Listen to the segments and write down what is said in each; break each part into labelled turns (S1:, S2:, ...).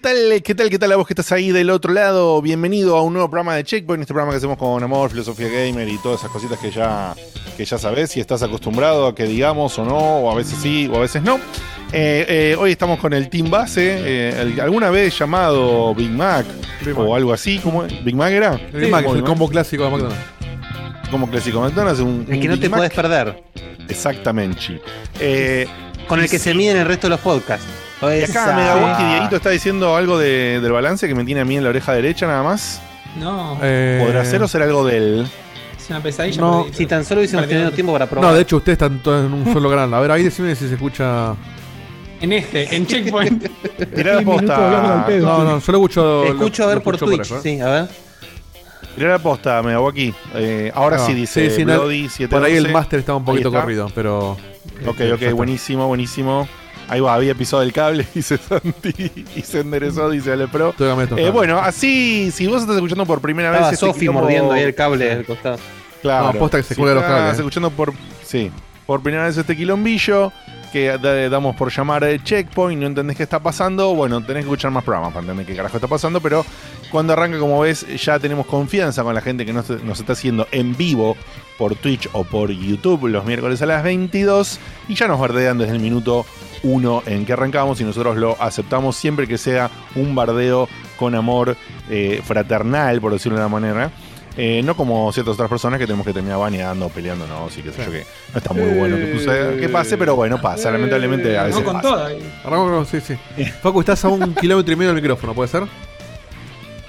S1: Tal, qué tal, qué tal a vos que estás ahí del otro lado? Bienvenido a un nuevo programa de Checkpoint, este programa que hacemos con amor, filosofía gamer y todas esas cositas que ya, que ya sabes, si estás acostumbrado a que digamos o no, o a veces sí, o a veces no. Eh, eh, hoy estamos con el Team Base, eh, el- alguna vez llamado Big Mac
S2: Big
S1: o
S2: Mac.
S1: algo así, ¿cómo es? ¿Big Mac era?
S2: El Big Mac, el combo clásico de McDonald's.
S1: Como clásico McDonald's, un,
S3: El
S1: un
S3: que no
S1: Big
S3: te
S1: Mac.
S3: puedes perder.
S1: Exactamente. Eh,
S3: Con el que se miden el resto de los podcasts.
S1: y acá. Megawaki Dieguito está diciendo algo de- del balance que me tiene a mí en la oreja derecha nada más.
S4: No,
S2: Eh,
S1: ¿Podrá ser o será algo de él?
S4: es una pesadilla.
S2: no.
S3: Si tan solo hubiésemos tenido tiempo para probar.
S2: No, de hecho ustedes están todos en un solo canal. A ver, ahí decime si se escucha.
S4: En este, en Checkpoint.
S1: Tirá la posta.
S2: No, no, yo lo escucho.
S3: Escucho a
S2: lo-
S3: ver
S2: lo
S3: por Twitch.
S2: acá.
S3: sí, a ver.
S1: Tirá la posta, Megawaki. Eh, ahora
S2: Ah,
S1: sí dice
S2: sí, sí, no,
S1: Bloody 711.
S2: Por ahí el máster estaba un poquito
S1: está.
S2: corrido, pero.
S1: Ok, ok, buenísimo, buenísimo. Ahí va, había pisado el cable, dice Santi, y se enderezó, dice Ale Pro. Eh, bueno, así, si vos estás escuchando por primera
S3: Estaba
S1: vez este
S3: Sofi mordiendo ahí el cable al costado.
S1: Claro.
S2: No, aposta que se
S1: Si
S2: cuelga los
S1: estás
S2: cables, eh.
S1: escuchando por. Sí, por primera vez este quilombillo que da- damos por llamar de checkpoint, no entendés qué está pasando. Bueno, tenés que escuchar más programas para entender qué carajo está pasando. Pero cuando arranca, como ves, ya tenemos confianza con la gente que nos, nos está haciendo en vivo por Twitch o por YouTube los miércoles a las 22. Y ya nos bardean desde el minuto 1 en que arrancamos y nosotros lo aceptamos siempre que sea un bardeo con amor eh, fraternal, por decirlo de una manera. Eh, no como ciertas otras personas que tenemos que terminar baneando, peleándonos y qué sé yo que no está muy bueno que, puse- que pase, pero bueno, pasa. Lamentablemente a veces
S4: No con
S1: pasa.
S4: toda.
S2: Arrancamos con- sí, sí. Facu, estás a un kilómetro y medio del micrófono, ¿puede ser?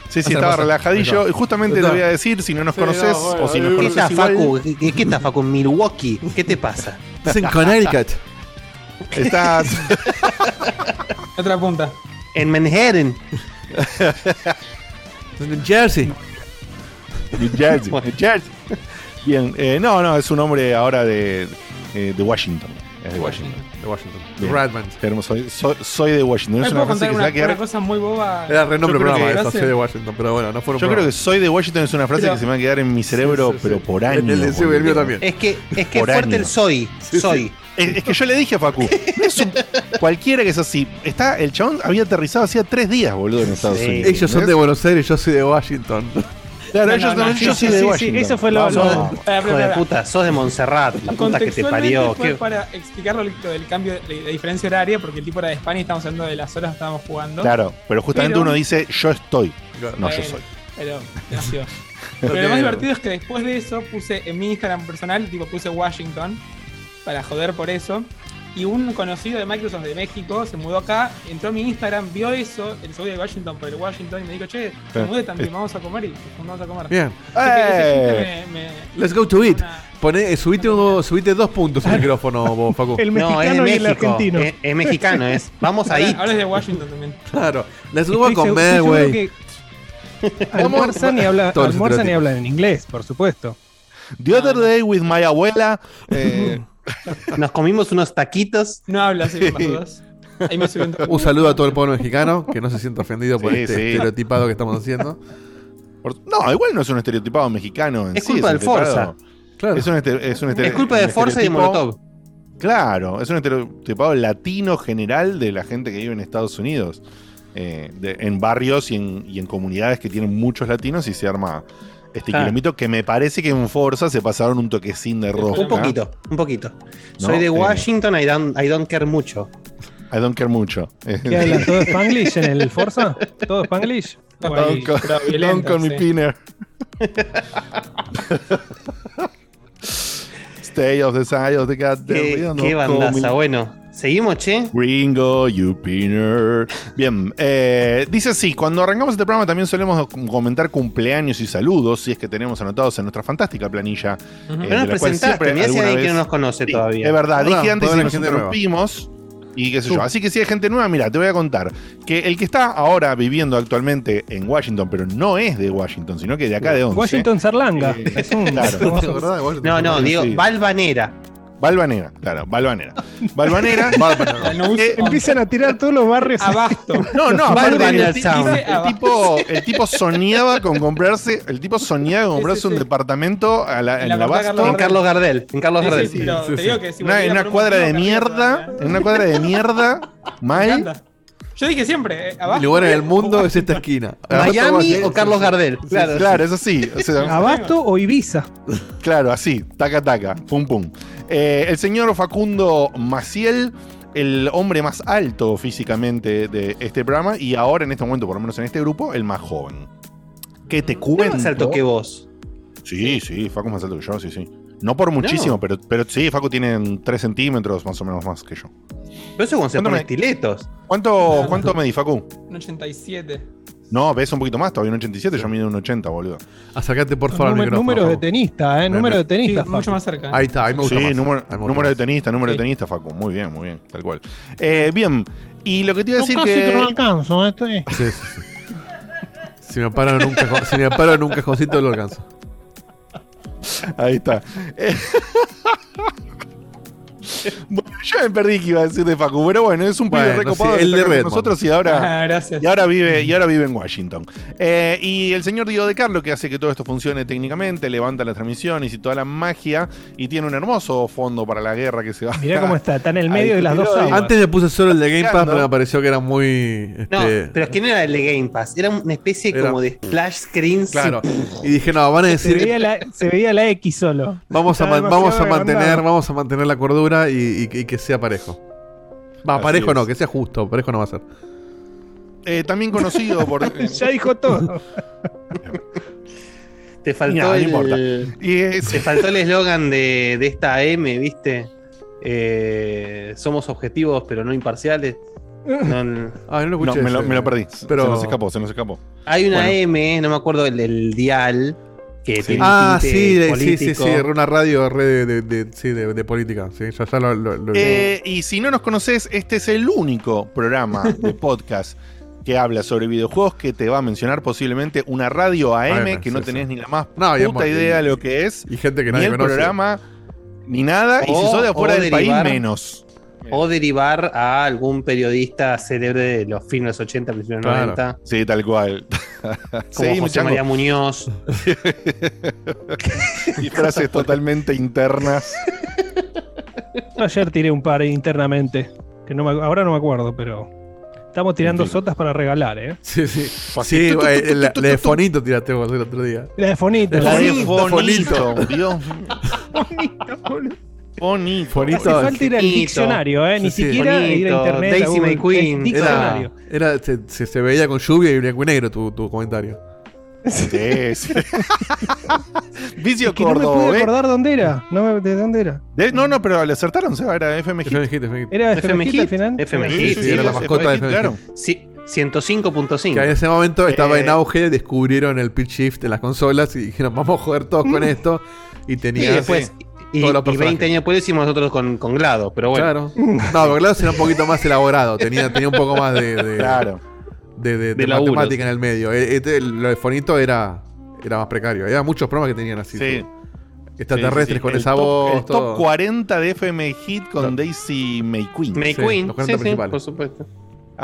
S1: Sí, sí, estaba relajadillo. Y justamente te voy a decir, si no nos
S2: Sí,
S1: conoces
S2: no, bueno,
S1: o si nos
S2: eh,
S3: ¿Qué
S1: conoces
S3: está,
S1: igual,
S3: Facu? ¿Qué, qué está, Facu? ¿En Milwaukee? ¿Qué te pasa?
S2: Estás en Connecticut.
S1: estás...
S4: Otra punta.
S3: En Manhattan.
S2: Estás en Jersey.
S1: New Jersey, New Jersey. Bien, eh, no, no, es un hombre ahora de, eh, de Washington. Es de Washington.
S2: De Washington. De. Radman.
S1: Hermoso, Soy, soy, soy de Washington.
S4: ¿Me
S1: Es una frase que se
S4: una,
S1: va a quedar.
S4: una cosa muy boba?
S2: Era renombre programa
S4: gracias.
S2: soy de Washington, pero bueno, no fueron
S1: Yo creo que soy de Washington es una frase
S4: Pero-
S1: que se me va a quedar en mi cerebro,
S2: Sí, sí, sí.
S1: pero por años.
S2: el el mío también.
S3: Es que es que fuerte
S1: año.
S3: el soy. Soy.
S1: Es, es que yo le dije a Facu, no es un- cualquiera que es así. Está, el chabón había aterrizado hacía tres días, boludo, en Estados
S3: Sí.
S1: Unidos.
S2: Ellos son de. Buenos Aires, yo soy de Washington.
S1: Claro,
S4: No,
S1: ellos
S4: no,
S1: yo
S4: sí,
S1: soy
S4: sí,
S1: de Washington.
S5: eso fue lo-
S3: Sos,
S4: Espera,
S3: hijo de puta, sos de Montserrat, la puta que te parió.
S4: fue
S3: ¿Qué-
S4: para explicar lo, lo del cambio de, de diferencia horaria, porque el tipo era de España y estamos hablando de las horas que estábamos jugando.
S1: Claro, pero justamente
S4: Pero-
S1: uno dice, yo estoy. No, yo
S4: Bueno,
S1: soy.
S4: Pero, nació. Pero lo más divertido es que después de eso puse en mi Instagram personal, tipo puse Washington, para joder por eso. Y un conocido de Microsoft de México se mudó acá, entró a mi Instagram, vio eso, el soy de Washington por el Washington, y me dijo, che, me
S1: Eh,
S4: mudé también,
S1: eh.
S4: vamos a comer y vamos a comer.
S2: Bien.
S4: Que
S1: ¡Eh!
S4: me- me-
S2: Let's go to it.
S4: una-
S2: Poné, subite, uno- subite dos puntos el micrófono, vos, Facu.
S5: El
S3: No, es de
S5: mexicano y el
S3: México.
S5: argentino.
S3: Es, es mexicano, es. Vamos ahí.
S4: Ahora es de Washington también.
S2: Claro. Let's go a comer, güey.
S5: Almuerzan y, habla, hablan en inglés, por supuesto.
S1: The other day with my abuela. eh,
S3: Nos comimos unos taquitos.
S4: No habla así por las dudas. Ahí me subí un
S2: saludo a todo el pueblo mexicano, que no se sienta ofendido por
S1: Sí,
S2: este
S1: sí.
S2: estereotipado que estamos haciendo.
S1: no, igual no es un estereotipado mexicano. En
S3: Es
S1: sí,
S3: culpa del Forza.
S1: estereotipado-
S2: Claro.
S1: Es un, este- es un estere-
S3: Es culpa de Forza y Molotov.
S1: Claro, es un estereotipado latino general de la gente que vive en Estados Unidos. eh, de- en barrios y en, y en comunidades que tienen muchos latinos y se arma este
S3: Claro.
S1: kilómetro que me parece que en Forza se pasaron un toquecín de rojo.
S3: Un poquito, un poquito. Soy de
S1: eh.
S3: Washington, I don't, I don't care mucho.
S1: I don't care mucho.
S5: ¿Qué hablan? ¿Todo Spanglish en el Forza? ¿Todo Spanglish?
S1: Don't call,
S4: violento,
S1: don't call me
S4: sí.
S1: Pinner. Stay off the side of the goddamn
S3: Qué, qué bandaza. Bueno, seguimos, che.
S1: Gringo, you pinner. Bien, eh, dice así, cuando arrancamos este programa también solemos comentar cumpleaños y saludos, si es que tenemos anotados en nuestra fantástica planilla.
S4: Ujú.
S1: eh,
S3: No
S1: de
S3: nos presentaste, mirá si hay que no nos conoce
S1: Sí,
S3: todavía.
S1: Es verdad, dije antes
S2: haber
S1: nos
S2: nueva.
S1: interrumpimos. Y qué sé yo. Así que si hay gente nueva, mira, te voy a contar que el que está ahora viviendo actualmente en Washington, pero no es de Washington, sino que de acá de 11.
S5: Washington Sarlanga.
S1: Eh,
S5: es un.
S1: claro.
S3: No, no, digo,
S1: sí.
S3: Valvanera.
S1: Balvanera, claro, Balvanera. Balvanera.
S4: Lanús,
S1: Eh,
S5: Empiezan a tirar todos los barrios.
S4: Abasto.
S1: No, no, aparte
S3: Balvanera
S1: el, el tipo, el tipo soñaba con comprarse, el tipo soñaba con
S4: Sí,
S1: comprarse
S4: sí,
S1: un
S4: sí.
S1: departamento a la,
S4: En
S1: en
S4: la Facultad
S1: Abasto,
S3: En Carlos Gardel. En Carlos
S4: Sí,
S3: Gardel.
S4: sí,
S2: sí, sí.
S1: en una cuadra de mierda, en una cuadra de mierda, mal.
S4: Yo dije siempre, eh, abajo.
S2: Mi lugar en el mundo es esta esquina.
S3: Miami o Carlos Gardel.
S1: Claro, claro, es así. O sea,
S5: Abasto o Ibiza.
S1: Claro, así, taca taca, pum pum. Eh, el señor Facundo Maciel, el hombre más alto físicamente de este programa y ahora en este momento, por lo menos en este grupo, el más joven. ¿Qué te
S3: ¿Quién
S1: cuento?
S3: más alto que vos?
S1: Sí, sí, Facu es más alto que yo, sí, sí. No por muchísimo,
S3: No.
S1: pero, pero sí, Facu tiene 3 centímetros más o menos más que yo.
S3: Pero eso cuando se
S1: ¿Cuánto
S3: pone
S1: me-
S3: estiletos.
S1: ¿Cuánto, cuánto medí, Facu?
S4: Un 87.
S1: No, ves un poquito más, todavía un 87, yo mido un 80, boludo.
S2: Acércate por favor al
S5: Número,
S2: micrófono.
S5: número de
S2: Facu.
S5: tenista, ¿eh? Número de
S4: Sí,
S5: tenista.
S4: mucho más cerca.
S2: Ahí está, ahí me gusta
S1: Sí,
S2: más.
S1: número,
S2: Ahí me gusta
S1: número de
S2: más.
S1: tenista, número
S4: Sí.
S1: de tenista, Facu. Muy bien, muy bien, tal cual. Eh, bien, y lo que te iba a decir
S5: casi que no
S1: que...
S5: alcanzo, estoy.
S2: Sí, sí, sí. Si me paro en un, cajón- si me paro en un cajoncito lo alcanzo.
S1: Ahí está. Eh, bueno, yo me perdí que iba a decir de Facu, pero bueno, es un pibe
S2: Bueno,
S1: recopado
S2: sí, el de
S1: nosotros y ahora...
S4: Ah.
S1: Y ahora vive, y ahora vive en Washington. Eh, y el señor Diego de Carlo, que hace que todo esto funcione técnicamente, levanta las transmisiones y toda la magia, y tiene un hermoso fondo para la guerra que se va.
S5: Mirá cómo está, está en el medio de las dos aguas.
S2: Antes me puse solo el de Game Pass, pero me pareció que era muy.
S3: No,
S2: Este,
S3: pero es que no era el de Game Pass. Era una especie
S2: Era-
S3: como de splash screen.
S2: Claro. Y dije, no, van a
S5: Se
S2: decir.
S5: veía, la, se veía la X solo.
S2: Vamos a, vamos a mantener, vamos a mantener la cordura y, y- y que sea parejo. Va,
S1: Así
S2: parejo
S1: es.
S2: no, que sea justo, parejo no va a ser.
S1: Eh, también conocido por.
S5: Ya dijo todo.
S3: Te faltó
S1: No, no
S3: el.
S1: es-
S3: Te faltó el eslogan de, de esta AM, ¿viste? Eh, somos objetivos pero no imparciales. No, no.
S2: Ah, no lo
S1: no,
S2: escuché.
S1: me lo, me lo perdí.
S2: Pero-
S1: Se nos escapó, se nos escapó.
S3: Hay una
S1: Bueno.
S3: M, no me acuerdo el, el dial, que tiene
S2: Ah, sí, sí, sí, sí, una radio red de, de- de- sí, de, de política. Sí, ya, ya lo, lo- lo-
S1: Eh, y si no nos conoces, este es el único programa de podcast que habla sobre videojuegos que te va a mencionar posiblemente una radio AM
S2: AM,
S1: que
S2: sí,
S1: no
S2: sí.
S1: tenés ni la más
S2: No,
S1: puta idea de lo que es,
S2: y gente que
S1: ni
S2: nadie
S1: el
S2: conoce.
S1: programa, ni nada, y si
S3: O-
S1: sos de afuera
S3: o
S1: del país, menos.
S3: O derivar a algún periodista célebre de los fines de los 80, principios de los
S2: Claro.
S3: 90,
S1: Sí, tal cual.
S3: como
S1: sí,
S3: José. María Muñoz.
S1: Y frases totalmente internas.
S5: Yo ayer tiré un par internamente. Que no me- ahora no me acuerdo, pero. Estamos tirando
S1: fin.
S5: sotas para regalar, ¿eh?
S2: Sí, sí. Sí,
S1: tu,
S2: eh, la, de. Fonito tiraste vos el otro día.
S5: La de Fonito.
S2: La
S1: de
S2: Bonito,
S1: Fonito. Dios.
S5: Fonito, boludo.
S1: Bonito.
S2: Fonito.
S5: Hace falta ir al diccionario, ¿eh? Ni
S2: Sí, sí.
S5: siquiera ir a internet. a
S3: Daisy
S5: Google.
S3: May Queen.
S5: Es Diccionario.
S2: Era, era, se, se, se veía con lluvia y blanco y negro tu, tu comentario.
S1: Sí, sí. Vicio
S5: Es que no me
S1: Córdoba.
S5: pude
S1: ¿eh?
S5: acordar dónde era. No, me- ¿De dónde era?
S1: De- no, no, pero le acertaron, se va, era FM Hit.
S2: FM Hit, FM Hit.
S5: ¿Era
S3: FM
S5: FMG
S3: Hit,
S5: al final?
S3: FM
S1: Sí,
S3: Hit,
S1: sí,
S2: sí, era la
S1: FM
S2: mascota de
S1: Hit,
S2: FM
S1: claro.
S3: Sí, 105.5.
S2: Que en ese momento estaba
S1: Eh,
S2: en auge, descubrieron el pitch shift de las consolas y dijeron, vamos a joder todos con esto. Y
S3: Y
S2: tenía.
S3: después, y,
S2: todos los
S3: y
S2: personajes.
S3: 20 años después hicimos nosotros con, con Glado, pero bueno.
S2: Claro. No, claro, era un poquito más elaborado. Tenía, tenía un poco más de, de,
S1: Claro.
S2: de, de- de
S3: De laburo,
S2: matemática
S3: sí.
S2: en el medio. Eh, este, lo de Fonito era, era más precario. Había muchos programas que tenían así.
S1: Sí.
S2: Extraterrestres
S1: Sí, sí, sí.
S2: con
S1: El
S2: esa
S1: top-
S2: voz.
S1: El
S2: todo.
S1: top 40 de FM Hit con
S2: Claro.
S1: Daisy May Queen.
S3: May
S2: Sí,
S3: Queen,
S2: los
S3: sí,
S2: 40
S3: sí,
S2: principales.
S3: por supuesto.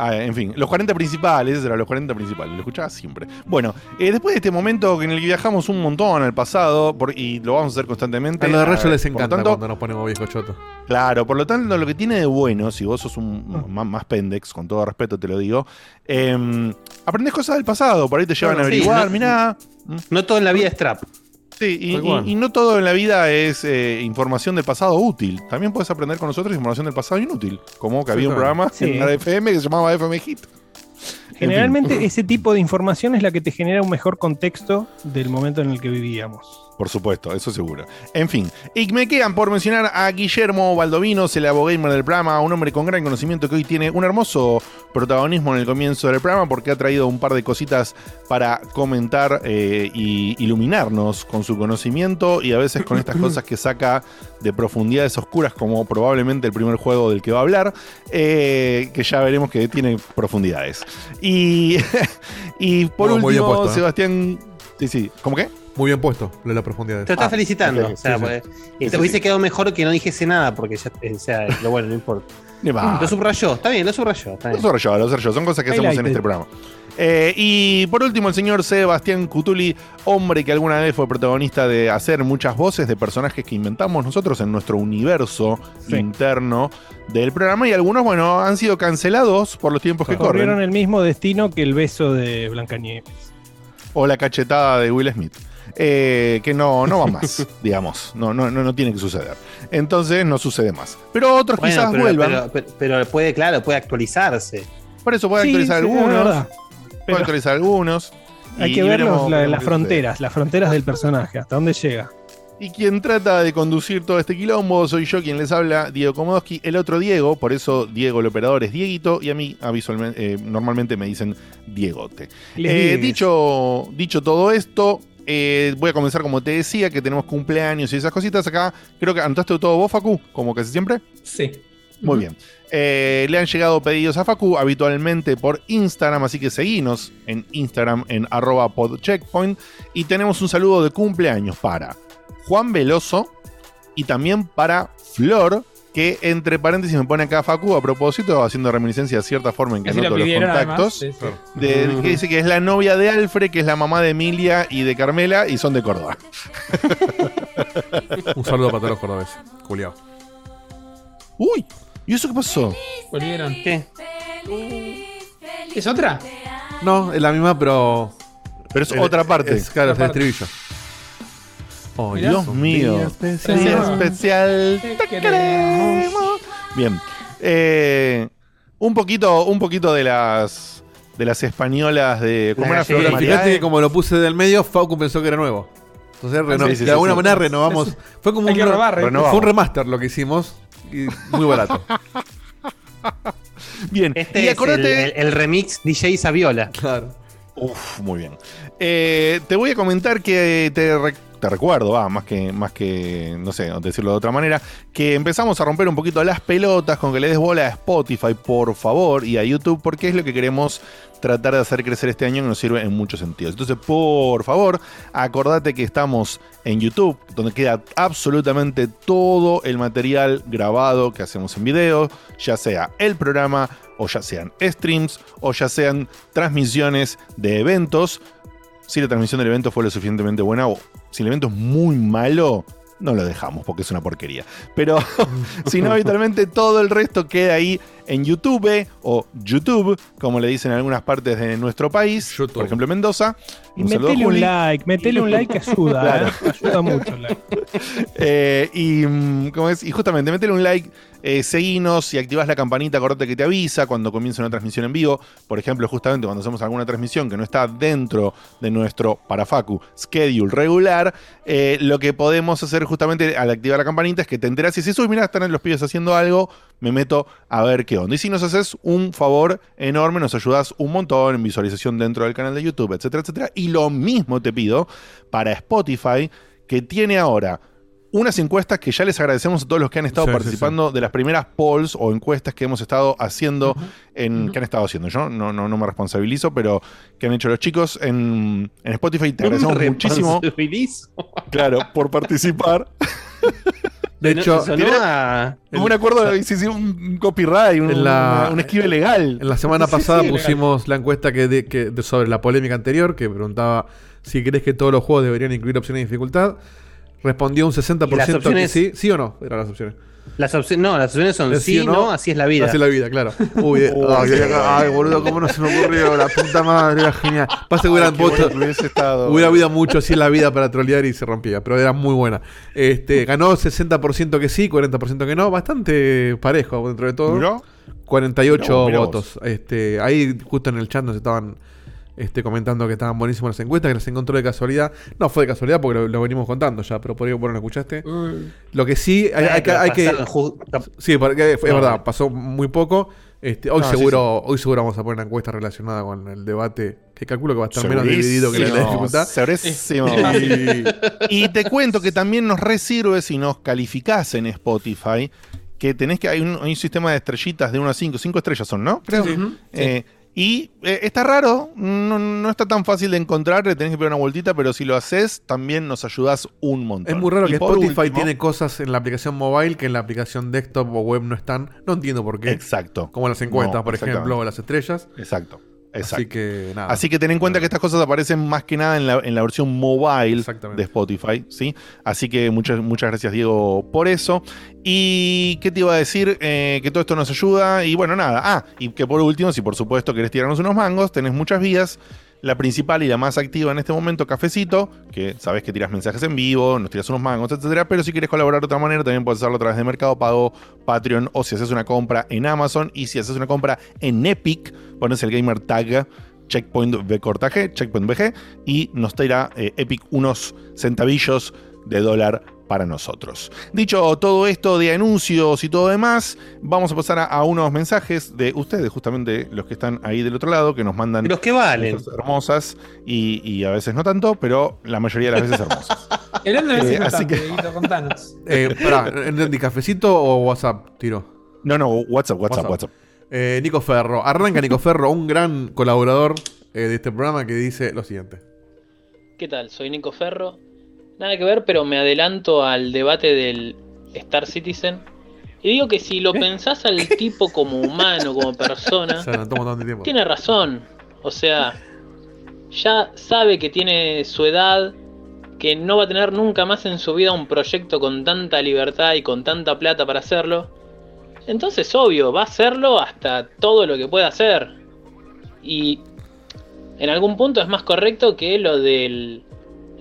S1: Ah, en fin, los 40 principales, esos eran los 40 principales, lo escuchaba siempre. Bueno, eh, después de este momento en el que viajamos un montón al pasado, por- y lo vamos a hacer constantemente.
S2: A los de
S1: ah,
S2: Rayo les
S1: por
S2: encanta
S1: tanto,
S2: cuando nos ponemos viejo choto.
S1: Claro, por lo tanto, lo que tiene de bueno, si vos sos un más, más pendex, con todo respeto te lo digo, eh, aprendés cosas del pasado, por ahí te llevan
S3: Bueno,
S1: a
S3: sí,
S1: averiguar,
S3: no-
S1: mirá.
S3: No todo en la vida es trap.
S1: Sí, y, no todo en la vida es eh, información del pasado útil. También puedes aprender con nosotros información del pasado inútil. Como que
S2: Sí,
S1: había un programa
S5: Sí.
S1: en la FM que se llamaba FM Hit.
S5: Generalmente ese tipo de información es la que te genera un mejor contexto del momento en el que vivíamos.
S1: Por supuesto, eso seguro. En fin, y me quedan por mencionar a Guillermo Baldovinos, el abogamer del programa, un hombre con gran conocimiento que hoy tiene un hermoso protagonismo en el comienzo del programa porque ha traído un par de cositas para comentar eh, y iluminarnos con su conocimiento y a veces con estas cosas que saca de profundidades oscuras como probablemente el primer juego del que va a hablar, eh, que ya veremos que tiene profundidades. Y, y por
S2: Muy-
S1: último,
S2: ¿eh?
S1: Sebastián... Sí, sí, ¿cómo qué?
S2: Muy bien puesto, lo de la profundidad.
S3: Te estás
S1: Ah,
S3: felicitando. o sea, pues, y te hubiese
S1: sí.
S3: quedado mejor que no dijese nada, porque ya, eh, o sea, lo bueno, no importa. Lo subrayó, está bien, lo subrayó. Está
S1: Lo
S3: bien.
S1: soy yo, lo yo. Son cosas que hacemos en este programa. Eh, y por último, el señor Sebastián Cutuli, hombre que alguna vez fue protagonista de hacer muchas voces de personajes que inventamos nosotros en nuestro universo
S5: Sí.
S1: interno del programa. Y algunos, bueno, han sido cancelados por los tiempos que
S5: Corrieron
S1: corren.
S5: el mismo destino que el beso de Blancanieves.
S1: O la cachetada de Will Smith. Eh, que no, no va más, digamos. No, no, no, no tiene que suceder. Entonces no sucede más. Pero otros
S3: Bueno,
S1: quizás
S3: pero,
S1: vuelvan.
S3: pero- pero- pero puede, claro, puede actualizarse.
S1: por eso puede
S5: Sí,
S1: actualizar
S5: sí,
S1: algunos. Puede
S5: Pero
S1: actualizar algunos.
S5: hay que ver la- las fronteras, las fronteras del personaje, hasta dónde llega.
S1: Y quien trata de conducir todo este quilombo soy yo quien les habla, Diego Komodowski, el otro Diego, por eso Diego el operador es Dieguito y a mí habitualmente, eh, normalmente me dicen Diegote. Eh, dicho, dicho todo esto, eh, voy a comenzar como te decía, que tenemos cumpleaños y esas cositas acá. Creo que anotaste todo vos, Facu, como casi siempre.
S4: Sí.
S1: Muy bien. Eh, le han llegado pedidos a Facu habitualmente por Instagram, así que seguinos en Instagram en arroba podcheckpoint. Y tenemos un saludo de cumpleaños para Juan Veloso y también para Flor, que entre paréntesis me pone acá Facu a propósito, haciendo reminiscencia a cierta forma en que
S4: Así lo
S1: anoto los contactos.
S4: Sí, sí.
S1: de- que dice que es la novia de Alfred, que es la mamá de Emilia y de Carmela, y son de Córdoba.
S2: Un saludo para todos los cordobeses. Juliado.
S1: Uy, ¿y eso qué pasó?
S4: Volvieron.
S3: ¿Qué?
S4: ¿Es otra?
S2: No, es la misma, pero.
S1: Pero es otra parte.
S2: Es, claro, es el
S4: parte.
S2: Oh,
S4: Mirá.
S1: Dios mío.
S2: Día especial.
S1: Día
S4: Sí.
S1: especial.
S4: Te
S1: Te
S4: queremos.
S1: queremos. Bien. Eh, un poquito, un poquito de las de las españolas de como
S3: Las
S1: era.
S2: Fíjate que como lo puse del medio, Faucu pensó que era nuevo. Entonces, reno-
S1: sí, sí,
S2: de
S1: sí,
S2: alguna
S1: sí.
S2: manera renovamos. Fue como
S4: Hay
S2: un,
S4: que
S2: re-
S4: robar, ¿eh?
S1: Renovamos.
S2: fue un remaster lo que hicimos. Y muy barato.
S1: Bien.
S3: Este
S1: y
S3: es
S1: acordate.
S3: el, el- el remix DJ Saviola.
S2: claro.
S1: Uf, muy bien. Eh, te voy a comentar que te, te recuerdo, va, más que, más que, no sé, decirlo de otra manera, que empezamos a romper un poquito las pelotas con que le des bola a Spotify, por favor, y a YouTube, porque es lo que queremos tratar de hacer crecer este año que nos sirve en muchos sentidos. Entonces, por favor, acordate que estamos en YouTube, donde queda absolutamente todo el material grabado que hacemos en video, ya sea el programa, o ya sean streams, o ya sean transmisiones de eventos. Si la transmisión del evento fue lo suficientemente buena, o si el evento es muy malo, no lo dejamos porque es una porquería. Pero si no, habitualmente todo el resto queda ahí en YouTube o YouTube, como le dicen en algunas partes de nuestro país,
S2: YouTube.
S1: por ejemplo Mendoza.
S5: Y
S1: Un
S5: metele un like, metele un like que ayuda,
S1: Claro.
S5: ¿eh? ayuda mucho. el like.
S1: Eh, y, mm, ¿cómo es? y justamente, metele un like, eh, seguinos y activás la campanita, acordate que te avisa cuando comienza una transmisión en vivo. Por ejemplo, justamente cuando hacemos alguna transmisión que no está dentro de nuestro para Facu schedule regular, eh, lo que podemos hacer justamente al activar la campanita es que te enteras y si sus mira, están los pibes haciendo algo, me meto a ver qué onda. Y si nos haces un favor enorme, nos ayudas un montón en visualización dentro del canal de YouTube, etcétera, etcétera. Y lo mismo te pido para Spotify, que tiene ahora unas encuestas que ya les agradecemos a todos los que han estado
S2: Sí, sí,
S1: participando de las primeras polls o encuestas que hemos estado haciendo en
S4: Ujú.
S1: que han estado haciendo yo no, no, no me responsabilizo pero que han hecho los chicos en, en Spotify te agradecemos
S3: Un
S1: muchísimo
S3: responsabilizo.
S1: claro por participar
S2: De
S3: No,
S2: hecho,
S1: tiene-
S3: a-
S1: un acuerdo, se hicieron un copyright, un,
S2: En la-
S1: un esquive legal.
S2: En la semana
S4: Sí,
S2: pasada pusimos la encuesta que, de- que- de- sobre la polémica anterior que preguntaba si crees que todos los juegos deberían incluir opciones de dificultad. Respondió un 60%
S3: ¿Y las opciones?
S2: que sí, sí o no, eran las opciones.
S3: Las opciones, no, las opciones son
S2: Es
S3: sí, no, así es la vida.
S2: Así es la vida, claro. Uy, ay,
S1: sí.
S2: ay, ay, boludo, cómo no se me ocurrió, la puta madre, era genial. Pasa que hubieran puesto-. Hubiera habido mucho así en la vida para trolear y se rompía, pero era muy buena. Este, ganó 60% que sí, 40% que no, bastante parejo dentro de todo.
S1: ¿Miró?
S2: 48
S1: Mirá vos, mirá
S2: votos. Este, ahí justo en el chat nos estaban este, comentando que estaban buenísimas las encuestas, que las encontró de casualidad. No fue de casualidad porque lo, lo venimos contando ya, pero por ahí vos no lo escuchaste. Lo que sí, hay,
S3: Eh,
S2: hay que... hay sí, porque fue- es
S3: No,
S2: verdad, pasó muy poco. Este, hoy,
S1: No, sí,
S2: seguro, hoy seguro vamos a poner una encuesta relacionada con el debate, que calculo que va a estar menos dividido que la de la dificultad.
S1: segurísimo.
S2: Y-
S1: Y te cuento que también nos resirve si nos calificás en Spotify, que tenés que hay un, hay un sistema de estrellitas de 1 a 5, 5 estrellas son, ¿no? Creo. Eh, y eh, está raro, no, no está tan fácil de encontrar, le tenés que pegar una vueltita, pero si lo haces, también nos ayudás un montón.
S2: Es muy raro
S1: Y
S2: que Spotify
S1: último-
S2: tiene cosas en la aplicación mobile que en la aplicación desktop o web no están. No entiendo por qué.
S1: Exacto.
S2: Como las encuestas,
S1: No,
S2: por ejemplo, o las estrellas.
S1: Exacto. Exacto.
S2: Así que nada.
S1: Así que ten en cuenta que estas cosas aparecen más que nada en la, en la versión mobile de Spotify, ¿sí? Así que muchas, muchas gracias, Diego, por eso. Y qué te iba a decir, Eh, que todo esto nos ayuda. Y bueno, nada. Ah, y que por último, si por supuesto querés tirarnos unos mangos, tenés muchas vías. La principal y la más activa en este momento, Cafecito, que sabes que tiras mensajes en vivo, nos tiras unos mangos, etcétera. Pero si quieres colaborar de otra manera, también puedes hacerlo a través de Mercado Pago, Patreon o si haces una compra en Amazon. Y si haces una compra en Epic, pones el gamer tag checkpoint V corta G, checkpoint VG, y nos traerá eh, Epic unos centavillos de dólar para nosotros. Dicho todo esto de anuncios y todo demás, vamos a pasar a, a unos mensajes de ustedes, justamente los que están ahí del otro lado, que nos mandan
S3: Los que valen.
S1: cosas hermosas y, y a veces no tanto, pero la mayoría de las veces hermosas.
S4: El es
S1: Eh, así que-
S4: contanos.
S2: Eh, pará, ¿entendí cafecito o WhatsApp? Tiro.
S1: No, no, WhatsApp, WhatsApp,
S2: WhatsApp.
S1: WhatsApp.
S2: Eh, Nico Ferro. Arranca Nico Ferro, un gran colaborador eh, de este programa que dice lo siguiente.
S6: ¿Qué tal? Soy Nico Ferro. Nada que ver, pero me adelanto al debate del Star Citizen. Y digo que si lo pensás al tipo como humano, como persona, tiene razón. O sea, ya sabe que tiene su edad, que no va a tener nunca más en su vida un proyecto con tanta libertad y con tanta plata para hacerlo. Entonces, obvio, va a hacerlo hasta todo lo que pueda hacer. Y en algún punto es más correcto que lo del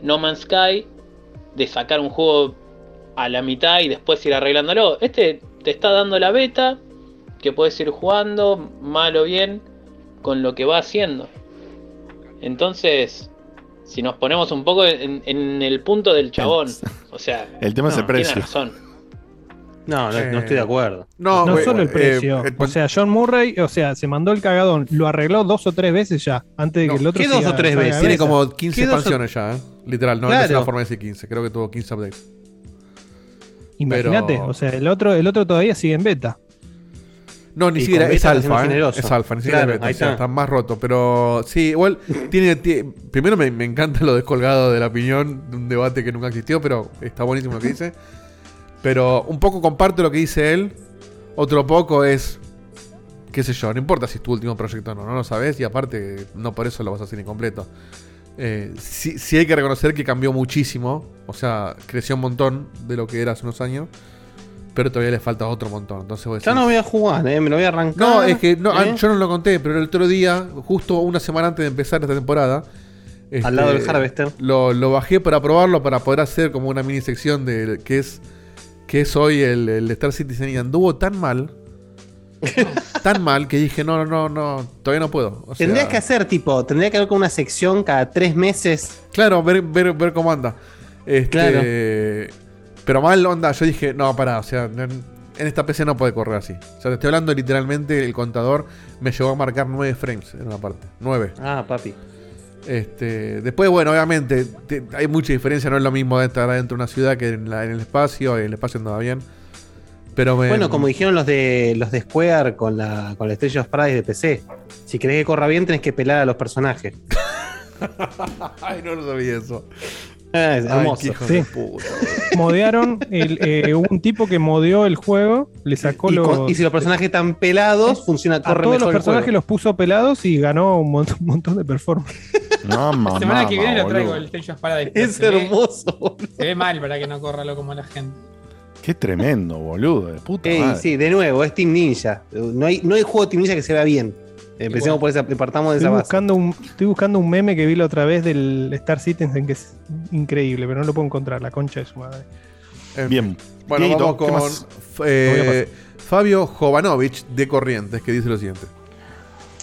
S6: No Man's Sky, de sacar un juego a la mitad y después ir arreglándolo. Este te está dando la beta, que puedes ir jugando, mal o bien, con lo que va haciendo. Entonces, si nos ponemos un poco en, en el punto del chabón, o sea,
S1: El tema es el
S6: no, tiene razón.
S3: No, no,
S2: Eh,
S3: no estoy de acuerdo.
S2: No,
S5: solo el
S2: eh,
S5: precio.
S2: eh,
S5: o sea, John Murray, o sea, se mandó el cagadón. Lo arregló dos o tres veces ya. Antes de
S2: No,
S5: que el otro.
S3: ¿qué dos o tres veces?
S2: tiene como 15
S3: ¿Qué dos o-
S2: expansiones ya, ¿eh? Literal, no, no
S3: Claro.
S2: es una forma de decir 15. Creo que tuvo 15 updates.
S5: Imagínate,
S2: pero-
S5: o sea, el otro, el otro todavía sigue en beta.
S2: No, ni siquiera es alfa, ¿eh?
S3: generoso.
S2: Es alfa, ni siquiera
S3: Claro,
S2: es beta.
S3: ahí
S2: o sea,
S3: está.
S2: está más roto. Pero sí, igual tiene. ti- primero me, me encanta lo descolgado de la opinión de un debate que nunca existió, pero está buenísimo lo que dice. Pero un poco comparto lo que dice él. Otro poco es. qué sé yo, no importa si es tu último proyecto o no, no lo sabes y aparte no por eso lo vas a hacer incompleto. Eh, sí, sí hay que reconocer que cambió muchísimo, o sea, creció un montón de lo que era hace unos años, pero todavía le falta otro montón. Entonces
S3: Ya
S2: decís-
S3: no voy a jugar, eh, me lo voy a arrancar.
S2: no, es que no, ah,
S3: ¿eh?
S2: yo no lo conté, pero el otro día, justo una semana antes de empezar esta temporada, este,
S3: Al lado del Harvester.
S2: Lo, lo bajé para probarlo, para poder hacer como una mini sección de que es que es hoy el, el Star Citizen y anduvo tan mal, tan mal que dije no, no, no, no, todavía no puedo. O sea,
S3: Tendrías que hacer tipo, tendría que haber como una sección cada tres meses.
S2: Claro, ver, ver, ver cómo anda. Este,
S3: Claro.
S2: Pero mal onda, yo dije, no, pará, o sea, en, en esta PC no puede correr así. O sea, te estoy hablando literalmente, el contador me llegó a marcar 9 frames en una parte. 9.
S3: Ah, papi.
S2: Este, después, bueno, obviamente, te- hay mucha diferencia, no es lo mismo de estar adentro de una ciudad que en, la- en el espacio, el espacio andaba bien. Pero me,
S3: Bueno, como dijeron los de los de Square con la, con la Estrella of Paradise de PC. Si querés que corra bien, tenés que pelar a los personajes.
S2: Ay, no lo sabía eso.
S3: Ah, es
S2: Ay,
S3: hermoso.
S2: qué hijo
S5: Sí. Modearon, el, eh, un tipo que modeó el juego, le sacó
S3: Y,
S5: los.
S3: con- y si los personajes están pelados, funciona,
S5: a
S3: corre
S5: todos
S3: mejor
S5: los
S3: el
S5: personajes
S3: juego.
S5: los puso pelados y ganó un montón, un montón de performance.
S1: No, mamá.
S4: La semana que viene lo traigo
S1: boludo.
S4: el Stage of Paradise.
S3: Es
S4: Se
S3: hermoso.
S4: Se ve mal para que no corra lo como la gente.
S1: Qué tremendo, boludo. De puta
S3: Ey,
S1: madre.
S3: sí, de nuevo, es Team Ninja. No hay, no hay juego de Team Ninja que se vea bien. Empecemos por esa, partamos de
S5: Estoy
S3: esa base.
S5: buscando, un, estoy buscando un meme que vi la otra vez del Star Citizen que es increíble, pero no lo puedo encontrar, la concha de su madre.
S2: En
S1: Bien.
S2: Bueno,
S1: Dieguito,
S2: vamos
S1: ¿qué
S2: con eh, Fabio Jovanovic de Corrientes, que dice lo siguiente.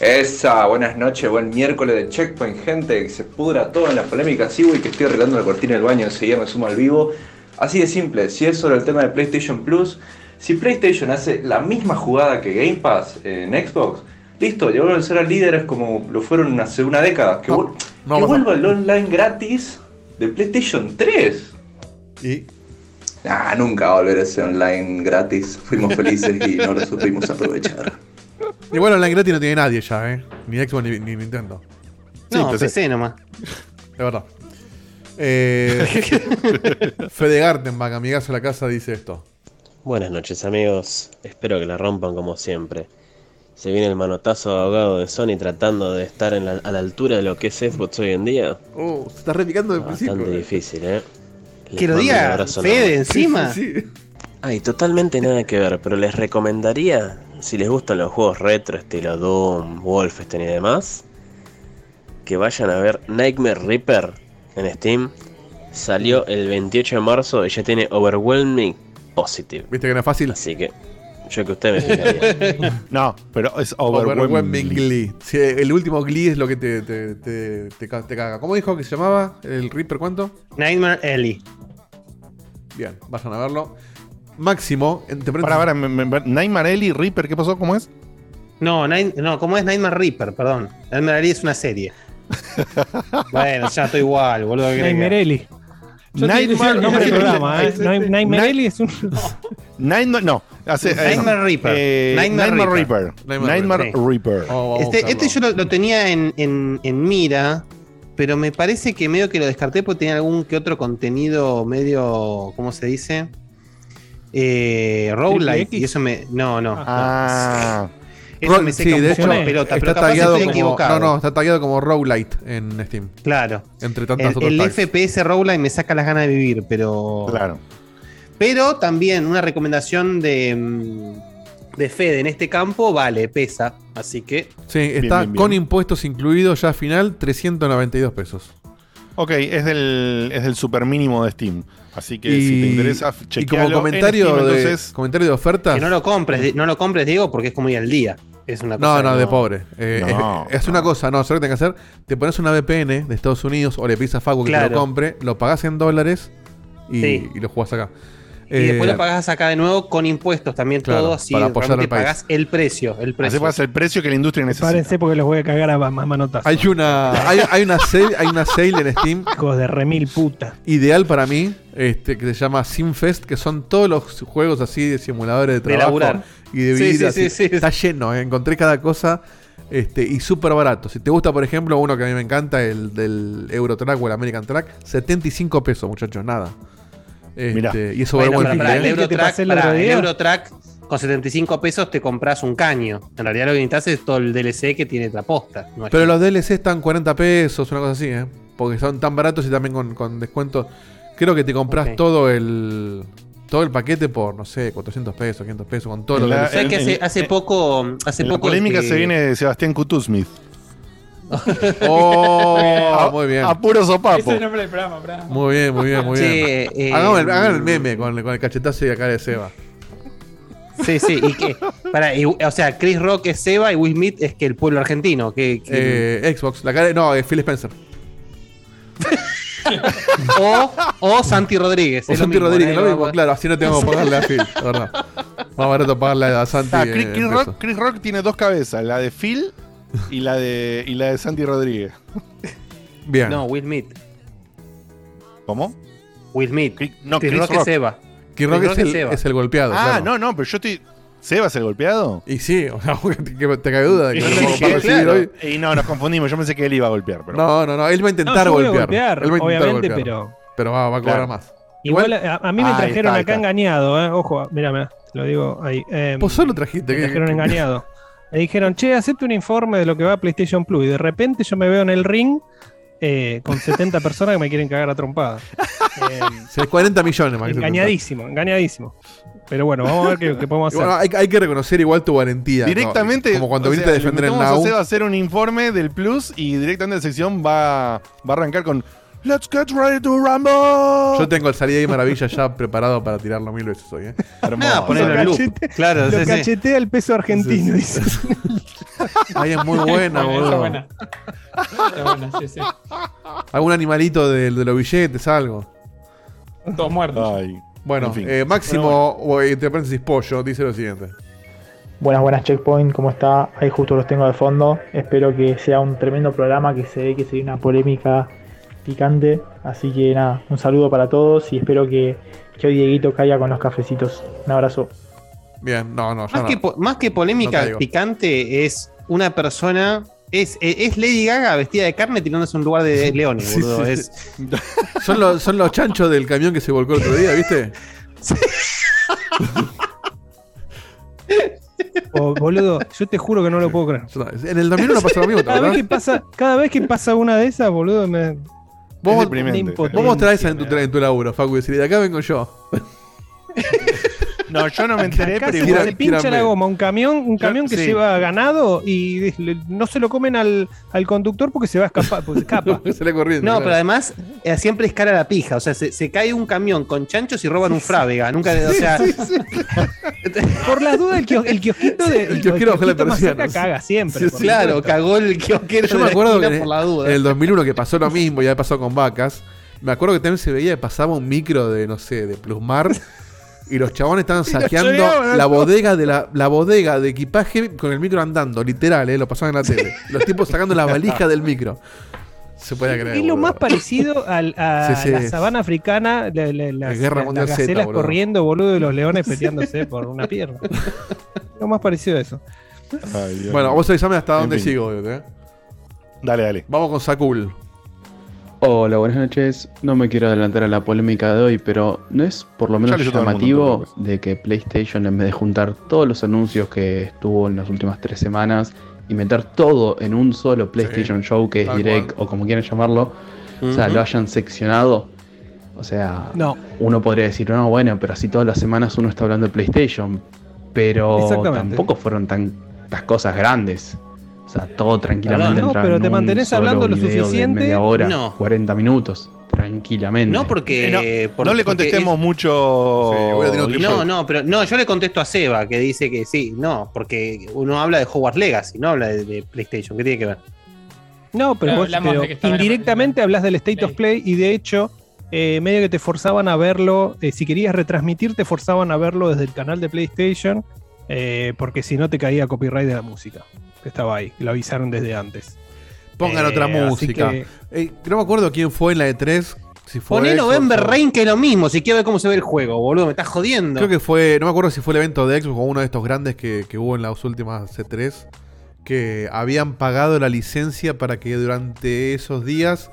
S7: Esa, buenas noches, buen miércoles de Checkpoint, gente, que se pudra todo en las polémicas y que estoy arreglando la cortina del baño, enseguida me sumo al vivo. Así de simple, si es sobre el tema de PlayStation Plus, si PlayStation hace la misma jugada que Game Pass en Xbox, listo, ya vuelven a ser líderes como lo fueron hace una década. Que,
S2: No, no
S7: que vuelva el online gratis de PlayStation 3.
S2: Y
S7: Ah, nunca va a volver ese online gratis. Fuimos felices y no lo supimos aprovechar.
S2: igual online gratis no tiene nadie ya, ¿eh? Ni Xbox ni, ni Nintendo.
S3: No,
S1: Sí,
S3: PC nomás.
S2: De verdad. Eh, Fede Gartenbach, amigazo de la casa, dice esto.
S8: Buenas noches amigos, espero que la rompan como siempre. Se viene el manotazo ahogado de Sony tratando de estar en la- a la altura de lo que es Xbox hoy en día.
S2: Oh, se está repicando de
S8: Bastante
S2: principio.
S8: difícil, ¿eh? Les
S3: Que lo diga Fede encima.
S2: Sí, sí.
S8: Ay, totalmente nada que ver, pero les recomendaría, si les gustan los juegos retro, estilo Doom, Wolfenstein y demás, que vayan a ver Nightmare Reaper en Steam. Salió el 28 de marzo y ya tiene Overwhelming Positive.
S2: ¿Viste que no es fácil?
S8: Así que yo que usted me fijaría.
S1: No, pero es overwhelming.
S2: Glee. Sí, el último Glee es lo que te, te, te, te ca- te caga. ¿Cómo dijo que se llamaba? ¿El Reaper cuánto?
S3: Nightmare Ellie.
S2: Bien, vayan a verlo. Máximo,
S1: Para, para, Nightmare Ellie, Reaper, ¿qué pasó? ¿Cómo es?
S3: No, no, ¿cómo es Nightmare Reaper? Perdón. Nightmare Ellie es una serie. bueno, ya estoy igual, boludo. ¿qué querés que
S5: Nightmare Ellie.
S1: Nightmare-
S5: del programa, ¿eh? Night- Nightmare
S1: Night-
S5: Ellie es un.
S1: Nightmare, no.
S3: Reaper. Nightmare Reaper.
S2: Nightmare
S3: Este, este yo lo, lo tenía en, en- en mira, pero me parece que medio que lo descarté porque tenía algún que otro contenido medio, ¿cómo se dice? Eh, roguelike.
S5: X?
S3: Y eso me. No, no.
S1: Ah.
S3: Eso
S2: Ro-
S3: me
S2: sí,
S3: seca un
S2: de
S3: poco
S2: hecho,
S3: la pelota, pero
S2: está
S3: capaz
S2: tagueado
S3: estoy
S2: como,
S3: equivocado.
S2: no, no, está tagueado como roguelite en Steam.
S3: Claro.
S2: Entre tantas
S3: El,
S2: otras
S3: el. FPS roguelike me saca las ganas de vivir, pero.
S1: Claro.
S3: Pero también una recomendación de, mm, de Fede en este campo, vale, pesa. Así que.
S2: Sí, está
S1: bien, bien.
S2: con impuestos incluidos ya final 392 pesos.
S1: Ok, es del, es del super mínimo de Steam. Así que si te interesa,
S2: y
S1: chequealo
S2: como comentario,
S1: en Steam,
S2: de,
S1: entonces,
S2: comentario de ofertas.
S3: Que no lo compres, no lo compres, Diego, porque es como ir al día. Es una cosa
S2: No, no, de pobre. Eh,
S1: No,
S2: es, es una cosa, no, solo que tenés que hacer, te pones una VPN de Estados Unidos o le pides a Facu que te lo compre, lo pagás en dólares y,
S3: Sí.
S2: y lo jugás acá.
S3: Y después
S2: Eh,
S3: lo pagás acá de nuevo con impuestos también
S2: Claro,
S3: todo, así
S2: para apoyar al país.
S3: pagás el precio, el
S1: así
S3: precio.
S1: pasa el precio que la industria necesita.
S5: Párense porque los voy a cagar a más manotazos.
S2: Hay una, hay, hay una sale, hay una sale en Steam
S5: Hijos de remil puta.
S2: ideal para mí, este, que se llama Simfest, que son todos los juegos así de simuladores de
S3: De
S2: trabajo
S3: laburar.
S2: y de
S3: Sí,
S2: vida.
S3: sí,
S2: así.
S3: sí, sí.
S2: Está lleno, eh, encontré cada cosa este, y súper barato. Si te gusta, por ejemplo, uno que a mí me encanta, el del Eurotrack o el American Track, 75 pesos, muchachos, nada. Este, y eso
S3: Bueno,
S2: vale
S3: para, el
S2: ¿eh?
S5: ¿Que te
S3: Eurotrack,
S5: el
S3: el? Eurotrack, con 75 pesos te compras un caño. En realidad lo que necesitas es todo el DLC que tiene la posta. no
S2: Pero los DLC están 40 pesos, una cosa así, ¿eh? Porque son tan baratos y también con, con descuento. Creo que te compras todo el todo el paquete por, no sé, 400 pesos, 500 pesos, con DLC.
S3: ¿Sabes que
S1: el-
S3: hace,
S1: el-
S3: hace
S1: el-
S3: poco. Hace
S1: En la
S3: poco
S1: polémica
S3: este,
S1: se viene Sebastián Kutusmith.
S2: Oh, muy bien.
S1: A puro
S4: Ese
S1: sopapo.
S4: es el nombre del programa, programa.
S2: Muy bien, muy bien, muy bien.
S3: Eh,
S2: Hagamos el, hagan el meme con, el- con el cachetazo y la cara de Seba.
S3: Sí, sí. Y que, para, y- o sea, Chris Rock es Seba y Will Smith es que el pueblo argentino. Que, que-
S2: Eh, Xbox, la cara de, No, es Phil Spencer.
S3: o, o Santi Rodríguez.
S2: O Santi
S3: mismo,
S2: Rodríguez,
S3: nadie
S2: lo mismo, claro, así no tengo que pagarle a Phil, la verdad. Más barato pagarle a Santi.
S1: Ah. Rock, Chris Rock tiene dos cabezas, la de Phil y la de, y la de Santi Rodríguez.
S2: Bien.
S3: No, Will Smith.
S1: ¿Cómo?
S3: Will Smith.
S1: No,
S3: Chris Rock es
S1: Rock.
S3: Seba.
S2: Chris Rock
S3: Chris
S2: es
S3: Rock es
S2: el,
S3: Seba.
S2: es el golpeado.
S1: Ah,
S2: claro.
S1: no, no, pero yo estoy. ¿Sebas el golpeado?
S2: Y sí, o sea, que te cabe duda de que no
S1: Claro.
S2: hoy.
S1: Y no, nos confundimos. Yo pensé que él iba a golpear. Pero...
S2: No, no, no, él va a intentar golpear.
S5: golpear,
S2: Él va a intentar
S5: obviamente,
S2: golpear.
S5: pero
S2: Pero va, va a cobrar
S1: Claro.
S2: más.
S5: Igual a, a mí me trajeron
S1: está,
S5: acá
S1: está.
S5: engañado, ¿eh? Ojo, mira, mira, lo digo ahí. eh,
S2: Vos solo trajiste.
S5: me
S2: que-
S5: trajeron engañado. Me dijeron, che, acepte un informe de lo que va a PlayStation Plus. Y de repente yo me veo en el ring eh, con 70 personas que me quieren cagar a trompada. Eh,
S2: Sí, 40 millones más. que
S5: engañadísimo, engañadísimo. Pero bueno, vamos a ver qué, qué podemos hacer.
S2: bueno, hay, hay que reconocer igual tu valentía. ¿no?
S1: Directamente.
S2: Como cuando viniste
S1: sea,
S2: a defender el Now.
S1: Seba a hacer un informe del Plus y directamente la sección va, va a arrancar con Let's get ready to rumble.
S2: Yo tengo el salida y maravilla ya preparado para tirarlo mil veces hoy. ¿eh?
S1: Hermoso.
S3: Ponerlo en loop.
S5: Cachete-
S3: Claro,
S5: Lo
S3: sí, sí.
S5: cachetea el peso argentino, dice.
S2: Ay, es muy buena,
S4: Bueno,
S2: boludo.
S4: es buena. Esa es buena, sí, sí.
S2: Algún animalito de, de los billetes, algo.
S4: Están todos muertos.
S1: Ay.
S2: Bueno,
S1: En fin.
S2: eh, Máximo, o entre paréntesis, Pollo, dice lo siguiente.
S9: Buenas, buenas Checkpoint, ¿cómo está? Ahí justo los tengo de fondo. Espero que sea un tremendo programa, que se ve que se una polémica picante. Así que nada, un saludo para todos y espero que, que hoy Dieguito caiga con los cafecitos. Un abrazo.
S2: Bien, no, no, ya
S3: Más,
S2: no.
S3: que, po- más que polémica
S2: No
S3: picante es una persona. Es, es Lady Gaga vestida de carne tirándose a un lugar de leones,
S2: Sí,
S3: boludo.
S2: sí,
S3: Es,
S2: Son los, son los chanchos del camión que se volcó el otro día, ¿viste?
S5: Oh, boludo, yo te juro que no lo puedo creer.
S2: En el 2001 pasó lo mismo, ¿te
S5: Cada vez, que pasa, cada vez que pasa una de esas, boludo, me.
S2: Vos, vos mostrás esa en tu, en tu laburo, Facu, y decir, de acá vengo yo.
S1: No, yo no me enteré, pero
S5: se,
S1: igual.
S5: se pincha
S2: tírame.
S5: la goma, un camión, un
S1: Yo-
S5: camión que
S1: sí.
S5: lleva ganado y no se lo comen al, al conductor porque se va a escapar, porque se escapa.
S2: se le corriendo.
S3: no,
S2: claro.
S3: pero además eh, siempre es cara a la pija. O sea, se, se cae un camión con chanchos y roban un frávega. Nunca, o sea,
S5: Por las dudas, el, kios- el kiosquito de
S2: El kiosquero la
S5: kiosquito más cerca caga siempre.
S2: Sí,
S5: por
S2: sí.
S3: claro, cagó el kiosquero
S2: Yo
S3: de
S2: me acuerdo que
S3: esquina
S2: en,
S3: por la duda.
S2: en el 2001 que pasó lo mismo, ya pasó con vacas. Me acuerdo que también se veía que pasaba un micro de, no sé, de Plusmar. Y los chabones estaban saqueando la bodega de la, la bodega de equipaje con el micro andando, literal, eh, lo pasaban en la tele. Los tipos sacando la valija del micro. Se podía creer.
S5: Es lo
S2: boludo.
S5: más parecido al- a
S2: Sí, sí.
S5: la sabana africana, la- la- las,
S2: Guerra
S5: las
S2: Mundial Z,
S5: gacelas
S2: boludo.
S5: corriendo, boludo, y los leones peleándose por una pierna. lo más parecido a eso.
S1: Ay, Dios
S2: Bueno, vos avisame hasta
S1: En
S2: dónde
S1: fin.
S2: sigo. eh.
S1: Dale, dale.
S2: Vamos con Sakul.
S10: Hola, buenas noches. No me quiero adelantar a la polémica de hoy, pero ¿no es por lo menos
S1: mundo,
S10: llamativo de que PlayStation, en vez de juntar todos los anuncios que estuvo en las últimas tres semanas y meter todo en un solo PlayStation Show, que es
S2: tal
S10: Direct
S2: cual.
S10: o como quieran llamarlo, o sea, lo hayan seccionado? O sea,
S5: No,
S10: uno podría decir, no, bueno, pero así todas las semanas uno está hablando de PlayStation, pero tampoco fueron tantas cosas grandes. Sea, todo tranquilamente
S5: No, pero
S10: en
S5: te mantenés hablando lo suficiente.
S10: media hora,
S3: No.
S10: 40 minutos, tranquilamente.
S3: No porque. por-
S1: no le
S3: porque
S1: contestemos
S3: es-
S1: mucho.
S2: Sí.
S3: No, no, pero no, yo le contesto a Seba que dice que sí, no, porque uno habla de Hogwarts Legacy, no habla de, de PlayStation, ¿qué tiene que ver?
S5: no, pero,
S4: Claro,
S5: vos- pero indirectamente
S4: la-
S5: hablas del State of Play y de hecho, eh, medio que te forzaban a verlo. eh, si querías retransmitir, te forzaban a verlo desde el canal de PlayStation, eh, porque si no te caía copyright de la música que estaba ahí. Lo avisaron desde antes.
S2: Pongan
S5: Eh,
S2: otra
S5: así
S2: música.
S5: que-
S2: Eh, no me acuerdo quién fue en la E3. Si fue
S3: Poné
S2: Xbox
S3: November
S2: o-
S3: Rain que es lo mismo, si quiero ver cómo se ve el juego, boludo, me estás jodiendo.
S2: Creo que fue, no me acuerdo si fue el evento de Xbox o uno de estos grandes que, que hubo en las últimas C3, que habían pagado la licencia para que durante esos días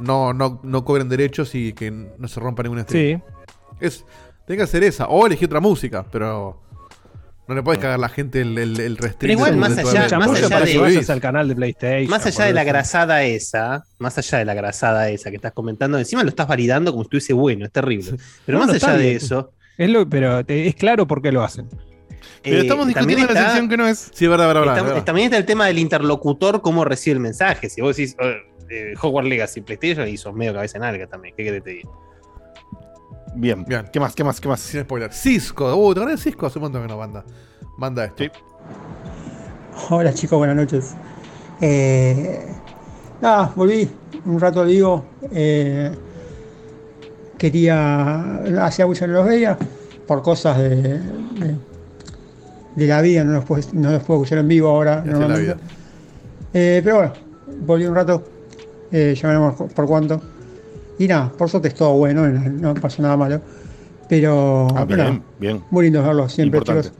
S2: no, no, no cobren derechos y que no se rompa ningún stream.
S5: Sí.
S2: Es, tiene que hacer esa, o elegir otra música, pero no le puedes cagar a la gente el, el, el
S3: Pero igual, más allá- más allá
S5: para
S3: de-
S5: que vayas al canal de PlayStation.
S3: Más allá de la grasada esa, más allá de la grasada esa que estás comentando, encima lo estás validando como si estuviese bueno, es terrible. Pero
S5: No,
S3: más
S5: no,
S3: allá de
S5: bien.
S3: eso.
S5: Es lo, pero te- es claro por qué lo hacen.
S1: Pero
S3: eh,
S1: estamos
S3: también
S1: discutiendo la
S3: está-
S1: sección que no es.
S2: Sí, es verdad, verdad, verdad,
S3: está-
S2: verdad.
S3: También está el tema del interlocutor, cómo recibe el mensaje. Si vos decís eh, eh, Hogwarts Legacy, PlayStation, y sos medio cabeza en alga también. ¿Qué querés que te diga?
S1: Bien.
S2: Bien.
S1: ¿Qué más? ¿Qué más? ¿Qué más?
S2: Sin spoiler. Cisco, uh, ¿te acuerdas de Cisco? Hace un montón que no manda. Manda esto.
S1: Sí.
S11: Hola chicos, buenas noches. Eh, nada, volví un rato digo. eh, quería. Hacía mucho no los veía. Por cosas de, de, de la vida, no los, puedo, no los puedo escuchar en vivo ahora.
S2: La vida.
S11: Eh, pero bueno, volví un rato. Eh, ya veremos por- por cuánto. Y nada, por suerte es todo bueno, no, no pasó nada malo. Pero.
S1: Ah,
S11: pero
S1: bien,
S11: nada,
S1: bien.
S11: muy lindo verlos siempre,
S1: Importante.
S11: chicos.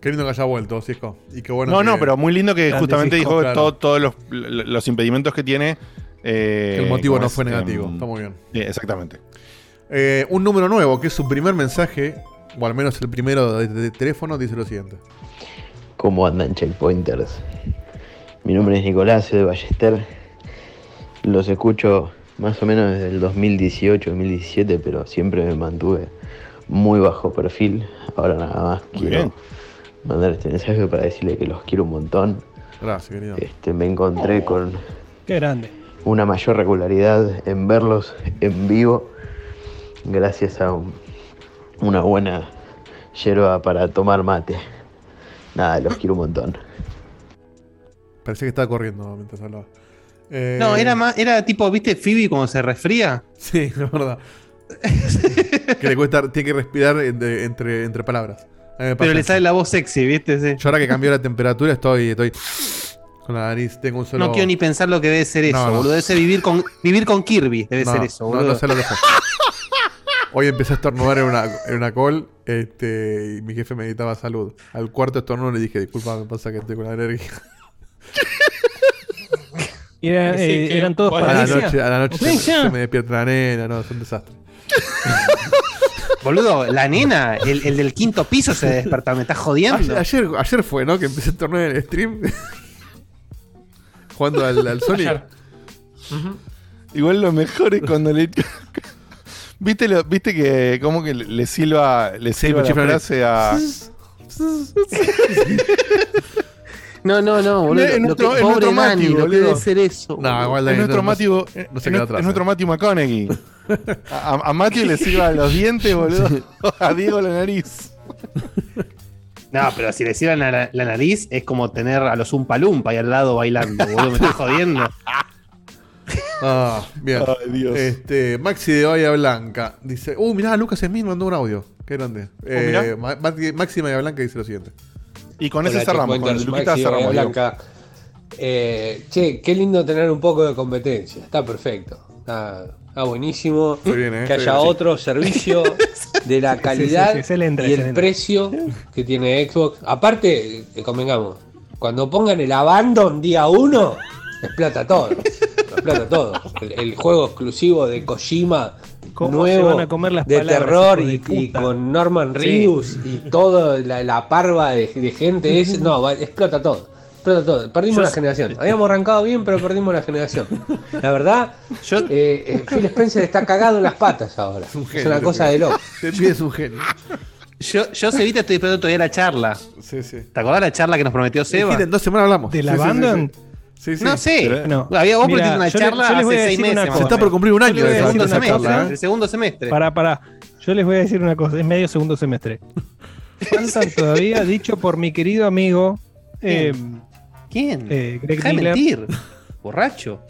S2: Qué lindo que haya vuelto, Cisco. Y qué bueno
S1: No,
S2: que-
S1: no, pero muy lindo que justamente
S5: Cisco,
S1: dijo
S2: claro.
S1: todo- todos los, los impedimentos que tiene Eh,
S2: Que el motivo
S1: ¿cómo
S2: no
S1: es?
S2: fue negativo.
S1: Em,
S2: Está muy bien.
S1: sí, exactamente.
S2: Eh, un número nuevo, que es su primer mensaje, o al menos el primero de, de teléfono, dice lo siguiente.
S12: ¿Cómo andan checkpointers? Mi nombre es Nicolás, soy de Ballester. Los escucho más o menos desde el 2018-2017, pero siempre me mantuve muy bajo perfil. Ahora nada más quiero
S1: bien.
S12: mandar este mensaje para decirle que los quiero un montón.
S2: Gracias, querido.
S12: Este, me encontré con
S5: Qué grande.
S12: una mayor regularidad en verlos en vivo gracias a un- una buena yerba para tomar mate. Nada, los quiero un montón.
S2: Parecía que estaba corriendo mientras hablaba. Eh,
S3: No, era más, era tipo, ¿viste Phoebe cuando se resfría?
S2: Sí, es verdad. que le cuesta, tiene que respirar entre, entre, entre palabras.
S3: Pero le sale la voz sexy, ¿viste? Sí.
S2: Yo ahora que cambió la temperatura estoy, estoy con la nariz, tengo un solo...
S3: No quiero ni pensar lo que debe ser eso,
S2: No, no.
S3: boludo. Debe ser vivir con, vivir con Kirby, debe
S2: No,
S3: ser eso, boludo.
S2: no sé lo que fue. Hoy empecé a estornudar en una, en una call este, y mi jefe me gritaba salud. Al cuarto estornudo le dije, disculpa, me pasa que estoy con alergia.
S5: Y era-
S4: Sí,
S5: eh,
S4: que
S5: eran todos
S4: por
S2: A la noche, a la noche se, me despierta la nena, no, es un desastre.
S3: Boludo, la nena, el, el del quinto piso se despertó, me estás jodiendo.
S2: Ayer, ayer, ayer fue, ¿no? Que empecé a estornudar en el stream. Jugando al, al Sony.
S1: Igual lo mejor es cuando le. ¿Viste, lo, ¿Viste que como que le silba, le silba la- frase a.
S3: No, no, no, boludo.
S1: Es
S3: Lo
S1: nuestro-
S3: que,
S1: es
S3: pobre
S1: nuestro
S3: Dani, que
S1: boludo.
S3: debe ser eso.
S2: No, igual
S1: Es nuestro Matthew,
S2: no
S1: es,
S2: se queda
S1: nuestro-
S2: atrás.
S1: es nuestro Matthew McConaughey. A, a Matthew le silba los dientes, boludo. A Diego la nariz.
S3: No, pero si le cierran la, la nariz es como tener a los Umpalumpa ahí al lado bailando, boludo. Me estás jodiendo.
S2: Ah, bien.
S1: Ay, Dios.
S2: Este, Maxi de Bahía Blanca dice: Uh, mirá, Lucas Smith mandó un audio. Qué grande. Eh. Ma- Maxi Maxi de Bahía Blanca dice lo siguiente.
S1: Y con ese cerramos. Con el Luquita cerramos.
S13: Blanca. Eh, che, qué lindo tener un poco de competencia. Está perfecto. Está, está buenísimo.
S2: Eh,
S13: que haya otro servicio de la calidad
S5: sí, sí, excelente,
S13: y el precio que tiene Xbox. Aparte, eh, convengamos, cuando pongan el Abandon día 1, explota todo. explota todo. El, el juego exclusivo de Kojima.
S5: ¿Cómo se
S13: nuevo
S5: van a comer las
S13: de
S5: palabras,
S13: terror
S5: de
S13: y, y con Norman Reedus y toda la, la parva de, de gente es no va- explota todo explota todo. Perdimos
S5: Yo
S13: la
S5: sé-
S13: generación. Habíamos arrancado bien pero perdimos la generación. La verdad
S3: Yo,
S13: eh, eh, Phil Spencer está cagado en las patas ahora.
S2: Un
S13: es una cosa de loco.
S2: Te pides un genio.
S3: yo, yo Cevita, estoy esperando todavía la charla.
S2: Sí, sí.
S3: ¿Te acordás la charla que nos prometió Seba?
S2: En dos semanas hablamos.
S5: ¿De
S2: Sí,
S5: la
S2: sí, sí, sí.
S3: No sé.
S1: Pero-
S5: No.
S3: Había vos
S5: Mira,
S3: una
S5: yo
S3: charla
S5: yo les voy a
S3: hace seis
S5: decir una
S3: meses.
S5: cosa.
S2: Se está por cumplir un año de segunda
S3: semestre,
S2: charla, ¿eh?
S3: El segundo semestre.
S5: Pará, pará. Yo les voy a decir una cosa. Es medio segundo semestre. Faltan todavía, dicho por mi querido amigo eh,
S3: ¿Quién?
S5: eh, Greg
S3: Deja de
S5: Miller,
S3: mentir. Borracho.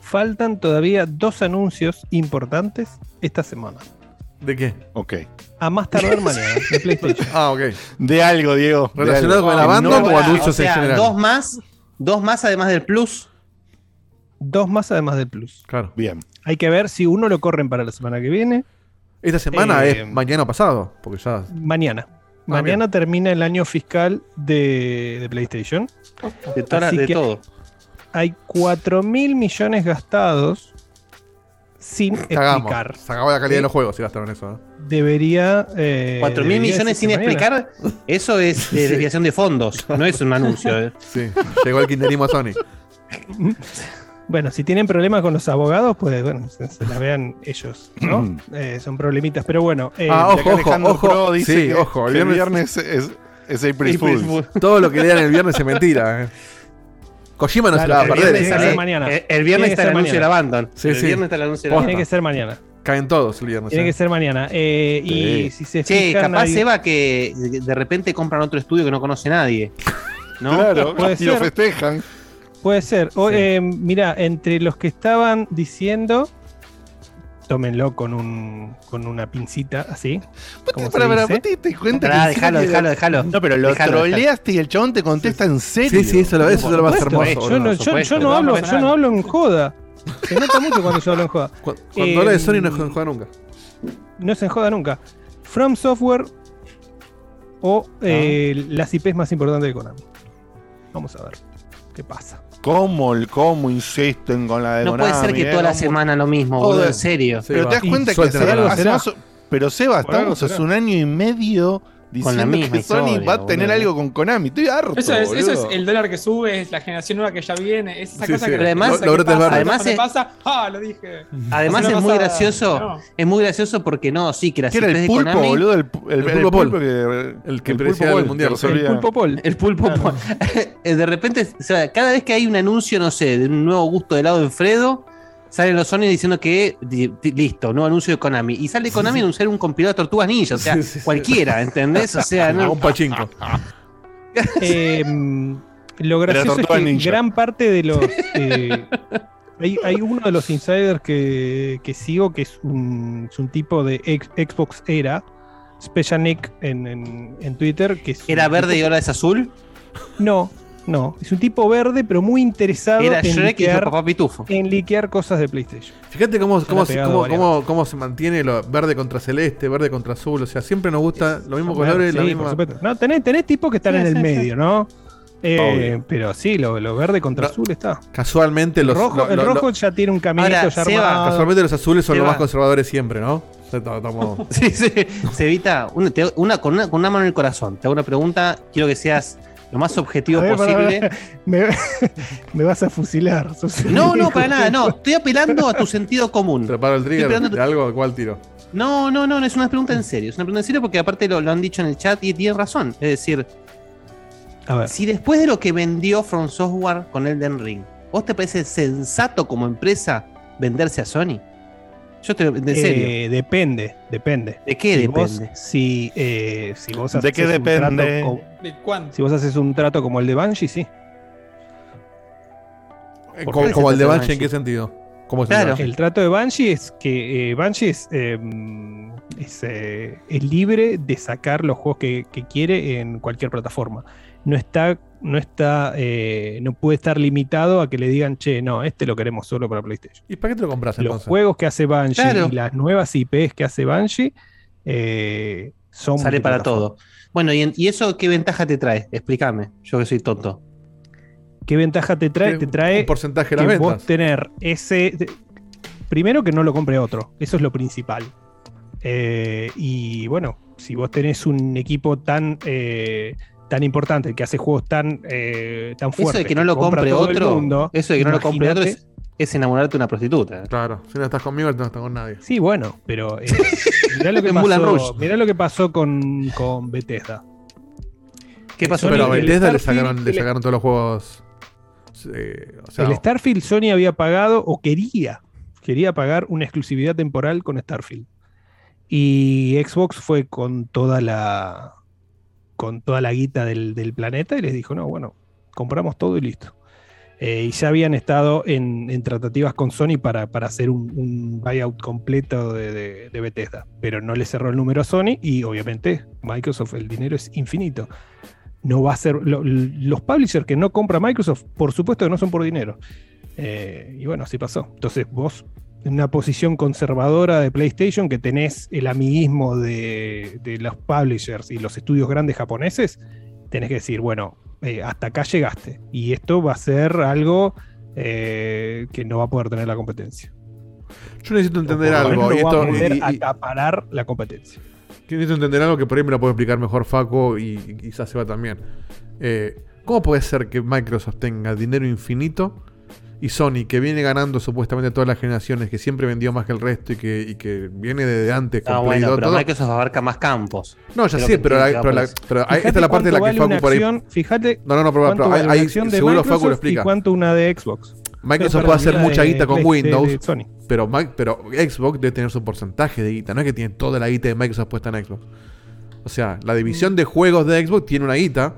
S5: faltan todavía dos anuncios importantes esta semana.
S2: ¿De qué?
S1: Ok.
S5: A más tardar mañana de PlayStation.
S2: Ah, ok.
S1: De algo, Diego.
S2: ¿Relacionado
S1: algo.
S2: con la banda
S1: no
S2: o anuncios
S3: o sea,
S2: en general?
S3: dos más, dos más además del plus.
S5: Dos más además del Plus.
S2: Claro.
S1: Bien.
S5: Hay que ver si uno lo corren para la semana que viene.
S2: Esta semana
S5: Eh,
S2: es mañana pasado. Porque ya.
S5: Mañana. Mañana termina el año fiscal de, de PlayStation.
S3: De, toda
S5: Así
S3: de
S5: que-
S3: todo.
S5: Hay 4 mil millones gastados sin
S2: Cagamos.
S5: explicar.
S2: Se acabó la calidad
S5: Sí.
S2: de los juegos si gastaron eso. ¿no?
S5: Debería. Eh,
S3: Cuatro mil
S5: debería
S3: millones sin
S5: mañana.
S3: explicar, eso es de desviación de fondos, no es un anuncio. eh.
S2: Sí. Llegó el kinderismo a Sony.
S5: Bueno, si tienen problemas con los abogados, pues bueno, se, se la vean ellos, ¿no? Eh, son problemitas, pero bueno. eh,
S2: Ah, ojo, ojo.
S1: Pro dice
S2: Sí,
S1: que
S2: ojo, el
S1: el
S2: viernes-
S1: viernes, es, es April
S3: April
S1: Fool's.
S3: Fool.
S2: Todo lo que lean el viernes es mentira. Kojima no se la va a
S5: el
S2: perder.
S5: viernes
S2: esa,
S5: sale mañana.
S3: El, viernes
S5: que
S3: está el
S5: ser
S3: anuncio del
S5: mañana.
S3: Abandon.
S2: Sí,
S3: el
S2: sí.
S3: viernes está el anuncio del.
S5: Tiene que ser mañana.
S2: Caen todos el viernes.
S5: Tiene
S2: eh.
S5: que ser mañana. Eh,
S1: Sí.
S5: Y si se
S3: Che,
S5: fijan,
S3: capaz Seba que de repente compran otro estudio que no conoce nadie. ¿No?
S1: Claro,
S5: Puede
S1: y lo festejan.
S5: Puede ser. O, eh, mira, entre los que estaban diciendo, tómenlo con un con una pincita así. como se
S1: Para, para. ¿vos te das cuenta que
S3: dejalo,
S1: que-
S3: dejalo.
S1: No, pero lo
S3: Dejalo,
S1: troleaste y el chabón te contesta en serio.
S2: Sí, sí, eso lo, eso
S5: Por
S2: lo va a hacer
S5: supuesto,
S2: hermoso.
S5: yo, no, yo- yo hablo, yo no hablo en joda. Se nota mucho cuando yo hablo en joda.
S2: Cu- Cuando habla de Sony no
S5: Eh,
S2: juega nunca.
S5: No se enjoda nunca. From Software o eh, las IPs más importantes de Konami. Vamos a ver. ¿Qué pasa?
S1: ¿Cómo, el- cómo insisten con la de
S3: No puede ser que
S1: eh?
S3: toda la
S1: ¿Cómo-
S3: semana lo mismo,
S1: Joder.
S3: boludo, en serio.
S1: Pero te das
S2: Y
S1: cuenta que más- Pero Seba, estamos hace un año y medio diciendo
S3: misma
S1: que Sony
S3: historia,
S1: va a tener
S3: boludo.
S1: algo con Konami. Estoy harto.
S4: Eso es, eso es
S1: boludo.
S4: el dólar que sube, es la generación nueva que ya viene, es esa
S2: Sí,
S4: cosa
S2: sí.
S4: que
S2: Pero
S3: además-
S2: lo-
S4: que pasa.
S3: Además
S4: cuando
S3: es-
S4: pasa, ah, lo dije.
S3: Además
S4: La
S3: es muy gracioso.
S4: no.
S3: Es muy gracioso porque no, sí, que
S1: ¿Qué era el
S3: de
S1: pulpo,
S3: Konami-
S1: boludo? El, pu- el,
S2: El
S1: el
S2: pulpo
S1: pulpo, que,
S2: El que
S1: pulpo
S2: el mundial,
S5: El pulpo Paul.
S3: El pulpo. Eh, de repente, o sea, cada vez que hay un anuncio, no sé, de un nuevo gusto de helado de Fredo, salen los Sony diciendo que listo, nuevo anuncio de Konami. Y sale Konami a anunciar un compilado de tortugas ninja, o sea,
S2: Sí, sí, sí.
S3: cualquiera, ¿entendés? O sea, no.
S2: un pachinko.
S5: Eh, lo gracioso es que
S1: Ninja.
S5: gran parte de los. eh, hay, hay uno de los insiders que, que sigo que es un, es un tipo de ex- Xbox Era, Special Nick en, en- en Twitter. Que es
S3: ¿Era verde y ahora es azul?
S5: No, no. Es un tipo verde, pero muy interesado
S3: Era
S5: en,
S3: Shrek y
S5: liquear,
S3: fue papá pitufo.
S5: en liquear cosas de PlayStation.
S2: Fíjate cómo,
S5: Se
S2: cómo, cómo, cómo- cómo se mantiene lo verde contra celeste, verde contra azul. O sea, siempre nos gusta los mismos colores,
S5: Sí,
S2: la
S5: por
S2: misma.
S5: supuesto. No, tenés, tenés tipos que están
S3: Sí,
S5: en el
S3: sí, sí.
S5: medio, ¿no? Eh, pero sí, lo, lo verde contra
S2: No,
S5: azul está.
S2: Casualmente
S5: El
S2: los,
S5: rojo,
S2: lo-
S5: el
S2: lo-
S5: rojo
S2: lo-
S5: ya tiene un caminito
S3: Ahora,
S5: ya
S3: Seba,
S5: armado.
S2: casualmente los azules son los más conservadores siempre, ¿no?
S3: Sí, sí. Se evita una, te- una- con, una, con una mano en el corazón. Te hago una pregunta, quiero que seas lo más objetivo
S5: ver,
S3: posible.
S5: Me, me vas a fusilar.
S3: No, no, para nada, no. Estoy apelando a tu sentido común.
S2: Preparo el trigger de algo, ¿cuál tiro?
S3: No, no, no, no, es una pregunta en serio. Es una pregunta en serio porque aparte lo, lo han dicho en el chat y tienen razón. Es decir,
S5: A ver.
S3: si después de lo que vendió From Software con Elden Ring, ¿vos te parece sensato como empresa venderse a Sony? Yo te en serio.
S5: Eh, depende, depende.
S3: ¿De qué
S5: si Vos,
S3: depende?
S5: si, eh, si vos
S1: ¿De
S5: haces
S1: qué
S5: un
S1: depende?
S5: trato co-
S4: ¿De cuánto?
S5: si vos haces un trato como el de Banshee, sí.
S2: Eh,
S3: ¿Por
S2: Como,
S3: qué
S2: como el de
S3: de
S2: Banshee, ¿en
S3: Banshee?
S2: qué sentido? ¿Cómo es el
S3: Claro.
S2: Banshee?
S5: El trato de Banshee es que eh, Banshee es, eh, es, eh, es libre de sacar los juegos que, que quiere en cualquier plataforma. No está, no está, eh, no puede estar limitado a que le digan, che, no, este lo queremos solo para PlayStation.
S2: ¿Y para qué te lo compras
S5: Los
S2: entonces?
S5: juegos que hace Banshee
S3: Claro.
S5: y las nuevas IPs que hace Banshee eh, son
S3: Sale para todo. Bueno, ¿y, en- y eso qué ventaja te trae? Explícame, yo que soy tonto.
S5: ¿Qué ventaja te trae?
S2: Que
S5: Te trae
S2: un porcentaje de
S5: que
S2: las
S5: vos
S2: ventas.
S5: tener ese. Primero que no lo compre otro, eso es lo principal. Eh, y bueno, si vos tenés un equipo tan eh, tan importante que hace juegos tan eh, tan
S3: Eso
S5: fuertes
S3: de que no lo compre
S5: el
S3: otro,
S5: mundo,
S3: eso de que no lo compre otro es, es enamorarte de una prostituta.
S2: Claro, si no estás conmigo, no estás con nadie.
S5: Sí, bueno, pero eh, mirá, lo que pasó, mirá lo que pasó con, con Bethesda.
S3: ¿Qué pasó?
S2: Pero a
S5: el
S2: Bethesda le sacaron, le
S5: el-
S2: sacaron todos los juegos. eh, o sea,
S5: el Starfield Sony había pagado o quería, quería pagar una exclusividad temporal con Starfield. Y Xbox fue con toda la con toda la guita del, del planeta y les dijo, no, bueno, compramos todo y listo. Eh, y ya habían estado en, en tratativas con Sony para, para hacer un, buyout completo de, de- Bethesda, pero no le cerró el número a Sony y obviamente Microsoft, el dinero es infinito. No va a ser. lo- los publishers que no compra Microsoft, por supuesto que no son por dinero. Eh, y bueno, así pasó. Entonces, vos, en una posición conservadora de PlayStation, que tenés el amiguismo de, de los publishers y los estudios grandes japoneses, tenés que decir, bueno, eh, hasta acá llegaste. Y esto va a ser algo eh, que no va a poder tener la competencia.
S2: yo necesito entender algo. Y
S5: no va
S2: esto,
S5: a poder
S2: y- y-
S5: acaparar la competencia.
S2: que necesito entender algo que por ahí me lo puede explicar mejor Faco y, y quizás se va también. Eh, ¿Cómo puede ser que Microsoft tenga dinero infinito y Sony, que viene ganando supuestamente todas las generaciones, que siempre vendió más que el resto y que, y que viene desde antes con
S3: Ah,
S2: Play
S3: bueno,
S2: 2,
S3: pero
S2: todo?
S3: Microsoft abarca más campos.
S2: No, ya sé, pero, la- pero, la- pero esta es la parte en la que
S5: vale
S2: Facu por ahí.
S5: Fíjate
S2: No, no, no, pero, pero
S5: vale acción de
S2: seguro Facu lo explica.
S5: y cuánto una de Xbox.
S2: Microsoft puede hacer mucha
S5: de
S2: guita con
S5: Play- de-
S2: Windows,
S5: de Sony.
S2: pero, pero Xbox debe tener su porcentaje de guita. No es que tiene toda la guita de Microsoft puesta en Xbox. O sea, la división de juegos de Xbox tiene una guita.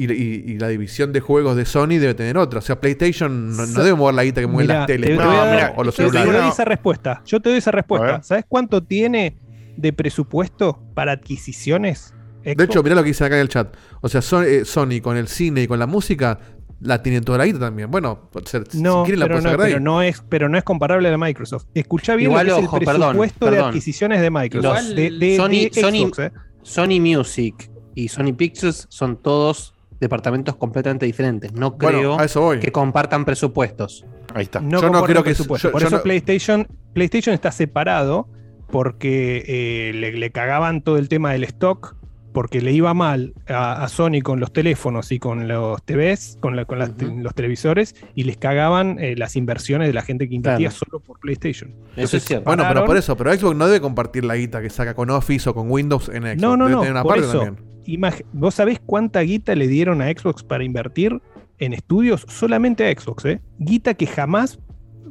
S2: Y, y- y la división de juegos de Sony debe tener otra. O sea, PlayStation no, no debe mover la guita que mueven
S5: Mirá,
S2: las
S5: te-
S2: teles
S5: te
S2: o los
S5: yo te
S2: celulares.
S5: doy esa respuesta. Yo te doy esa
S1: A
S5: respuesta. ¿Sabes cuánto tiene de presupuesto para adquisiciones?
S2: De hecho, mirá lo que dice acá en el chat. O sea, Sony, eh, Sony con el cine y con la música la tienen toda la guita también. Bueno, o sea, si
S5: no,
S2: quieren la
S5: pero, no,
S2: sacar de ahí.
S5: pero no es, pero no es comparable a la Microsoft. Escucha bien
S3: Igual,
S5: lo que
S3: ojo,
S5: es el
S3: perdón,
S5: presupuesto de adquisiciones de Microsoft.
S4: Los-
S5: de, de-
S3: Sony-
S5: de
S3: Sony-
S5: Xbox, eh.
S3: Sony Music y Sony Pictures son todos departamentos completamente diferentes. No
S2: Bueno,
S3: creo
S2: a eso voy.
S3: que compartan presupuestos.
S1: Ahí está.
S5: No
S2: Yo no creo que- yo-
S5: Por
S2: yo
S5: eso
S2: no-
S5: PlayStation, PlayStation está separado porque eh, le, le cagaban todo el tema del stock, porque le iba mal a, a Sony con los teléfonos y con los TVs, con, la- con las los televisores, y les cagaban eh, las inversiones de la gente que invertía
S3: Claro.
S5: solo por PlayStation.
S3: Eso
S5: Entonces,
S3: es cierto.
S2: Bueno, pero por eso, pero Xbox no debe compartir la guita que saca con Office o con Windows en Xbox.
S5: No, no,
S2: Debe
S5: no.
S2: tener una
S5: Por
S2: parte
S5: eso,
S2: también.
S5: ¿Vos sabés cuánta guita le dieron a Xbox para invertir en estudios? Solamente a Xbox, ¿eh? Guita que jamás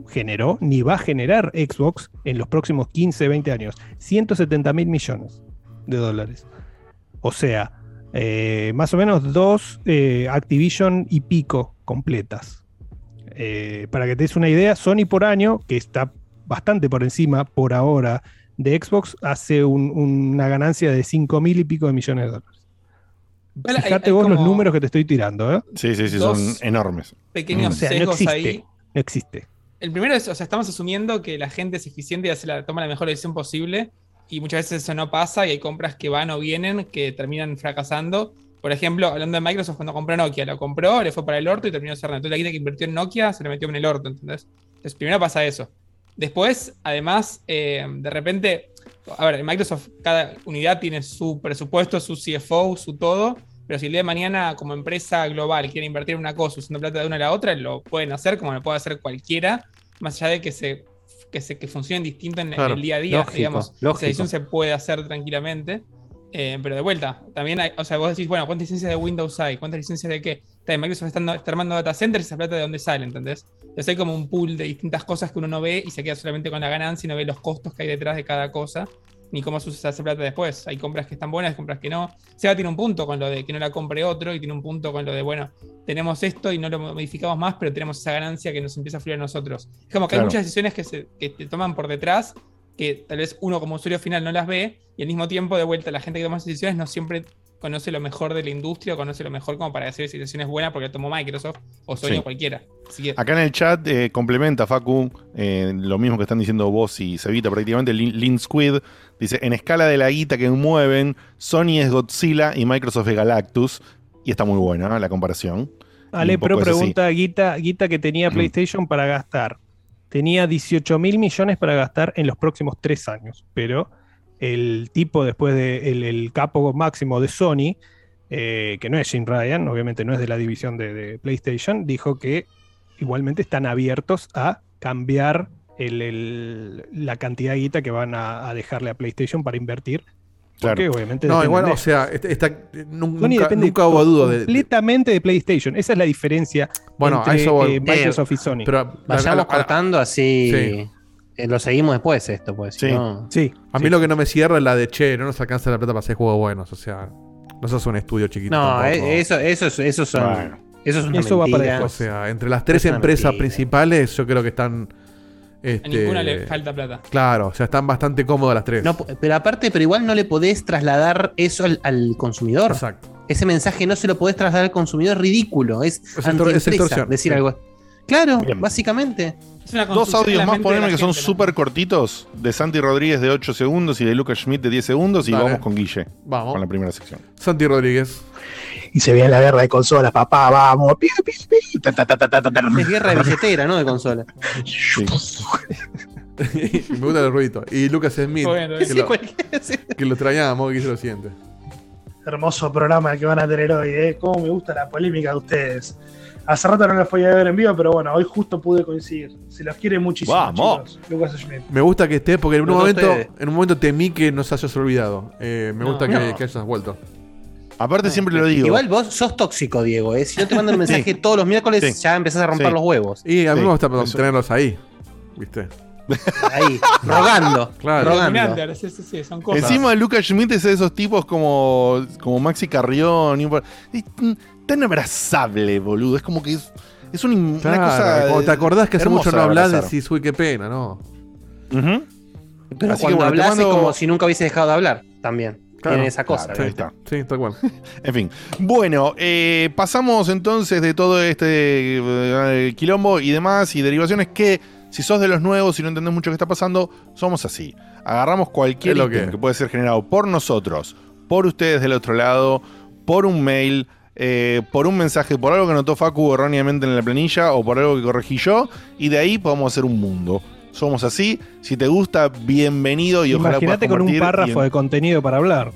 S5: generó ni va a generar Xbox en los próximos 15, 20 años. 170 mil millones de dólares. O sea, eh, más o menos dos eh, Activision y pico completas. Eh, para que te des una idea, Sony por año, que está bastante por encima por ahora de Xbox, hace un- una ganancia de 5 mil y pico de millones de dólares.
S4: Hay-
S5: Fíjate
S4: hay
S5: vos los números que te estoy tirando, ¿eh?
S1: Sí, sí, sí,
S4: Dos
S1: son enormes.
S4: Pequeños
S5: O sea, no
S4: sesgos
S5: existe.
S4: ahí.
S5: No existe.
S4: El primero es, o sea, estamos asumiendo que la gente es eficiente y hace la, toma la mejor decisión posible. Y muchas veces eso no pasa y hay compras que van o vienen que terminan fracasando. Por ejemplo, hablando de Microsoft, cuando compró Nokia, lo compró, le fue para el orto y terminó cerrando. Entonces la guita que invirtió en Nokia se le metió en el orto, ¿entendés? Entonces primero pasa eso. Después, además, eh, de repente, a ver, en Microsoft cada unidad tiene su presupuesto, su CFO, su todo. Pero si el día de mañana, como empresa global, quiere invertir en una cosa usando plata de una a la otra, lo pueden hacer como lo puede hacer cualquiera, más allá de que se que, se, que funcionen distinto en, el día a día,
S3: lógico,
S4: digamos.
S3: lógico.
S4: Esa decisión se puede hacer tranquilamente. Eh, pero de vuelta, también hay, o sea, vos decís, bueno, ¿cuántas licencias de Windows hay? ¿Cuántas licencias de qué? Está bien, Microsoft está, está armando data centers, esa plata de dónde sale, ¿entendés? Entonces hay como un pool de distintas cosas que uno no ve y se queda solamente con la ganancia y no ve los costos que hay detrás de cada cosa, ni cómo se usa esa plata después. Hay compras que están buenas, compras que no. Seba tiene un punto con lo de que no la compre otro y tiene un punto con lo de, bueno, tenemos esto y no lo modificamos más, pero tenemos esa ganancia que nos empieza a fluir a nosotros. Es como que hay
S1: Claro.
S4: muchas decisiones que, se, que te toman por detrás que tal vez uno como usuario final no las ve y al mismo tiempo de vuelta la gente que toma esas decisiones no siempre conoce lo mejor de la industria o conoce lo mejor como para decir si la es buena porque la tomó Microsoft o Sony
S1: Sí.
S4: o cualquiera. Así que
S1: Acá en el chat eh, complementa Facu eh, lo mismo que están diciendo vos y Cevita prácticamente. Lin Lin Squid dice: En escala de la guita que mueven, Sony es Godzilla y Microsoft es Galactus. Y está muy buena ¿no? la comparación.
S5: Ale Pro
S1: así.
S5: pregunta, Guita, Guita que tenía PlayStation para gastar. Tenía 18 mil millones para gastar en los próximos tres años, pero el tipo después de el, el capo máximo de Sony, eh, que no es Jim Ryan, obviamente no es de la división de, de PlayStation, dijo que igualmente están abiertos a cambiar el- el- la cantidad de guita que van a, a dejarle a PlayStation para invertir. Porque
S1: Claro.
S5: obviamente
S2: No, igual,
S5: de-
S2: o sea, está, nun-
S5: Sony
S2: nunca,
S5: depende
S2: nunca hubo duda de.
S5: completamente de PlayStation. Esa es la diferencia
S2: Bueno, a
S5: entre
S2: eso voy.
S5: eh, Microsoft y Sony.
S2: Pero
S3: Vayamos
S2: a- a- a-
S3: cortando así.
S2: Sí.
S3: Eh, lo seguimos después esto, pues.
S1: Sí.
S3: no-
S5: sí.
S2: A mí lo que no me cierra es la de che, no nos alcanza la plata para hacer juegos buenos. O sea, no sos un estudio chiquito.
S3: No, eh, eso, eso, es- eso son.
S1: Bueno.
S3: Eso es una
S5: Eso va para.
S2: O sea, entre las tres empresas
S3: mentira.
S2: principales, yo creo que están.
S4: a
S2: Este,
S4: ninguna le falta plata.
S2: Claro, o sea, están bastante cómodas las tres.
S3: No, pero aparte, pero igual no le podés trasladar eso al, al consumidor.
S2: Exacto.
S3: Ese mensaje no se lo podés trasladar al consumidor, es ridículo. Es,
S2: Es
S3: decir
S2: sí.
S3: algo. Claro,
S1: Bien.
S3: básicamente.
S1: Dos audios más, poneme que son súper cortitos. De Santi Rodríguez de 8 segundos y de Lucas Schmidt de 10 segundos. Y
S2: Dale.
S1: vamos con Guille.
S2: Vamos.
S1: Con la primera sección.
S2: Santi Rodríguez.
S14: Y se viene la guerra de consolas, papá, vamos.
S3: Es guerra de billetera, no de consola.
S2: Y me gusta el ruidito. Y Lucas Smith,
S4: Bueno,
S2: que,
S4: sí,
S2: lo, que lo extrañamos, que se lo siente.
S14: Hermoso programa que van a tener hoy, ¿eh? Cómo me gusta la polémica de ustedes. Hace rato no los podía ver en vivo, pero bueno, hoy justo pude coincidir. Se los quiere muchísimo,
S1: Vamos.
S14: chicos. Lucas Schmidt.
S2: Me gusta que esté porque en un
S3: no
S2: momento,
S3: ustedes.
S2: en un momento temí que nos hayas olvidado. Eh, me
S4: No.
S2: gusta que,
S1: No.
S2: que hayas vuelto.
S1: Aparte, siempre lo digo.
S3: Igual vos sos tóxico, Diego. ¿eh? Si no te mandan un mensaje todos los miércoles,
S1: Sí.
S3: ya empezás a romper
S1: Sí.
S3: los huevos.
S2: Y a mí
S1: Sí,
S2: me gusta
S1: eso.
S2: tenerlos ahí. ¿Viste?
S3: Ahí, rogando.
S2: Claro.
S3: Rogando.
S4: Sí, sí, sí, son cosas.
S1: Encima, Lucas Schmidt es de esos tipos como, como Maxi Carrión. y un- es tan abrazable, boludo. Es como que es, es un- una cosa.
S2: cuando te acordás que hace mucho no
S1: abrazar.
S2: decís, uy, qué pena, ¿no?
S1: Ujú.
S3: Pero
S1: Así que
S3: cuando
S1: bueno,
S3: hablas
S1: mando-
S3: es como si nunca hubiese dejado de hablar. También.
S2: Claro,
S3: Tiene esa cosa.
S1: claro, ahí está.
S2: sí, tal cual.
S1: En fin. Bueno, eh, pasamos entonces de todo este eh, quilombo y demás y derivaciones que, si sos de los nuevos y no entendés mucho qué está pasando, somos así. Agarramos cualquier
S2: lo que
S1: que, puede ser generado por nosotros, por ustedes del otro lado, por un mail, eh, por un mensaje, por algo que notó Facu erróneamente en la planilla o por algo que corregí yo, y de ahí podemos hacer un mundo. Somos así. Si te gusta, bienvenido y ojalá puedas
S5: Imagínate con un párrafo de contenido para hablar.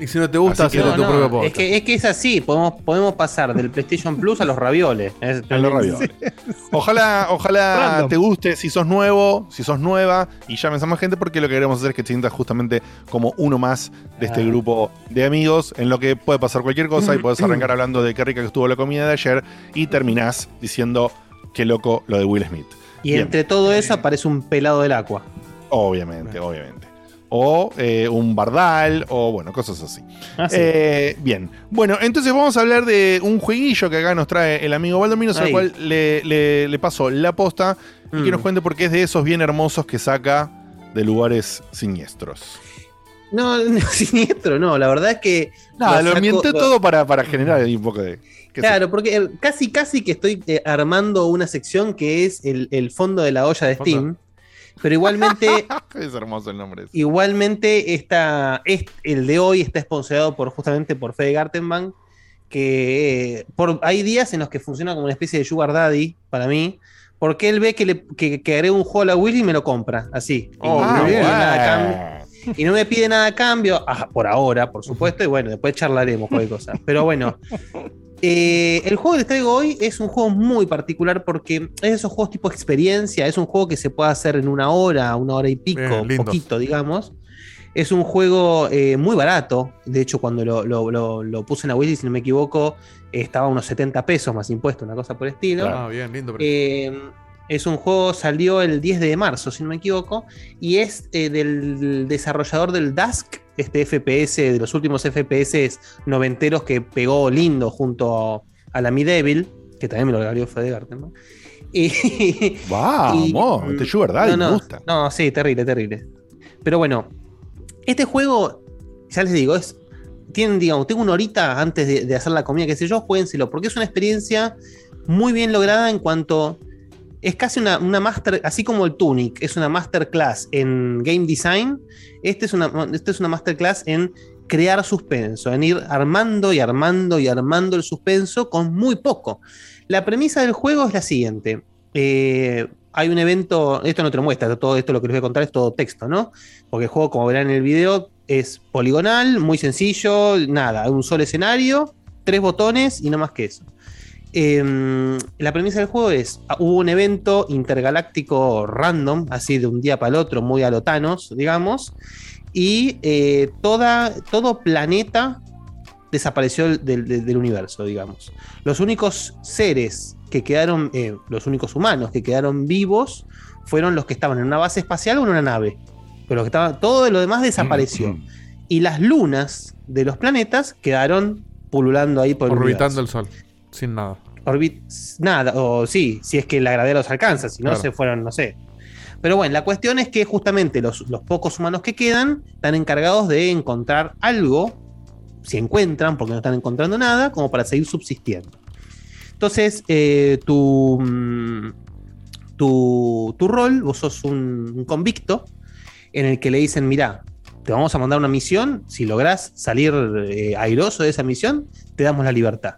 S2: Y si no te gusta, hacer tu
S3: No,
S2: propio
S3: no,
S2: podcast.
S3: es, que, es que es así, podemos, podemos pasar del PlayStation Plus a los ravioles. Es-
S1: A los ravioles. Ojalá, ojalá
S3: Random.
S1: te guste si sos nuevo, si sos nueva y llames a más gente porque lo que queremos hacer es que te sientas justamente como uno más de este
S3: Ah.
S1: grupo de amigos en lo que puede pasar cualquier cosa y puedes arrancar hablando de qué rica que estuvo la comida de ayer y terminás diciendo qué loco lo de Will Smith.
S3: Y
S1: Bien.
S3: entre todo eso aparece un pelado del agua.
S1: Obviamente, obviamente. O eh, un bardal, o bueno, cosas así.
S3: Ah, sí.
S1: Eh, bien. Bueno, entonces vamos a hablar de un jueguillo que acá nos trae el amigo Valdominos, al cual le, le- le paso la posta y que
S3: Mm.
S1: nos cuente por qué es de esos bien hermosos que saca de lugares siniestros.
S3: No, no, siniestro, no. La verdad es que.
S1: Nada, lo ambienté todo para, para generar ahí un poco de.
S3: Claro, porque eh, casi casi que estoy armando una sección que es el, el fondo de la olla de
S1: Fondo.
S3: Steam. Pero igualmente,
S1: yo. Es hermoso el nombre. ese.
S3: igualmente esta, es, el de hoy está sponsorado por, justamente por Fede Gartenbank. Que eh, por, hay días en los que funciona como una especie de Sugar Daddy para mí. Porque él ve que, le, que, que agrego un juego a la Willy y me lo compra, así. Y
S1: Oh,
S3: no me
S1: bien.
S3: pide nada a cambio. Y no me pide nada a cambio, ah, por ahora, por supuesto, y bueno, después charlaremos cualquier cosa. Pero bueno, eh, el juego que les traigo hoy es un juego muy particular porque es de esos juegos tipo experiencia, es un juego que se puede hacer en una hora, una hora y pico,
S2: Bien, lindos.
S3: poquito, digamos. Es un juego eh, muy barato, de hecho cuando lo, lo- lo- lo puse en la Willy, si no me equivoco, eh, estaba a unos 70 pesos más impuesto, una cosa por el estilo.
S2: Ah, bien, lindo.
S3: Eh, es un juego, salió el 10 de marzo, si no me equivoco, y es eh, del desarrollador del Dusk, este FPS, de los últimos FPS noventeros que pegó lindo junto a la Mi Devil, que también me lo regaló Fede Gartenman. Y,
S1: Vamos, este Sugar Daddy
S3: no, no,
S1: me gusta.
S3: No, sí, terrible, terrible. Pero bueno, este juego, ya les digo, es. Tienen, digamos, tengo una horita antes de, de hacer la comida, qué sé yo, juéguenselo, porque es una experiencia muy bien lograda en cuanto. Es casi una, una master, así como el Tunic, es una masterclass en game design. Este es una, este es una masterclass en crear suspenso, en ir armando y armando y armando el suspenso con muy poco. La premisa del juego es la siguiente. Eh, hay un evento, esto no te lo muestra, todo esto lo que les voy a contar es todo texto, ¿no? Porque el juego, como verán en el video, es poligonal, muy sencillo, nada, un solo escenario, tres botones y no más que eso. Eh, la premisa del juego es, ah, hubo un evento intergaláctico random, así de un día para el otro, muy a lo Thanos, digamos, y eh, toda, todo planeta desapareció del, del- del universo, digamos. Los únicos seres que quedaron, eh, los únicos humanos que quedaron vivos fueron los que estaban en una base espacial o en una nave. Pero los que estaban, todo lo demás desapareció. Y las lunas de los planetas quedaron pululando ahí por el
S2: Orbitando el sol. Sin nada.
S3: Orbit nada, o sí, si es que la gravedad los alcanza, si no
S2: Claro.
S3: se fueron, no sé. Pero bueno, la cuestión es que justamente los, los pocos humanos que quedan están encargados de encontrar algo, si encuentran, porque no están encontrando nada, como para seguir subsistiendo. Entonces, eh, tu, mm, tu, tu rol, vos sos un, un convicto en el que le dicen, mira, te vamos a mandar una misión, si lográs salir eh, airoso de esa misión, te damos la libertad.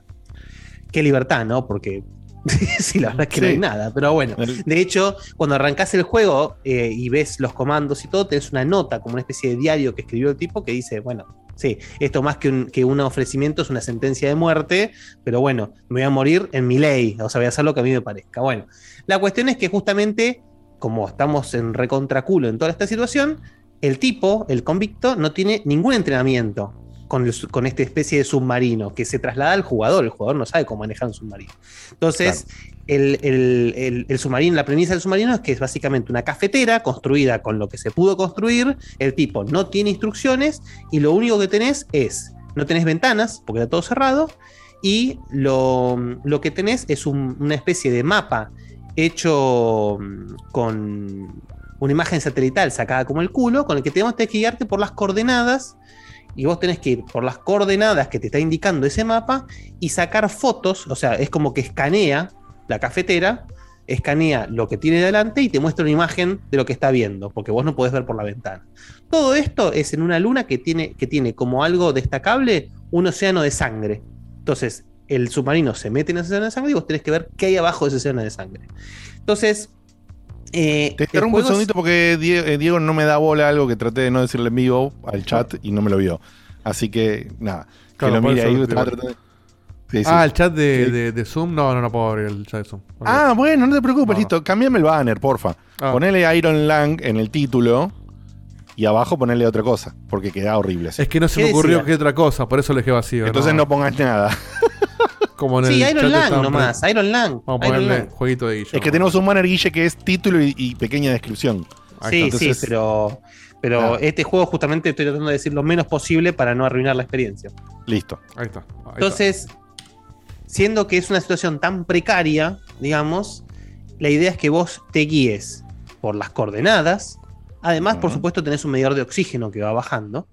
S3: Qué libertad, ¿no? Porque sí, la verdad es que no hay nada, pero bueno. De hecho, cuando arrancás el juego eh, y ves los comandos y todo, tenés una nota, como una especie de diario que escribió el tipo que dice, bueno, sí, esto más que un, que un ofrecimiento es una sentencia de muerte, pero bueno, me voy a morir en mi ley, o sea, voy a hacer lo que a mí me parezca. Bueno, la cuestión es que justamente, como estamos en recontraculo en toda esta situación, el tipo, el convicto, no tiene ningún entrenamiento con, el con esta especie de submarino que se traslada al jugador. El jugador no sabe cómo manejar un submarino. Entonces, el, el- el- el submarino, la premisa del submarino es que es básicamente una cafetera construida con lo que se pudo construir. El tipo no tiene instrucciones y lo único que tenés es, no tenés ventanas porque está todo cerrado. Y lo, lo que tenés es un- una especie de mapa hecho mm, con una imagen satelital sacada como el culo, con el que tenemos que guiarte por las coordenadas. Y vos tenés que ir por las coordenadas que te está indicando ese mapa y sacar fotos. O sea, es como que escanea la cafetera, escanea lo que tiene delante y te muestra una imagen de lo que está viendo, porque vos no podés ver por la ventana. Todo esto es en una luna que tiene, que tiene como algo destacable un océano de sangre. Entonces, el submarino se mete en esa zona de sangre y vos tenés que ver qué hay abajo de esa zona de sangre. Entonces, eh,
S1: Te interrumpo un segundito porque eh, Diego, no me da bola algo que traté de no decirle en vivo al chat y no me lo vio. Así que, nada.
S2: Claro,
S1: que lo mire ahí. Sí.
S2: Ah, el chat de,
S1: Sí.
S2: de- de Zoom. No, no, no puedo abrir el chat de Zoom.
S1: Ah, bueno, no te preocupes, listo. Cambiame el banner, porfa.
S2: Ah.
S1: Ponele Iron Lang en el título y abajo ponele otra cosa, porque queda horrible. así.
S2: Es que no se me ocurrió que otra cosa, por eso lo dejé vacío.
S1: Entonces no pongas nada.
S2: Como en
S3: Sí,
S2: el
S3: Iron Lang nomás, Iron Lang.
S2: Vamos a
S3: Iron
S2: ponerle
S3: Lang.
S2: jueguito de Guillo.
S1: Es que tenemos un banner guille que es título y, y pequeña descripción.
S3: Sí,
S1: Entonces-
S3: sí, pero, pero
S1: Ah.
S3: este juego justamente estoy tratando de decir lo menos posible para no arruinar la experiencia.
S1: Listo.
S2: Ahí está.
S3: Entonces, siendo que es una situación tan precaria, digamos, la idea es que vos te guíes por las coordenadas. Además, por supuesto, tenés un medidor de oxígeno que va bajando.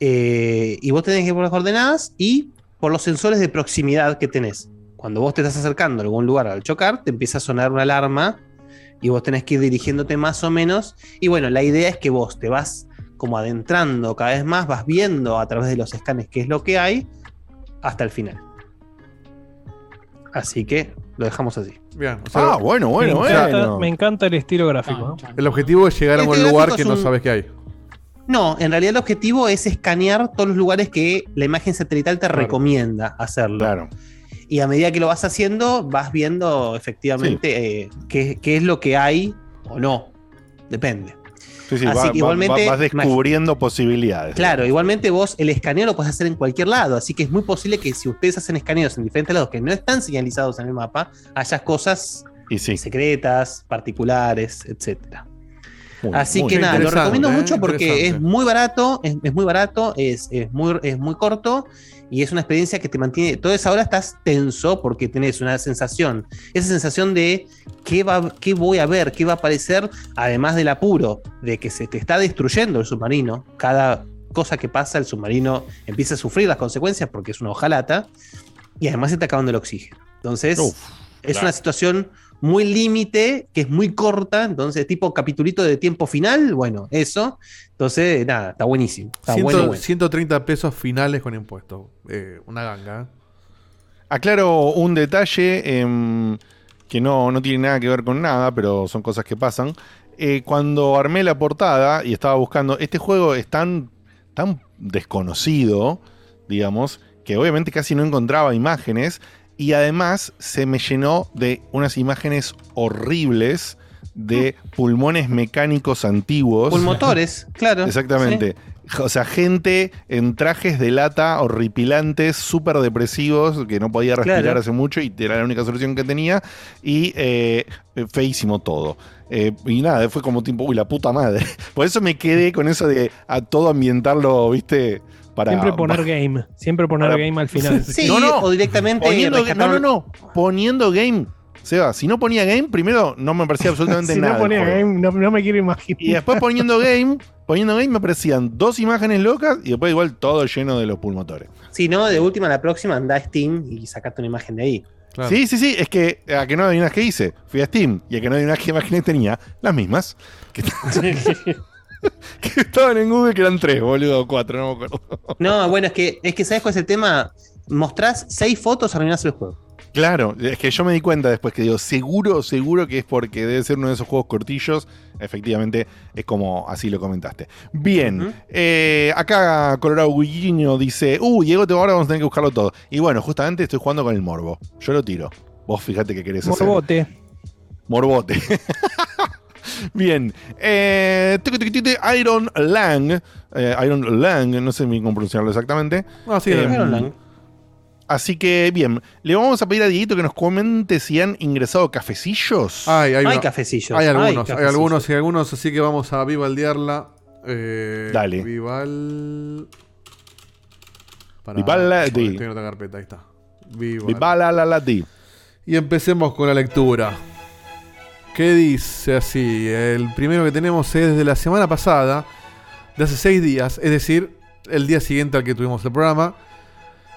S3: Eh, y vos tenés que ir por las coordenadas y por los sensores de proximidad que tenés. Cuando vos te estás acercando a algún lugar al chocar, te empieza a sonar una alarma y vos tenés que ir dirigiéndote más o menos. Y bueno, la idea es que vos te vas como adentrando cada vez más, vas viendo a través de los escanes qué es lo que hay hasta el final. Así que lo dejamos así.
S2: Bien.
S1: Ah, bueno, bueno,
S5: me encanta,
S1: bueno.
S5: me encanta el estilo gráfico. ¿no?
S2: El objetivo es llegar a un lugar que no sabes que hay.
S3: No, en realidad el objetivo es escanear todos los lugares que la imagen satelital te recomienda hacerlo.
S1: Claro.
S3: Y a medida que lo vas haciendo, vas viendo efectivamente eh, qué, qué es lo que hay o no. Depende.
S1: Sí, sí,
S3: Así
S1: va-
S3: que igualmente,
S1: va- vas descubriendo posibilidades.
S3: Claro, igualmente vos el escaneo lo puedes hacer en cualquier lado, así que es muy posible que si ustedes hacen escaneos en diferentes lados que no están señalizados en el mapa, haya cosas
S1: Y sí.
S3: secretas, particulares, etcétera.
S1: Muy-
S3: Así
S1: muy
S3: que nada, lo recomiendo
S2: ¿eh?
S3: mucho porque es muy barato, es, es muy barato, es, es muy, es muy corto y es una experiencia que te mantiene. Toda esa hora estás tenso porque tenés una sensación, esa sensación de qué, va, qué voy a ver, qué va a aparecer, además del apuro de que se te está destruyendo el submarino. Cada cosa que pasa, el submarino empieza a sufrir las consecuencias porque es una hojalata y además se está acabando el oxígeno. Entonces, es
S1: claro.
S3: una situación muy límite, que es muy corta, entonces tipo capitulito de tiempo final, bueno, eso. Entonces, nada, está buenísimo. Está
S2: Ciento-
S3: bueno, bueno.
S2: 130 pesos finales con impuestos. Eh, una ganga.
S1: Aclaro un detalle em, que no, no tiene nada que ver con nada, pero son cosas que pasan. Eh, cuando armé la portada y estaba buscando, este juego es tan, tan desconocido, digamos, que obviamente casi no encontraba imágenes y además se me llenó de unas imágenes horribles de pulmones mecánicos antiguos.
S3: Pulmotores, claro.
S1: Exactamente. O sea, gente en trajes de lata horripilantes, súper depresivos, que no podía respirar
S3: Claro.
S1: hace mucho y era la única solución que tenía. Y eh, feísimo todo. Eh, y nada, fue como tipo, uy, la puta madre. Por eso me quedé con eso de a todo ambientarlo, viste, para.
S5: Siempre poner game. Siempre poner
S1: para-
S5: game al final.
S3: Sí,
S1: No, no.
S3: o directamente
S1: Poniendo, no, no, no. Poniendo game. Seba, si no ponía game, primero no me parecía absolutamente
S5: si
S1: nada.
S5: no ponía game, no, no me quiero imaginar.
S1: Y después poniendo game, poniendo game me aparecían dos imágenes locas y después igual todo lleno de los pulmotores.
S3: Si no, de última, la próxima anda a Steam y sacate una imagen de ahí.
S1: Sí, sí, sí, es que a que no adivinas qué hice, fui a Steam y a que no adivinas qué imágenes tenía, las mismas. Que, que estaban en Google que eran tres, boludo, o cuatro, no me acuerdo.
S3: No, bueno, es que, es que ¿sabes cuál es el tema? Mostrás seis fotos, arruinás el juego.
S1: Claro, es que yo me di cuenta después que digo, seguro, seguro que es porque debe ser uno de esos juegos cortillos. Efectivamente, es como así lo comentaste. Bien, eh, acá Colorado Guilliño dice, uh, Diego, te- ahora vamos a tener que buscarlo todo. Y bueno, justamente estoy jugando con el morbo. Yo lo tiro. Vos fíjate que querés hacer.
S5: Morbote.
S1: Morbote. Bien. Eh, Iron Lang. eh, Iron Lang, no sé bien cómo pronunciarlo exactamente.
S2: Ah, sí,
S1: Eh,
S2: Iron Lang.
S1: Así que, bien. Le vamos a pedir a Dieguito que nos comente si han ingresado cafecillos.
S2: Hay, hay,
S3: Hay
S2: una-
S3: cafecillos.
S2: Hay
S3: hay
S2: algunos, hay,
S3: cafecillos.
S2: algunos y algunos, así que vamos a vivaldearla. Eh,
S1: Dale.
S2: Vival. Joder, estoy en otra carpeta, ahí está. Vival.
S1: Vivala la la di.
S2: Y empecemos con la lectura. ¿Qué dice así? El primero que tenemos es de la semana pasada, de hace seis días, es decir, el día siguiente al que tuvimos el programa,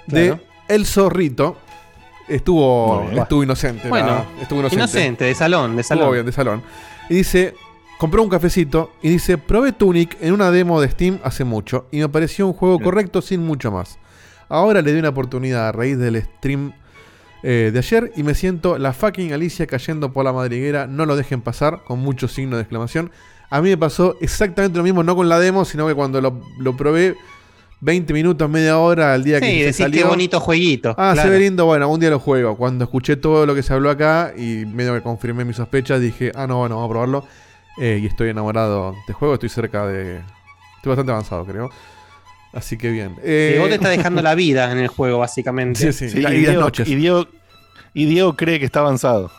S2: de
S3: Claro.
S2: El Zorrito. Estuvo, estuvo inocente.
S3: Bueno,
S2: la- estuvo inocente.
S3: Inocente, de salón, de
S2: Estuvo
S3: salón.
S2: bien, de salón. Y dice, compró un cafecito y dice, probé Tunic en una demo de Steam hace mucho y me pareció un juego correcto sin mucho más. Ahora le di una oportunidad a raíz del stream eh, de ayer y me siento la fucking Alicia cayendo por la madriguera. No lo dejen pasar, con muchos signos de exclamación. A mí me pasó exactamente lo mismo, no con la demo, sino que cuando lo, lo probé 20 minutos, media hora al día
S3: Sí,
S2: que se
S3: decís
S2: salió.
S3: qué bonito jueguito.
S2: Ah,
S3: claro.
S2: se ve lindo, bueno, un día lo juego. Cuando escuché todo lo que se habló acá y medio que confirmé mis sospechas, dije, ah, no, bueno, vamos a probarlo. Eh, y estoy enamorado de juego, estoy cerca de... Estoy bastante avanzado, creo. Así que bien. Eh,
S3: vos te estás dejando la vida en el juego, básicamente.
S2: Sí, sí.
S1: Sí,
S2: Y
S1: Diego,
S2: noches.
S1: y Diego- y Diego cree que está avanzado.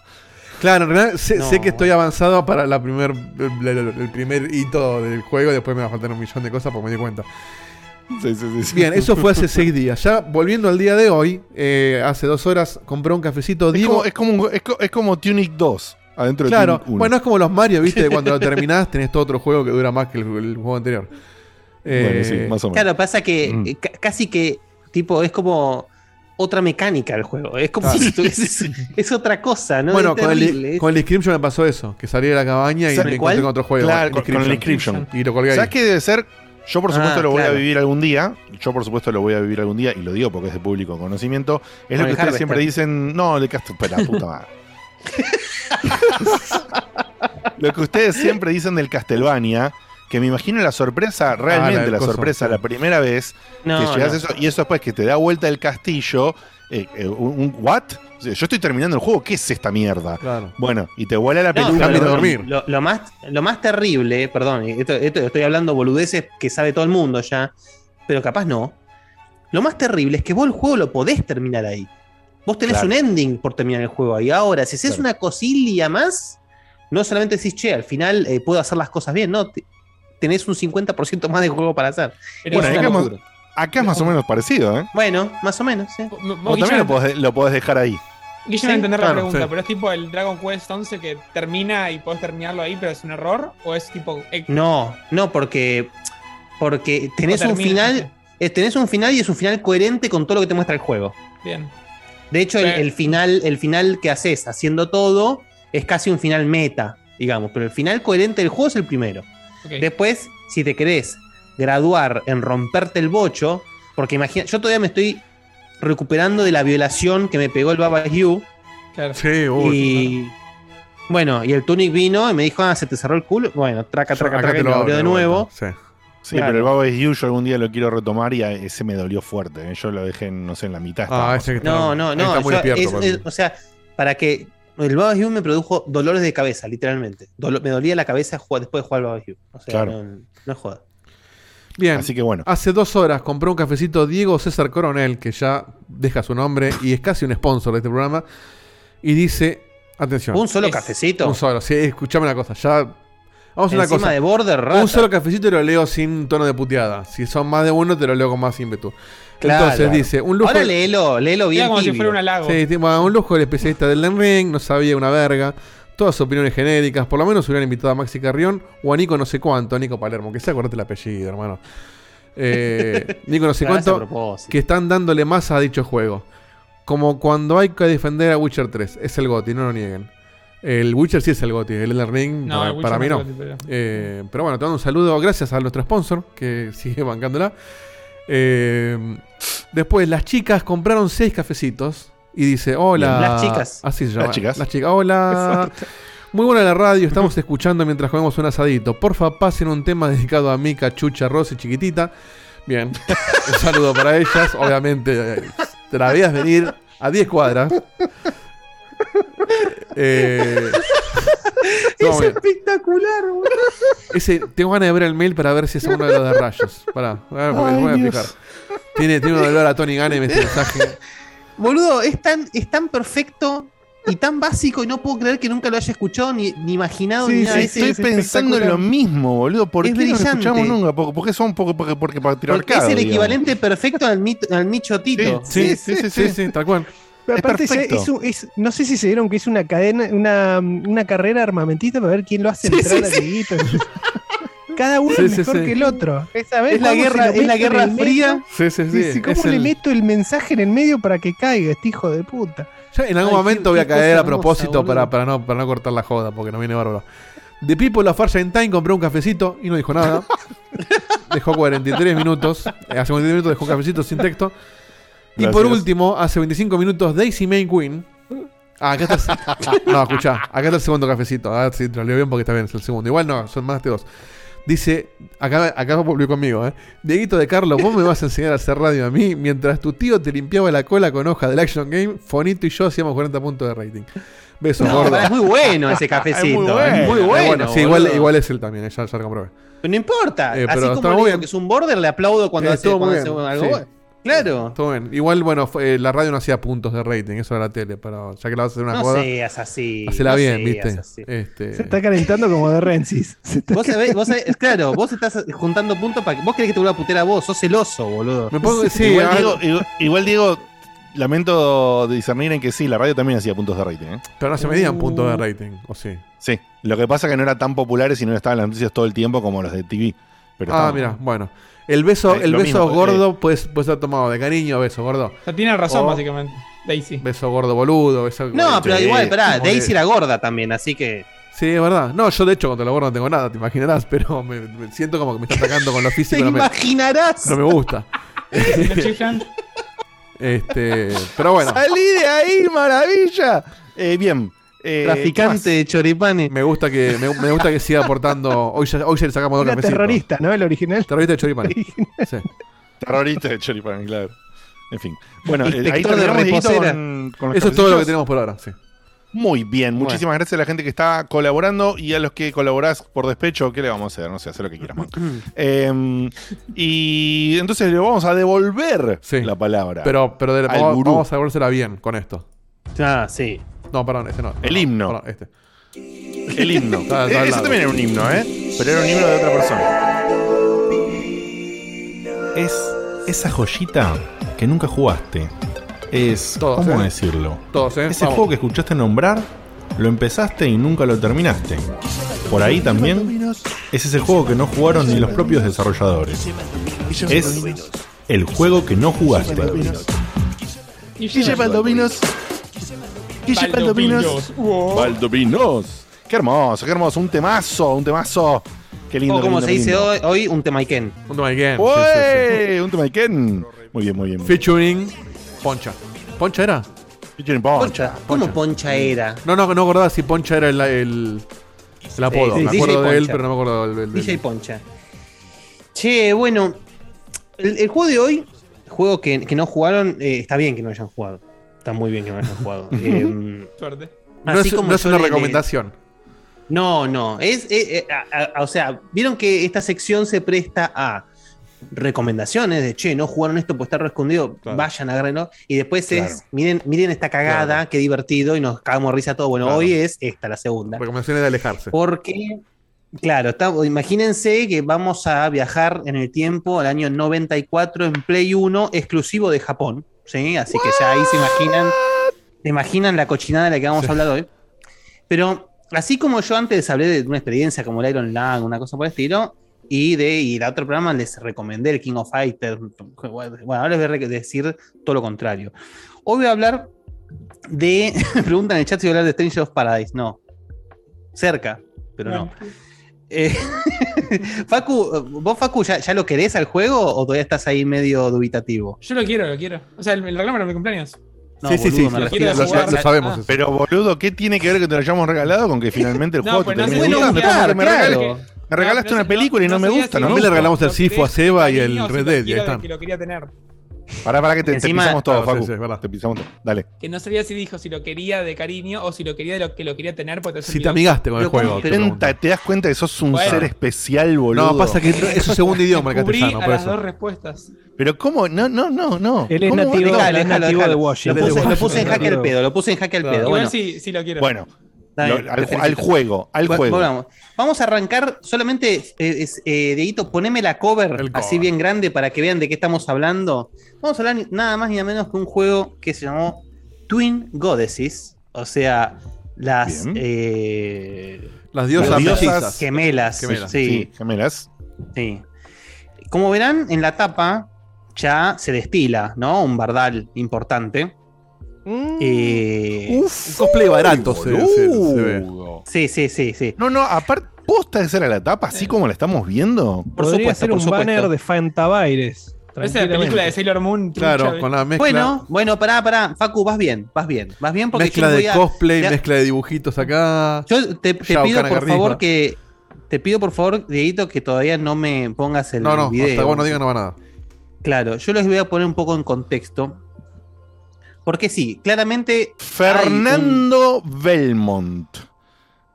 S2: Claro, en realidad sé,
S3: No.
S2: sé que estoy avanzado para la primer, el, primer hito del juego. Después me va a faltar un millón de cosas porque me di cuenta.
S1: Sí, sí, sí, sí.
S2: Bien, eso fue hace seis días. Ya volviendo al día de hoy, eh, hace dos horas compré un cafecito.
S1: Es
S2: Diego,
S1: como, es, como, es, co- es como Tunic 2 adentro de
S2: Claro,
S1: Tunic 1.
S2: bueno, es como los Mario, ¿viste? Cuando lo terminás tenés todo otro juego que dura más que el, el juego anterior. Eh,
S1: Bueno, sí, más o menos.
S3: Claro, pasa que
S1: Mm.
S3: eh, ca- casi que, tipo, es como otra mecánica el juego. Es como
S2: Claro.
S3: si estuviese- es, otra cosa, ¿no?
S2: Bueno,
S3: Es
S2: con el,
S3: es-
S2: con el Inscription me pasó eso, que salí de la cabaña y
S1: ¿Sabe
S2: me
S1: cuál?
S2: encontré con otro juego.
S1: Claro, con, con el Inscription.
S2: Y lo colgué ahí.
S1: ¿Sabes qué debe ser? Yo, por supuesto,
S3: Ah,
S1: lo voy
S3: claro.
S1: a vivir algún día. Yo, por supuesto, lo voy a vivir algún día. Y lo digo porque es de público conocimiento. Es
S3: Con
S1: lo que ustedes siempre dicen. No, de Cast... Espera, puta madre. lo que ustedes siempre dicen del Castlevania. Que me imagino la sorpresa, realmente
S2: Ah, del
S1: la sorpresa,
S2: sí.
S1: la primera vez
S3: No,
S1: que llegas
S3: no.
S1: a eso. Y eso después que te da vuelta el castillo. eh, eh, un, un- ¿What? Yo estoy terminando el juego. ¿Qué es esta mierda?
S2: Claro.
S1: Bueno, y te vuela la
S3: No,
S2: de
S3: lo-
S2: dormir.
S3: Lo, lo más, lo más terrible, perdón, esto, esto estoy hablando boludeces que sabe todo el mundo ya, pero capaz no. Lo más terrible es que vos el juego lo podés terminar ahí. Vos tenés
S1: Claro.
S3: un ending por terminar el juego ahí. Ahora, si haces
S1: Claro.
S3: una cosilla más, no solamente decís, che, al final eh, puedo hacer las cosas bien, no. te- tenés un 50% más de juego para hacer.
S4: Pero
S1: Bueno,
S3: Es
S1: acá, más- acá es más o menos parecido, ¿eh?
S3: Bueno, más o menos, sí.
S1: También lo podés, lo podés dejar ahí.
S4: Guille
S3: Sí,
S4: entender
S2: claro,
S4: la pregunta,
S2: sí.
S4: pero es tipo el Dragon Quest 11 que termina y podés terminarlo ahí, pero es un error, o es tipo.
S3: No, no, porque, porque tenés un final. eh, Tenés un final y es un final coherente con todo lo que te muestra el juego.
S4: Bien.
S3: De hecho, el final, el final que haces haciendo todo es casi un final meta, digamos. Pero el final coherente del juego es el primero. Después, si te querés graduar en romperte el bocho, porque imagina, yo todavía me estoy recuperando de la violación que me pegó el Baba Hugh.
S4: Claro.
S2: Sí, uy,
S3: y bueno, y el Tunic vino y me dijo, ah, se te cerró el culo. Bueno, traca, traca, traca,
S2: te
S3: y
S2: lo
S3: abrió de nuevo.
S2: Sí.
S1: Sí,
S3: Claro.
S1: pero el Baba is You yo algún día lo quiero retomar y a ese me dolió fuerte. ¿eh? Yo lo dejé, no sé, en la mitad.
S2: Ah, ese que está,
S3: No, no, no.
S2: está muy
S3: yo-
S2: despierto.
S3: es- o sea, para que. El Baba Hugh me produjo dolores de cabeza, literalmente. Dolo- me dolía la cabeza después de jugar al Baba Hugh. O sea,
S1: Claro.
S3: no, no es joda.
S2: Bien,
S1: Así que bueno.
S2: hace dos horas compré un cafecito Diego César Coronel, que ya deja su nombre y es casi un sponsor de este programa. Y dice: Atención,
S3: Un solo
S4: Es-
S3: cafecito.
S2: un solo. Sí, escuchame una cosa. Ya. Vamos a una
S3: Encima
S2: cosa.
S3: de border, rata.
S2: Un solo cafecito y lo leo sin tono de puteada. Si son más de uno, te lo leo con más ímpetu.
S3: Claro.
S2: Entonces dice: Un lujo.
S3: Ahora léelo, léelo bien.
S4: Era como si fuera un halago.
S2: Sí, tipo, un lujo del especialista del Den Ring, no sabía una verga. Todas opiniones genéricas, por lo menos hubieran invitado a Maxi Carrión o a Nico no sé cuánto, a Nico Palermo, que se acordate el apellido, hermano. Eh, Nico no sé cuánto, que están dándole más a dicho juego. Como cuando hay que defender a Witcher 3, es el GOTI, no lo nieguen. El Witcher sí es el GOTI, el Elden Ring
S4: No,
S2: para,
S4: el
S2: mí
S4: no el pero-
S2: Eh, pero bueno, te mando un saludo, gracias a nuestro sponsor que sigue bancándola. Eh, después, las chicas compraron seis cafecitos y dice: Hola.
S3: Las chicas.
S2: Así se llama.
S1: Las chicas.
S2: Las chicas. Hola. Muy buena la radio, estamos escuchando mientras comemos un asadito. Porfa, pasen un tema dedicado a Mica, Chucha, Rosy, Chiquitita. Bien, un saludo para ellas. Obviamente, eh, te la veías venir a 10 cuadras. Eh,
S3: Es
S2: bien.
S3: espectacular, boludo.
S2: Ese, tengo ganas de ver el mail para ver si es uno de los de rayos. Pará, a ver, porque
S3: Ay,
S2: voy a
S3: Dios.
S2: explicar. Tiene, tiene un olor a Tony Ganem este mensaje.
S3: Boludo, es tan, es tan perfecto y tan básico y no puedo creer que nunca lo haya escuchado ni, ni imaginado ni
S1: Sí,
S3: nada.
S1: sí,
S3: Es-
S1: estoy
S3: es
S1: pensando en lo mismo, boludo. ¿Por
S3: Es
S1: qué no lo escuchamos nunca? Porque, porque son porque, porque, porque
S3: Porque es el
S1: digamos.
S3: equivalente perfecto al, mit- al Micho Tito.
S2: Sí, sí, sí, sí, sí, tal cual.
S5: Pero aparte, es un- es- no sé si se dieron que es una cadena, una, una carrera armamentista para ver quién lo hace
S3: Sí,
S5: entrar
S3: sí,
S5: a
S3: sí.
S5: Cada uno es mejor que el otro. Esa vez
S3: Es la guerra, es la
S5: en
S3: guerra fría.
S2: Sí, sí, sí.
S5: Dice, ¿Cómo le
S2: el-
S5: meto el mensaje en el medio para que caiga este hijo de puta?
S2: En algún
S3: Ay,
S2: momento voy a caer a propósito para, para, no, para no cortar la joda, porque no viene bárbaro. De People of Far Time compré un cafecito y no dijo nada. dejó 43 minutos. eh, Hace 43 minutos dejó un cafecito sin texto. Y por último, hace 25 minutos, Daisy May Queen. Ah, acá está. el- no, escuchá, acá está el segundo cafecito. A ver si te lo leo bien porque está bien, es el segundo. Igual no, son más de dos. Dice, acá, acá volvió conmigo, ¿eh? Dieguito de Carlos, vos me vas a enseñar a hacer radio a mí mientras tu tío te limpiaba la cola con hoja del Action Game, Fonito y yo hacíamos 40 puntos de rating. Besos,
S3: No,
S2: gordo.
S3: es muy bueno ese cafecito.
S2: Es muy
S3: es muy
S2: bueno.
S3: bueno.
S2: sí, igual, es él también, ya, ya lo comprobé.
S3: Pero no importa.
S2: Eh,
S3: Así como digo
S2: bien.
S3: que es un border, le aplaudo cuando
S2: Eh,
S3: hace, cuando algo
S2: sí.
S3: bueno. Claro.
S2: Todo bien. Igual, bueno, fue- eh, la radio no hacía puntos de rating, eso era la tele, pero ya que la vas a hacer una
S3: No
S2: joda.
S3: seas así.
S2: Hacela
S3: no
S2: bien, ¿viste?
S3: así.
S2: Este,
S5: Se está calentando como de Rensis.
S3: Vos sabés, vos sabés- claro, vos estás juntando puntos para que. Vos querés que te vuelva a putear a vos, sos celoso, boludo.
S2: Me pongo- sí,
S1: igual,
S2: ah,
S1: Diego, igual- igual, Diego, lamento discernir en que sí, la radio también hacía puntos de rating. ¿eh?
S2: Pero no se medían puntos de rating, ¿o sí?
S1: Sí, lo que pasa es que no eran tan populares y no estaban en las noticias todo el tiempo como los de TV. Pero
S2: ah,
S1: estaban-
S2: mira, bueno. El beso,
S1: Eh,
S2: el beso
S1: mismo,
S2: gordo puede, puede ser tomado de cariño, beso gordo.
S4: O sea, tiene razón,
S2: O
S4: básicamente. Daisy.
S2: Beso gordo boludo, beso
S3: No, pero
S2: Sí,
S3: igual, pará, Daisy era gorda también, así que.
S2: Sí, es verdad. No, yo de hecho contra la gorda no tengo nada, te imaginarás, pero me, me siento como que me está atacando con lo
S3: Te
S2: físico. no, me,
S3: imaginarás.
S2: no me gusta. Este, pero bueno.
S1: ¡Salí de ahí, maravilla! Eh, bien. Eh,
S3: Traficante de choripanes.
S2: Me gusta que me, me gusta que siga aportando. Hoy ya, hoy ya le sacamos dos
S5: Era
S2: cafecitos.
S5: terrorista, ¿no? El original.
S2: Terrorista de choripán. Sí.
S1: Terrorista de Choripán, claro. En fin. Bueno, eh, ahí
S3: de reposera.
S1: con,
S2: Eso es todo lo que tenemos por ahora, sí.
S1: Muy bien, muchísimas gracias a la gente que está colaborando y a los que colaborás por despecho, ¿qué le vamos a hacer? No sé, hacer lo que quieras, man. Eh, y entonces le vamos a devolver
S2: Sí.
S1: la palabra.
S2: Pero, pero de-
S1: Al
S2: vamos,
S1: gurú.
S2: vamos a devolvérsela bien con esto.
S3: Ah, sí.
S2: No, perdón, este no.
S1: El
S2: no,
S1: himno.
S2: perdón, este.
S1: El himno.
S2: Está- está al
S1: Ese
S2: lado.
S1: también era un himno, ¿eh? Pero era un himno de otra persona. Es esa joyita que nunca jugaste. Es.
S2: Todos,
S1: ¿Cómo
S2: ¿eh?
S1: decirlo?
S2: Todos, ¿eh?
S1: Ese
S2: Vamos.
S1: juego que escuchaste nombrar, lo empezaste y nunca lo terminaste. Por ahí también es ese juego que no jugaron ni los propios desarrolladores. Es el juego que no jugaste. Guille Baldovinos. Guille Baldovinos. Baldovinos. Qué hermoso, qué hermoso. Un temazo, un temazo. Qué lindo.
S3: O
S1: qué
S3: como
S1: lindo,
S3: se dice hoy, hoy, un temaiken.
S2: Un tema de game.
S1: ¡Ué!
S2: sí, sí, sí.
S1: Un tema de Ken. Muy bien, muy bien.
S2: Featuring Poncha. ¿Poncha era?
S1: Featuring Poncha.
S3: ¿Cómo Poncha era?
S2: No, no, no acordaba si Poncha era el, el, el apodo.
S3: Sí,
S2: me
S3: DJ
S2: acuerdo de él, pero no me acuerdo del. del- del-
S3: DJ Poncha. Che, bueno. El, el juego de hoy, juego que, que no jugaron, eh, está bien que no hayan jugado. Está muy bien que no hayan jugado. Eh,
S4: Suerte.
S2: No es,
S3: como
S2: no es
S3: yo
S2: una
S3: le-
S2: recomendación.
S3: No, no. Es, eh, eh, a- a- o sea, vieron que esta sección se presta a recomendaciones de che, no jugaron esto pues está re escondido,
S2: Claro.
S3: vayan, agárrenlo. Y después
S1: Claro.
S3: es, miren, miren esta cagada,
S2: Claro.
S3: qué divertido, y nos cagamos de risa todo. Bueno,
S2: Claro.
S3: hoy es esta, la segunda.
S2: Recomendaciones de alejarse.
S3: Porque, claro, está- imagínense que vamos a viajar en el tiempo al año 94 en Play 1, exclusivo de Japón. ¿Sí? Así que ya ahí se imaginan, se imaginan la cochinada de la que vamos a hablar hoy. Pero así como yo antes hablé de una experiencia como el Iron Lang, una cosa por el estilo, y de y el otro programa les recomendé el King of Fighters. Bueno, ahora les voy a decir todo lo contrario. Hoy voy a hablar de. Me preguntan en el chat si voy a hablar de Stranger of Paradise. No. Cerca, pero no. Eh, Facu, ¿vos, Facu, ya, ya lo querés al juego o todavía estás ahí medio dubitativo?
S4: Yo lo quiero, lo quiero. O sea, el, el reclamo era mi cumpleaños.
S3: No,
S2: sí, sí,
S3: boludo,
S2: sí.
S3: me
S2: Lo,
S3: refiero a
S2: lo-
S4: jugar.
S2: lo sabemos.
S4: Ah.
S1: Pero boludo, ¿qué tiene que ver que te lo hayamos regalado con que finalmente el
S4: No,
S1: juego
S4: pues
S1: te
S4: no sé
S1: termine gustando? me,
S3: claro,
S1: regalaste
S4: No,
S1: una
S4: no,
S1: película y no,
S4: no
S1: me gusta, ¿no?
S2: También le regalamos el Sifo a Seba y el Red Dead, y ahí
S4: quiero-
S2: están.
S4: Que lo quería tener.
S1: Pará, pará, que te, te
S3: Encima-
S1: pisamos todo,
S2: Claro, sí,
S1: Facu.
S2: sí, es verdad.
S1: Te pisamos todo. Dale.
S4: Que no sabía si dijo si lo quería de cariño o si lo quería de lo que lo quería tener. porque
S2: Si te amigaste con el juego. te
S1: ¿Te das cuenta que sos un
S4: Bueno.
S1: ser especial, boludo?
S2: No, pasa que no- es su segundo idioma el castellano,
S4: a
S2: por
S4: las dos respuestas.
S1: Pero ¿cómo? No, no, no, no.
S5: Él es
S1: ¿Cómo
S5: nativo, es
S3: déjalo,
S5: nativo de. Washington.
S3: Lo puse, lo puse en jaque al pedo, lo puse en jaque al
S2: Claro.
S3: pedo.
S4: Igual
S3: Bueno,
S4: sí, sí lo quiero.
S1: Bueno,
S3: Dale,
S1: lo-
S3: te
S1: al, juego, al
S3: Bueno,
S1: juego.
S3: Vamos. Vamos a arrancar solamente, eh, es, eh, poneme la cover, así bien grande para que vean de qué estamos hablando. Vamos a hablar nada más ni nada menos que un juego que se llamó Twin Goddesses, o sea, las eh,
S2: Las diosas
S1: Diosas
S3: gemelas.
S2: Gemelas,
S3: sí,
S1: Sí, gemelas.
S3: sí. Como verán, en la tapa ya se destila, ¿no? Un bardal importante. Eh,
S2: Un cosplay barato se, se- se ve.
S3: sí, sí, sí, sí.
S1: No, no, aparte, posta de ser a la tapa, así como la estamos viendo.
S3: Por
S5: Podría
S3: supuesto,
S5: ser
S3: por
S5: un
S3: supuesto.
S5: banner de Fantabaires.
S4: Esa es la película de Sailor Moon.
S2: Claro, con la mezcla,
S3: Bueno, bueno, pará, pará. Facu, vas bien, vas bien. Vas bien porque
S2: mezcla de
S3: voy a-
S2: cosplay,
S3: ya-
S2: mezcla de dibujitos acá.
S3: Yo te, pido por favor que. Te pido por favor, Dieguito, que todavía no me pongas el
S2: No, no,
S3: video.
S2: hasta vos no digas no va nada.
S3: Claro, yo les voy a poner un poco en contexto. Porque sí, claramente.
S1: Fernando Belmont.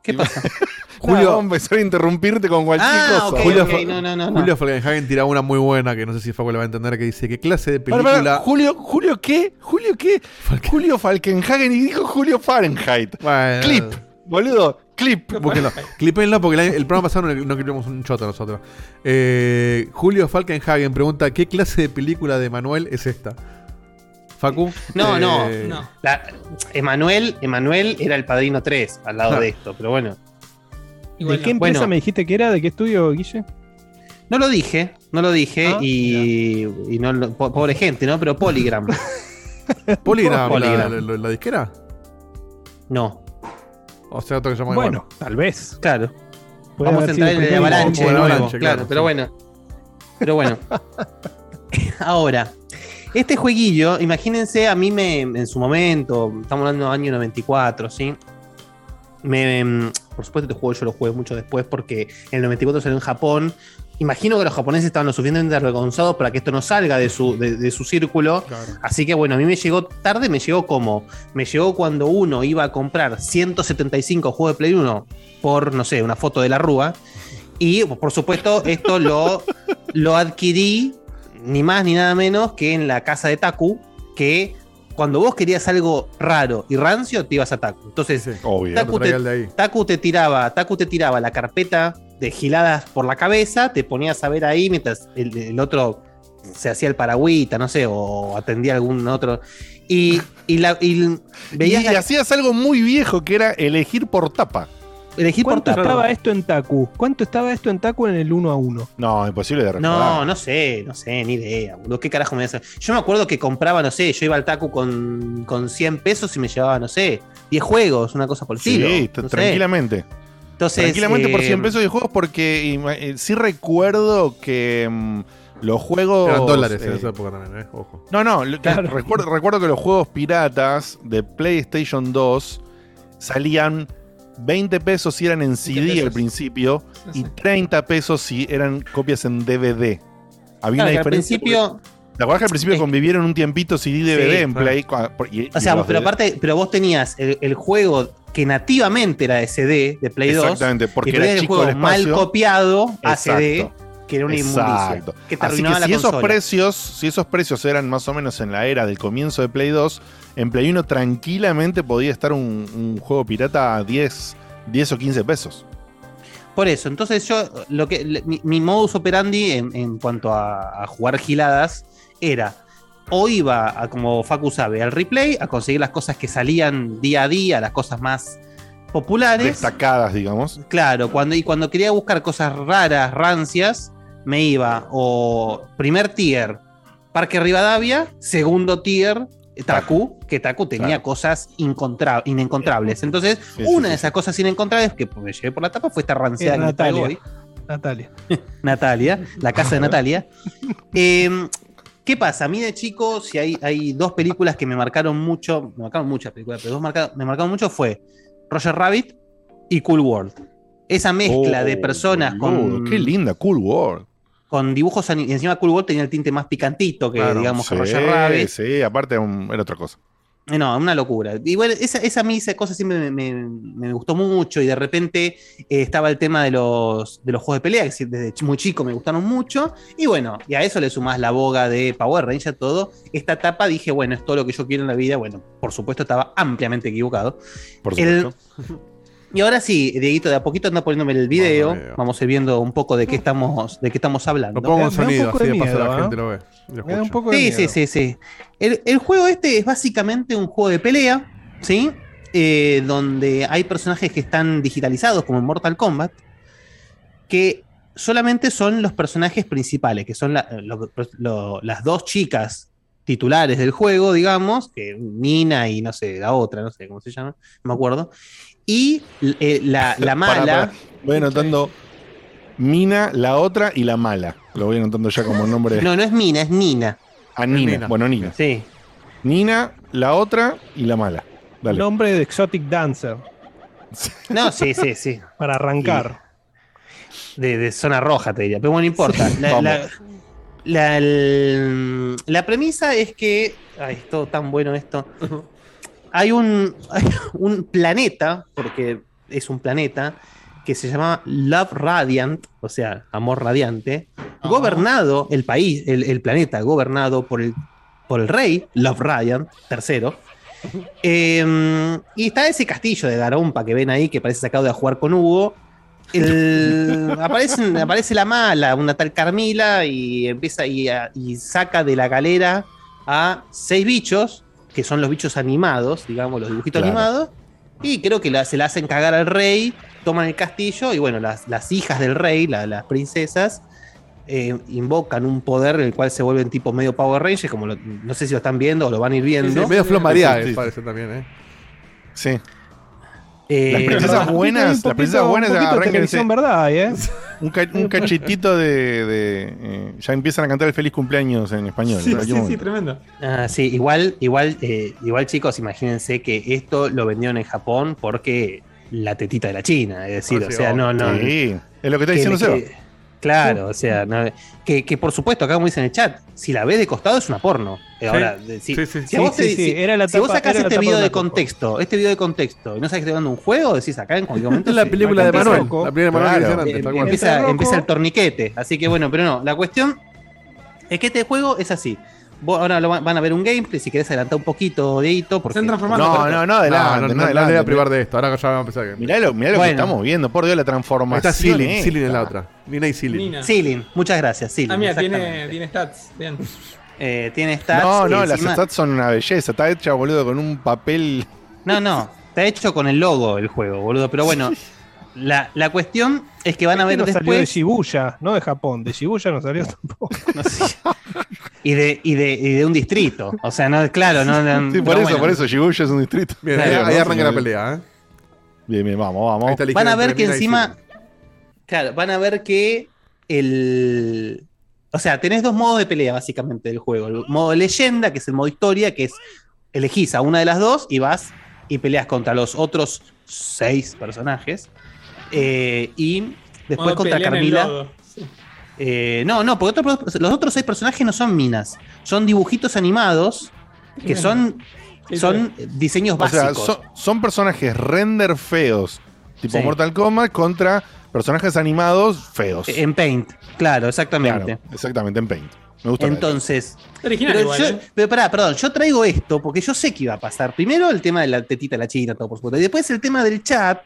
S3: ¿Qué pasa?
S1: Julio, a empezar a interrumpirte con cualquier
S3: Ah,
S1: cosa.
S2: Julio,
S3: ok,
S2: Fa-
S3: no, no, no, no.
S2: Julio Falkenhagen tira una muy buena que no sé si Facu le va a entender que dice ¿Qué clase de película?
S1: Julio, Julio qué? Julio qué? Julio Falkenhagen y dijo Julio Fahrenheit.
S2: Bueno.
S1: Clip, boludo, clip.
S2: Búsquenlo. Clipenlo porque el, el programa pasado no, no clipemos un choto nosotros. Eh, Julio Falkenhagen pregunta: ¿Qué clase de película de Manuel es esta? Facu.
S3: No,
S2: Eh,
S3: no. La- Emanuel, Emanuel era el padrino 3 al lado
S2: Ah.
S3: de esto, pero bueno.
S5: ¿De qué empresa
S3: Bueno.
S5: me dijiste que era? ¿De qué estudio, Guille?
S3: No lo dije, no lo dije
S5: Ah,
S3: y, y no lo- po- pobre gente, ¿no? Pero Polygram.
S2: ¿Polygram, la,
S3: Polygram.
S2: la- la- la disquera?
S3: No.
S2: O sea, otro que se llama
S5: Bueno,
S2: igual.
S5: tal vez.
S3: Claro.
S5: Puede
S3: Vamos a entrar en el avalanche nuevo,
S2: avalanche,
S3: claro,
S2: claro,
S3: pero
S2: sí.
S3: bueno. Pero bueno. Ahora, este jueguillo, imagínense, a mí me, en su momento, estamos hablando del año 94, ¿sí? Me, mm, por supuesto, este juego yo lo jugué mucho después porque en el 94 salió en Japón. Imagino que los japoneses estaban lo suficientemente avergonzados para que esto no salga de su, de, de su círculo. Así que bueno, a mí me llegó tarde, me llegó como. Me llegó cuando uno iba a comprar 175 juegos de Play 1 por, no sé, una foto de la Rúa. Y por supuesto, esto lo, lo adquirí ni más ni nada menos que en la casa de Taku, que cuando vos querías algo raro y rancio, te ibas a Taku. Entonces,
S1: Obvio.
S3: Taku te,
S2: de ahí.
S3: Taku te tiraba, Taku te tiraba la carpeta de giladas por la cabeza, te ponías a ver ahí mientras el, el otro se hacía el paragüita, no sé, o atendía algún otro. Y, y, la, y veías
S1: y
S3: la-
S1: hacías algo muy viejo que era elegir por tapa.
S3: Elegir por
S5: ¿Cuánto
S3: tapa.
S5: estaba esto en Taku? ¿Cuánto estaba esto en Taku en el 1 a 1?
S1: No, imposible de recordar.
S3: No, no sé, no sé, ni idea. boludo. ¿Qué carajo me hace? Yo me acuerdo que compraba, no sé, yo iba al Taku con, con 100 pesos y me llevaba, no sé, 10 juegos, una cosa por el
S1: Sí,
S3: estilo.
S1: t-
S3: no sé.
S1: tranquilamente.
S3: Entonces,
S1: tranquilamente por
S3: eh,
S1: 100 pesos de juegos porque eh, sí recuerdo que mm, los juegos...
S2: Eran dólares
S1: eh,
S2: en esa época también, ¿eh? Ojo.
S1: No, no, lo- recuerdo, recuerdo que los juegos piratas de PlayStation 2 salían 20 pesos si eran en CD al principio y 30 pesos si eran copias en DVD. Había
S3: claro,
S1: una
S3: al
S1: diferencia.
S3: principio,
S1: porque- ¿Te acuerdas que al principio convivieron un tiempito CD DVD
S3: Sí,
S1: en. Play? y-
S3: o
S1: y
S3: sea, pero aparte, pero vos tenías el, el juego que nativamente era de CD, de Play 2.
S1: Exactamente, porque
S3: y
S1: era
S3: el
S1: chico
S3: juego
S1: el
S3: mal copiado a
S1: Exacto.
S3: CD, que era una inmundicia.
S1: Exacto.
S3: Que te
S1: Así que
S3: la
S1: si esos
S3: consola.
S1: precios, si esos precios eran más o menos en la era del comienzo de Play 2, en Play 1 tranquilamente podía estar un, un juego pirata a 10, 10 o 15 pesos.
S3: Por eso, entonces yo, lo que mi, mi modus operandi en, en cuanto a, a jugar giladas era o iba a, como Facu sabe, al replay, a conseguir las cosas que salían día a día, las cosas más populares.
S1: Destacadas, digamos.
S3: Claro, cuando, y cuando quería buscar cosas raras, rancias, me iba o primer tier, Parque Rivadavia, segundo tier, Taku, que Taku tenía
S1: Claro.
S3: cosas inencontrables. Entonces,
S1: Sí, sí,
S3: una
S1: sí,
S3: de esas cosas inencontrables que me llevé por la tapa fue esta ranciada que
S5: Natalia.
S3: hoy.
S5: Natalia.
S3: Natalia, la casa de Natalia. Eh, ¿Qué pasa? A mí de chico, si hay, hay dos películas que me marcaron mucho, me marcaron muchas películas, pero dos marca- me marcaron mucho fue Roger Rabbit y Cool World. Esa mezcla
S1: Oh,
S3: de personas
S1: boludo,
S3: con,
S1: Qué linda, Cool World.
S3: Con dibujos y encima Cool World tenía el tinte más picantito que
S1: Claro,
S3: digamos que
S1: sí,
S3: Roger Rabbit.
S1: Sí, aparte un- era otra cosa.
S3: Eh, No, una locura. Y bueno, esa, esa a mí esa cosa siempre me, me- me gustó mucho y de repente eh, estaba el tema de los, de los juegos de pelea, que desde muy chico me gustaron mucho. Y bueno, y a eso le sumás la boga de Power Ranger, todo. Esta etapa dije, bueno, es todo lo que yo quiero en la vida. Bueno, por supuesto estaba ampliamente equivocado.
S1: Por
S3: El-
S1: supuesto.
S3: Y ahora sí, Dieguito, de a poquito anda poniéndome el video.
S2: Vamos,
S3: a ir viendo un poco de qué estamos, de qué estamos hablando.
S2: Lo pongo en sonido,
S5: poco
S2: así
S5: de
S2: paso la gente lo ve. lo
S5: Me da un poco de
S3: Sí,
S5: miedo.
S3: sí, sí, sí. El, el juego este es básicamente un juego de pelea, ¿sí? Eh, donde hay personajes que están digitalizados, como en Mortal Kombat, que solamente son los personajes principales, que son la- lo- lo- las dos chicas titulares del juego, digamos, que Nina y no sé, la otra, no sé cómo se llama, no me acuerdo. Y eh, la, mala.
S1: Voy anotando Mina, la otra y la mala. Lo voy anotando ya como nombre.
S3: No, no es Mina, es Nina.
S1: Ah, Nina.
S2: Nina.
S1: Bueno, Nina.
S3: Sí.
S1: Nina, la otra y la mala. Dale.
S5: Nombre de Exotic Dancer.
S3: No, sí, sí, sí.
S5: Para arrancar.
S3: De, de zona roja, te diría. Pero bueno, no importa. La, la- la- la premisa es que. Ay, es todo tan bueno esto. Hay un, hay un planeta, porque es un planeta, que se llama Love Radiant, o sea, amor radiante, gobernado, el país, el, el planeta gobernado por el, por el rey, Love Radiant, tercero. Eh, y está ese castillo de Garompa que ven ahí, que parece sacado de a jugar con Hugo. El- aparece la mala, una tal Carmila, y empieza y, y saca de la galera a seis bichos, que son los bichos animados, digamos, los dibujitos
S1: Claro.
S3: animados. Y creo que la- se la hacen cagar al rey, toman el castillo, y bueno, las, las hijas del rey, la- las princesas, eh, invocan un poder en el cual se vuelven tipo medio Power Rangers, como lo- no sé si lo están viendo o lo van a ir viendo.
S2: medio Flor María,
S1: Sí, sí, sí.
S2: parece también, ¿eh?
S1: Sí.
S3: Eh,
S1: Las princesas buenas,
S5: poquito-
S1: las princesas buenas
S5: verdad, ¿eh?
S1: Un, ca- un cachetito de. de, eh, ya empiezan a cantar el feliz cumpleaños en español.
S4: Sí, sí, tremendo.
S3: Ah, sí, igual, igual, eh, igual chicos, imagínense que esto lo vendieron en Japón porque la tetita de la China, es decir,
S2: Ah,
S3: o sea, no, no.
S1: Sí, es lo que está diciendo Seba.
S3: Claro, o sea, no- que, que por supuesto, acá como dice en el chat, si la ves de costado es una porno. Ahora, si,
S2: Sí, sí,
S3: si
S5: sí.
S3: a vos sacás este video
S5: de
S3: contexto, este video de contexto, y no sabes que te dando un juego, decís acá en cualquier momento.
S2: Es la película de Manuel. La primera de Manuel
S1: Claro.
S3: Eh, empieza, empieza el torniquete. Así que bueno, pero no, la cuestión es que este juego es así. Ahora lo va- van a ver un gameplay, si querés adelantar un poquito, Deito, porque
S4: Se han transformado
S1: No, no, no,
S2: No,
S1: adelante,
S2: no,
S1: no,
S2: no, no le
S1: adelante.
S2: voy a privar de esto. Ahora ya vamos a empezar.
S1: Mirá lo, mirá lo
S3: Bueno.
S1: que estamos viendo, por Dios, la transformación.
S2: está Silin,
S1: esta.
S2: Silin en la otra. Nina y Silin.
S4: Nina.
S3: Silin, muchas gracias, Silin.
S4: Ah, mira, tiene, tiene stats. Bien.
S3: Eh, tiene stats.
S1: No, no, las
S3: encima-
S1: stats son una belleza. Está hecha, boludo, con un papel.
S3: No, no, está hecho con el logo el juego, boludo. Pero bueno, la, la cuestión es que van a
S5: Este
S3: ver
S5: no salió de
S3: después.
S5: Shibuya, no de Japón. De Shibuya no salió tampoco.
S3: no sé, y, de, y, de, y de un distrito. O sea, no, claro, no. no-
S1: Sí, por
S3: no,
S1: eso,
S3: bueno.
S1: por eso. Shibuya es un distrito.
S2: Bien,
S3: Claro,
S2: ahí, ahí
S1: ¿no?
S2: arranca la pelea, ¿eh?
S1: Bien, bien, vamos, vamos.
S3: Van a ver que encima. Claro, van a ver que el. O sea, tenés dos modos de pelea básicamente del juego. El modo leyenda, que es el modo historia, que es elegís a una de las dos y vas y peleas contra los otros seis personajes. Eh, y después
S4: Modo
S3: contra
S4: pelea en el
S3: Carmila. Eh, no, no, porque los otros seis personajes no son minas. Son dibujitos animados que son, son diseños
S1: O sea,
S3: básicos.
S1: son, son personajes render feos, tipo
S3: Sí.
S1: Mortal Kombat, contra personajes animados feos.
S3: En Paint, claro, exactamente.
S1: Claro, exactamente, en Paint. Me gusta.
S3: Entonces,
S4: original
S3: pero,
S4: igual,
S3: yo,
S4: ¿eh?
S3: pero pará, perdón, yo traigo esto porque yo sé que iba a pasar. Primero el tema de la tetita la china, todo por supuesto. Y después el tema del chat,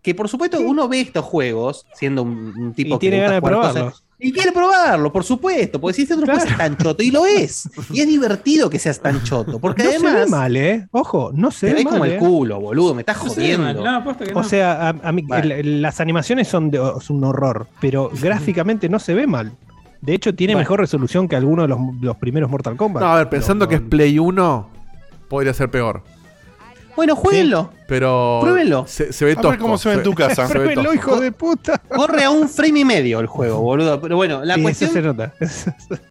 S3: que por supuesto uno ve estos juegos, siendo un, un tipo
S5: Y tiene
S3: que le
S5: ganas de
S3: gusta jugar
S5: probarlos.
S3: Y quiere probarlo, por supuesto, porque si este otro juego es tan choto, y lo es. Y es divertido que seas tan choto, porque
S5: no
S3: además
S5: se ve mal, ¿eh? Ojo, no se
S3: te
S5: ve
S3: ves
S5: mal.
S3: como el
S5: ¿eh?
S3: culo, boludo, me estás
S4: No se ve mal.
S3: jodiendo.
S4: No, apuesto que no.
S5: O sea, a, a mí,
S3: Vale.
S5: el- las animaciones son de, es un horror, pero gráficamente no se ve mal. De hecho, tiene mejor resolución que alguno de los, los primeros Mortal Kombat.
S2: No, a ver, pensando
S5: No,
S2: que es Play 1, podría ser peor.
S3: Bueno, jueguenlo.
S2: Pero.
S3: Pruébenlo.
S2: Se, se ve
S1: A ver
S2: tosco.
S1: cómo se ve en tu casa.
S2: Se ve
S5: Pruébenlo, hijo de puta.
S3: Corre a un frame y medio el juego, boludo. Pero bueno, la
S5: Sí,
S3: cuestión
S5: eso se nota.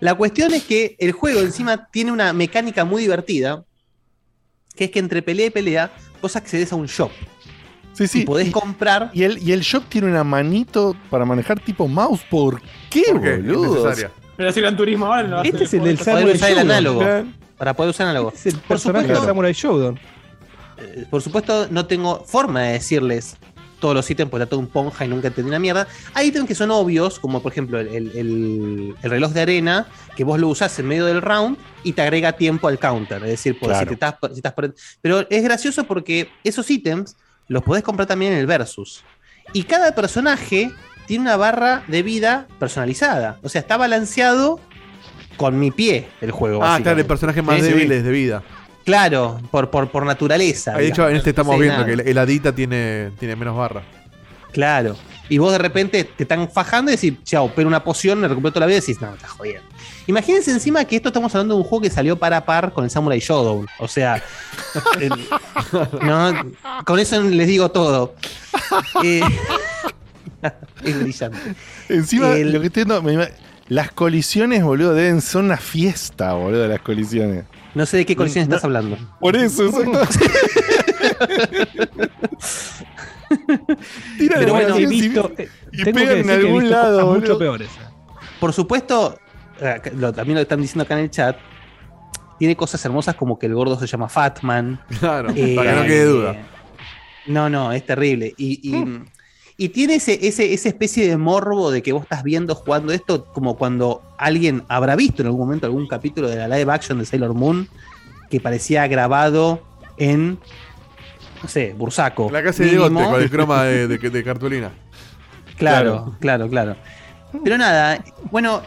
S3: La cuestión es que el juego encima tiene una mecánica muy divertida, que es que entre pelea y pelea vos accedes a un shop
S1: Sí, sí.
S3: y podés
S1: Y-
S3: comprar.
S1: Y el, y el shop tiene una manito para manejar tipo mouse. ¿Por qué,
S2: ¿Por qué?
S1: boludo?
S4: Pero si Gran Turismo ahora lo
S5: Este es el del Samurai
S3: usar el análogo. Para poder usar análogo.
S5: Es el
S3: Por
S5: personaje de
S3: supuesto,
S5: Samurai Shodown.
S3: eh, por supuesto, no tengo forma de decirles todos los ítems, porque era todo un ponja y nunca entendí una mierda. Hay ítems que son obvios, como por ejemplo el, el- el- el reloj de arena, que vos lo usás en medio del round y te agrega tiempo al counter. Es decir, por
S1: Claro.
S3: si te estás, si estás por- Pero es gracioso porque esos ítems los podés comprar también en el versus. Y cada personaje tiene una barra de vida personalizada. O sea, está balanceado con mi pie el juego.
S2: Ah, claro, el personaje más
S3: Sí, sí.
S2: débiles de vida.
S3: Claro, por, por, por naturaleza.
S2: Ah, de hecho, en este estamos viendo
S3: nada.
S2: que el, el Adita tiene, tiene menos barra.
S3: Claro. Y vos de repente te están fajando y decís, chao, pero una poción, me recupero toda la vida y decís, no, me estás jodiendo. Imagínense encima que esto estamos hablando de un juego que salió para par con el Samurai Shodown. O sea, no, con eso les digo todo. Eh, es brillante.
S1: Encima,
S3: El-
S1: lo que estoy viendo, me las colisiones, boludo, deben ser una fiesta, boludo, las colisiones.
S3: No sé de qué colisión estás hablando.
S1: Por eso, exacto. Tiran
S3: Pero bueno,
S1: balón
S3: he visto-
S1: y, y
S3: tengo que
S1: en
S3: que he
S1: algún
S3: visto
S1: lado,
S3: cosas mucho peores. Por supuesto, eh, lo- también lo están diciendo acá en el chat. Tiene cosas hermosas como que el gordo se llama Fatman.
S2: Claro, para que no quede duda.
S3: No, no, es terrible. Y, y- y tiene ese, ese, esa especie de morbo de que vos estás viendo jugando esto como cuando alguien habrá visto en algún momento algún capítulo de la live action de Sailor Moon que parecía grabado en, no sé, Bursaco.
S2: La casa de
S3: mínimo.
S2: Diegote con el croma de, de- de cartulina.
S3: Claro, claro, claro. Pero nada, bueno,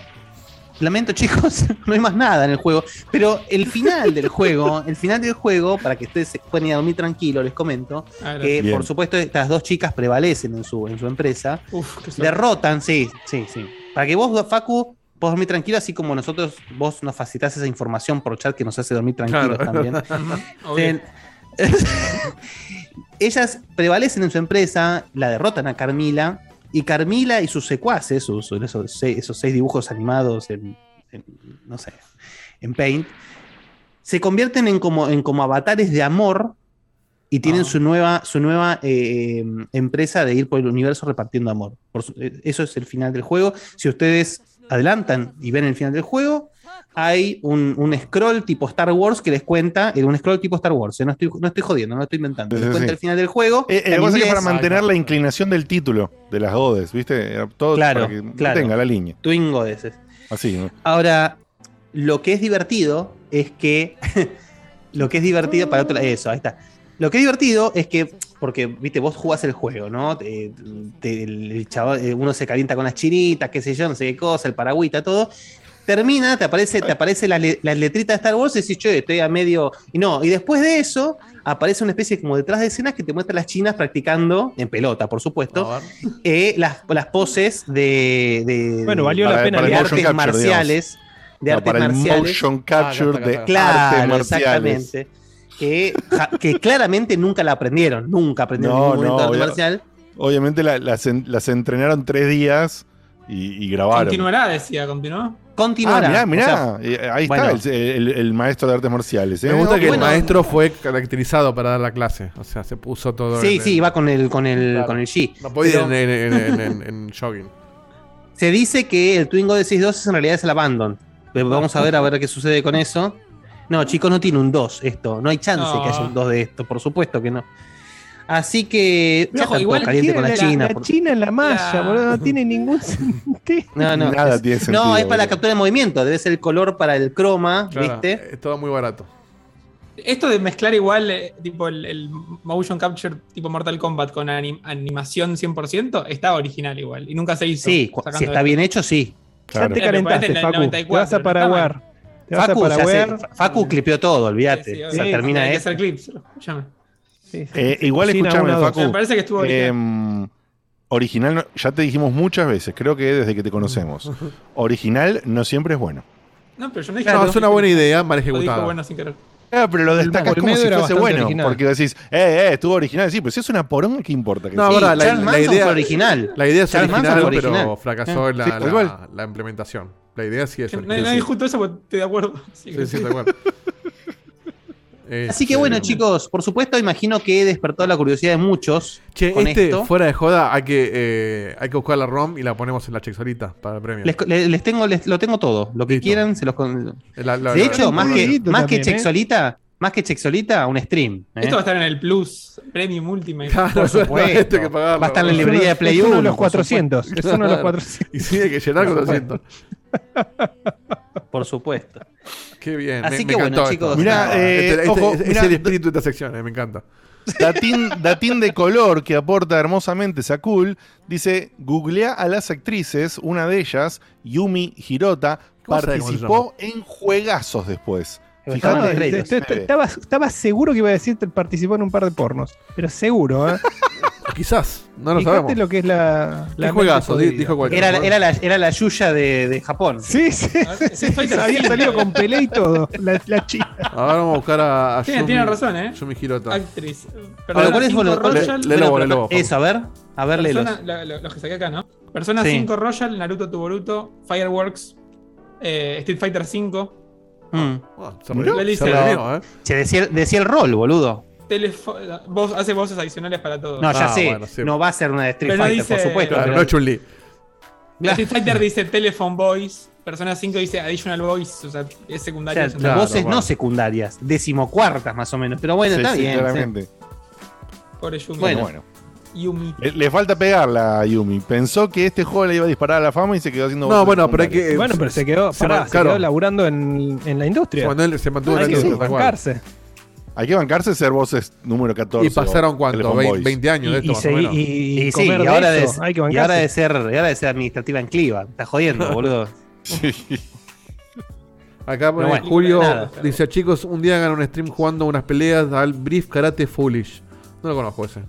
S3: lamento chicos, no hay más nada en el juego. Pero el final del juego, el final del juego, para que ustedes se puedan ir a dormir tranquilo, les comento,
S4: Ah,
S3: que por supuesto estas dos chicas prevalecen en su, en su empresa.
S4: Uf.
S3: Derrotan, sí, sí, sí. Para que vos, Facu, puedas dormir tranquilo, así como nosotros, vos nos facilitas esa información por chat que nos hace dormir tranquilos
S2: Claro.
S3: también. Ten- Ellas prevalecen en su empresa, la derrotan a Carmila, y Carmila y sus secuaces, sus- esos, seis, esos seis dibujos animados en, en, no sé, en Paint, se convierten en como, en como avatares de amor y tienen su nueva, su nueva eh, empresa de ir por el universo repartiendo amor. Por su- eh, eso es el final del juego. Si ustedes adelantan y ven el final del juego, hay un, un scroll tipo Star Wars que les cuenta, eh, un scroll tipo Star Wars, eh, no estoy, no estoy jodiendo, no estoy inventando, les
S1: Sí,
S3: cuenta
S1: sí.
S3: el final del juego.
S1: Eh, eh,
S3: en
S1: lo que pasa es que
S3: inglés.
S1: para mantener la inclinación del título de las godes, ¿viste? Era Todo
S3: Claro,
S1: para que
S3: claro.
S1: tenga la línea.
S3: Twingo de ese.
S1: Así, ¿no?
S3: Ahora, lo que es divertido es que. lo que es divertido para otro. Eso, ahí está. Lo que es divertido es que. Porque, viste, vos jugás el juego, ¿no? Te- te- el chaval, eh, uno se calienta con las chinitas, qué sé yo, no sé qué cosa, el paragüita, todo. Termina, te aparece, te aparece la, le- la letrita de Star Wars y decís, yo estoy a medio. Y no, y después de eso, aparece una especie como detrás de escenas que te muestra las chinas practicando, en pelota, por supuesto, eh, las, las poses de, de-
S5: Bueno, valió la pena
S1: el
S3: de
S1: motion
S3: artes
S1: capture,
S3: marciales. De
S1: No,
S3: artes
S1: para el
S3: marciales.
S1: motion capture
S2: Ah, está,
S1: de
S3: Claro,
S1: artes marciales.
S3: exactamente. Que, ja- que claramente nunca la aprendieron, nunca aprendieron
S1: No,
S3: ningún momento
S1: no,
S3: de arte
S1: obvia-
S3: marcial.
S1: Obviamente la- las, en- las entrenaron tres días y, y grabaron.
S4: Continuará, decía, continuó.
S1: Ah,
S3: Continuará.
S1: mirá, mirá.
S3: O sea,
S1: Eh, ahí
S3: bueno.
S1: está el, el- el maestro de artes marciales. ¿eh?
S2: Me gusta que
S3: bueno.
S2: el maestro fue caracterizado para dar la clase. O sea, se puso todo.
S3: sí,
S2: en-
S3: sí, va con el, con el,
S2: Claro.
S3: con el G.
S2: No podía ir
S3: Pero
S2: en, en, en, en- en jogging.
S3: Se dice que el Twingo de 6.2 en realidad es el Abandon. Pero Vamos a ver a ver qué sucede con eso. No, chicos, no tiene un 2 esto. No hay chance
S4: No.
S3: que haya un 2 de esto, por supuesto que no. Así que. Ya está
S4: igual
S3: todo caliente
S5: Tiene
S3: con la,
S5: la,
S3: China.
S5: la
S3: por-
S5: China en la malla,
S4: La-
S5: boludo, no tiene ningún sentido.
S3: No, no.
S1: Nada
S3: es,
S1: tiene
S3: no,
S1: sentido,
S3: es para la captura de movimiento. Debe ser el color para el croma,
S2: Claro,
S3: ¿viste?
S2: Es todo muy barato.
S4: Esto de mezclar igual, eh, tipo el, el motion capture tipo Mortal Kombat con anim- animación 100%, está original igual. Y nunca se hizo.
S3: Sí, si está
S4: esto.
S3: bien hecho, sí.
S5: Ya te
S4: Eh,
S5: calentaste,
S4: en el
S5: Facu. Te
S4: 94,
S5: vas a
S4: no
S5: Paraguar. Te vas a
S3: Facu,
S5: Paraguar.
S3: sé, Facu clipeó todo, olvídate.
S4: Sí, sí,
S3: o sea,
S4: sí,
S3: termina
S4: hay que hacer clips, escúchame.
S5: Sí, sí.
S1: Eh, igual
S5: dos.
S1: Facu.
S4: Me parece que estuvo original.
S1: Em, original, no- ya te dijimos muchas veces, creo que desde que te conocemos. Original no siempre es bueno.
S4: No, pero yo no dije
S2: No,
S4: que-
S2: es una buena idea, mal
S4: Lo
S2: ejecutada.
S4: bueno sin querer.
S1: Ah, pero lo destacas como si fuese bueno.
S5: original.
S1: Porque decís, eh, eh, estuvo original. Sí, pero si es una poronga, ¿qué importa? Que
S2: No,
S1: sí.
S2: verdad, la, la idea,
S3: fue original.
S2: la idea es original,
S3: fue
S2: pero
S3: original.
S2: fracasó en la,
S1: Sí,
S2: la- la implementación. La idea sí es
S4: No,
S2: original.
S4: no discuto eso porque estoy de acuerdo. Sí,
S2: Sí, sí,
S4: sí.
S2: tal
S3: Así que bueno, chicos, por supuesto, imagino que he despertado la curiosidad de muchos
S2: Che,
S3: con
S2: este,
S3: esto.
S2: fuera de joda, hay que, eh, hay que buscar la ROM y la ponemos en la chexolita para el premio.
S3: Les, les- les tengo, les, lo tengo todo. Lo que
S2: Listo.
S3: quieran, se los con-
S2: La- la-
S3: De
S2: la-
S3: hecho,
S2: la-
S3: más que, más que
S5: ¿eh?
S3: Chexolita, más que Chexolita, un stream. ¿eh?
S4: Esto va a estar en el Plus, Premium Ultimate.
S2: Claro,
S3: Por supuesto.
S2: que pagarlo.
S3: Va a estar en la librería de Play
S5: es uno de
S3: 1,
S5: los
S3: por
S5: 400. Es uno de los
S2: Claro.
S5: 400.
S2: Y sí, hay que llenar con 200.
S3: Por supuesto.
S2: Qué bien.
S3: Así
S2: me,
S3: que
S2: me
S3: bueno,
S2: encantó
S3: chicos,
S2: esto.
S1: Mirá,
S2: Ah,
S1: eh,
S2: este- este-
S1: ojo,
S2: es
S1: mirá,
S2: el espíritu de esta sección, eh, me encanta.
S1: Datín, datín de color que aporta hermosamente Sakul dice: Googlea a las actrices, una de ellas, Yumi Hirota,
S2: ¿Cómo sabe cómo se
S1: participó en juegazos después.
S5: Est- est- Estaba, estaba seguro que iba a decir que participó en un par de pornos. Pero seguro, ¿eh?
S2: Quizás, no lo
S5: Fíjate
S2: sabemos.
S5: lo que es la.
S2: Qué
S5: la
S2: juegazo, di- dijo cualquier
S3: Era,
S2: cosa.
S3: era, la, era la Yuya de, de Japón.
S5: Sí, sí.
S4: Fighter
S5: Había
S4: V.
S5: salido con Pelé y todo. La, la china.
S2: Ahora vamos a buscar a, a
S4: Tiene-
S2: Yumi-
S4: tiene razón, ¿eh?
S2: Yumi Hirota.
S4: Actriz. Persona
S3: ¿cuál es
S4: 5
S3: bueno,
S4: Royal.
S2: Le- le- Lobo, le Lobo,
S3: Eso, a ver. A ver.
S4: Persona- la- la- los que saqué acá, ¿no? Persona
S3: Sí.
S4: 5 Royal, Naruto to Boruto, Fireworks, eh, Street Fighter 5,
S3: Mm.
S2: Ah, se re- se
S4: Pero-
S2: redimió, ¿eh?
S3: Decía, decía el rol, boludo.
S4: Voz- hace voces adicionales para todo.
S3: No, ya
S2: Ah,
S3: sé.
S2: bueno, sí.
S3: No va a ser una de Street
S4: Pero
S3: Fighter, por supuesto.
S2: Claro,
S3: pero-
S2: no Chun-Li.
S4: Street Fighter dice Telephone Voice, Persona 5 dice Additional Voice, o sea, es
S3: o
S4: secundario.
S3: sea,
S2: Claro,
S3: voces
S2: bueno.
S3: no secundarias, decimocuartas más o menos. Pero bueno,
S1: Sí,
S3: está
S1: sí,
S3: bien.
S1: claramente.
S4: Pobre Yumi.
S3: Bueno.
S1: Bueno.
S4: Yumi.
S1: Le, le falta pegarla a Yumi. Pensó que este juego le iba a disparar a la fama y se quedó haciendo.
S2: No, bueno, pero hay que.
S5: Bueno, pero se quedó,
S2: se
S5: pará,
S2: man-
S5: se
S2: claro.
S5: quedó laburando en, en la industria.
S2: Cuando él se mantuvo en la industria.
S1: Hay que bancarse ser voces número 14.
S2: Y pasaron cuánto,
S1: Telephone
S2: 20,
S1: Boys.
S2: 20 años de
S5: Y,
S2: esto
S5: y,
S2: más o
S5: seguí-
S2: menos.
S5: y,
S3: Y,
S5: y
S3: sí,
S5: comer
S3: y
S5: de
S3: ahora,
S5: eso.
S3: de,
S5: hay que
S3: y ahora de ser, y ahora de ser administrativa en Cliva. Está jodiendo, boludo.
S1: Sí.
S2: Acá pone
S3: bueno,
S2: Julio
S3: nada.
S2: dice, chicos, un día hagan un stream jugando unas peleas al Brief Karate Foolish. No lo conozco ese.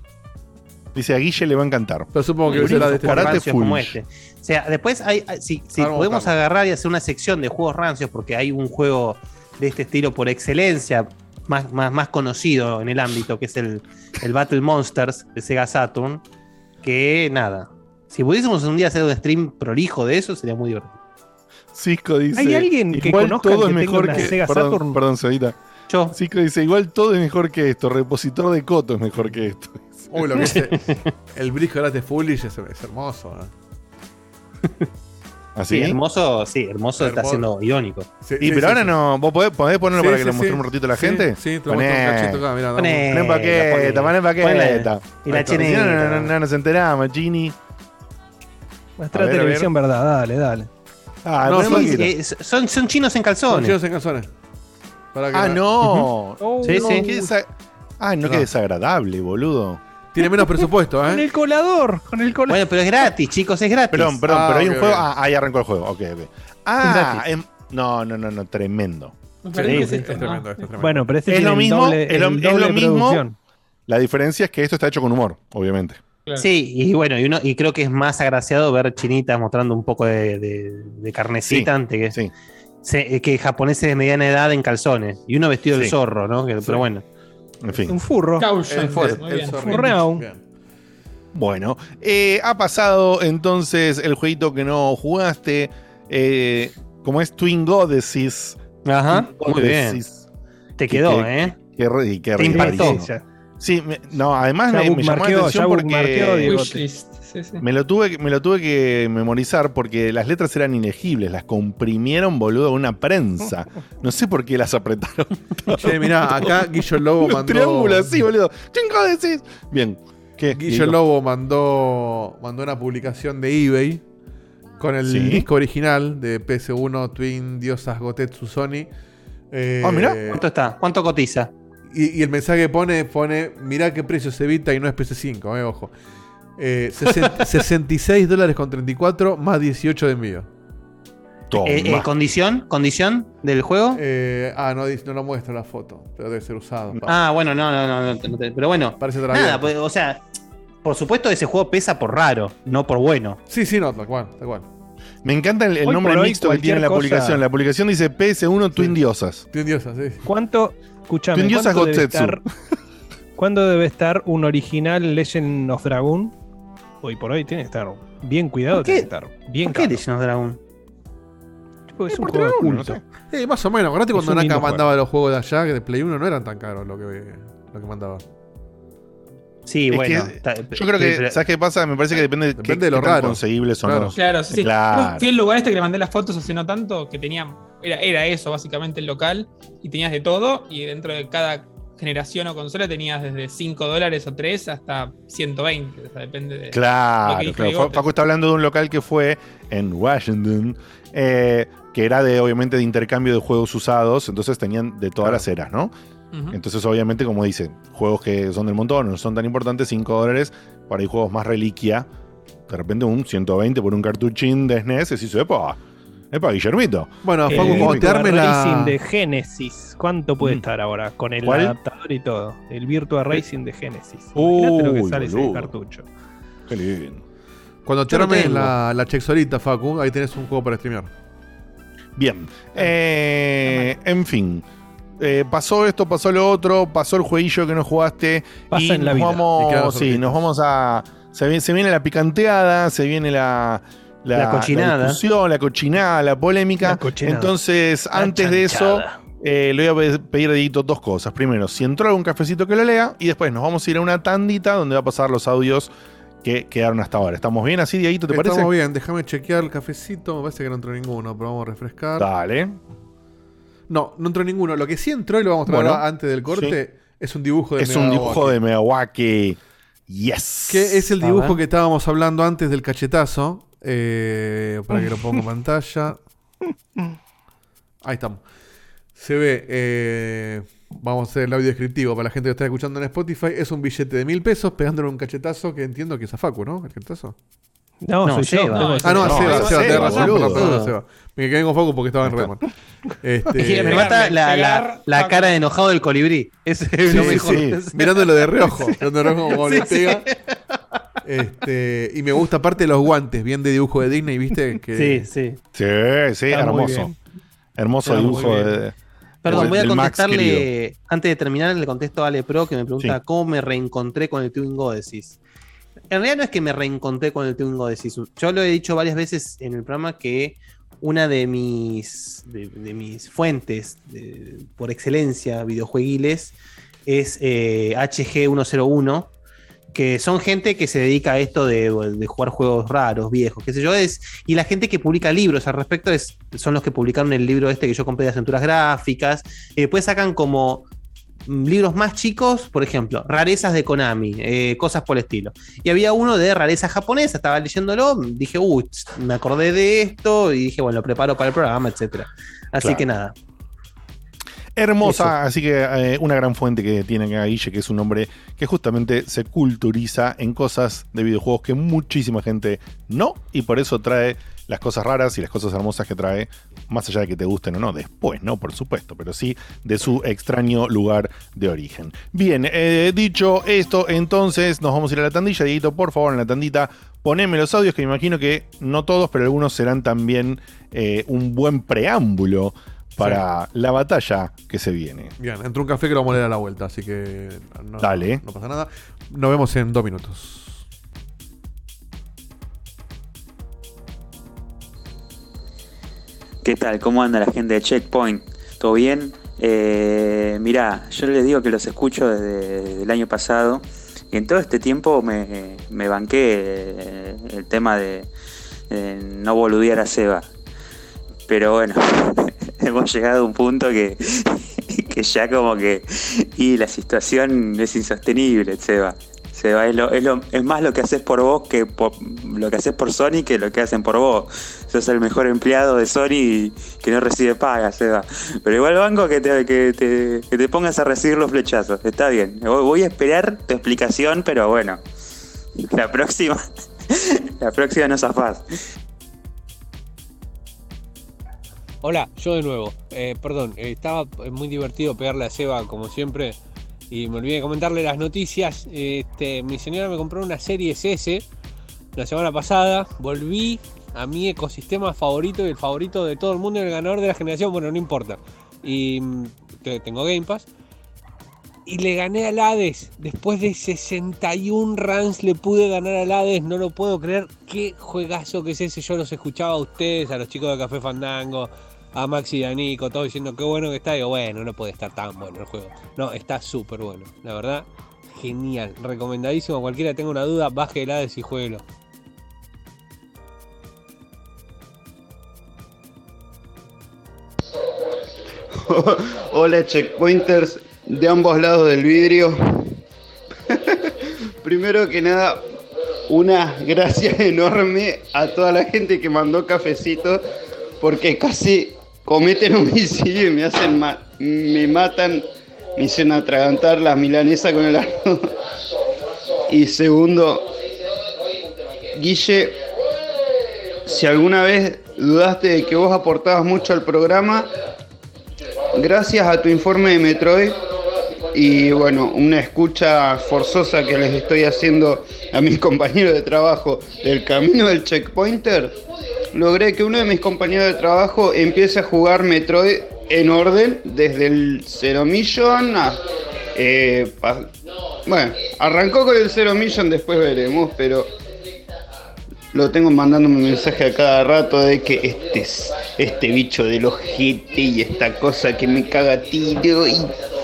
S1: Dice a Guille le va a encantar.
S2: Pero supongo que será de este
S1: Karate
S3: rancios como
S1: Foolish.
S3: este. O sea, después hay, si, si podemos agarrar y hacer una sección de juegos rancios, porque hay un juego de este estilo por excelencia, más, más, más conocido en el ámbito, que es el, el Battle Monsters de Sega Saturn, que nada. Si pudiésemos un día hacer un stream prolijo de eso, sería muy divertido.
S1: Cisco dice.
S5: ¿Hay alguien que
S1: igual
S5: conozca
S1: todo
S5: que
S1: es
S5: tenga
S1: mejor que.
S5: Sega
S1: perdón,
S5: Saturn?
S1: perdón, Cedita.
S3: Yo,
S1: Cisco dice, igual todo es mejor que esto. Repositor de Coto es mejor que esto.
S2: Uy, lo que dice. El Brief Karate Foolish es, es hermoso. ¿eh?
S1: ¿Así?
S3: sí, hermoso, sí, hermoso está
S2: Hermoso.
S3: siendo irónico.
S2: Sí,
S1: Y
S2: sí,
S1: pero
S2: sí,
S1: ahora
S2: sí.
S1: no. ¿Vos podés, podés ponerlo
S2: Sí,
S1: para
S2: sí,
S1: que le
S2: sí.
S1: mostremos un ratito a la
S2: Sí,
S1: gente?
S2: Sí, te lo acá, mirá,
S3: Poné.
S1: Poné paqueta, poné paqueta.
S3: Y la
S1: está.
S3: chinita.
S1: No, no, no, no nos enteramos, Gini.
S5: Nuestra
S1: A ver, a
S5: televisión, verdad, dale, dale.
S1: Ah,
S2: No, sí,
S1: paqueta.
S3: Eh, son, son chinos en
S2: Son
S3: calzones.
S2: chidos en calzones. Para que
S1: Ah, no.
S5: Oh,
S3: Sí,
S1: No,
S3: sí.
S1: qué Ah, no,
S2: No.
S1: qué desagradable, boludo.
S2: Tiene menos presupuesto,
S5: Con
S2: ¿eh?
S5: el colador, con el colador.
S3: Bueno, pero es gratis, chicos, es gratis.
S1: Perdón, perdón,
S2: Ah,
S1: pero hay un juego.
S2: ok.
S1: Ah, ahí arrancó el juego. Ok, ok. Ah, em- no, no, no, no, tremendo.
S3: Sí,
S4: es
S2: tremendo, esto es tremendo.
S5: Bueno, pero este
S1: Es lo
S5: el
S1: mismo,
S5: doble,
S1: es lo- es lo mismo. La diferencia es que esto está hecho con humor, obviamente.
S4: Claro.
S3: Sí, y bueno, y, uno, y creo que es más agraciado ver chinitas mostrando un poco de, de- de carnecita
S1: Sí,
S3: antes que,
S1: Sí.
S3: se- que japoneses de mediana edad en calzones. Y uno vestido del
S1: Sí.
S3: zorro, ¿no? Que-
S1: Sí.
S3: Pero bueno.
S1: En fin.
S5: Un furro.
S4: Caution,
S2: El,
S4: bien.
S2: Bien.
S1: Bueno, eh, ha pasado entonces el jueguito que no jugaste. eh, como es Twin Goddesses.
S3: Ajá,
S1: Twin
S3: muy bien.
S1: Goddesses,
S3: Te quedó,
S1: que-
S3: ¿eh?
S1: que que
S3: Te impactó.
S1: Sí, me- no, además
S5: Ya
S1: me, me llamó la atención porque
S5: Diego.
S4: Wishlist. Sí, sí.
S1: me lo, tuve, me lo tuve que memorizar porque las letras eran ilegibles, las comprimieron, boludo, a una prensa. No sé por qué las apretaron.
S2: Che, mirá, acá Guillo Lobo mandó.
S1: triángulo así, boludo. Twin Goddesses. Bien. ¿Qué?
S2: Guillo? Lobo mandó, mandó una publicación de eBay con el
S1: Sí.
S2: disco original de PS1 Twin Diosas Gotetsu Sony. Eh,
S1: Ah, mirá.
S3: ¿Cuánto está? ¿Cuánto cotiza?
S2: Y, y el mensaje que pone, pone, mirá qué precio se evita y no es PS5, eh, ojo. Eh, sesen- 66 dólares con 34 más 18 de envío.
S3: Eh, eh, ¿Condición? ¿Condición del juego?
S2: Eh, ah, no, lo muestra la foto, pero debe ser usado.
S3: Ah, bueno, no, no, no, no, pero bueno.
S2: Parece
S3: Nada, pues, o sea, por supuesto ese juego pesa por raro, no por bueno.
S2: Sí, sí, no, tal cual, tal cual.
S1: Me encanta el, nombre mixto que tiene la
S5: cosa-
S1: publicación. La publicación dice PS1 Twin Diosas.
S2: Twin Diosas, sí.
S5: ¿Cuánto, escuchame,
S1: Twin Diosas
S5: ¿cuánto debe
S1: Gotsetsu.
S5: estar, ¿cuándo debe estar un original Legend of Dragon? Hoy por hoy tiene que estar bien cuidado,
S3: ¿Por qué?
S5: tiene que estar bien
S3: ¿Por qué. Legend of Dragon?
S5: Tipo, Es
S1: Eh,
S5: un juego de culto.
S1: no
S2: Sí, más o menos. Acordate cuando Naka mandaba los juegos de allá, que de Play 1 no eran tan caros lo que, lo que mandaba.
S3: Sí,
S1: Es
S3: bueno.
S1: que Yo creo que,
S3: pero-
S1: ¿sabes qué pasa? Me parece que depende, de
S2: Depende de lo raro.
S1: conseguibles o
S2: Claro.
S1: no.
S4: Claro, sí, sí.
S1: Claro.
S4: Fui al lugar este que le mandé las fotos hace no tanto, que tenía. Era, era eso, básicamente, el local. Y tenías de todo. Y dentro de cada generación o consola tenías desde 5 dólares o 3 hasta 120. O sea, depende de. lo
S1: Claro,
S4: que
S1: claro. Facu está hablando de un local que fue en Washington, eh, que era de, obviamente, de intercambio de juegos usados, entonces tenían de todas
S2: Claro.
S1: las eras, ¿no? Entonces, obviamente, como dice, juegos que son del montón, no son tan importantes, 5 dólares, para ahí juegos más reliquia, de repente un 120 por un cartuchín de SNES, y se epa, epa, Guillermito.
S2: Bueno,
S5: El
S2: Facu, cuando te arme la.
S5: Racing de Genesis, ¿cuánto puede
S1: Mm.
S5: estar ahora con el
S1: ¿Cuál?
S5: adaptador y todo. El Virtua Racing de Genesis. Imagínate lo que
S2: Uy,
S5: sale ese
S2: boludo.
S5: cartucho.
S1: Qué lindo.
S2: Cuando te
S5: tengo.
S2: la, la Chexolita, Facu, ahí tenés un juego para streamear.
S1: Bien. Eh, en fin. Eh, pasó esto, pasó lo otro, pasó el jueguillo que no jugaste.
S5: Pasa
S1: y
S5: en la
S1: nos
S5: vida. Y
S1: vamos. Sí, nos vamos a. Se viene, se viene la picanteada, se viene la.
S3: La cochinada.
S1: discusión, la cochinada, la polémica.
S5: La cochinada.
S1: Entonces,
S5: La
S1: antes de eso, eh, le voy a pe- pedir a Dieguito dos cosas. Primero, si entró algún cafecito que lo lea. Y después nos vamos a ir a una tandita donde va a pasar los audios que quedaron hasta ahora. ¿Estamos bien así, Dieguito? ¿Te
S2: Estamos
S1: parece?
S2: bien, déjame chequear el cafecito. Me parece que no entró ninguno, pero vamos a refrescar.
S1: Dale.
S2: No, no entró ninguno. Lo que sí entró y lo vamos a mostrar
S1: Bueno,
S2: ahora antes del corte es un dibujo de
S1: Es un dibujo de Megawaki. Yes.
S2: Que es el dibujo que estábamos hablando antes del cachetazo. Eh, para que lo ponga en pantalla. Ahí estamos. Se ve. eh, vamos a hacer el audio descriptivo para la gente que está escuchando en Spotify. Es un billete de mil pesos pegándole un cachetazo que entiendo que es a Facu, ¿no? ¿El cachetazo?
S5: No,
S3: No,
S5: soy.
S3: Seba.
S2: Ah, no, a Seba, Seba,
S1: Seba,
S2: razón,
S1: boludo.
S2: perdón, perdón, Seba. Me quedé con Facu porque estaba en Redmond. Este,
S3: Me mata la, la- la cara de enojado del colibrí. Ese es
S2: Sí,
S3: lo
S2: sí,
S3: mejor.
S2: sí. Mirándolo de reojo. Mirándolo de reojo como
S3: Sí,
S2: le
S3: sí.
S2: pega. Este, y me gusta aparte los guantes, bien de dibujo de Disney, ¿viste? Que,
S3: Sí, sí.
S1: Sí, sí,
S5: Está
S1: hermoso. Hermoso
S5: Está
S1: dibujo de.
S3: Perdón, voy a contestarle, antes de terminar, le contesto a Ale Pro que me pregunta
S1: Sí.
S3: cómo me reencontré con el Twin Goddesses. En realidad no es que me reencontré con el Twin Goddesses. Yo lo he dicho varias veces en el programa que una de mis, de, de mis fuentes de- por excelencia videojueguiles es eh, HG101, que son gente que se dedica a esto de, de jugar juegos raros, viejos, qué sé yo, es, y la gente que publica libros al respecto es, son los que publicaron el libro este que yo compré de aventuras gráficas, y después sacan como mm, libros más chicos, por ejemplo, rarezas de Konami, eh, cosas por el estilo. Y había uno de rareza japonesa, estaba leyéndolo, dije, uy, me acordé de esto, y dije, bueno, lo preparo para el programa, etcétera. Así
S1: Claro.
S3: que nada.
S1: Hermosa, así que eh, una gran fuente que tiene acá Guille, que es un hombre que justamente se culturiza en cosas de videojuegos que muchísima gente no, y por eso trae las cosas raras y las cosas hermosas que trae, más allá de que te gusten o no, después, ¿no? Por supuesto, pero sí de su extraño lugar de origen. Bien, eh, dicho esto, entonces nos vamos a ir a la tandilla. Dieguito, por favor, en la tandita, poneme los audios, que me imagino que no todos, pero algunos serán también eh, un buen preámbulo para la batalla que se viene.
S2: Bien, entró un café que lo vamos a leer a la vuelta, así que no,
S1: Dale.
S2: no pasa nada. Nos vemos en dos minutos.
S15: ¿Qué tal? ¿Cómo anda la gente de Checkpoint? ¿Todo bien? Eh, mirá, yo les digo que los escucho desde el año pasado y en todo este tiempo me, me banqué eh, el tema de eh, no boludear a Seba. Pero bueno, hemos llegado a un punto que, que ya como que... Y la situación es insostenible, Seba. Seba, es, más lo que haces por vos que lo que haces por Sony que lo que hacen por vos. Sos el mejor empleado de Sony que no recibe paga, Seba. Pero igual banco que te, que te, que te pongas a recibir los flechazos. Está bien. Voy a esperar tu explicación, pero bueno. La próxima. La próxima no zafás.
S13: Hola, yo de nuevo. Eh, perdón, eh, estaba muy divertido pegarle a Seba como siempre y me olvidé de comentarle las noticias. Este, mi señora me compró una serie S la semana pasada. Volví a mi ecosistema favorito y el favorito de todo el mundo el ganador de la generación. Bueno, no importa. Y mm, te- tengo Game Pass. Y le gané al Hades. Después de 61 runs le pude ganar al Hades. No lo puedo creer. Qué juegazo que es ese. Yo los escuchaba a ustedes, a los chicos de Café Fandango, a Maxi y a Nico, todos diciendo qué bueno que está. Digo, bueno, no puede estar tan bueno el juego. No, está súper bueno. La verdad, genial. Recomendadísimo. Cualquiera tenga una duda, baje el Hades y jueguelo.
S16: Hola checkpointers de ambos lados del vidrio. Primero que nada, una gracias enorme a toda la gente que mandó cafecito porque casi cometen homicidio y me hacen me matan, me hicieron atragantar la milanesa con el arroz. Y segundo, Guille, si alguna vez dudaste de que vos aportabas mucho al programa, gracias a tu informe de Metroid, y bueno, una escucha forzosa que les estoy haciendo a mis compañeros de trabajo del camino del checkpointer, logré que uno de mis compañeros de trabajo empiece a jugar Metroid en orden desde el Zero Mission a... eh, bueno, arrancó con el Zero Mission, después veremos, pero lo tengo mandándome mensaje a cada rato de que este es este bicho del ojete y esta cosa que me caga tiro y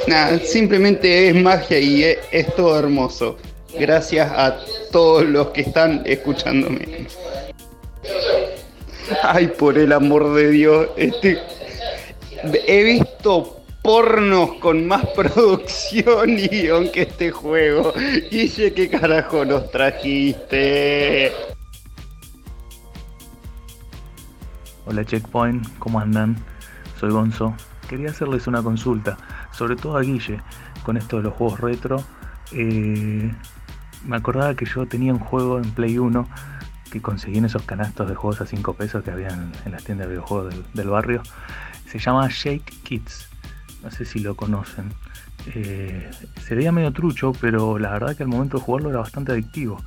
S16: nada, simplemente es magia y es todo hermoso. Gracias a todos los que están escuchándome. Ay, por el amor de Dios, este he visto pornos con más producción y guion que este juego. Sé qué carajo nos trajiste.
S17: Hola Checkpoint, ¿cómo andan? Soy Gonzo. Quería hacerles una consulta, sobre todo a Guille, con esto de los juegos retro. Eh, me acordaba que yo tenía un juego en Play 1 que conseguí en esos canastos de juegos a 5 pesos que había en, las tiendas de videojuegos del, barrio. Se llama Shake Kids. No sé si lo conocen. Eh, se veía medio trucho, pero la verdad que al momento de jugarlo era bastante adictivo.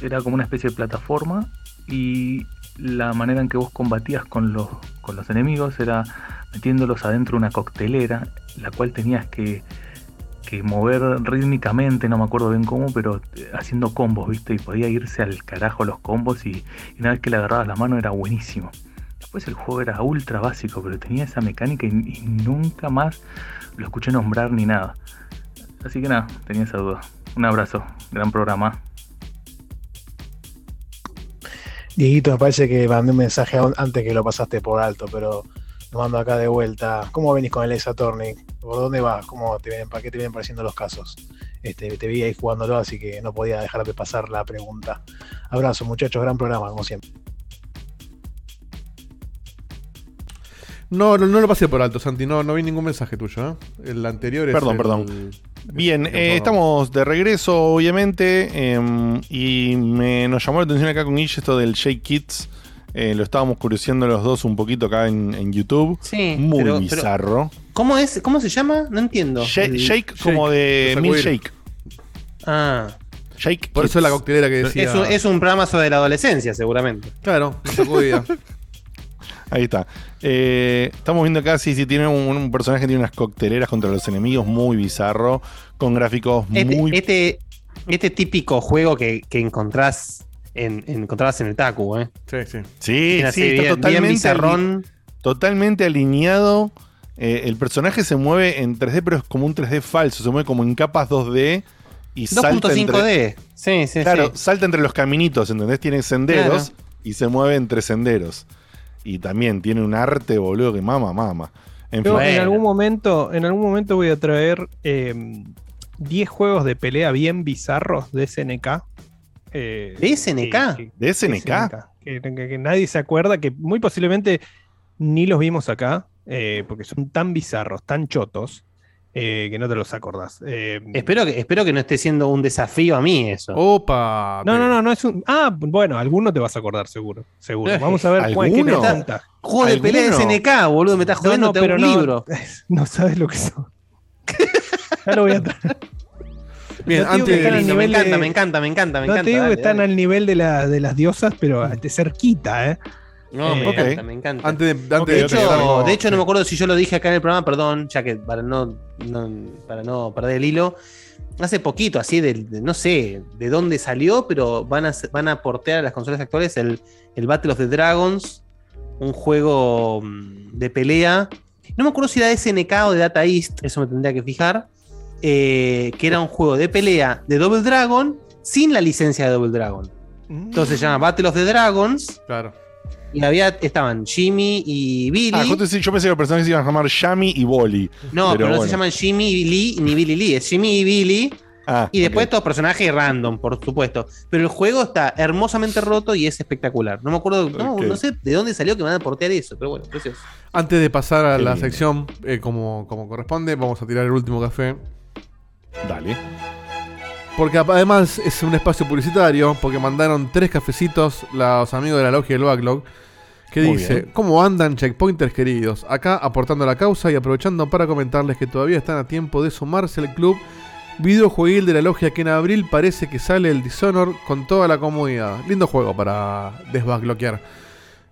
S17: Era como una especie de plataforma y la manera en que vos combatías con los, con los enemigos era metiéndolos adentro de una coctelera, la cual tenías que, que mover rítmicamente, no me acuerdo bien cómo, pero eh, haciendo combos, ¿viste? Y podía irse al carajo los combos y, una vez que le agarrabas la mano era buenísimo. Después el juego era ultra básico, pero tenía esa mecánica y, y nunca más lo escuché nombrar ni nada. Así que nada, tenía esa duda. Un abrazo, gran programa.
S18: Dieguito, me parece que mandé un mensaje an- antes que lo pasaste por alto, pero mando acá de vuelta. ¿Cómo venís con el Ace Attorney? ¿Por dónde vas? ¿Cómo te vienen, ¿Para qué te vienen pareciendo los casos? Este, te vi ahí jugándolo, así que no podía dejar de pasar la pregunta. Abrazo, muchachos, gran programa, como siempre.
S2: No, no, no lo pasé por alto, Santi. No, no vi ningún mensaje tuyo. ¿eh? El anterior es.
S1: Perdón,
S2: el-
S1: perdón. Bien,
S2: el-
S1: eh, estamos de regreso, obviamente, em, y me, nos llamó la atención acá con Guille esto del Shake Kids. Eh, lo estábamos curioseando los dos un poquito acá en, en YouTube.
S3: Sí,
S1: Muy
S3: pero- pero-
S1: bizarro.
S3: ¿Cómo es? ¿Cómo se llama? No entiendo.
S1: Shake, como de milkshake.
S3: Ah.
S1: Shake
S2: Por eso
S1: Kids.
S2: la coctelera que decía.
S3: Es un, es un programa sobre la adolescencia, seguramente.
S2: Claro.
S1: Ahí está. Eh, estamos viendo acá, sí, sí, tiene un, un personaje que tiene unas cocteleras contra los enemigos, muy bizarro, con gráficos
S3: Este,
S1: muy...
S3: este, este típico juego que, que encontrás en, encontrabas en el Taku, ¿eh?
S2: Sí, sí.
S1: Sí, está
S3: bien-
S1: totalmente,
S3: bien
S1: totalmente alineado. Eh, el personaje se mueve en 3D, pero es como un 3D falso, se mueve como en capas 2D y salta
S3: 2.5D.
S1: entre,
S3: Sí, sí,
S1: claro,
S3: sí.
S1: salta entre los caminitos, ¿entendés? Tiene senderos
S3: Claro.
S1: y se mueve entre senderos. Y también tiene un arte, boludo, que mama, mama. En
S5: Yo en algún momento, en algún momento voy a traer eh, 10 juegos de pelea bien bizarros de SNK. Eh,
S3: ¿De SNK?
S5: que-
S1: ¿De SNK?
S5: Que, que- que nadie se acuerda, que muy posiblemente ni los vimos acá, eh, porque son tan bizarros, tan chotos, eh, que no te los acordás. Eh,
S3: Espero que, espero que no esté siendo un desafío a mí eso.
S2: Opa.
S5: no, no, no, no es un. Ah, bueno, alguno te vas a acordar, seguro. Seguro. Vamos a ver cuál- qué
S1: ¿Alguno?
S5: te junta.
S3: Juego de pelea de. SNK, boludo, me estás jodiendo,
S5: no,
S3: te hago
S5: pero
S3: un
S5: no,
S3: libro.
S5: No sabes lo que son. ya lo voy a traer.
S2: Bien,
S5: No
S2: antes de-
S3: me encanta,
S5: de-
S3: me encanta, me encanta, me
S5: no
S3: encanta.
S5: te digo
S3: dale,
S5: que están
S3: dale.
S5: al nivel de, la, de las diosas, pero de cerquita, ¿eh?
S3: No, me
S5: Eh,
S3: encanta, me encanta.
S2: Antes de, antes de
S3: hecho,
S2: con-
S3: de hecho no me acuerdo si yo lo dije acá en el programa, perdón, ya que para no, no- para no perder el hilo. Hace poquito, así, de, de- no sé de dónde salió, pero van a, van a portear a las consolas actuales el, el Battle of the Dragons, un juego mm, de pelea. No me acuerdo si era de SNK o de Data East, eso me tendría que fijar. Eh, que era un juego de pelea de Double Dragon sin la licencia de Double Dragon. Entonces se llama Battle of the Dragons.
S2: Claro.
S3: Y había, estaban Jimmy y Billy.
S1: Ah, justo sí, yo pensé que los personajes se iban a llamar Yami y Boli.
S3: No, pero, no
S1: bueno.
S3: se llaman Jimmy y Lee ni Billy Lee, es Jimmy y Billy.
S1: Ah,
S3: Y después todos personajes random, por supuesto. Pero el juego está hermosamente roto y es espectacular. No me acuerdo, no, no sé de dónde salió que van a portear eso, pero bueno, precioso.
S2: Antes de pasar a
S1: Qué
S2: la
S1: lindo.
S2: sección eh, como, como corresponde, vamos a tirar el último café.
S1: Dale.
S2: Porque además es un espacio publicitario, porque mandaron tres cafecitos los amigos de la logia del Backlog, Que
S1: Muy
S2: dice,
S1: bien.
S2: ¿cómo andan checkpointers queridos? Acá aportando a la causa y aprovechando para comentarles que todavía están a tiempo de sumarse al club videojueguil de la logia que en abril parece que sale el Dishonor con toda la comodidad. Lindo juego para desbloquear.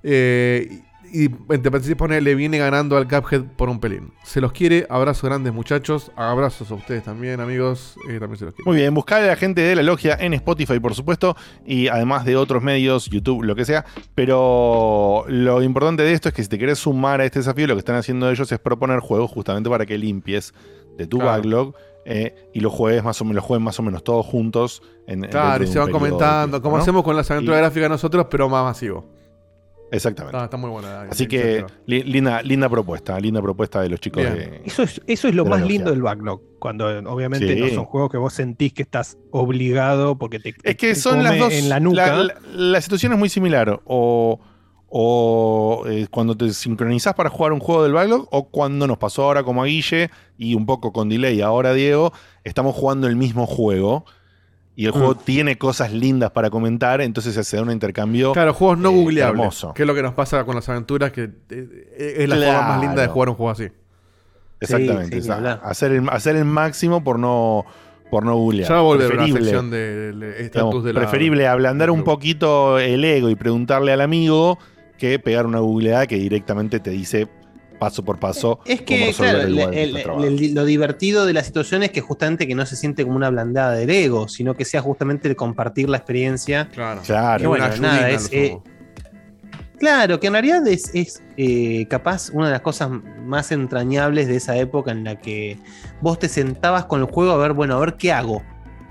S2: Eh, y entre paréntesis pone, le viene ganando al Cuphead por un pelín. Se los quiere, abrazos grandes muchachos, abrazos a ustedes también amigos, eh, también se los quiere.
S1: Muy bien, buscar a la gente de la logia en Spotify, por supuesto, y además de otros medios, YouTube, lo que sea. Pero lo importante de esto es que si te querés sumar a este desafío, lo que están haciendo ellos es proponer juegos justamente para que limpies de tu
S2: Claro.
S1: backlog eh, y los juegues más o menos, los jueguen más o menos todos juntos. En,
S2: Claro, y se van comentando, como
S1: ¿no?
S2: hacemos con las aventuras
S1: Y-
S2: gráficas nosotros, pero más masivo.
S1: Exactamente.
S2: Está, está muy buena.
S1: Así que li- linda, linda propuesta, linda propuesta de los chicos de.
S5: Eso es, eso es lo más lindo del backlog. Cuando eh, obviamente
S1: Sí.
S5: no son juegos que vos sentís que estás obligado porque te,
S1: Es que
S5: te
S1: son las dos.
S5: en la nuca.
S1: la, la situación es muy similar. O, o eh, cuando te sincronizás para jugar un juego del backlog, o cuando nos pasó ahora como a Guille y un poco con delay ahora Diego, estamos jugando el mismo juego. Y el juego tiene cosas lindas para comentar, entonces se da un intercambio.
S2: Claro, juegos no
S1: eh,
S2: googleables.
S1: hermoso.
S2: Que es lo que nos pasa con las aventuras, que eh, es la forma más linda de
S1: Claro.
S2: jugar un juego así.
S1: Exactamente.
S2: Sí,
S1: hacer, el, hacer el máximo por no, por no googlear.
S2: Ya va a
S1: Preferible.
S2: sección de, de estatus
S1: Digamos,
S2: de la.
S1: preferible ablandar un poquito el ego y preguntarle al amigo que pegar una googleada que directamente te dice paso por paso
S3: Es
S1: cómo
S3: que,
S1: resolver
S3: claro,
S1: el
S3: el-
S1: buen
S3: el-
S1: trabajo.
S3: el- lo divertido de la situación es que justamente que no se siente como una blandada del ego, sino que sea justamente el compartir la experiencia.
S2: Claro,
S1: Claro,
S3: bueno, nada, es, eh, claro, que en realidad es, es, eh, capaz una de las cosas más entrañables de esa época en la que vos te sentabas con el juego a ver, bueno, a ver qué hago.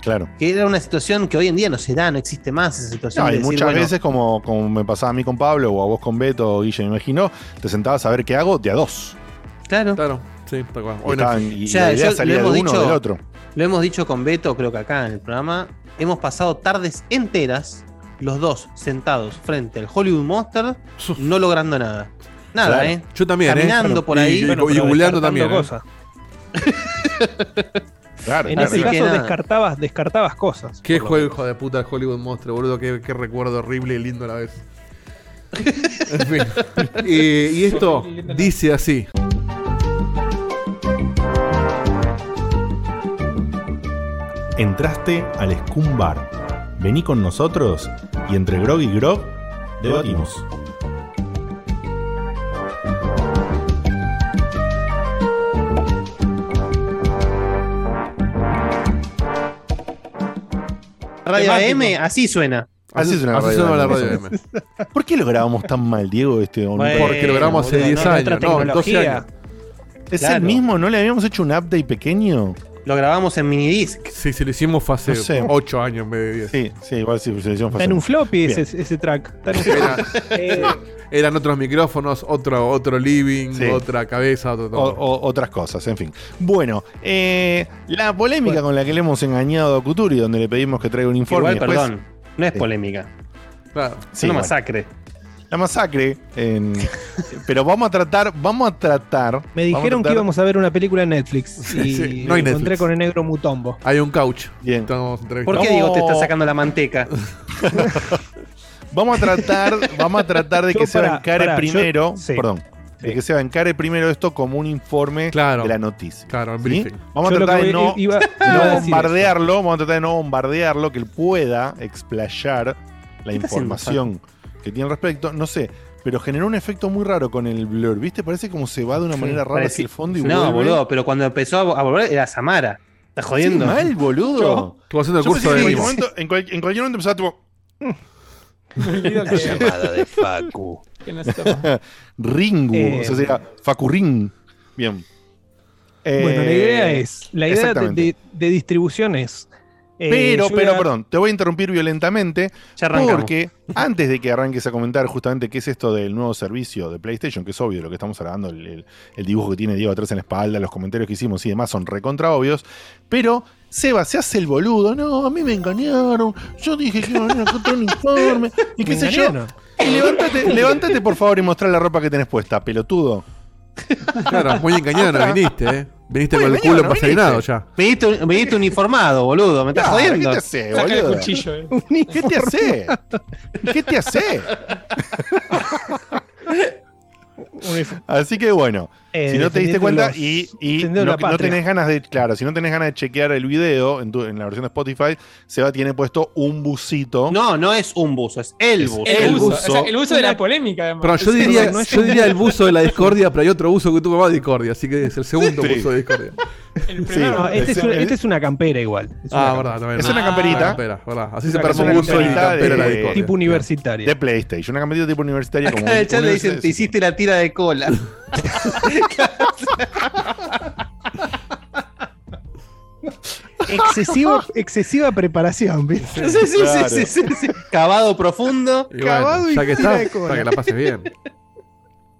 S1: Claro.
S3: Que era una situación que hoy en día no se da, no existe más esa situación.
S1: No,
S3: de
S1: y
S3: decir,
S1: muchas
S3: bueno,
S1: veces, como, como me pasaba a mí con Pablo o a vos con Beto o Guille, me imagino, te sentabas a ver qué hago de a dos.
S3: Claro.
S2: Claro, sí, tal cual.
S1: Y
S2: Hoy no
S1: estaban-
S2: existe.
S1: y
S3: O sea,
S1: la idea
S3: yo-
S1: salía
S3: lo
S1: de
S3: hemos
S1: uno o
S3: dicho-
S1: del otro.
S3: Lo hemos dicho con Beto, creo que acá en el programa. Hemos pasado tardes enteras, los dos sentados frente al Hollywood Monster, no logrando nada. Nada,
S2: Claro.
S3: ¿eh?
S2: Yo también, ¿eh?
S3: Caminando
S2: Bueno,
S3: por ahí.
S2: y- Bueno, y también, ¿eh?
S1: Claro,
S5: En
S1: claro.
S5: ese caso descartabas, descartabas cosas.
S2: Qué juego, hijo de puta, el Hollywood Monster, boludo. Qué, qué recuerdo horrible y lindo a la vez. en fin. y, y esto dice así.
S1: Entraste al Scum Bar. Vení con nosotros y entre Grog y Grog debatimos.
S3: Radio. AM, así suena.
S1: Así suena la
S2: Así
S1: radio.
S2: suena la
S1: AM.
S2: radio AM.
S1: ¿Por qué lo grabamos tan mal, Diego? Este?
S3: Bueno,
S2: Porque lo grabamos hace
S3: boludo,
S2: 10
S3: no,
S2: años, no, 12
S5: tecnología.
S2: años.
S1: ¿Es
S3: Claro.
S1: el mismo? ¿No le habíamos hecho un update pequeño?
S3: Lo grabamos en minidisc.
S2: Sí, si lo hicimos hace
S1: No sé.
S2: 8 años en vez de 10.
S1: Sí, sí, igual sí, se lo hicimos
S5: Está en un floppy ese, ese track. Está en un
S2: Era-
S5: floppy. Eh,
S2: eran otros micrófonos, otro, otro living,
S1: Sí.
S2: otra cabeza, otro
S1: O-
S2: todo.
S1: o- otras cosas, en fin. Bueno, eh, la polémica con la que le hemos engañado a Cuturi, donde le pedimos que traiga un informe.
S3: Igual,
S1: después-
S3: perdón, no es polémica.
S2: Claro.
S3: Es
S1: Sí,
S3: una
S1: bueno.
S3: masacre.
S1: La masacre. en- pero vamos a tratar, vamos a tratar.
S5: me dijeron que íbamos a ver una película en Netflix. Y
S2: sí, no hay
S5: me encontré
S2: Netflix.
S5: con el negro Mutombo.
S2: Hay un couch.
S1: Bien.
S3: ¿Por qué
S1: No.
S3: digo te está sacando la manteca?
S1: Vamos a tratar, vamos a tratar de
S5: Yo
S1: que se encare
S5: yo-
S1: primero.
S5: sí.
S1: Perdón. De que se encare primero esto como un informe
S2: Claro.
S1: de la noticia.
S2: Claro, el
S1: ¿sí? Vamos
S5: Yo
S1: a tratar de no,
S5: iba-
S1: no
S5: iba a decir
S1: bombardearlo, vamos a tratar de no bombardearlo, que él pueda explayar la
S3: ¿Qué está haciendo,
S1: información que tiene al respecto. No sé, pero generó un efecto muy raro con el blur. ¿Viste? Parece como se va de una manera rara hacia el fondo y
S3: no,
S1: vuelve.
S3: boludo, pero cuando empezó a, a volver era Samara. ¿Estás jodiendo?
S1: Sí, mal, boludo.
S2: Estuvo haciendo el
S1: Yo
S2: curso de
S1: en, momento, en, cual- en cualquier momento empezaba tipo.
S4: Que,
S8: Llamada de Facu.
S1: Ringu,
S5: Eh,
S1: o sea, sería Facurrin. Bien.
S5: bueno, la
S1: Eh,
S5: idea es. La idea de, de- de distribución es. eh,
S1: Pero, pero, perdón, te voy a interrumpir violentamente.
S3: Ya arrancamos.
S1: Porque antes de que arranques a comentar justamente qué es esto del nuevo servicio de PlayStation, que es obvio lo que estamos hablando, el, el- el dibujo que tiene Diego atrás en la espalda, los comentarios que hicimos y demás son recontra obvios. Pero Seba se hace el boludo. No, a mí me engañaron. Yo dije que iba a venir a contar un informe. Y qué sé yo. Y levántate, levántate por favor y mostrar la ropa que tenés puesta, pelotudo.
S2: Claro, muy engañado no viniste, ¿eh? Viniste
S1: Muy
S2: con el culo
S1: no
S2: ya.
S3: Viniste, viniste uniformado, boludo. ¿Me estás
S1: Claro,
S3: jodiendo?
S1: ¿Qué te hace, boludo?
S4: cuchillo, eh.
S1: ¿Qué te hace? ¿Qué te hace? Así que bueno,
S5: Eh,
S1: si no te diste cuenta
S5: los-
S1: y, y no,
S5: la
S1: no tenés ganas de, claro, si no tenés ganas de chequear el video en, tu- en la versión de Spotify, Seba tiene puesto un busito.
S3: No, no es un buzo, es el buzo.
S4: El, buzo, o sea, el buzo de la polémica, además.
S2: Pero yo
S4: Es-
S2: diría,
S4: no es-
S2: yo diría el buzo de la discordia, pero hay otro buzo que tuvo más discordia, así que es el segundo
S1: Sí.
S2: buzo de discordia.
S5: No, este, es una, este es una campera igual. Es
S2: Ah,
S5: una
S2: verdad, también.
S1: Es una
S2: Ah,
S1: camperita.
S2: una campera, verdad. Así se
S1: Es
S2: permite un buzo y campera la
S1: de-
S2: discordia.
S5: tipo universitaria.
S1: De PlayStation, una camperita tipo universitaria. como
S3: Acá en el chat le dicen, te hiciste la tira de cola.
S5: Excesivo, excesiva preparación, ¿viste?
S3: Sí, sí, sí, sí, sí, sí. Cavado profundo.
S2: Y bueno,
S5: Cavado y
S2: ya que
S5: tira
S2: está,
S5: de cola.
S2: para que la pases bien.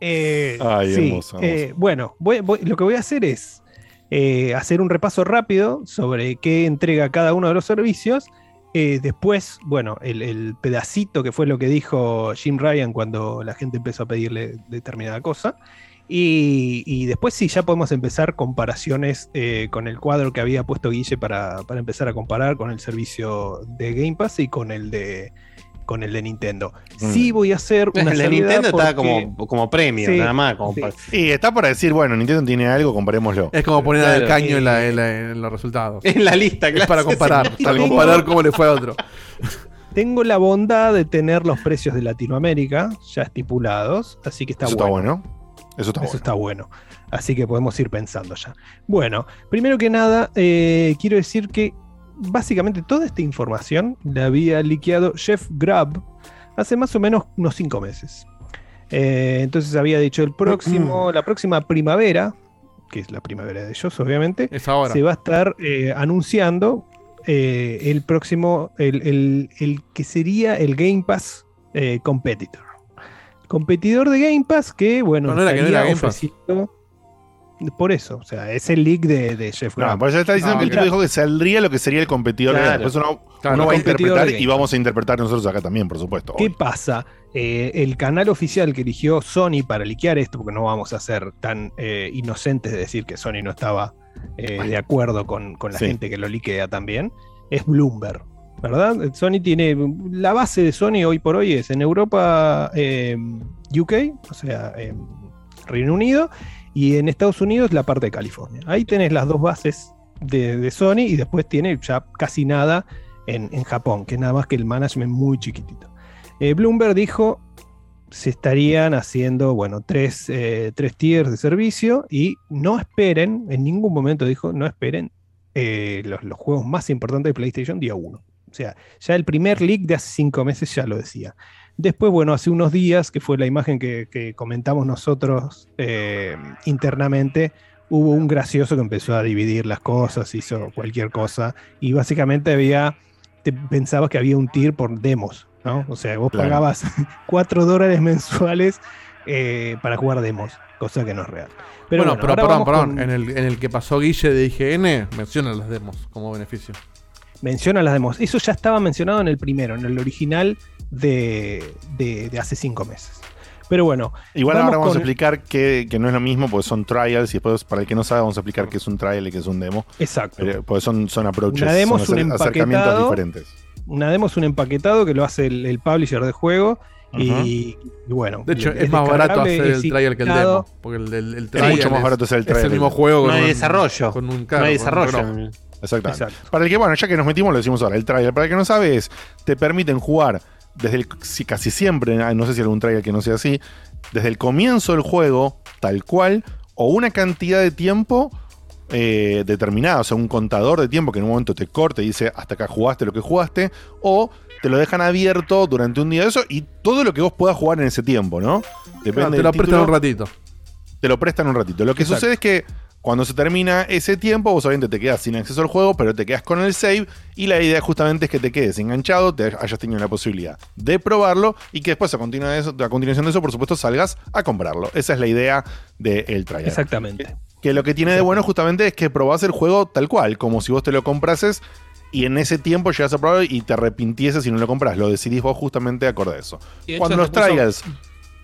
S5: Eh,
S1: Ay,
S5: sí,
S1: hermoso,
S5: eh, bueno, voy- voy- lo que voy a hacer es eh, hacer un repaso rápido sobre qué entrega cada uno de los servicios. Eh, después, bueno, el, pedacito que fue lo que dijo Jim Ryan cuando la gente empezó a pedirle determinada cosa. Y, y después sí, ya podemos empezar comparaciones eh, con el cuadro que había puesto Guille para, para empezar a comparar con el servicio de Game Pass y con el de, con el de Nintendo. Sí voy a hacer una
S3: El de Nintendo está como, como premio,
S5: Sí,
S3: nada más. Como
S5: sí.
S1: Y está para decir, bueno, Nintendo tiene algo, comparémoslo.
S2: Es como poner al
S3: Claro.
S2: caño en, la- en la- en los resultados.
S3: En la lista,
S2: Es
S3: claro.
S2: para comparar, para
S5: Tengo-
S2: comparar cómo le fue a otro.
S5: Tengo la bondad de tener los precios de Latinoamérica ya estipulados, así que está
S1: Eso
S5: bueno.
S1: está bueno. Eso está
S5: Eso
S1: bueno.
S5: está bueno. Así que podemos ir pensando ya. Bueno, primero que nada, eh, quiero decir que básicamente toda esta información la había liqueado Jeff Grubb hace más o menos unos cinco meses. Eh, entonces había dicho el próximo, la próxima primavera, que es la primavera de ellos, obviamente,
S2: Es ahora.
S5: se va a estar eh, anunciando eh, el próximo, el, el- el que sería el Game Pass Competitor. Competidor de Game Pass que, bueno,
S2: No, no era que no
S5: estaría
S2: era Game Pass.
S5: Por eso, o sea, es el leak de, de Jeff
S1: No,
S5: Grubb.
S1: por eso está diciendo que el tipo dijo que saldría lo que sería el competidor.
S5: Claro.
S1: de Después uno,
S5: Claro,
S1: uno
S5: el
S1: va a interpretar y vamos a interpretar nosotros acá también, por supuesto.
S5: ¿Qué pasa? Eh, el canal oficial que eligió Sony para liquear esto, porque no vamos a ser tan eh, inocentes de decir que Sony no estaba eh, de acuerdo con, con la
S1: Sí.
S5: gente que lo liquea también, es Bloomberg. ¿Verdad? Sony tiene. La base de Sony hoy por hoy es en Europa, eh, UK, o sea, Reino Unido, y en Estados Unidos la parte de California. Ahí tenés las dos bases de, Sony y después tiene ya casi nada en, en Japón, que es nada más que el management muy chiquitito. Eh, Bloomberg dijo se estarían haciendo, bueno, tres, eh, tres tiers de servicio y no esperen, en ningún momento dijo, no esperen eh, los, los juegos más importantes de PlayStation día 1. O sea, ya el primer leak de hace cinco meses ya lo decía. Después, bueno, hace unos días, que fue la imagen que, que comentamos nosotros eh, internamente, hubo un gracioso que empezó a dividir las cosas, hizo cualquier cosa, y básicamente había, te pensabas que había un tier por demos, ¿no? O sea, vos
S1: Claro.
S5: pagabas 4 dólares mensuales eh, para jugar demos, cosa que no es real. Pero
S2: bueno,
S5: bueno,
S2: pero perdón, perdón.
S5: con-
S2: En, el, en el que pasó Guille de IGN, menciona las demos como beneficio.
S5: Menciona las demos. Eso ya estaba mencionado en el primero, en el original de, de- de hace cinco meses. Pero bueno.
S1: Igual ahora vamos a explicar que, que no es lo mismo, porque son trials, y después, para el que no sabe, vamos a explicar qué es un trial y qué es un demo.
S5: Exacto.
S1: Pero- Porque son, son approaches,
S5: Una demo es
S1: son
S5: un
S1: acer- acercamientos
S5: empaquetado.
S1: diferentes.
S5: Una demo es un empaquetado que lo hace el, el publisher de juego. y,
S1: Ujú.
S5: y bueno.
S2: De hecho,
S5: es
S2: es más barato hacer el
S5: es
S2: trial que el demo. Porque el, el, el
S1: Es
S2: trial
S1: mucho más barato hacer el
S2: Es
S1: trial.
S2: el mismo juego.
S3: No
S2: con
S3: hay
S2: un-
S3: desarrollo.
S2: Con un
S3: No
S2: carro,
S3: hay
S2: con un
S3: desarrollo.
S2: reloj.
S1: Exactamente.
S5: Exacto.
S1: Para el que, bueno, ya que nos metimos, lo decimos ahora. El trial, para el que no sabe, es, te permiten jugar desde el, si- casi siempre, no sé si hay algún trial que no sea así, desde el comienzo del juego, tal cual, o una cantidad de tiempo eh, determinada, o sea, un contador de tiempo que en un momento te corte y dice hasta acá jugaste lo que jugaste, o te lo dejan abierto durante un día de eso y todo lo que vos puedas jugar en ese tiempo, ¿no? Depende
S2: Claro, te
S1: del
S2: lo prestan
S1: título
S2: un ratito.
S1: te lo prestan un ratito. Lo que
S2: Exacto.
S1: sucede es que cuando se termina ese tiempo, vos obviamente te quedas sin acceso al juego, pero te quedas con el save. Y la idea justamente es que te quedes enganchado, te hayas tenido la posibilidad de probarlo y que después a, continua de eso- a continuación de eso, por supuesto, salgas a comprarlo. Esa es la idea del trial.
S5: Exactamente.
S1: Que lo que tiene de bueno justamente es que probás el juego tal cual, como si vos te lo comprases y en ese tiempo llegas a probarlo y te arrepintieses si no lo compras. Lo decidís vos justamente acorde a eso.
S4: De
S1: Cuando los
S4: puso-.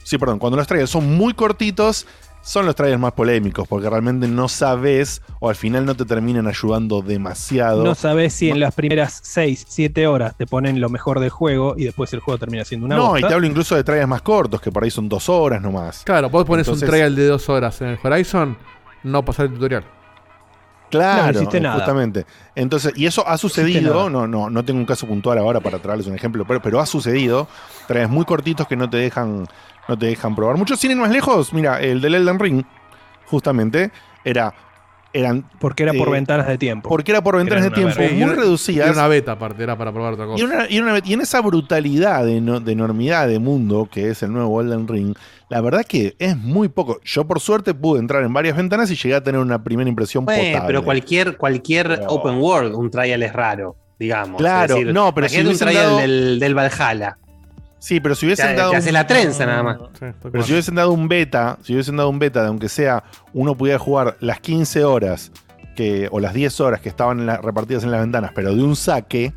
S1: Sí, perdón. Cuando los trials son muy cortitos, son los trailers más polémicos, porque realmente no sabes o al final no te terminan ayudando demasiado.
S5: No sabes si en las primeras 6, 7 horas te ponen lo mejor del juego y después el juego termina siendo una
S1: no,
S5: bosta.
S1: y te hablo incluso de trailers más cortos, que por ahí son dos horas nomás.
S2: Claro, vos pones
S1: Entonces-
S2: un trial de dos horas en el Horizon, no pasar el tutorial.
S1: Claro,
S2: No, no hiciste nada.
S1: justamente. Entonces, y eso ha sucedido, no, no, no tengo un caso puntual ahora para traerles un ejemplo, pero, pero ha sucedido. Traes muy cortitos que no te dejan, no te dejan probar mucho. Sin ir más lejos, mira, el del Elden Ring, justamente, era. Eran,
S5: Porque era por
S1: eh,
S5: ventanas de tiempo.
S1: Porque era por ventanas de
S5: Era
S1: tiempo
S5: verga.
S1: muy reducidas.
S2: Y una beta aparte, era para probar otra cosa.
S1: Y, una- y una- y en esa brutalidad de, no- de enormidad de mundo que es el nuevo Elden Ring, la verdad que es muy poco. Yo por suerte pude entrar en varias ventanas y llegué a tener una primera impresión
S3: Bueno,
S1: potable.
S3: pero cualquier, cualquier open world, un trial es raro, digamos.
S1: Claro,
S3: Es decir,
S1: no, pero si
S3: un trial
S1: dado-
S3: del, del Valhalla.
S1: Sí, pero si hubiesen
S3: Te-
S1: dado.
S3: te hace
S1: un-
S3: la trenza nada más.
S1: Pero si hubiesen dado un beta, si hubiesen dado un beta de aunque sea uno pudiera jugar las 15 horas que, o las 10 horas que estaban en la- repartidas en las ventanas, pero de un saque,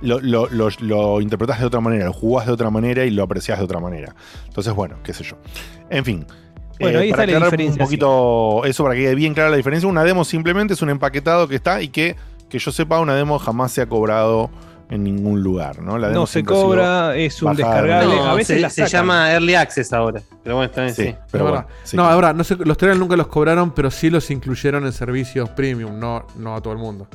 S1: lo, lo, lo, lo interpretás de otra manera, lo jugás de otra manera y lo apreciás de otra manera. Entonces, bueno, qué sé yo. En fin.
S5: Bueno, ahí
S1: para
S5: está la
S1: aclarar un
S5: diferencia,
S1: poquito eso para que quede bien clara la diferencia. Una demo simplemente es un empaquetado que está y que, que yo sepa, una demo jamás se ha cobrado en ningún lugar, ¿no? La demo
S5: No se cobra, es un descargable. a veces
S3: se,
S5: la
S3: se
S5: sacan.
S3: llama Early Access ahora. Pero bueno, está bien, sí.
S1: Sí, pero bueno. sí.
S2: No, ahora, no sé, los trailers nunca los cobraron, pero sí los incluyeron en servicios premium, no, no a todo el mundo.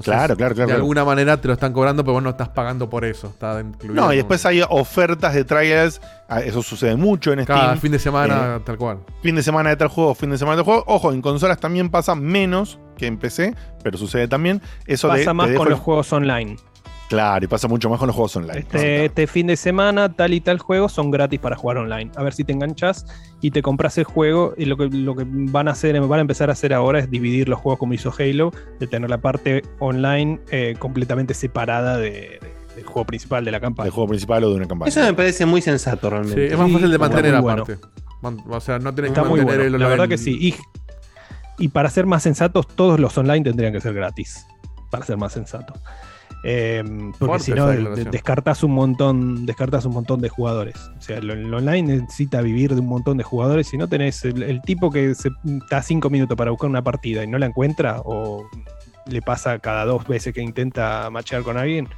S2: Entonces,
S1: Claro, claro, claro,
S2: De
S1: claro.
S2: alguna manera te lo están cobrando, pero vos no estás pagando por eso. Está incluido.
S1: No, y después hay ofertas de trials. ah, Eso sucede mucho en Steam.
S2: Cada fin de semana,
S1: Eh,
S2: tal cual.
S1: fin de semana de tal juego, fin de semana de tal juego. Ojo, en consolas también pasa menos que en PC, pero sucede también. Eso
S5: Pasa más con
S1: el-
S5: los juegos online.
S1: Claro, y pasa mucho más con los juegos online.
S5: Este, este fin de semana, tal y tal juego son gratis para jugar online. A ver si te enganchas y te compras el juego. Y lo que, lo que van a hacer, van a empezar a hacer ahora es dividir los juegos como hizo Halo, de tener la parte online eh, completamente separada de- de- del juego principal de la campaña.
S1: El juego principal o de una campaña.
S3: Eso me parece muy sensato
S2: Sí,
S3: realmente.
S2: es más fácil de
S5: está
S2: mantener
S5: muy bueno.
S2: aparte. Man- O sea, no tenés
S5: Está
S2: que
S5: muy
S2: mantener
S5: bueno,
S2: el
S5: la verdad que sí. Y, y para ser más sensatos, todos los online tendrían que ser gratis. Para ser más sensatos. Eh, porque si no,
S2: esa
S5: de-
S2: declaración.
S5: descartas un montón, descartas un montón de jugadores. O sea, lo- el online necesita vivir de un montón de jugadores. Si no tenés el, el tipo que se está cinco minutos para buscar una partida y no la encuentra, o le pasa cada dos veces que intenta machear con alguien,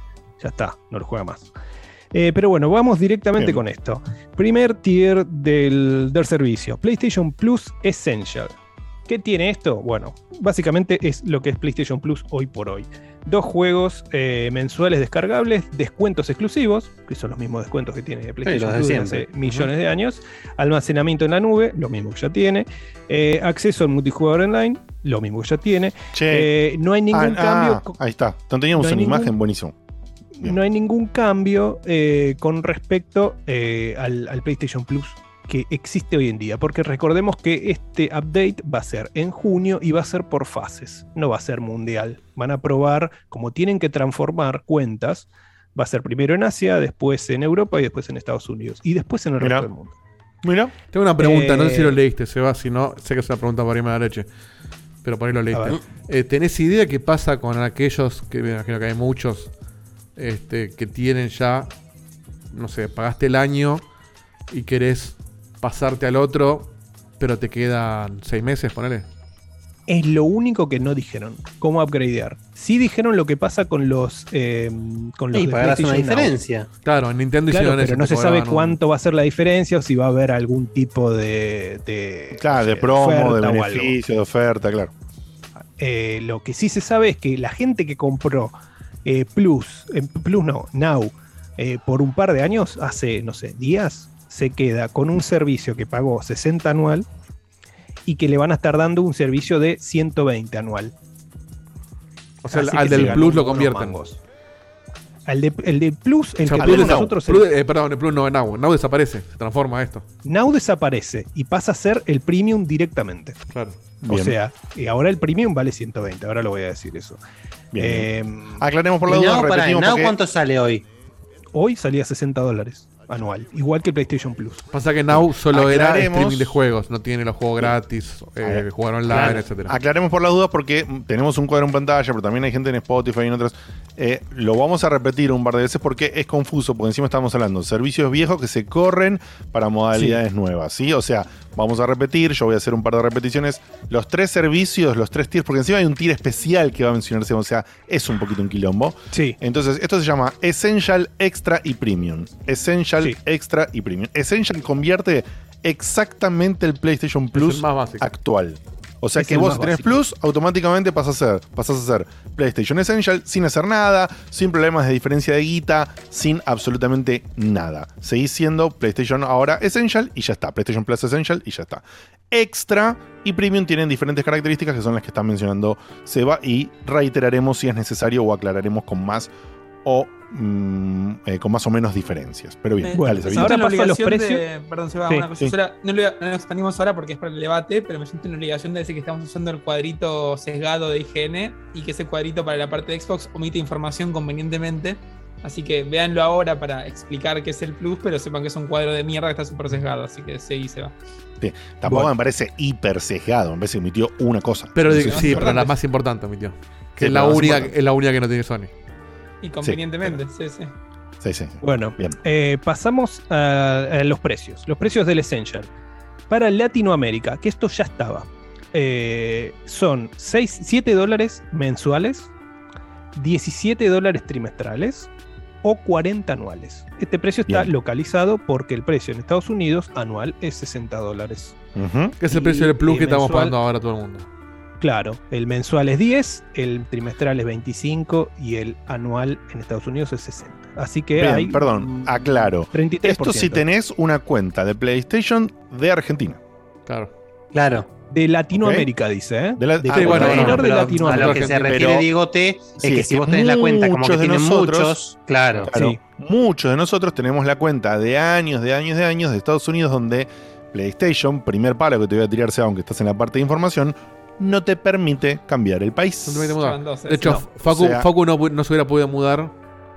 S5: ya está, no lo juega más. Eh, pero bueno, vamos directamente
S1: Bien.
S5: con esto. Primer tier del, del servicio, PlayStation Plus Essential. ¿Qué tiene esto? Bueno, básicamente es lo que es PlayStation Plus hoy por hoy. Dos juegos eh, mensuales descargables, descuentos exclusivos, que son los mismos descuentos que tiene PlayStation
S3: de
S5: Plus hace millones de años, almacenamiento en la nube, lo mismo que ya tiene, eh, acceso al multijugador online, lo mismo que ya tiene.
S1: Che.
S5: Eh, no hay ningún
S1: Ah,
S5: cambio.
S1: ah, ahí está. No teníamos
S5: no hay
S1: una
S5: ningún-
S1: imagen buenísimo.
S5: no hay ningún cambio eh, con respecto eh, al, al PlayStation Plus que existe hoy en día, porque recordemos que este update va a ser en junio y va a ser por fases, no va a ser mundial. Van a probar, como tienen que transformar cuentas, va a ser primero en Asia, después en Europa y después en Estados Unidos, y después en el
S1: Mirá.
S5: resto del mundo.
S1: Mira.
S2: Tengo una pregunta, no sé si
S5: Eh,
S2: lo leíste, Seba, si no, sé que es una pregunta para irme a la leche. Pero por ahí lo leíste. Eh, ¿Tenés idea qué pasa con aquellos, que me imagino que hay muchos, este, que tienen ya, no sé, pagaste el año y querés pasarte al otro, pero te quedan seis meses, ponele?
S5: Es lo único que no dijeron, cómo upgradear. Sí dijeron lo que pasa con los, eh, con los
S3: Y
S5: de
S3: pagarás una
S5: Now.
S3: diferencia.
S2: Claro, en Nintendo
S5: Claro,
S2: hicieron
S5: pero
S2: eso.
S5: no se sabe
S2: un-
S5: cuánto va a ser la diferencia o si va a haber algún tipo de. de
S1: Claro, de
S5: sé,
S1: promo, de beneficio, de oferta, claro.
S5: Eh, lo que sí se sabe es que la gente que compró eh, Plus, eh, Plus no, Now, eh, por un par de años, hace, no sé, días, se queda con un servicio que pagó 60 anual y que le van a estar dando un servicio de 120 anual.
S2: O sea,
S5: Así
S2: al del
S5: se
S2: Plus lo convierten.
S5: Al de- el de Plus, el
S2: O sea,
S5: que
S2: Plus Now.
S5: nosotros,
S2: Plus
S5: el-
S2: de- eh, perdón, el Plus no es Now. Now desaparece, se transforma esto.
S5: Now desaparece y pasa a ser el premium directamente.
S2: Claro.
S5: O sea, y ahora el premium vale 120, ahora lo voy a decir eso.
S1: Bien.
S5: Eh,
S1: Aclaremos por
S3: ¿Y
S1: la duda,
S3: Now, Now
S1: porque-
S3: cuánto sale hoy?
S5: hoy salía 60 dólares anual, igual que el PlayStation Plus.
S2: Pasa que Now solo era streaming de juegos, no tiene los juegos gratis, eh, jugar online,
S1: Claro.
S2: etcétera.
S1: Aclaremos por las dudas porque tenemos un cuadro en pantalla, pero también hay gente en Spotify y en otras. Eh, lo vamos a repetir un par de veces porque es confuso, porque encima estamos hablando de servicios viejos que se corren para modalidades nuevas, ¿sí? O sea, Vamos a repetir, yo voy a hacer un par de repeticiones. Los tres servicios, los tres tiers, porque encima hay un tier especial que va a mencionarse, o sea, es un poquito un quilombo.
S5: Sí.
S1: Entonces, esto se llama Essential, Extra y Premium. Essential, Extra y Premium. Essential convierte exactamente el PlayStation Plus actual. O sea
S5: Es
S1: que vos si tenés
S5: básico.
S1: Plus, automáticamente pasas a ser, pasas a ser PlayStation Essential sin hacer nada, sin problemas de diferencia de guita, sin absolutamente nada. Seguís siendo PlayStation ahora Essential y ya está. PlayStation Plus Essential y ya está. Extra y Premium tienen diferentes características que son las que está mencionando Seba y reiteraremos si es necesario o aclararemos con más o mm, eh, con más o menos diferencias. Pero bien, dale,
S4: me
S1: Sebita.
S4: siento en la
S5: paso los
S4: obligación
S5: precios.
S4: de- perdón, Seba,
S5: Sí,
S4: una cosa
S1: sí.
S4: No lo, no lo expandimos ahora porque es para el debate, pero me siento en la obligación de decir que estamos usando el cuadrito sesgado de IGN y que ese cuadrito para la parte de Xbox omite información convenientemente. Así que véanlo ahora para explicar qué es el Plus, pero sepan que es un cuadro de mierda que está súper sesgado. Así que seguí, se va.
S1: Sí, Tampoco
S5: Bueno.
S1: me parece hiper sesgado, me parece que emitió una cosa.
S2: Pero
S1: Sí,
S2: pero la más importante, mi tío. Que
S1: Sí,
S2: es, la única, es la única que no tiene Sony.
S4: Y convenientemente, sí, sí.
S1: Sí, sí.
S5: Bueno,
S1: Bien.
S5: eh, pasamos a, a los precios. Los precios del Essential. Para Latinoamérica, que esto ya estaba. eh, son 6, 7 dólares mensuales, 17 dólares trimestrales o 40 anuales. Este precio está
S1: Bien.
S5: localizado porque el precio en Estados Unidos anual es 60 dólares.
S2: Que es el precio del Plus que estamos pagando ahora todo el mundo.
S5: Claro, el mensual es 10, el trimestral es 25 y el anual en Estados Unidos es 60. Así que
S1: Bien,
S5: hay
S1: perdón, aclaro.
S5: 33%.
S1: Esto si tenés una cuenta de PlayStation de Argentina.
S2: Claro.
S3: Claro.
S5: De Latinoamérica, dice, ¿eh?
S1: De la-
S5: De
S1: ah, bueno, bueno,
S5: de
S1: pero
S5: Latinoamérica.
S3: A lo que se refiere
S1: Pero-
S3: Diegote es
S1: Sí,
S3: que
S1: es
S3: si
S1: que
S3: vos tenés la cuenta como que
S1: muchos de
S3: tienen
S1: nosotros-
S3: muchos, claro.
S1: Claro,
S5: Sí.
S1: muchos de nosotros tenemos la cuenta de años, de años, de años de Estados Unidos donde PlayStation, primer palo que te voy a tirar, sea aunque estás en la parte de información, no te permite cambiar el país.
S2: No te permite mudar.
S4: Dos,
S2: De hecho,
S4: no.
S2: Facu,
S1: O sea-
S2: Facu no, se hubiera podido mudar.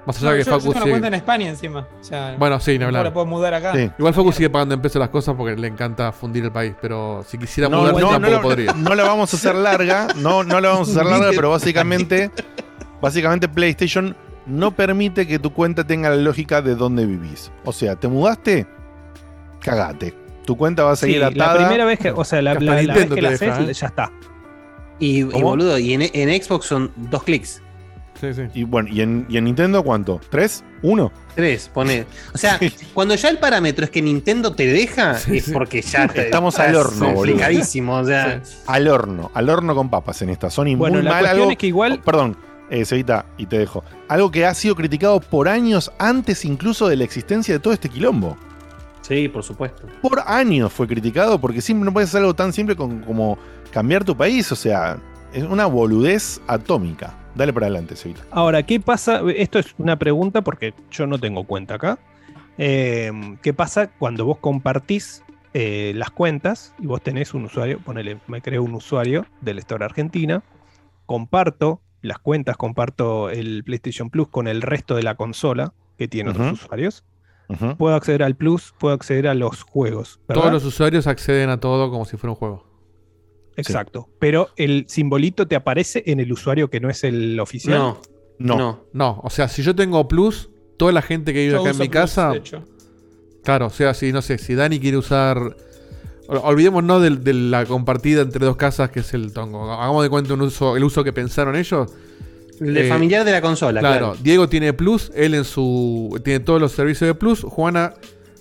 S2: Más allá
S4: No,
S2: que
S4: yo,
S2: Facu
S4: yo tengo
S2: sí.
S4: cuenta en España encima. O sea,
S2: Bueno, sí, ni
S4: no
S2: hablar.
S4: la puedo mudar acá.
S1: Sí.
S2: Igual Facu sigue pagando en pesos las cosas porque le encanta fundir el país. Pero si quisiera
S1: No,
S2: mudarse
S1: no, no,
S2: tampoco
S1: la-
S2: podría.
S1: no la vamos a hacer larga, no, no la vamos a hacer larga, pero básicamente, básicamente PlayStation no permite que tu cuenta tenga la lógica de dónde vivís. O sea, ¿te mudaste? Cagate. Tu cuenta va a seguir
S5: Sí,
S1: atada.
S5: la primera vez que, o sea, la, la- la vez que la haces,
S2: ¿eh?
S5: ya está.
S3: Y, boludo, y en, en Xbox son dos clics.
S2: Sí, sí.
S1: Y bueno, ¿y en, y en Nintendo cuánto? ¿Tres? ¿Uno?
S3: Tres, pone. O sea, cuando ya el parámetro es que Nintendo te deja,
S2: Sí,
S3: es porque ya te-
S1: Estamos al horno, boludo.
S3: complicadísimo, O sea,
S1: Al horno, al horno con papas en esta. Sony
S5: Bueno,
S1: muy
S5: la
S1: mal.
S5: cuestión
S1: Algo,
S5: es que igual-
S1: oh, perdón, eh, Cevita, y te dejo. Algo que ha sido criticado por años antes incluso de la existencia de todo este quilombo.
S3: sí, por supuesto.
S1: Por años fue criticado porque siempre no puedes hacer algo tan simple con- como cambiar tu país. O sea, es una boludez atómica. Dale para adelante, Cevita.
S5: Ahora, ¿qué pasa? Esto es una pregunta porque yo no tengo cuenta acá. Eh, ¿Qué pasa cuando vos compartís eh, las cuentas y vos tenés un usuario? Ponele, me creo un usuario del Store Argentina, comparto las cuentas, comparto el PlayStation Plus con el resto de la consola que tienen
S1: Ujú.
S5: los usuarios. Puedo acceder al Plus, puedo acceder a los juegos. ¿verdad?
S2: Todos los usuarios acceden a todo como si fuera un juego.
S5: Exacto. Pero el simbolito te aparece en el usuario que no es el oficial.
S3: No,
S1: No.
S3: no.
S2: No, o sea, si yo tengo Plus, toda la gente que vive
S4: Yo
S2: acá en mi
S4: Plus,
S2: casa.
S4: de hecho.
S2: Claro, o sea, si no sé, si Dani quiere usar. ol- Olvidémonos del- de, la compartida entre dos casas que es el tongo. Hagamos de cuenta un uso, el uso que pensaron ellos.
S3: El de
S2: Eh,
S3: familiar de la consola,
S2: Claro,
S3: claro.
S2: Diego tiene Plus, él en su. tiene todos los servicios de Plus. Juana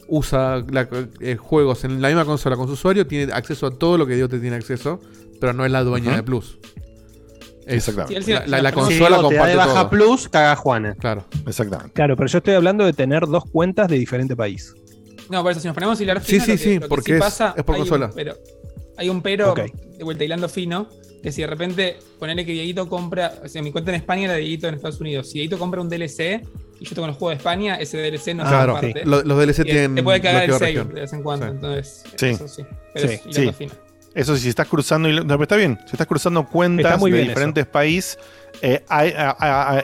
S2: usa la- eh, juegos en la misma consola con su usuario, tiene acceso a todo lo que Diego te tiene acceso, pero no es la dueña de Plus.
S1: Exactamente.
S4: Sí, él sí-
S2: la, la- la
S4: Si
S2: consola
S3: te da
S2: comparte
S3: de baja
S2: todo.
S3: Plus, caga Juana.
S2: Claro.
S1: Exactamente.
S5: Claro, pero yo estoy hablando de tener dos cuentas de diferente país.
S4: No, por eso, si nos ponemos a hilar
S2: Sí,
S4: fino,
S2: sí, sí,
S4: lo que
S2: porque es-
S4: pasa,
S2: es por
S4: un
S2: consola.
S4: pero, hay un pero,
S5: Ok.
S4: de vuelta hilando fino, que si de repente ponele que Dieguito compra, o sea, mi cuenta en España la de Dieguito en Estados Unidos. Si Dieguito compra un DLC y yo tengo el juego de España, ese DLC no
S2: Claro,
S4: se comparte.
S2: lo- los DLC
S4: Y
S2: tienen
S4: Te puede cagar el save
S2: región.
S4: de vez en cuando,
S2: Sí.
S4: entonces,
S1: Sí.
S4: eso sí. Pero
S5: Sí,
S4: es
S1: sí. Eso sí, si estás cruzando. No, pero está bien. Si estás cruzando cuentas
S5: Está muy
S1: de diferentes países, eh, hay-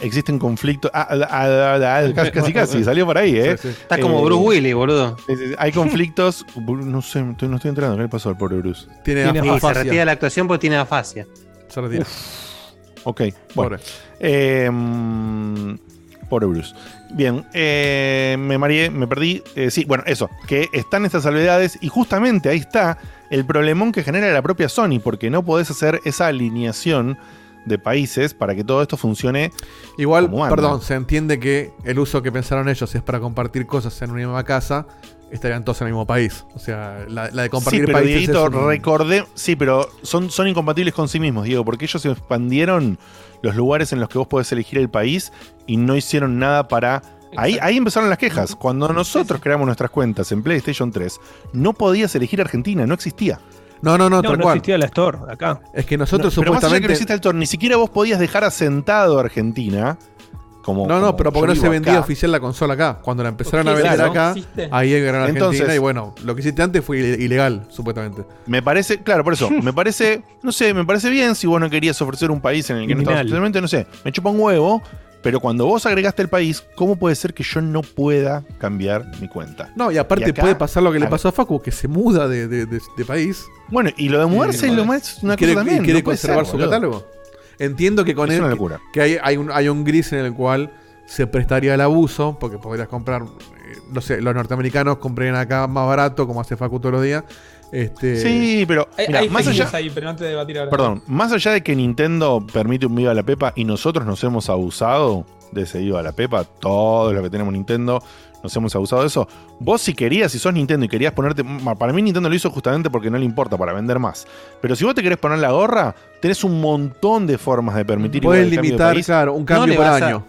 S1: existen conflictos. ah, ah, ah, ah, ah, casi, casi, casi, salió por ahí, ¿eh?
S2: Sí, sí.
S3: Estás como
S1: Eh,
S3: Bruce Willis, boludo.
S1: Hay conflictos. No sé, estoy- no estoy entrando. ¿Qué le pasó al pobre Bruce?
S2: Tiene,
S5: Tiene
S3: se retira la actuación porque tiene afasia.
S2: Se retira.
S1: Ok, bueno.
S2: Pobre.
S1: Eh, pobre Bruce. Bien, eh, me mareé, me perdí. Eh, sí, bueno, eso, que están estas salvedades y justamente ahí está el problemón que genera la propia Sony, porque no podés hacer esa alineación de países para que todo esto funcione.
S2: Igual,
S1: como
S2: perdón, se entiende que el uso que pensaron ellos es para compartir cosas en una misma casa, estarían todos en el mismo país. O sea, la, la de
S1: Sí,
S2: compartir
S1: pero
S2: países.
S1: Dieguito,
S2: es un-
S1: recordé. Sí, pero son, son incompatibles con sí mismos, Diego, porque ellos expandieron los lugares en los que vos podés elegir el país y no hicieron nada para. Ahí, ahí empezaron las quejas. Cuando nosotros creamos nuestras cuentas en PlayStation 3, no podías elegir Argentina, no existía.
S2: No, no, no,
S5: No,
S2: tal
S5: no
S2: cual.
S5: existía la Store acá.
S2: Es que nosotros
S1: No, pero más allá que
S2: supuestamente.
S1: no el Tor, ni siquiera vos podías dejar asentado a Argentina. Como,
S2: No, no,
S1: como
S2: pero porque
S1: yo
S2: no se vendía
S1: acá.
S2: oficial la consola acá. Cuando la empezaron a vender
S1: claro.
S2: acá,
S1: Existe.
S2: ahí era Argentina.
S1: Entonces-
S2: y bueno, lo que hiciste antes fue ile- ilegal, supuestamente.
S1: Me parece, claro, por eso, me parece, no sé, me parece bien si vos no querías ofrecer un país en el que no estabas totalmente, no sé, me chupa un huevo, pero cuando vos agregaste el país, ¿cómo puede ser que yo no pueda cambiar mi cuenta?
S2: No, y aparte
S1: acá-
S2: puede pasar lo que le pasó a Facu, que se muda de, de- de- de país.
S1: Bueno, y lo de mudarse
S2: Y-
S1: es lo más una cosa también.
S2: quiere
S1: no
S2: conservar
S1: ser,
S2: su
S1: boludo.
S2: catálogo. Entiendo que con
S1: Es
S2: él.
S1: una locura.
S2: Que hay, hay, un, hay un gris en el cual se prestaría al abuso, porque podrías comprar. eh, no sé, los norteamericanos comprarían acá más barato, como hace Facu todos los días. Este,
S1: Sí, pero
S4: Hay,
S1: mira,
S4: hay
S1: más allá,
S4: news ahí, pero no te debatir ahora.
S1: perdón, más allá de que Nintendo permite un viva la pepa y nosotros nos hemos abusado de ese viva la pepa, todos los que tenemos Nintendo nos hemos abusado de eso. Vos si querías, si sos Nintendo y querías ponerte, para mí Nintendo lo hizo justamente porque no le importa para vender más. Pero si vos te querés poner la gorra, tenés un montón de formas de permitir
S2: Puedes limitar,
S1: país.
S2: claro, un
S3: No
S2: cambio
S3: le
S2: por
S3: a-
S2: año.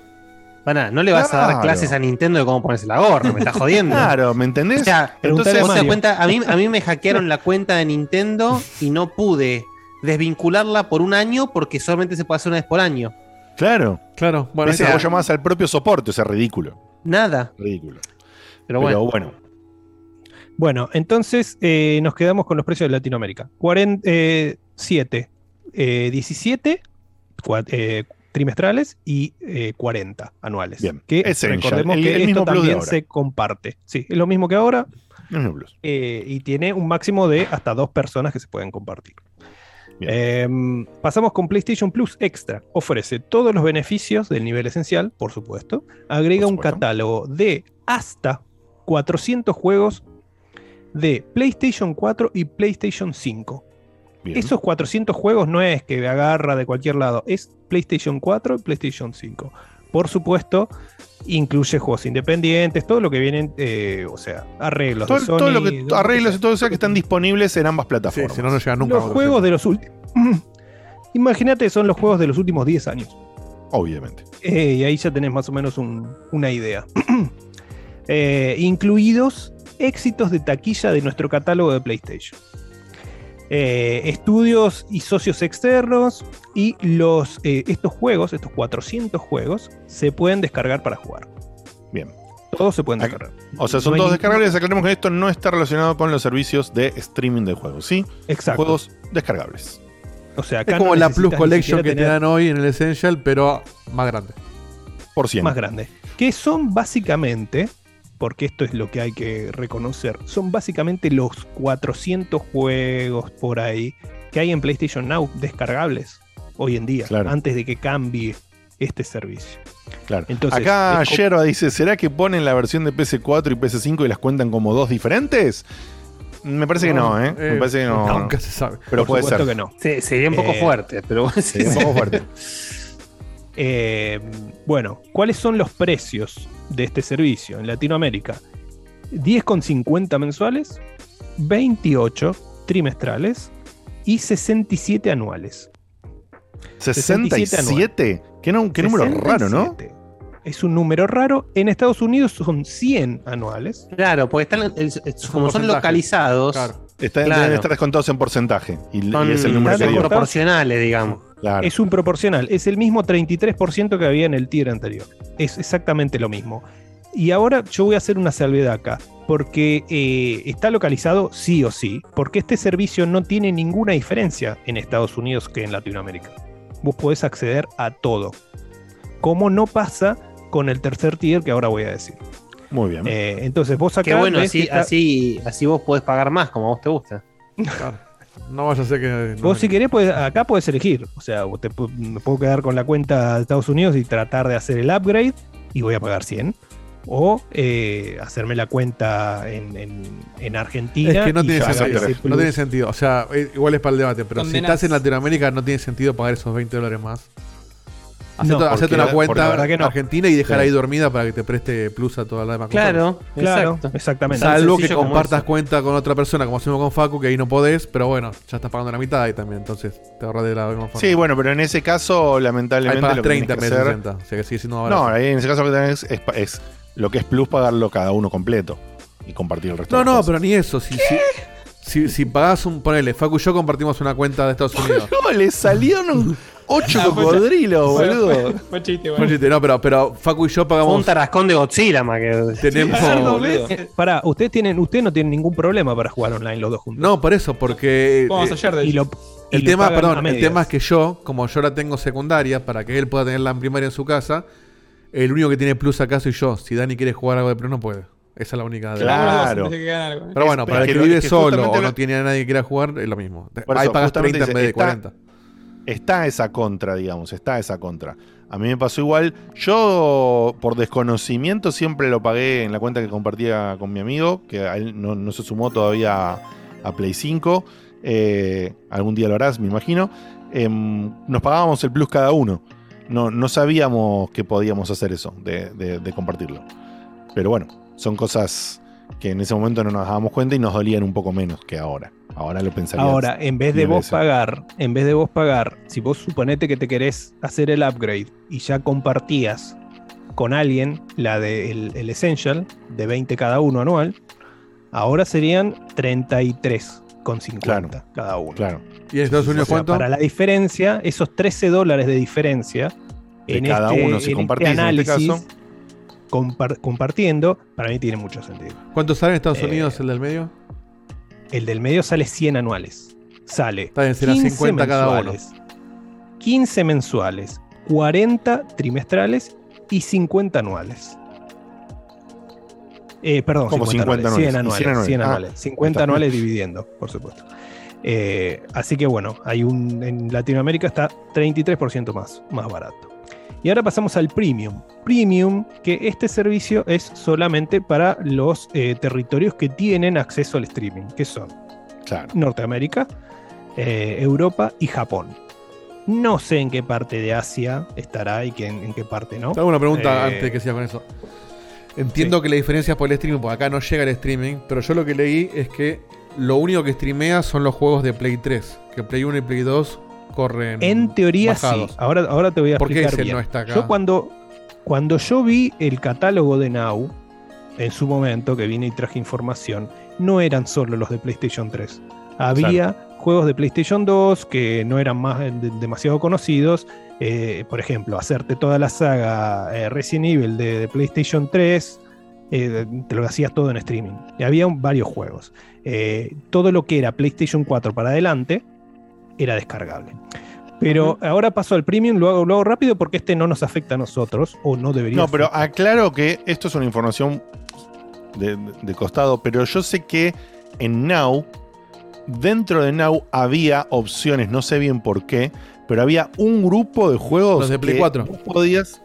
S3: Pará, no le vas a dar clases a Nintendo de cómo ponerse la gorra, me estás jodiendo.
S1: Claro, ¿me entendés?
S3: O sea,
S1: Entonces-
S3: vos te das cuenta, a mí, a mí me hackearon la cuenta de Nintendo y no pude desvincularla por un año porque solamente se puede hacer una vez por año.
S1: Claro.
S2: Claro,
S1: Bueno,
S3: o sea,
S1: vos llamás al propio soporte, o sea, ridículo.
S3: Nada.
S1: Ridículo.
S3: Pero bueno.
S1: bueno.
S5: Bueno, entonces eh, nos quedamos con los precios de Latinoamérica. 47, eh, 17 cua- eh, trimestrales y eh, 40 anuales.
S1: Bien.
S5: Que
S1: Essential,
S5: recordemos
S1: el-
S5: que
S1: el
S5: esto también se comparte. Sí, es lo mismo que ahora. Eh, y tiene un máximo de hasta dos personas que se pueden compartir. Em, pasamos con PlayStation Plus Extra. Ofrece todos los beneficios del nivel esencial, por supuesto. Agrega un catálogo de hasta 400 juegos de PlayStation 4 y PlayStation 5. Esos 400 juegos no es que agarra de cualquier lado, es PlayStation 4 y PlayStation 5. Por supuesto, incluye juegos independientes, todo lo que vienen, eh, o sea, arreglos
S1: Todo,
S5: de Sony.
S1: todo lo que arreglos y todo eso que están disponibles en ambas plataformas.
S2: si no, no llega nunca.
S5: los juegos de los últimos. Imagínate, son los juegos de los últimos 10 años.
S1: Obviamente.
S5: Eh, y ahí ya tenés más o menos un- una idea. Eh, incluidos éxitos de taquilla de nuestro catálogo de PlayStation. Eh, estudios y socios externos y los, eh, estos juegos, estos 400 juegos, se pueden descargar para jugar.
S1: Bien.
S5: Todos se pueden descargar.
S1: O sea, son
S5: No
S1: todos
S5: ningún-
S1: descargables. Aclaremos que esto no está relacionado con los servicios de streaming de juegos, ¿sí?
S5: Exacto.
S1: Juegos descargables.
S5: O sea,
S2: Es como la Plus Collection que te dan hoy en el Essential, pero más grande.
S1: Por 100.
S5: más grande. Que son básicamente, porque esto es lo que hay que reconocer, son básicamente los 400 juegos por ahí que hay en PlayStation Now descargables hoy en día, antes de que cambie este servicio.
S1: Claro.
S5: Entonces,
S1: Acá Yerba dice: ¿Será que ponen la versión de PS4 y PS5 y las cuentan como dos diferentes? Me parece que no, ¿eh? Me
S2: eh,
S1: parece que no.
S2: nunca se sabe.
S1: Pero
S5: Por
S1: puede
S5: supuesto
S1: ser.
S5: que no.
S3: Sí, sería un poco
S5: Eh,
S3: fuerte, pero
S1: Sería un poco fuerte.
S5: Eh, bueno, ¿cuáles son los precios de este servicio en Latinoamérica? 10,50 mensuales, 28 trimestrales y 67 anuales.
S1: 67. ¿Qué, no- qué número raro, ¿no?
S5: 67. Es un número raro. En Estados Unidos son 100 anuales.
S3: Claro, porque están, como son localizados.
S1: Está,
S3: Claro.
S1: Deben estar descontados en porcentaje. Y, y
S3: Son-
S1: es el número que
S3: proporcionales, digamos.
S1: Claro.
S5: Es un proporcional. Es el mismo 33% que había en el tier anterior. Es exactamente lo mismo. Y ahora yo voy a hacer una salvedad acá. Porque eh, está localizado sí o sí. Porque este servicio no tiene ninguna diferencia en Estados Unidos que en Latinoamérica. Vos podés acceder a todo. Como no pasa con el tercer tier que ahora voy a decir.
S1: Muy bien.
S5: Eh, entonces vos acá.
S3: Qué bueno, así,
S5: que está-
S3: así, así vos podés pagar más como a vos te gusta.
S2: No vaya a ser que.
S5: Vos si querés, acá puedes elegir. O sea, te me puedo quedar con la cuenta de Estados Unidos y tratar de hacer el upgrade y voy a pagar 100. O eh, hacerme la cuenta en, en- en Argentina.
S2: Es que no
S5: y
S2: tiene, sentido, no tiene sentido. O sea, eh, igual es para el debate, pero si estás en Latinoamérica no tiene sentido pagar esos 20 dólares más. Hacete,
S5: No,
S2: hacete una cuenta
S5: no.
S2: argentina y dejar
S5: Sí.
S2: ahí dormida para que te preste plus a toda la demás
S5: Claro, claro, exacto. exactamente.
S2: Salvo que compartas cuenta con otra persona, como hacemos con Facu, que ahí no podés, pero bueno, ya estás pagando la mitad ahí también, entonces te ahorras de la misma forma.
S1: Sí, bueno, pero en ese caso, lamentablemente.
S2: Ahí pagas
S1: lo que
S2: 30
S1: tenés
S2: en
S1: que
S2: vez de
S1: hacer-
S2: 60, o sea que sigue siendo
S1: No, ahí en ese caso lo que tenés es, lo que es plus pagarlo cada uno completo y compartir el resto.
S2: No,
S1: de
S2: no,
S1: cosas.
S2: pero ni eso. Si, si, si, si pagás un. Ponele, Facu y yo compartimos una cuenta de Estados Unidos.
S1: No, le salieron ocho
S2: Ah, fue-
S1: cocodrilos,
S2: fue-
S1: boludo.
S4: Fue chiste,
S2: Fue no, pero, pero Facu y yo pagamos.
S3: Un tarascón de Godzilla, más que.
S2: Tenemos.
S5: Eh, pará, ustedes tienen, ustedes no tienen ningún problema para jugar online los dos juntos.
S2: No, por eso, porque.
S5: Vamos
S2: eh,
S5: ayer, de
S2: y
S5: hecho.
S2: lo-
S5: Y
S2: el tema, perdón, el tema es que yo, como yo la tengo secundaria, para que él pueda tenerla en primaria en su casa, el único que tiene plus acá soy yo. Si Dani quiere jugar algo de plus, no puede. Esa es la única.
S1: Claro.
S2: Pero bueno,
S1: Es-
S2: para el que,
S1: que
S2: vive solo o no tiene a nadie que quiera jugar, es lo mismo. Ahí pagas
S1: justamente
S2: 30 en vez de
S1: dice,
S2: 40.
S1: Está, esa contra, digamos, está esa contra. A mí me pasó igual. Yo, por desconocimiento, siempre lo pagué en la cuenta que compartía con mi amigo, que a él no, se sumó todavía a, Play 5. Eh, algún día lo harás, me imagino. Em, nos pagábamos el plus cada uno. No, no sabíamos que podíamos hacer eso, de, de- de compartirlo. Pero bueno, son cosas que en ese momento no nos dábamos cuenta y nos dolían un poco menos que ahora. Ahora lo pensaría.
S5: Ahora, en vez de vos
S1: veces.
S5: pagar, en vez de vos pagar, si vos suponete que te querés hacer el upgrade y ya compartías con alguien la de el, el Essential de 20 cada uno anual, ahora serían 33,50 cada uno.
S1: Claro.
S2: ¿Y en Estados Unidos
S5: O sea,
S2: cuánto?
S5: Para la diferencia, esos 13 dólares de diferencia
S1: De
S5: en
S1: cada
S5: este,
S1: uno, si
S5: en
S1: compartís,
S5: este
S1: en este
S5: análisis,
S1: caso.
S5: compar- compartiendo, para mí tiene mucho sentido.
S2: ¿Cuánto sale en Estados
S5: Eh,
S2: Unidos el del medio?
S5: El del medio sale 100 anuales. Sale
S2: Está bien, será
S5: 15
S2: 50 cada uno.
S5: mensuales, 15 mensuales, 40 trimestrales y 50 anuales. Eh, perdón,
S1: ¿Cómo
S5: 50 anuales, 100
S1: anuales? ¿Y
S5: anuales, 100
S1: Ah,
S5: anuales, 50
S1: está.
S5: anuales dividiendo, por supuesto. Eh, así que bueno, hay un en Latinoamérica está 33% más, más barato. Y ahora pasamos al premium. Premium, que este servicio es solamente para los eh, territorios que tienen acceso al streaming, que son Norteamérica, eh, Europa y Japón. No sé en qué parte de Asia estará y que- en, qué parte no.
S2: Te hago una pregunta
S5: Eh,
S2: antes que siga con eso. Entiendo que la diferencia es por el streaming, porque acá no llega el streaming, pero yo lo que leí es que lo único que streamea son los juegos de Play 3, que Play 1 y Play 2 corren
S5: En teoría
S2: bajados.
S5: sí. Ahora, ahora te voy a
S2: ¿Por qué
S5: explicar
S2: ese
S5: bien.
S2: no está acá?
S5: Yo cuando, cuando yo vi el catálogo de Now, en su momento, que vine y traje información, no eran solo los de PlayStation 3. Había juegos de PlayStation 2 que no eran más de- demasiado conocidos. Eh, por ejemplo, hacerte toda la saga eh, Resident Evil de, de PlayStation 3, eh, te lo hacías todo en streaming. Y había un- varios juegos. Eh, todo lo que era PlayStation 4 para adelante era descargable. Pero ahora paso al premium, lo hago, lo hago rápido porque este no nos afecta a nosotros, o no debería.
S1: No, pero aclaro que esto es una información de, de costado, pero yo sé que en Now, dentro de Now había opciones, no sé bien por qué, pero había un grupo de juegos.
S2: Los de Play
S1: que
S2: 4.
S1: vos podías.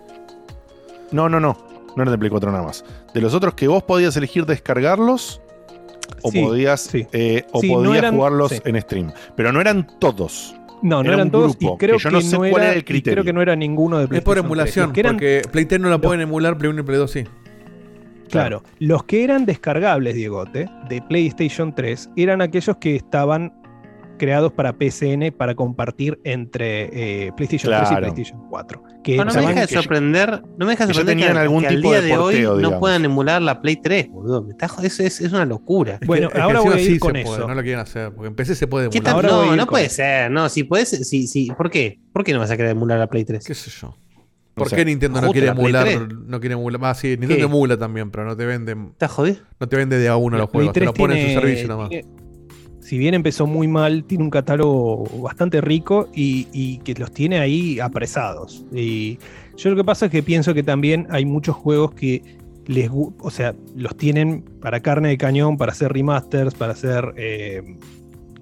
S1: No, no, no. No era de Play 4 nada más. De los otros que vos podías elegir descargarlos. O
S5: Sí,
S1: podías,
S5: sí.
S1: eh, o
S5: Sí, no
S1: podías
S5: eran-
S1: jugarlos
S5: sí.
S1: en stream. Pero no eran todos.
S5: No, no
S1: Era
S5: eran todos
S1: grupo,
S5: y creo
S1: que yo no
S5: que
S1: sé
S5: no
S1: cuál
S5: era,
S1: era el criterio.
S5: creo que no era ninguno de
S2: Es por
S5: PlayStation 3.
S2: emulación,
S5: Los que eran-
S2: porque Play 3 no la pueden emular, Play 1 y Play 2 sí.
S5: Claro, los que eran descargables, Diegote, de PlayStation 3, eran aquellos que estaban creados para PSN para compartir entre eh, PlayStation 3 y. PlayStation 4. Que
S3: No, no me deja de
S5: que-
S3: sorprender, no me deja de sorprender que,
S1: tenían algún
S3: que al
S1: tipo
S3: día
S1: de
S3: de, hoy
S1: porteo,
S3: no puedan emular la Play 3, boludo. Me está jod- es, es, es una locura.
S5: Bueno,
S2: Es que
S5: ahora voy a ir
S2: sí
S5: con
S2: puede,
S5: eso.
S2: No lo quieren hacer, porque en PC se puede
S3: ¿Qué
S2: emular.
S5: Ahora
S3: No, no puede
S5: eso.
S3: ser. No, si puedes, si, si, ¿por qué? ¿Por qué no vas a querer emular la Play 3?
S2: ¿Qué sé yo?
S1: O
S2: ¿Por
S1: sea,
S2: qué Nintendo no quiere emular?
S3: 3.
S2: No quiere emular. Ah, sí, Nintendo
S3: ¿Qué?
S2: emula también, pero no te venden.
S3: ¿Estás jodido?
S2: No te vende de a uno los juegos, te
S5: 3
S2: lo pone en su servicio nomás.
S5: tiene- si bien empezó muy mal, tiene un catálogo bastante rico y, que los tiene ahí apresados. Y yo lo que pasa es que pienso que también hay muchos juegos que les o sea, los tienen para carne de cañón, para hacer remasters, para hacer eh,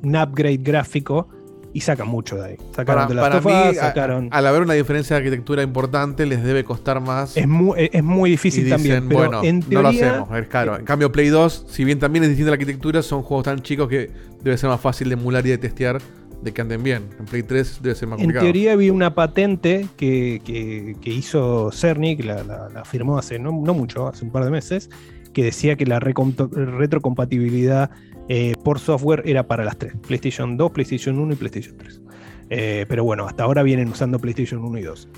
S5: un upgrade gráfico, y sacan mucho de ahí. Sacaron
S2: Para,
S5: de las
S2: mí,
S5: tofas,
S2: a-
S5: sacaron.
S2: al haber una diferencia de arquitectura importante, les debe costar más.
S5: Es muy, es muy difícil
S2: y dicen,
S5: también. Pero
S2: bueno,
S5: en
S2: no lo hacemos, es caro. En cambio, Play 2, si bien también es distinta la arquitectura, son juegos tan chicos que debe ser más fácil de emular y de testear de que anden bien. En Play 3 debe ser más
S5: En
S2: complicado.
S5: teoría había una patente que, que- que hizo Cerny, que la, la- la firmó hace no, no mucho, hace un par de meses, que decía que la retrocompatibilidad eh, por software era para las tres, PlayStation 2, PlayStation 1 y PlayStation 3. Eh, pero bueno, hasta ahora vienen usando PlayStation 1 y 2.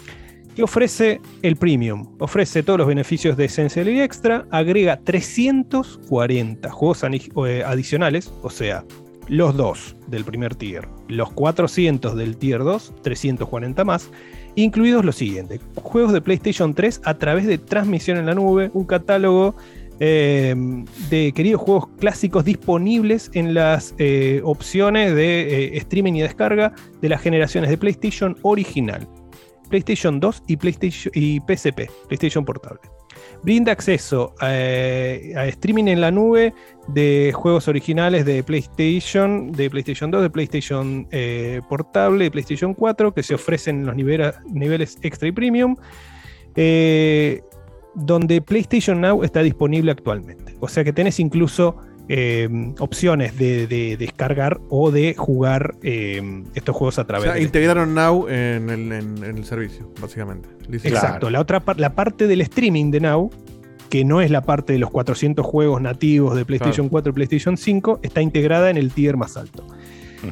S5: ¿Qué ofrece el Premium? Ofrece todos los beneficios de Essential y Extra, agrega 340 juegos eh, adicionales, o sea, los dos del primer tier, los 400 del tier 2, 340 más, incluidos los siguientes: juegos de PlayStation 3 a través de transmisión en la nube, un catálogo eh, de queridos juegos clásicos disponibles en las eh, opciones de eh, streaming y descarga de las generaciones de PlayStation original, PlayStation 2 y, PlayStation, y PSP, PlayStation Portable. Brinda acceso a streaming en la nube de juegos originales de PlayStation, de PlayStation 2, de PlayStation Portable, de PlayStation 4, que se ofrecen en los niveles extra y premium, donde PlayStation Now está disponible actualmente. O sea que tenés incluso eh, opciones de, de descargar o de jugar eh, estos juegos a
S2: O
S5: través
S2: sea,
S5: de
S2: integraron Now en el, en- en el servicio, básicamente.
S5: Exacto, la otra par- la parte del streaming de Now, que no es la parte de los 400 juegos nativos de PlayStation 4 y PlayStation 5, está integrada en el tier más alto.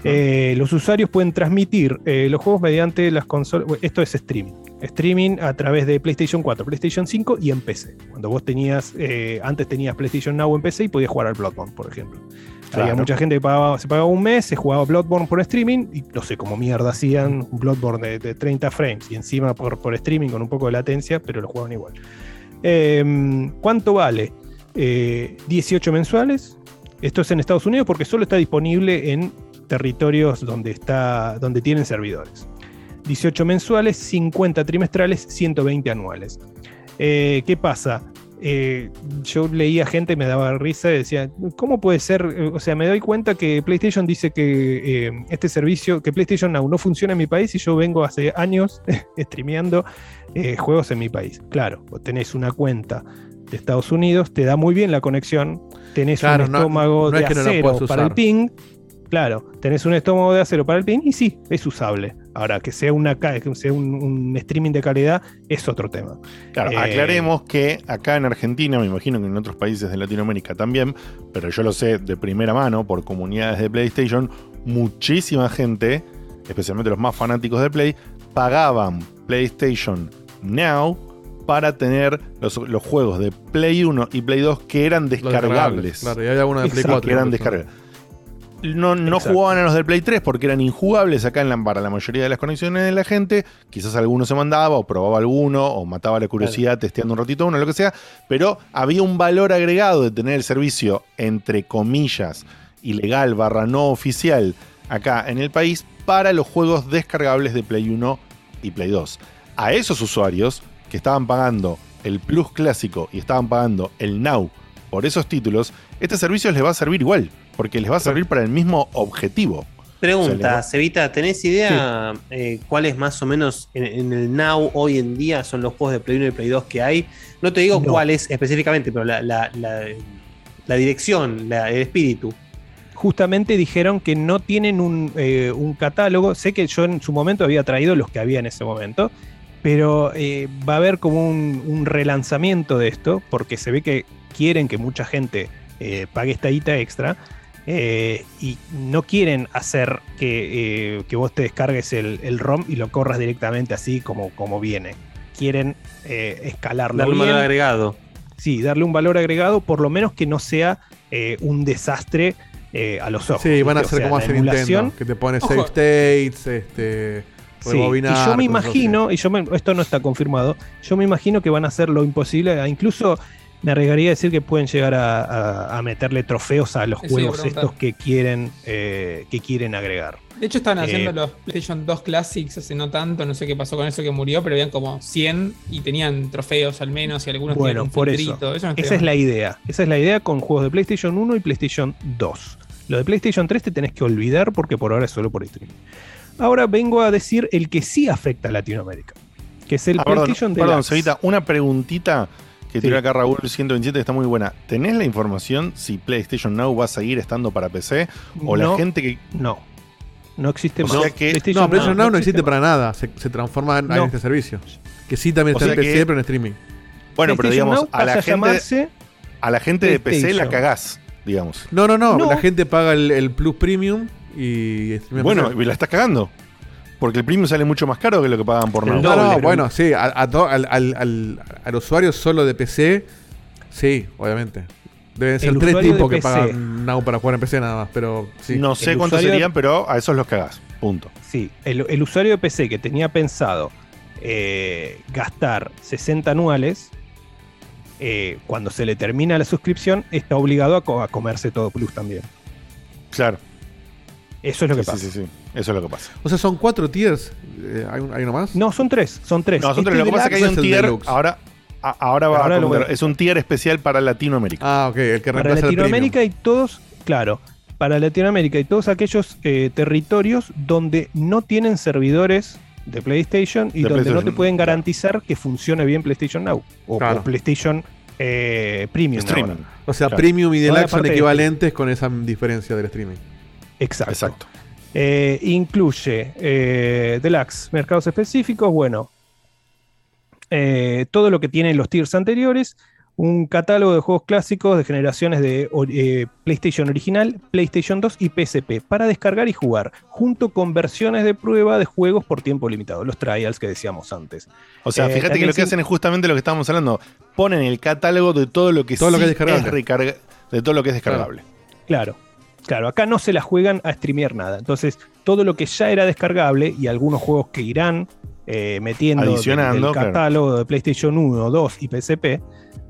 S5: Eh, los usuarios pueden transmitir eh, los juegos mediante las consolas. Esto es streaming. Streaming a través de PlayStation 4, PlayStation 5 y en PC. Cuando vos tenías, eh, antes tenías PlayStation Now en PC y podías jugar al Bloodborne, por ejemplo. Había mucha gente que pagaba, se pagaba un mes, se jugaba Bloodborne por streaming y no sé cómo mierda hacían un Bloodborne de, de 30 frames y encima por, por streaming con un poco de latencia, pero lo jugaban igual. Eh, ¿Cuánto vale? Eh, 18 mensuales. Esto es en Estados Unidos porque solo está disponible en territorios donde, está, donde tienen servidores. 18 mensuales, 50 trimestrales, 120 anuales. Eh, ¿Qué pasa? Eh, yo leía gente, me daba risa y decía, ¿cómo puede ser? Eh, O sea, me doy cuenta que PlayStation dice que eh, este servicio, que PlayStation Now no funciona en mi país y yo vengo hace años streameando eh, juegos en mi país. Claro, vos tenés una cuenta de Estados Unidos, te da muy bien la conexión, tenés
S2: Claro,
S5: un
S2: no-
S5: estómago
S2: no
S5: de
S2: es que
S5: acero para el ping. Claro, tenés un estómago de acero para el ping y sí, es usable. Ahora, que sea, una, que sea un, un streaming de calidad es otro tema.
S1: Claro,
S5: Eh,
S1: aclaremos que acá en Argentina, me imagino que en otros países de Latinoamérica también, pero yo lo sé de primera mano por comunidades de PlayStation, muchísima gente, especialmente los más fanáticos de Play, pagaban PlayStation Now para tener los, los juegos de Play 1 y Play 2 que eran descargables.
S2: Claro, y hay algunos de Play
S1: Exacto,
S2: 4.
S1: que eran descargables. No, jugaban a los del Play 3 porque eran injugables acá en la, para la mayoría de las conexiones de la gente. Quizás alguno se mandaba o probaba alguno o mataba la curiosidad testeando un ratito uno, lo que sea. Pero había un valor agregado de tener el servicio, entre comillas, ilegal barra no oficial acá en el país para los juegos descargables de Play 1 y Play 2. A esos usuarios que estaban pagando el Plus clásico y estaban pagando el Now por esos títulos, este servicio les va a servir igual, porque les va a servir para el mismo objetivo.
S3: Pregunta,
S1: O sea,
S3: Cevita, ¿tenés idea eh, cuáles más o menos en, en el Now hoy en día son los juegos de Play 1 y Play 2 que hay? No te digo
S5: No.
S3: cuáles específicamente, pero la, la- la- la dirección, la- el espíritu.
S5: justamente dijeron que no tienen un, eh, un catálogo. Sé que yo en su momento había traído los que había en ese momento, pero eh, va a haber como un, un relanzamiento de esto, porque se ve que quieren que mucha gente eh, pague esta guita extra. Eh, y no quieren hacer que, eh, que vos te descargues el, el ROM y lo corras directamente así como, como viene. Quieren eh, escalarlo
S3: Darle un valor agregado.
S5: Sí, darle un valor agregado, por lo menos que no sea eh, un desastre eh, a los ojos.
S2: Sí, van a hacer como hace Nintendo, que te pone save states, este,
S5: Sí, y
S2: rebobinar,
S5: yo me imagino, y yo me- esto no está confirmado, yo me imagino que van a hacer lo imposible, a incluso me arriesgaría a decir que pueden llegar a, a- a meterle trofeos a los
S4: Eso
S5: juegos estos que quieren, eh, que quieren agregar.
S4: De hecho, estaban haciendo
S5: Eh,
S4: los PlayStation 2 Classics hace no tanto, no sé qué pasó con eso que murió, pero habían como 100 y tenían trofeos al menos y algunos
S5: Bueno,
S4: tenían un
S5: por eso.
S4: filtrito. Eso no
S5: Esa es la idea. Esa es la idea con juegos de PlayStation 1 y PlayStation 2. Lo de PlayStation 3 te tenés que olvidar porque por ahora es solo por streaming. Ahora vengo a decir el que sí afecta a Latinoamérica, que es el
S1: Ah, perdón,
S5: PlayStation
S1: perdón,
S5: Deluxe.
S1: Cevita, una preguntita que
S5: Sí.
S1: tiró acá Raúl 127 que está muy buena. ¿Tenés la información si PlayStation Now va a seguir estando para PC? O la
S5: No,
S1: gente que.
S5: No. No existe
S1: O
S5: más.
S1: sea que-
S5: PlayStation
S2: No, PlayStation
S5: Now
S2: Now no existe para nada. Se, se transforma en,
S5: No.
S2: en este servicio. Que sí también
S1: O
S2: está en PC,
S1: que-
S2: pero en streaming.
S1: Bueno, pero digamos, a la gente. A la gente de PC la cagás, digamos.
S2: No, no, no,
S5: No.
S2: La gente paga el, el Plus Premium y
S1: Bueno, y la estás cagando. Porque el premium sale mucho más caro que lo que pagan por Now.
S2: No, no, bueno, sí, a- a to- al, al- al- al usuario solo de PC, sí, obviamente. Deben ser
S5: El
S2: tres tipos que
S5: PC.
S2: pagan Now para jugar en PC nada más, pero sí.
S1: No sé cuántos serían, pero a esos los cagás. Punto.
S5: Sí, el, el usuario de PC que tenía pensado eh, gastar 60 anuales, eh, cuando se le termina la suscripción, está obligado a, co- a comerse todo Plus también.
S1: Claro.
S5: Eso es lo que
S1: Sí,
S5: pasa.
S1: Sí, sí, sí. Eso es lo que pasa.
S2: O sea, son cuatro tiers. Eh, ¿hay, un- hay uno más?
S5: No, son tres, son tres.
S1: No, son
S5: Este
S1: tres. Lo que pasa es que hay
S2: deluxe
S1: un
S2: es el
S1: tier.
S2: deluxe.
S1: Ahora, a- ahora va
S5: Ahora
S1: a
S5: lo
S1: comentar.
S5: voy a-
S1: Es un tier especial para Latinoamérica.
S2: Ah, ok, el que
S5: Para
S2: reemplaza el
S5: Latinoamérica y todos, claro, para Latinoamérica y todos aquellos eh, territorios donde no tienen servidores de PlayStation y
S1: De
S5: donde no te
S1: PlayStation,
S5: pueden garantizar que funcione bien PlayStation Now o,
S2: Claro.
S5: o PlayStation eh, Premium.
S1: Streaming.
S5: ahora.
S2: O sea,
S1: Claro.
S2: Premium y
S5: Toda la
S2: Deluxe son
S5: parte de
S2: equivalentes con esa diferencia del streaming.
S5: Exacto.
S1: Exacto.
S5: Eh, incluye eh, Deluxe, mercados específicos, bueno, eh, todo lo que tienen los tiers anteriores, un catálogo de juegos clásicos de generaciones de eh, PlayStation original, PlayStation 2 y PSP para descargar y jugar, junto con versiones de prueba de juegos por tiempo limitado, los trials que decíamos antes.
S1: O sea,
S5: Eh,
S1: fíjate que lo que hacen es justamente lo que estábamos hablando. Ponen el catálogo de todo lo que
S2: Todo lo que es
S1: de todo lo que es descargable.
S5: Claro, claro, acá no se la juegan a streamear nada. Entonces, todo lo que ya era descargable y algunos juegos que irán eh, metiendo del
S1: claro.
S5: catálogo de PlayStation 1, 2 y PSP,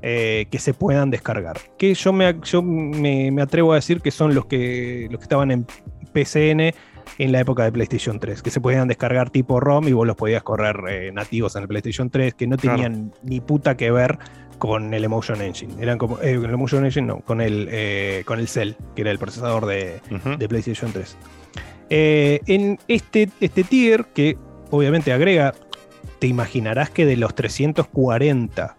S5: eh, que se puedan descargar. Que yo, me, yo me, me atrevo a decir que son los que, los que estaban en PCN en la época de PlayStation 3, que se podían descargar tipo ROM y vos los podías correr eh, nativos en el PlayStation 3, que no
S2: Claro.
S5: tenían ni puta que ver con el Emotion Engine. Eran como. eh, el Emotion Engine no, con el, eh, con el Cell, que era el procesador de, de PlayStation 3. Eh, en este, este tier, que obviamente agrega, te imaginarás que de los 340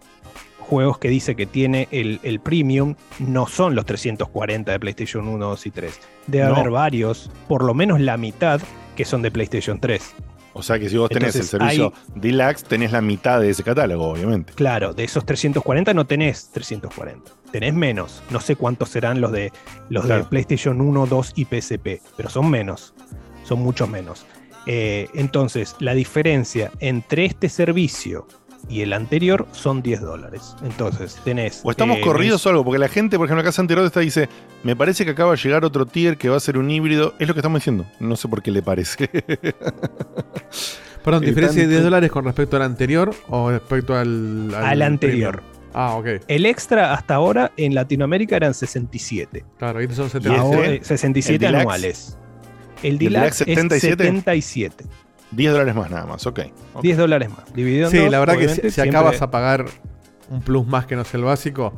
S5: juegos que dice que tiene el, el Premium, no son los 340 de PlayStation 1, 2 y 3. Debe
S1: No.
S5: haber varios, por lo menos la mitad, que son de PlayStation 3.
S1: O sea que si vos tenés
S5: Entonces,
S1: el servicio Deluxe, tenés la mitad de ese catálogo, obviamente.
S5: Claro, de esos 340 no tenés 340. Tenés menos. No sé cuántos serán los de los
S1: Claro.
S5: de PlayStation 1, 2 y PSP, pero son menos. Son muchos menos. Eh, entonces, la diferencia entre este servicio y el anterior son 10 dólares. Entonces, tenés.
S1: O estamos
S5: eh,
S1: corridos o algo, porque la gente, por ejemplo, acá Santiago está dice, me parece que acaba de llegar otro tier que va a ser un híbrido. Es lo que estamos diciendo. No sé por qué le parece.
S2: Perdón, ¿diferencia de
S1: tanto-
S2: 10 dólares con respecto al anterior o respecto al.
S5: Al anterior.
S2: Ah, ok.
S5: El extra hasta ahora en Latinoamérica eran 67.
S2: Claro, ahí son
S1: ¿Y
S2: 70.
S5: Ahora,
S1: este?
S5: eh, 67
S1: ¿El Deluxe?
S5: anuales. El
S1: ¿Y el
S5: Deluxe
S1: Deluxe
S5: es
S1: 77?
S5: 77.
S1: 10 dólares más nada más, ok. Ok.
S5: 10 dólares más. Dividido en
S2: Sí,
S5: dos,
S2: la verdad que si, si
S5: siempre
S2: acabas a pagar un plus más que no es el básico,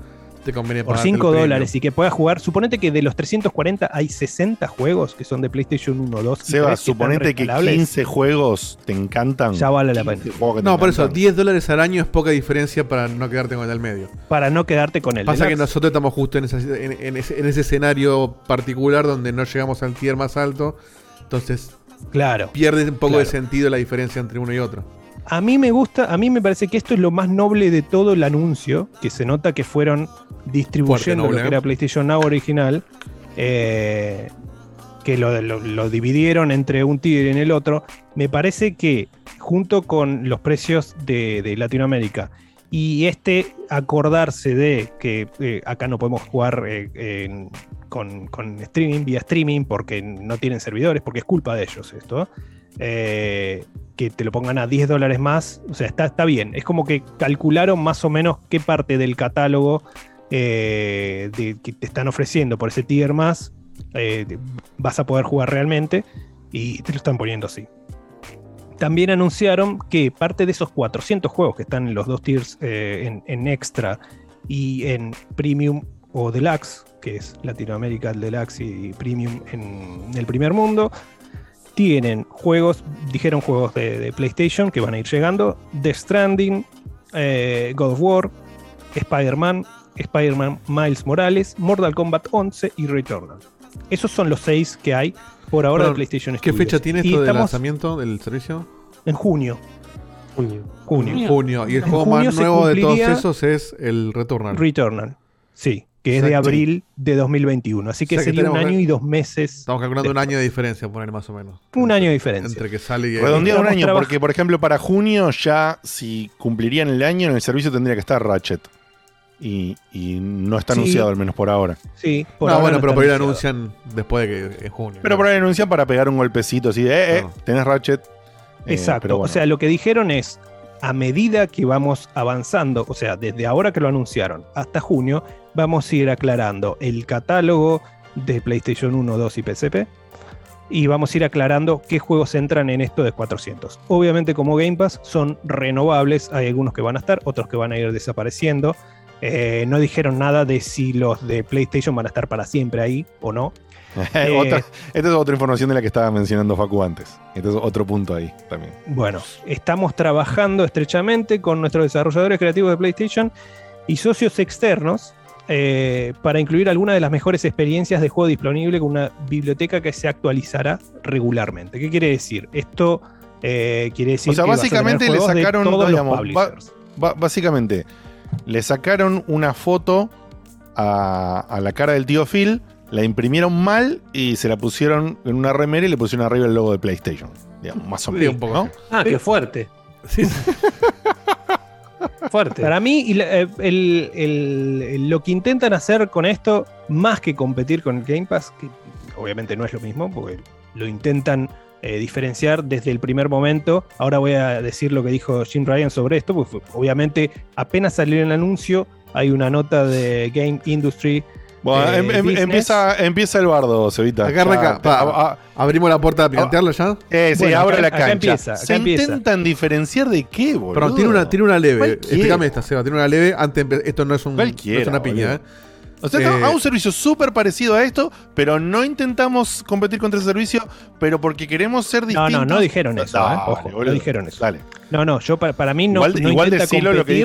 S2: te conviene
S5: por
S2: pagarte el
S5: 5
S2: premium.
S5: dólares y que puedas jugar. Suponete que de los 340 hay 60 juegos que son de PlayStation 1, 2 y
S1: Seba,
S5: 3 que están
S1: suponete que
S5: rescalables.
S1: 15 juegos te encantan.
S5: Ya vale la pena.
S1: 15 juegos que te
S2: No, por eso,
S1: encantan.
S2: 10 dólares al año es poca diferencia para no quedarte con el del medio.
S5: Para no quedarte con el
S2: Pasa que nosotros estamos justo en, esa- en- en ese, en ese escenario particular donde no llegamos al tier más alto. Entonces,
S5: Claro.
S2: pierde un poco de sentido la diferencia entre uno y otro.
S5: A mí me gusta, a mí me parece que esto es lo más noble de todo el anuncio, que se nota que fueron distribuyendo
S2: noble,
S5: lo que
S2: ¿eh?
S5: era PlayStation Now original, eh, que lo, lo- lo dividieron entre un tier y en el otro. Me parece que junto con los precios de, de Latinoamérica y este acordarse de que eh, acá no podemos jugar eh, en- con, streaming, vía streaming, porque no tienen servidores, porque es culpa de ellos esto. eh, que te lo pongan a 10 dólares más, o sea, está, está bien. Es como que calcularon más o menos qué parte del catálogo eh, que te están ofreciendo por ese tier más eh, vas a poder jugar realmente y te lo están poniendo así. También anunciaron que parte de esos 400 juegos que están en los dos tiers, en extra y en premium o deluxe, que es Latinoamérica Deluxe y Premium en el primer mundo. Tienen juegos, dijeron juegos de, de PlayStation que van a ir llegando: The Stranding, eh, God of War, Spider-Man, Spider-Man Miles Morales, Mortal Kombat 11 y Returnal. Esos son los seis que hay por ahora de
S2: Perdón,
S5: PlayStation
S2: ¿Qué
S5: Studios.
S2: fecha tiene esto de
S5: estamos
S2: lanzamiento del servicio?
S5: En junio.
S3: Junio.
S5: Junio.
S2: Junio. Y el
S5: En
S2: juego más nuevo de todos esos es el Returnal.
S5: Returnal. Sí, que es de abril de 2021. Así que
S2: O sea que
S5: sería un año
S2: que-
S5: y dos meses.
S2: Estamos calculando un año de diferencia, poner más o menos.
S5: Un año de diferencia.
S2: Entre que sale y.
S1: Redondeado un año, porque por ejemplo para junio ya si cumplirían el año en el servicio tendría que estar Ratchet. Y, y no está
S5: Sí.
S1: anunciado al menos por ahora.
S5: Sí,
S2: no,
S5: ahora
S2: bueno,
S5: no
S2: pero por ahí lo anuncian después de que en junio.
S1: Pero por ahí anuncian para pegar un golpecito así de, eh, eh, tenés Ratchet. Eh,
S5: Exacto.
S1: bueno.
S5: O sea, lo que dijeron es, a medida que vamos avanzando, o sea, desde ahora que lo anunciaron hasta junio, vamos a ir aclarando el catálogo de PlayStation 1, 2 y PSP. Y vamos a ir aclarando qué juegos entran en esto de 400. Obviamente como Game Pass son renovables, hay algunos que van a estar, otros que van a ir desapareciendo. Eh, no dijeron nada de si los de PlayStation van a estar para siempre ahí o no. Eh,
S1: Otra- esta es otra información de la que estaba mencionando Facu antes. Este es otro punto ahí también.
S5: Bueno, estamos trabajando estrechamente con nuestros desarrolladores creativos de PlayStation y socios externos eh, para incluir algunas de las mejores experiencias de juego disponible con una biblioteca que se actualizará regularmente. ¿Qué quiere decir? Esto eh, quiere decir
S1: O sea,
S5: que vas a tener
S1: básicamente le sacaron,
S5: todos
S1: digamos,
S5: los publishers.
S1: ba- ba- básicamente, le sacaron una foto a, a la cara del tío Phil, la imprimieron mal y se la pusieron en una remera y le pusieron arriba el logo de PlayStation. Digamos, más o
S2: Sí,
S1: menos.
S2: un poco.
S1: ¿no?
S3: Ah, qué fuerte.
S5: Para mí, eh, lo que intentan hacer con esto, más que competir con el Game Pass, que obviamente no es lo mismo, porque lo intentan eh, diferenciar desde el primer momento. Ahora voy a decir lo que dijo Jim Ryan sobre esto, porque obviamente apenas salió el anuncio, hay una nota de Game Industry.
S1: Bueno,
S5: eh,
S1: em- em- empieza, empieza el bardo, Cevita.
S2: Acá arranca. Pa,
S1: a- a-
S2: abrimos la puerta para picantearlo ya.
S1: eh, sí,
S5: Bueno,
S1: abre
S5: acá-
S1: la
S5: acá
S1: cancha.
S5: empieza, acá
S1: Se
S5: empieza.
S1: intentan diferenciar de qué, boludo.
S2: Perdón, tiene una, tiene una leve.
S1: Cualquiera.
S2: Explícame esta, Seba. Tiene una leve. Antes, esto no es, un, no es una piña,
S1: boludo.
S2: ¿eh?
S1: O sea,
S2: Eh,
S1: a un servicio súper parecido a esto, pero no intentamos competir contra ese servicio, pero porque queremos ser
S5: No,
S1: distintos.
S5: no, no dijeron eso,
S1: Dale,
S5: ¿eh? Ojo, no dijeron eso.
S1: Dale.
S5: No, no, yo para, para mí no,
S1: igual
S5: no
S1: igual
S5: intenta
S1: decirlo lo que
S5: competir.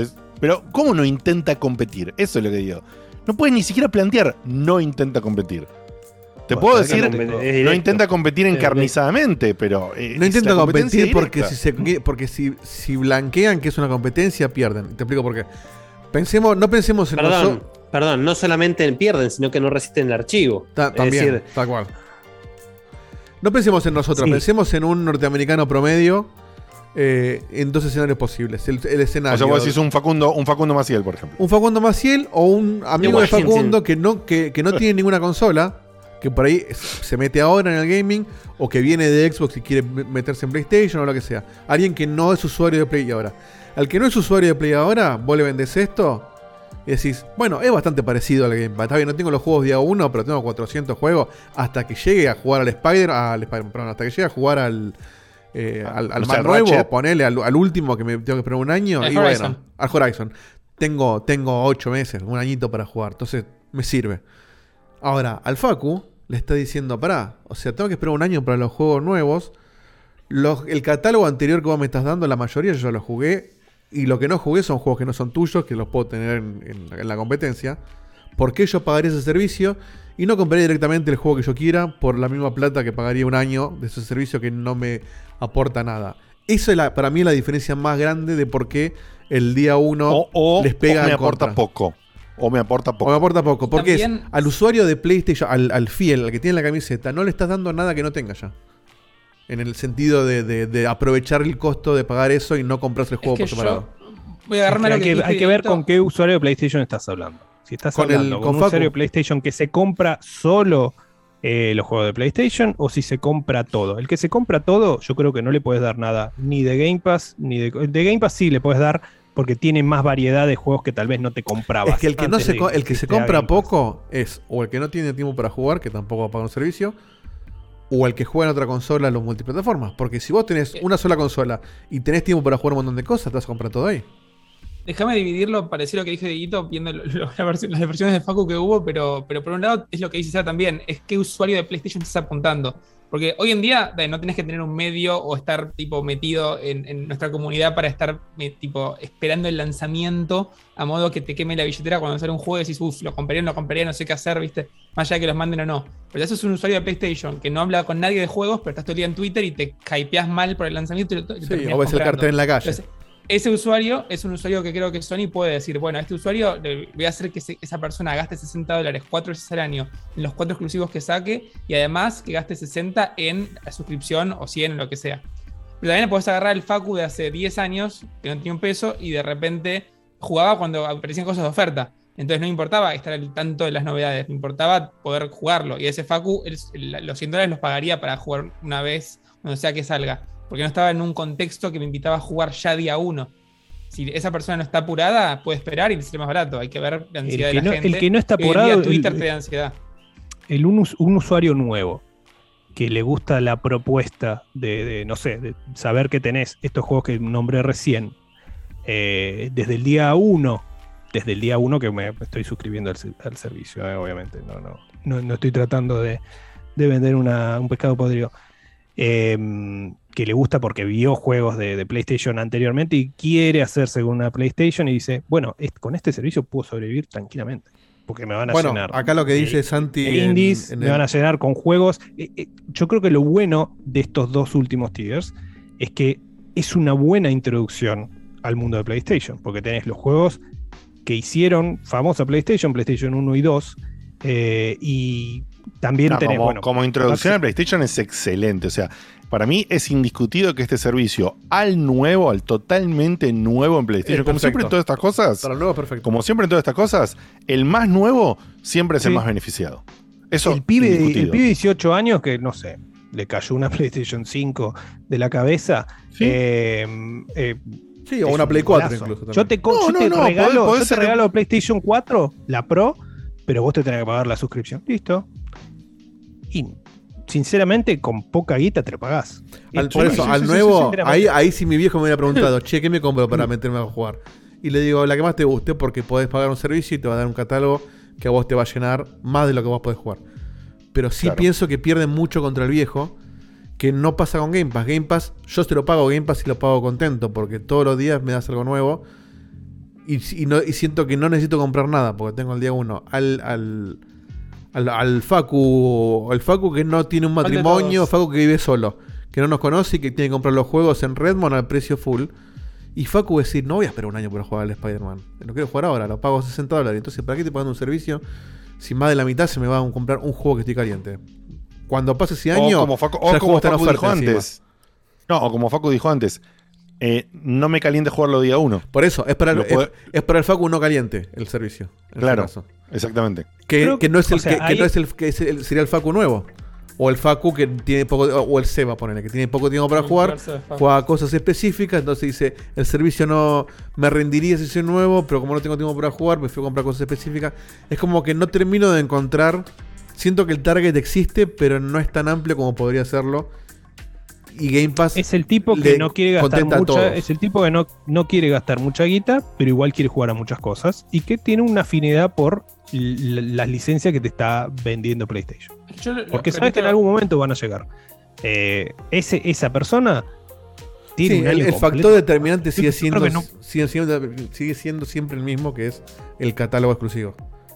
S1: dijo. Pero, ¿cómo no intenta competir? Eso es lo que digo. No puedes ni siquiera plantear, no intenta competir. Te
S5: Bueno,
S1: puedo decir,
S5: no-
S1: intenta competir encarnizadamente, pero. eh,
S2: No intenta competir porque, si, se, porque si, si blanquean que es una competencia, pierden. Te explico por qué. Pensemos, no pensemos en
S3: Perdón,
S2: nosotros.
S3: perdón, no solamente pierden, sino que no resisten el archivo.
S2: Ta-
S3: es
S2: también,
S3: decir,
S2: tal cual. No pensemos en nosotros,
S5: Sí.
S2: pensemos en un norteamericano promedio eh, en dos escenarios posibles. El, el escenario.
S1: O sea, vos decís un Facundo, un Facundo Maciel, por ejemplo.
S2: un Facundo Maciel o un amigo de. Facundo que no, que, que no tiene ninguna consola, que por ahí se mete ahora en el gaming, o que viene de Xbox y quiere me- meterse en PlayStation o lo que sea. Alguien que no es usuario de Play ahora. Al que no es usuario de Play ahora, vos le vendés esto y decís, bueno, es bastante parecido al Game Pass. Está bien, no tengo los juegos día 1, pero tengo 400 juegos hasta que llegue a jugar al Spider, al Spider perdón, hasta que llegue a jugar al, eh, al, al
S1: O sea,
S2: más nuevo,
S1: Ratchet.
S2: ponele al, al último que me tengo que esperar un año.
S4: Al
S2: y
S4: Horizon.
S2: bueno, al Horizon. Tengo, tengo 8 meses, un añito para jugar. Entonces, me sirve. Ahora, al Facu le está diciendo, pará, o sea, tengo que esperar un año para los juegos nuevos. Los- el catálogo anterior que vos me estás dando, la mayoría yo ya lo jugué. Y lo que no jugué son juegos que no son tuyos, que los puedo tener en, en- en la competencia. ¿Por qué yo pagaría ese servicio? Y no compraré directamente el juego que yo quiera por la misma plata que pagaría un año de ese servicio que no me aporta nada. Eso es la, para mí es la diferencia más grande de por qué el día uno
S1: O, o-
S2: les pega
S1: o me
S2: en
S1: aporta
S2: contra.
S1: poco. O me aporta
S2: O
S1: poco.
S2: me aporta poco. Porque es,
S4: También-
S2: al usuario de PlayStation, al, al fiel, al que tiene la camiseta, no le estás dando nada que no tenga ya. En el sentido de, de- de aprovechar el costo de pagar eso y no comprarse el juego
S4: que
S2: por separado.
S4: voy a agarrarme
S5: hay, que, hay que ver con qué usuario de PlayStation estás hablando. Si estás
S2: Con el-
S5: hablando con,
S2: con
S5: un usuario de PlayStation que se compra solo eh, los juegos de PlayStation o si se compra todo. El que se compra todo, yo creo que no le puedes dar nada ni de Game Pass, ni de, de Game Pass sí le puedes dar porque tiene más variedad de juegos que tal vez no te comprabas.
S2: Es que el que, no se,
S5: de
S2: el que se compra poco es o el que no tiene tiempo para jugar, que tampoco va a pagar un servicio, o el que juega en otra consola los multiplataformas. Porque si vos tenés una sola consola y tenés tiempo para jugar un montón de cosas, te vas a comprar todo ahí.
S4: Déjame dividirlo, parecer lo que dije viendo lo- lo- la versión- las versiones de Facu que hubo, pero, pero por un lado es lo que dice Sara también, es qué usuario de PlayStation estás apuntando. Porque hoy en día no tenés que tener un medio o estar tipo metido en, en nuestra comunidad para estar tipo esperando el lanzamiento a modo que te queme la billetera cuando sale un juego y decís, uff, lo compraría, no lo compraría, no sé qué hacer, viste, más allá de que los manden o no. Pero eso es un usuario de PlayStation que no habla con nadie de juegos, pero estás todo el día en Twitter y te hypeás mal por el lanzamiento y lo, y lo
S2: Sí, o ves el cartel en la calle.
S4: Entonces, ese usuario es un usuario que creo que Sony puede decir, bueno, a este usuario le voy a hacer que se- esa persona gaste 60 dólares cuatro veces al año en los cuatro exclusivos que saque y además que gaste 60 en la suscripción o 100 en lo que sea. Pero también puedes agarrar el Facu de hace 10 años, que no tenía un peso, y de repente jugaba cuando aparecían cosas de oferta. Entonces no importaba estar al tanto de las novedades, me importaba poder jugarlo. Y ese Facu, el- los 100 dólares los pagaría para jugar una vez, cuando sea que salga. Porque no estaba en un contexto que me invitaba a jugar ya día uno. Si esa persona no está apurada, puede esperar y le sale más barato. Hay que ver la ansiedad
S5: que
S4: de la
S5: no-
S4: gente.
S5: el que no está
S4: día
S5: apurado,
S4: Twitter
S5: el-
S4: te da ansiedad.
S5: el un, un usuario nuevo que le gusta la propuesta de, de, no sé, de saber que tenés estos juegos que nombré recién, eh, desde el día 1, desde el día 1 que me estoy suscribiendo al, al servicio, eh, obviamente, no, no, no, no estoy tratando de, de vender una- un pescado podrido. eh, que le gusta porque vio juegos de, de PlayStation anteriormente y quiere hacerse con una PlayStation y dice, bueno, es- con este servicio puedo sobrevivir tranquilamente. Porque me van a
S2: Bueno,
S5: llenar.
S2: acá lo que dice Santi en-
S5: indies,
S2: en
S5: me
S2: el-
S5: van a llenar con juegos. Eh, eh, yo creo que lo bueno de estos dos últimos tiers es que es una buena introducción al mundo de PlayStation, porque tenés los juegos que hicieron famosa PlayStation, PlayStation 1 y 2, eh, y también
S1: No,
S5: tenés,
S1: como,
S5: bueno,
S1: como introducción a PlayStation es excelente. O sea, para mí es indiscutido que este servicio al nuevo, al totalmente nuevo en PlayStation, como siempre en todas estas cosas,
S2: Para el nuevo es perfecto.
S1: como siempre en todas estas cosas, el más nuevo siempre es el
S5: Sí.
S1: más beneficiado. Eso
S5: el pibe,
S1: indiscutido.
S5: el pibe de 18 años que, no sé, le cayó una PlayStation 5 de la cabeza. eh, eh,
S2: Sí, o una
S5: un
S2: Play 4
S5: golazo.
S2: incluso también.
S5: Yo te, co-
S1: No,
S5: yo
S1: no,
S5: te
S1: no,
S5: regalo,
S1: podés- podés
S5: yo te
S1: ser-
S5: regalo PlayStation 4, la Pro, pero vos te tenés que pagar la suscripción. Listo. Y sinceramente, con poca guita te lo pagás.
S2: Al, por eso, al nuevo, ahí, ahí sí mi viejo me hubiera preguntado, che, ¿qué me compro para meterme a jugar? Y le digo, la que más te guste, porque podés pagar un servicio y te va a dar un catálogo que a vos te va a llenar más de lo que vos podés jugar. Pero sí
S1: Claro.
S2: pienso que pierden mucho contra el viejo, que no pasa con Game Pass. Game Pass, yo te lo pago Game Pass y lo pago contento, porque todos los días me das algo nuevo. Y, y no, y siento que no necesito comprar nada, porque tengo el día uno al, al, al, al Facu, el Facu que no tiene un
S4: ¿Cuál de
S2: matrimonio? Facu que vive solo, que no nos conoce y que tiene que comprar los juegos en Redmond al precio full. Y Facu decir, no voy a esperar un año para jugar al Spider-Man. Lo quiero jugar ahora, lo pago 60 dólares. Entonces, ¿para qué te pagan un servicio si más de la mitad se me va a comprar un juego que estoy caliente? Cuando pase ese año,
S1: o como Facu, o como Facu dijo
S2: encima.
S1: antes. No, o como Facu dijo antes. Eh, no me caliente jugarlo día uno.
S2: Por eso, es para, el,
S1: puede-
S2: es, es para el Facu no caliente el servicio. en
S1: Claro,
S2: caso.
S1: exactamente.
S2: Que,
S5: Creo-
S2: que no es el
S5: sea,
S2: que, que no es el que es el- sería el Facu nuevo. O el Facu que tiene poco o el Seba ponele, que tiene poco tiempo para
S4: El
S2: jugar, juega cosas específicas, entonces dice, el servicio no me rendiría si soy nuevo, pero como no tengo tiempo para jugar, prefiero comprar cosas específicas. Es como que no termino de encontrar, siento que el target existe, pero no es tan amplio como podría serlo. Y Game Pass
S5: Es el tipo que no quiere gastar mucha, es el tipo que no, no quiere gastar mucha guita, pero igual quiere jugar a muchas cosas y que tiene una afinidad por las licencias que te está vendiendo PlayStation.
S4: Yo
S5: Porque sabes que en algún momento van a llegar. Eh, ese, esa persona tiene
S2: Sí,
S5: un
S2: el, factor determinante sigue siendo,
S5: no-
S2: sigue, siendo, sigue siendo siempre el mismo, que es el catálogo exclusivo.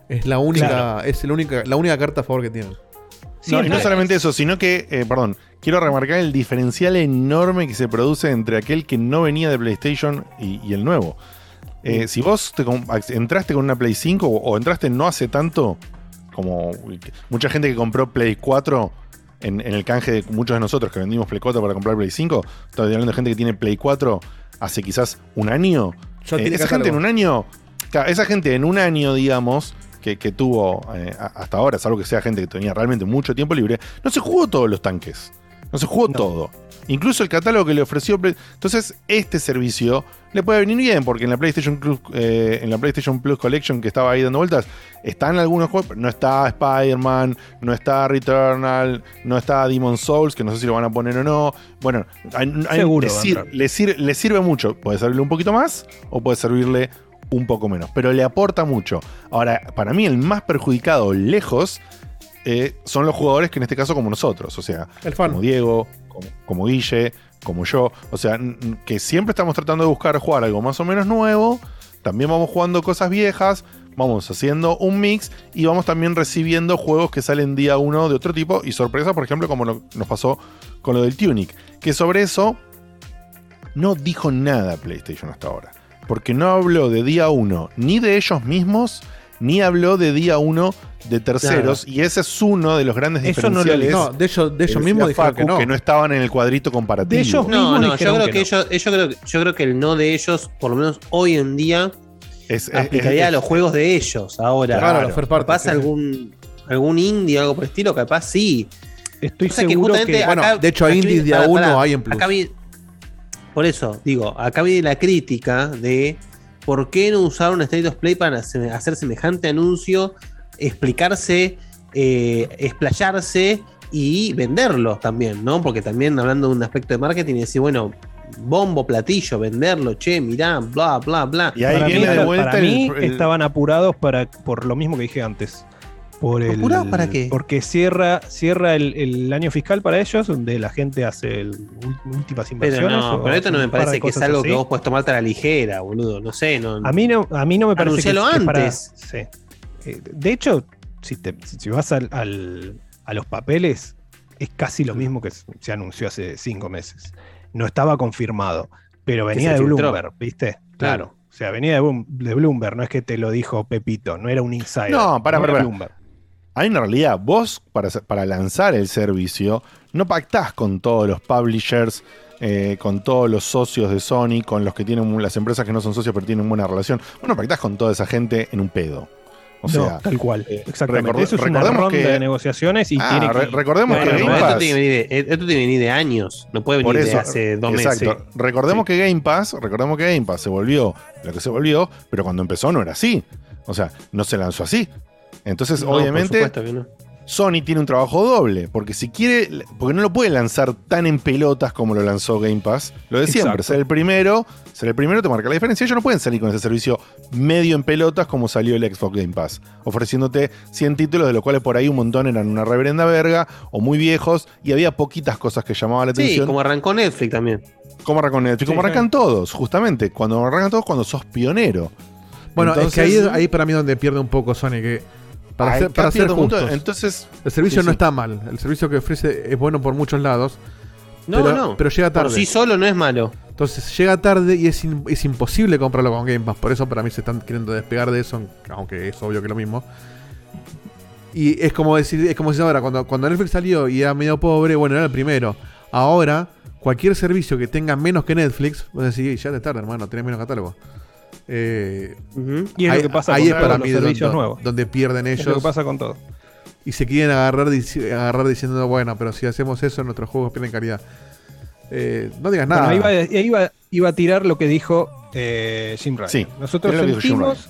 S2: Es la única,
S5: Claro.
S2: es la única, la única carta a favor que tienen.
S1: No, y no solamente eso, sino que, eh, perdón, quiero remarcar el diferencial enorme que se produce entre aquel que no venía de PlayStation y, y el nuevo. Eh, si vos te entraste con una Play 5 o, o entraste no hace tanto, como mucha gente que compró Play 4 en, en el canje de muchos de nosotros que vendimos Play 4 para comprar Play 5, estoy hablando de gente que tiene Play 4 hace quizás un año. Eh, esa gente en un año, esa gente en un año, digamos, que, que tuvo eh, hasta ahora, salvo que sea gente que tenía realmente mucho tiempo libre, no se jugó todos los tanques. Entonces jugó todo. Incluso el catálogo que le ofreció. Entonces, este servicio le puede venir bien, porque en la PlayStation Plus, eh, en la PlayStation Plus Collection que estaba ahí dando vueltas, están algunos juegos, pero no está Spider-Man, no está Returnal, no está Demon Souls, que no sé si lo van a poner o no. Bueno, hay- hay-
S5: Seguro
S1: le, sir- sir- le sirve mucho. Puede servirle un poquito más o puede servirle un poco menos, pero le aporta mucho. Ahora, para mí, el más perjudicado lejos eh, son los jugadores que en este caso como nosotros, o sea, como Diego, como, como Guille, como yo, o sea, que siempre estamos tratando de buscar jugar algo más o menos nuevo, también vamos jugando cosas viejas, vamos haciendo un mix y vamos también recibiendo juegos que salen día uno de otro tipo y sorpresa, por ejemplo, como lo- nos pasó con lo del Tunic, que sobre eso no dijo nada PlayStation hasta ahora. Porque no habló de día uno ni de ellos mismos, ni habló de día uno de terceros. Y ese es uno de los grandes
S2: Eso no lo
S1: diferenciales.
S2: No, de ellos- de ellos
S1: que
S2: mismos dijeron que no.
S1: no estaban en el cuadrito comparativo.
S3: No, no, yo creo que, ellos, yo creo, yo creo que el no de ellos, por lo menos hoy en día, aplicaría
S1: es-
S3: a los juegos de ellos. Ahora,
S2: Claro, party,
S3: capaz
S2: sí,
S3: algún algún indie o algo por el estilo, capaz sí.
S5: Estoy
S3: O sea
S2: seguro
S3: justamente
S2: que- bueno,
S3: acá-
S2: de hecho, indies
S3: viene-
S2: de a uno hay en Plus.
S3: Acá vi- por eso, digo, acá viene la crítica de por qué no usar un State of Play para hacer semejante anuncio, explicarse, eh, explayarse y venderlo también, ¿no? Porque también hablando de un aspecto de marketing y decir, bueno, bombo, platillo, venderlo, che, mirá, bla, bla, bla.
S5: para mí, para mí estaban apurados para, por lo mismo que dije antes. Por el,
S3: ¿Apurados para qué?
S5: Porque cierra, cierra el, el año fiscal para ellos, donde la gente hace el últimas
S3: Pero
S5: inversiones.
S3: no,
S5: o
S3: pero esto no me parece que es algo que vos podés tomarte a la ligera, boludo. No sé, no.
S5: A mí no, a mí no me parece que, para-
S3: antes.
S5: sí. Eh, De hecho, si, te- si vas al- al- a los papeles, es casi lo mismo que se anunció hace cinco meses. No estaba confirmado, pero venía de
S3: filtró.
S5: Bloomberg, ¿viste?
S3: Claro.
S5: Claro. O sea, venía de, Bloom- de Bloomberg, no es que te lo dijo Pepito, no era un insider.
S1: No, para,
S5: era
S1: para, para.
S5: Bloomberg.
S1: Hay una realidad. Vos, para, para lanzar el servicio, no pactás con todos los publishers, eh, con todos los socios de Sony, con los que tienen las empresas que no son socios pero tienen buena relación. Vos no pactás con toda esa gente en un pedo. O
S5: No,
S1: sea,
S5: tal cual.
S1: eh,
S5: Exactamente. Eso es una
S1: recordemos
S5: ronda
S1: que-
S5: de negociaciones y
S1: Ah,
S5: tiene que.
S1: re- recordemos
S3: Bueno,
S1: que Game
S3: esto
S1: Pass-
S3: tiene, que venir de, esto tiene que venir de años. No puede venir de hace dos
S1: exacto.
S3: meses.
S1: Recordemos que Game Pass, recordemos que Game Pass se volvió lo que se volvió, pero cuando empezó no era así. O sea, no se lanzó así. Entonces,
S3: No,
S1: obviamente,
S3: supuesto que no.
S1: Sony tiene un trabajo doble, porque si quiere, porque no lo puede lanzar tan en pelotas como lo lanzó Game Pass. Lo de siempre,
S5: Exacto.
S1: ser el primero, ser el primero te marca la diferencia. Ellos no pueden salir con ese servicio medio en pelotas como salió el Xbox Game Pass, ofreciéndote 100 títulos, de los cuales por ahí un montón eran una reverenda verga o muy viejos y había poquitas cosas que llamaban la
S3: Sí,
S1: atención.
S3: como arrancó Netflix también.
S1: Como arrancan Netflix, como
S3: Sí,
S1: arrancan
S3: sí.
S1: todos, justamente. Cuando arrancan todos, cuando sos pionero.
S2: Bueno, es que ahí, ahí para mí es donde pierde un poco Sony, que para ser, ser
S1: punto.
S2: justos,
S1: Entonces,
S2: el servicio
S1: sí,
S2: no
S1: sí.
S2: está mal. El servicio que ofrece es bueno por muchos lados.
S3: No,
S2: pero,
S3: no.
S2: pero llega
S3: Por
S2: tarde.
S3: sí solo no es malo.
S2: Entonces llega tarde y es, in- es imposible comprarlo con Game Pass. Por eso para mí se están queriendo despegar de eso, aunque es obvio que es lo mismo. Y es como decir, es como decir ahora, cuando, cuando Netflix salió y era medio pobre, bueno, era el primero. Ahora, cualquier servicio que tenga menos que Netflix, vos decís, ya te tarde, hermano, tenés menos catálogo. Eh,
S5: Y es
S2: ahí,
S5: lo que pasa
S2: ahí
S5: con
S2: es para
S5: todos
S2: mí
S5: los
S2: donde,
S5: servicios nuevos.
S2: donde pierden
S5: Es
S2: ellos.
S5: lo que pasa con todo.
S2: Y se quieren agarrar, agarrar diciendo, bueno, pero si hacemos eso, nuestros juegos pierden calidad. Eh, no digas nada.
S5: Bueno, iba, iba- iba a tirar lo que dijo eh, Jim Ryan.
S1: Sí,
S5: Nosotros sentimos,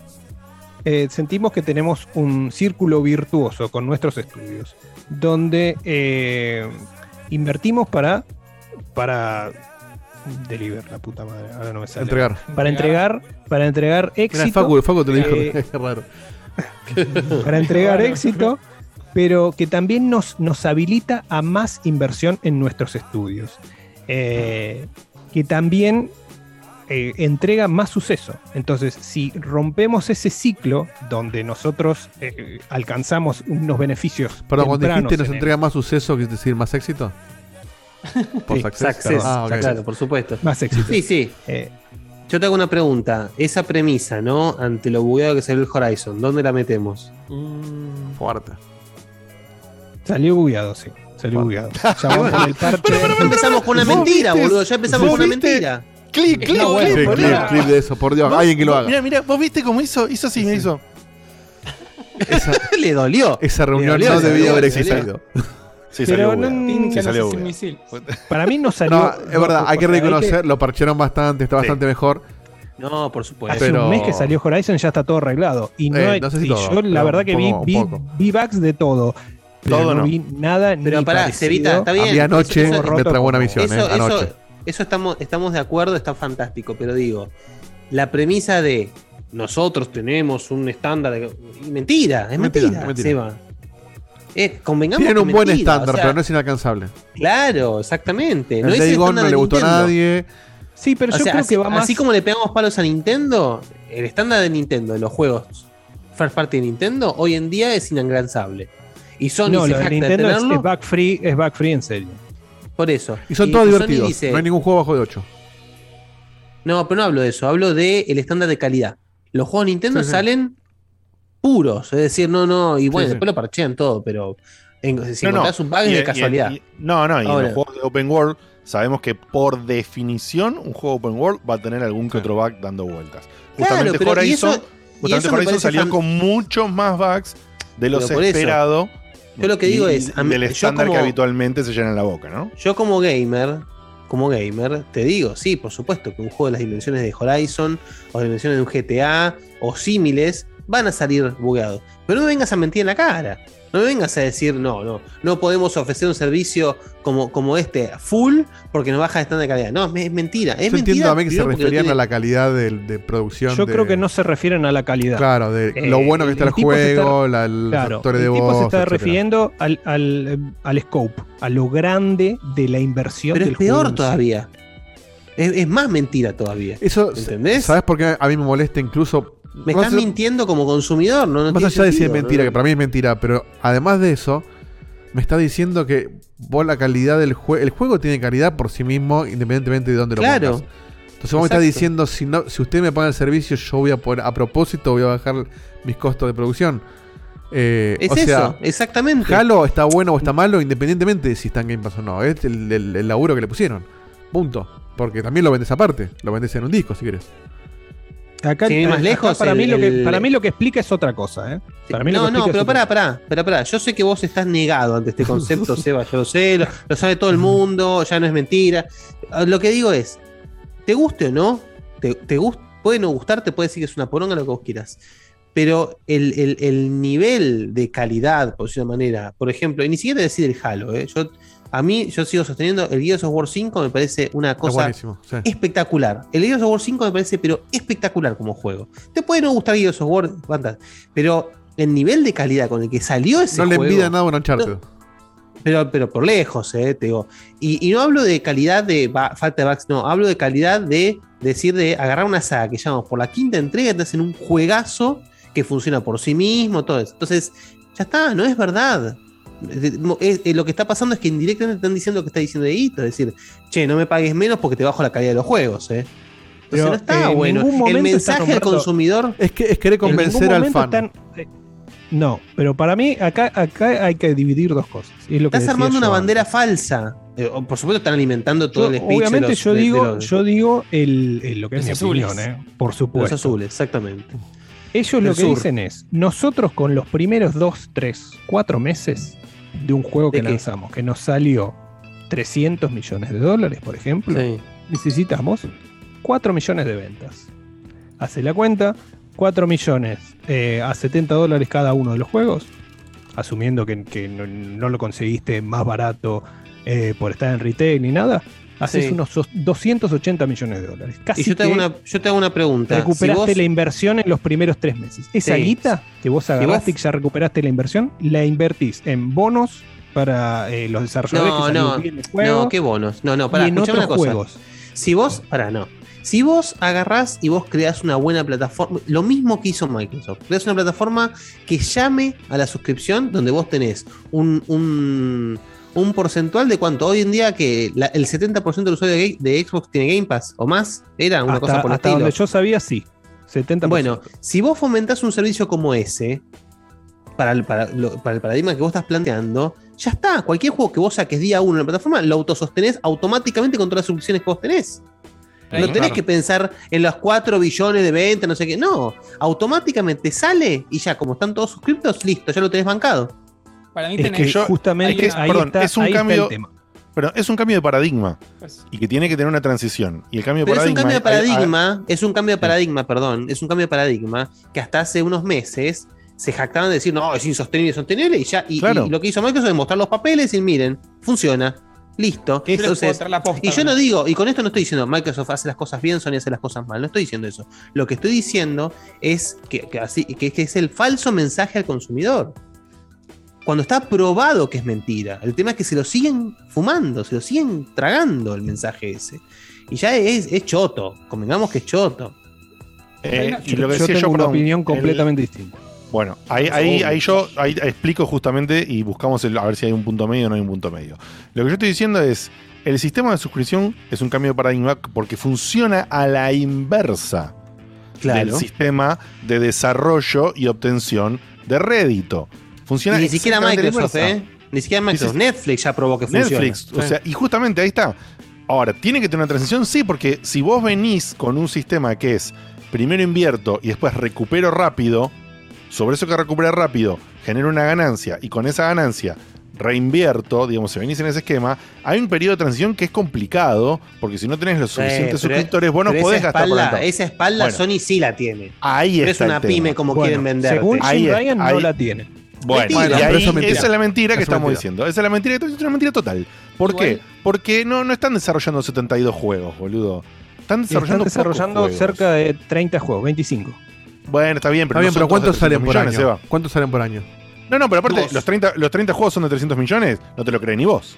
S5: eh, sentimos que tenemos un círculo virtuoso con nuestros estudios, donde eh, invertimos para, para deliver, la puta madre, ahora no me sale.
S2: Entregar.
S5: Para entregar, para entregar
S2: Mira,
S5: éxito.
S2: Facu, Facu te lo dijo.
S5: eh,
S2: Qué raro.
S5: para entregar éxito, pero que también nos, nos habilita a más inversión en nuestros estudios. Eh, que también eh, entrega más suceso. Entonces, si rompemos ese ciclo donde nosotros eh, alcanzamos unos beneficios.
S2: Perdón, cuando dijiste nos
S5: en el-
S2: entrega más suceso, ¿quieres decir más éxito? Por
S3: Sí,
S2: success.
S3: success,
S2: Ah.
S3: Claro, por supuesto.
S5: Más éxito.
S3: Sí, sí.
S5: Eh,
S3: Yo te hago una pregunta. Esa premisa, ¿no? Ante lo bugueado que salió el Horizon, ¿dónde la metemos?
S2: Fuerte.
S5: Salió bugueado, sí. Salió bugueado. Ya vamos con el parche.
S3: Pero empezamos con una
S1: ¿Vos
S3: mentira,
S1: viste?
S3: boludo. Ya empezamos
S1: ¿Vos
S3: con una
S1: viste?
S3: mentira.
S1: Clic, clic,
S3: No, bueno,
S1: clic,
S2: Sí, de eso, por Dios, alguien que lo haga.
S1: Mira, mira, vos viste cómo hizo, hizo así, me hizo.
S2: Esa,
S3: Le dolió.
S2: esa reunión
S3: dolió,
S2: no debía haber existido.
S1: Sí,
S5: Pero
S1: salió
S5: no-.
S1: Sí,
S5: que
S1: salió
S5: no sé si
S1: bugueado.
S5: Para mí no salió.
S2: No, es verdad, hay que reconocer, lo parchearon bastante, está bastante mejor.
S3: No, por supuesto.
S5: Hace un mes que salió Horizon ya está todo arreglado. Y no,
S2: Eh,
S5: hay-
S2: no sé si
S5: y
S2: todo,
S5: yo la verdad que vi,
S2: poco-
S5: vi, bugs de todo. Pero
S2: Todo
S5: no,
S2: no.
S5: vi nada
S3: Pero
S5: ni
S3: pará. Cevita, está bien.
S2: A mí anoche
S3: Eso-
S2: me tragó una visión,
S3: Eso,
S2: eh,
S3: eso,
S2: anoche.
S3: eso estamos, estamos de acuerdo, está fantástico, pero digo, la premisa de nosotros tenemos un estándar de... Mentira, es
S2: Mentira,
S3: mentira,
S2: mentira.
S3: Seba. Eh, convengamos
S2: Tienen
S3: que
S2: un buen
S3: mentira,
S2: estándar,
S3: o sea,
S2: pero no es inalcanzable.
S3: Claro, exactamente.
S2: El
S3: no es
S2: no le gustó a nadie.
S5: Sí, pero
S3: O
S5: yo
S3: sea,
S5: creo
S3: así,
S5: que va más.
S3: así como le pegamos palos a Nintendo, el estándar de Nintendo de los juegos first party de Nintendo hoy en día es inalcanzable. Y Sony
S5: no,
S3: se
S5: lo de Nintendo es, es back free, es back free en serio.
S3: por eso.
S2: Y son todos divertidos.
S3: dice-
S2: No hay ningún juego bajo de 8.
S3: No, pero no hablo de eso, hablo de el estándar de calidad. Los juegos de Nintendo
S2: Sí, sí.
S3: salen puros, es decir, no, no, y bueno,
S1: Sí, sí.
S3: después lo parchean todo, pero en- si
S1: No,
S3: un bug es de casualidad.
S1: y- no, no, y en los juegos de Open World sabemos que por definición un juego Open World va a tener algún que otro bug dando vueltas.
S3: Claro,
S1: Justamente Horizon,
S3: eso-
S1: justamente Horizon salió
S3: fan-
S1: con muchos más bugs de los esperados.
S3: yo lo que digo
S1: y-
S3: es, a
S1: y
S3: mí-
S1: del estándar que habitualmente se llena en la boca, ¿no?
S3: Yo como gamer, como gamer, te digo, sí, por supuesto que un juego de las dimensiones de Horizon, o las dimensiones de un GTA, o símiles, van a salir bugueados. Pero no me vengas a mentir en la cara. No me vengas a decir, no, no, no podemos ofrecer un servicio como, como este full porque nos baja el estándar de calidad. No, es, mentira. Es
S2: Yo
S3: mentira.
S2: entiendo también que se referían
S3: tiene-
S2: a la calidad de, de producción.
S5: Yo
S2: de-
S5: creo que no se refieren a la calidad.
S2: Claro, de
S5: Eh,
S2: lo bueno que está el,
S5: se está-
S2: juego, la, los
S5: claro,
S2: actores de
S5: el tipo
S2: voz.
S5: se está
S2: etcétera.
S5: refiriendo al, al, al scope, a lo grande de la inversión
S3: Pero
S5: del
S3: es peor
S5: juego
S3: todavía. Es, es más mentira todavía.
S2: Eso,
S3: ¿Entendés?
S2: ¿Sabes por qué a mí me molesta incluso?
S3: Me estás mintiendo como consumidor, ¿no? no
S2: Más allá de si es mentira,
S3: ¿no?
S2: que para mí es mentira, pero además de eso, me está diciendo que vos la calidad del juego. El juego tiene calidad por sí mismo, independientemente de dónde lo pongas. Entonces vos me estás diciendo, si no, si usted me paga el servicio, yo voy a poner, a propósito, voy a bajar mis costos de producción. Eh,
S3: Es
S2: o sea,
S3: eso, exactamente.
S2: Halo está bueno o está malo, independientemente de si está en Game Pass o no. Es el, el- el laburo que le pusieron. Punto. Porque también lo vendes aparte. Lo vendes en un disco, si querés.
S5: Acá, acá para,
S3: el-
S5: mí lo que,
S3: el-
S5: para mí lo que explica es otra cosa. ¿eh? Para mí lo
S3: no, no, pero pará, pará, pará, pará. Yo sé que vos estás negado ante este concepto, Seba, yo lo sé, lo, lo sabe todo el mundo, ya no es mentira. Ah, Lo que digo es, te guste o no, te, te puede no gustarte, puede decir que es una poronga, lo que vos quieras. Pero el, el- el nivel de calidad, por decirlo de manera, por ejemplo, y ni siquiera decir el Halo, ¿eh? yo, a mí, yo sigo sosteniendo, el Gears of War 5 me parece una cosa
S2: sí.
S3: espectacular. El Gears of War 5 me parece, pero espectacular como juego. Te puede no gustar Gears of War, pero el nivel de calidad con el que salió ese
S2: No le
S3: juego.
S2: envidia nada a un Uncharted.
S3: Pero, pero por lejos, eh, te digo. Y, y no hablo de calidad de falta de bugs, no, hablo de calidad de decir de agarrar una saga que llamamos por la quinta entrega y te hacen un juegazo que funciona por sí mismo, todo eso. Entonces, ya está, no es verdad. Es- es- es- lo que está pasando es que indirectamente están diciendo lo que está diciendo Edito, es decir, che, no me pagues menos porque te bajo la calidad de los juegos, eh. Entonces
S5: Pero,
S3: no está
S5: eh, en
S3: bueno.
S5: ningún
S3: El mensaje al consumidor.
S2: Es que es querer convencer al fan.
S5: están- eh, no, pero para mí acá, acá hay que dividir dos cosas. es lo
S3: Estás armando una bandera falsa. Eh, por supuesto están alimentando todo
S5: Yo,
S3: el speech. de
S5: obviamente
S3: los-
S5: yo
S3: de- de
S5: digo,
S3: los-
S5: yo digo el, el- lo que es
S4: Los
S5: mi
S4: azules.
S5: opinión, ¿eh? por
S3: los
S5: supuesto.
S3: azules, exactamente.
S5: Ellos lo que
S3: sur.
S5: dicen es, nosotros con los primeros dos, tres, cuatro meses de un juego
S3: ¿De
S5: que
S3: qué?
S5: lanzamos, que nos salió 300 millones de dólares, por ejemplo,
S3: Sí.
S5: necesitamos 4 millones de ventas. Hace la cuenta, 4 millones eh, a 70 dólares cada uno de los juegos, asumiendo que, que no, no lo conseguiste más barato eh, por estar en retail ni nada, haces
S3: Sí.
S5: unos 280 millones de dólares. Casi
S3: Y yo te, hago una, yo te hago una pregunta.
S5: recuperaste
S3: Si vos-
S5: la inversión en los primeros tres meses. Esa
S3: Sí.
S5: guita que vos agarraste
S3: vos-
S5: y que ya recuperaste la inversión, la invertís en bonos para eh, los desarrolladores
S3: No,
S5: que
S3: no,
S5: bien el juego
S3: no, qué bonos. No, no, para
S5: otros
S3: una cosa.
S5: juegos.
S3: Si vos, para no. Si vos agarrás y vos creás una buena plataforma, lo mismo que hizo Microsoft, creás una plataforma que llame a la suscripción, donde vos tenés un, un, un porcentual de cuánto. Hoy en día que la- el 70% del usuario de, de Xbox tiene Game Pass o más, era una
S5: hasta,
S3: cosa por el
S5: hasta
S3: estilo.
S5: donde yo sabía, sí. 70%.
S3: Bueno, si vos fomentás un servicio como ese, para el, para, lo- para el paradigma que vos estás planteando, ya está. Cualquier juego que vos saques día uno en la plataforma, lo autosostenés automáticamente con todas las suscripciones que vos tenés. No tenés
S4: claro.
S3: que pensar en los 4 billones de ventas, no sé qué. No, automáticamente sale y ya, como están todos suscriptos, listo, ya lo tenés bancado.
S4: Para mí
S1: Es
S4: tenés
S1: que yo,
S5: justamente
S1: es que,
S5: ahí
S1: perdón,
S5: está-
S1: es un
S5: ahí está
S1: cambio,
S5: el tema.
S1: pero es un cambio de paradigma
S4: Pues-
S1: y que tiene que tener una transición. Y el cambio de
S3: Pero es un
S1: paradigma.
S3: cambio de
S1: hay- hay-
S3: paradigma, es un cambio de paradigma, perdón, es un cambio de paradigma que hasta hace unos meses se jactaban de decir, no, es insostenible, insostenible, y ya, y,
S1: Claro.
S3: y lo que hizo Microsoft es mostrar los papeles y miren, funciona, listo. Entonces,
S4: posta,
S3: y yo
S4: ¿no?
S3: no digo, y con esto no estoy diciendo Microsoft hace las cosas bien, Sony hace las cosas mal, no estoy diciendo eso. Lo que estoy diciendo es que, que así, que, que es el falso mensaje al consumidor. Cuando está probado que es mentira. El tema es que se lo siguen fumando, se lo siguen tragando el mensaje ese. Y ya es, es choto, convengamos que es choto.
S1: Eh, y lo que
S5: yo
S1: decía
S5: tengo
S1: yo,
S5: una opinión
S1: el-
S5: completamente distinta.
S1: Bueno, ahí, ahí, ahí yo ahí explico justamente y buscamos el- a ver si hay un punto medio o no hay un punto medio. Lo que yo estoy diciendo es, el sistema de suscripción es un cambio de paradigma porque funciona a la inversa
S3: Claro.
S1: del sistema de desarrollo y obtención de rédito. Funciona
S3: Y ni siquiera Microsoft. ¿eh? Ni siquiera Microsoft. Netflix ya probó que funciona.
S1: Netflix, o sea, y justamente ahí está. Ahora, ¿tiene que tener una transición? Sí, porque si vos venís con un sistema que es primero invierto y después recupero rápido, sobre eso que recupera rápido, genero una ganancia y con esa ganancia reinvierto, digamos, si venís en ese esquema, hay un periodo de transición que es complicado, porque si no tenés los suficientes suscriptores, vos no podés
S3: esa
S1: gastar por
S3: espalda. Esa espalda
S1: Bueno.
S3: Sony sí la tiene.
S1: Ahí
S3: Pero es
S1: está el
S3: una
S1: tema.
S3: pyme como
S5: Bueno,
S3: quieren vender.
S5: según Jim
S1: Ahí es,
S5: Ryan no la tiene.
S1: Bueno,
S3: Mentira.
S2: Pero eso es mentira.
S1: esa es la mentira que
S2: es
S1: estamos
S2: mentira.
S1: diciendo. Esa es la mentira, es una mentira total. ¿Por
S4: Igual-
S1: qué? Porque no, no están desarrollando 72 juegos, boludo. Están
S5: Y están
S1: desarrollando,
S5: desarrollando cerca de 30 juegos, 25.
S1: Bueno, está bien, pero,
S2: Está bien,
S1: no
S2: pero ¿cuántos
S1: de
S2: salen
S1: 300
S2: por
S1: millones,
S2: año?
S1: Seba.
S2: ¿Cuántos salen por año?
S1: No, no, pero aparte,
S2: Dos.
S1: los 30, los 30 juegos son de 300 millones, no te lo crees ni vos.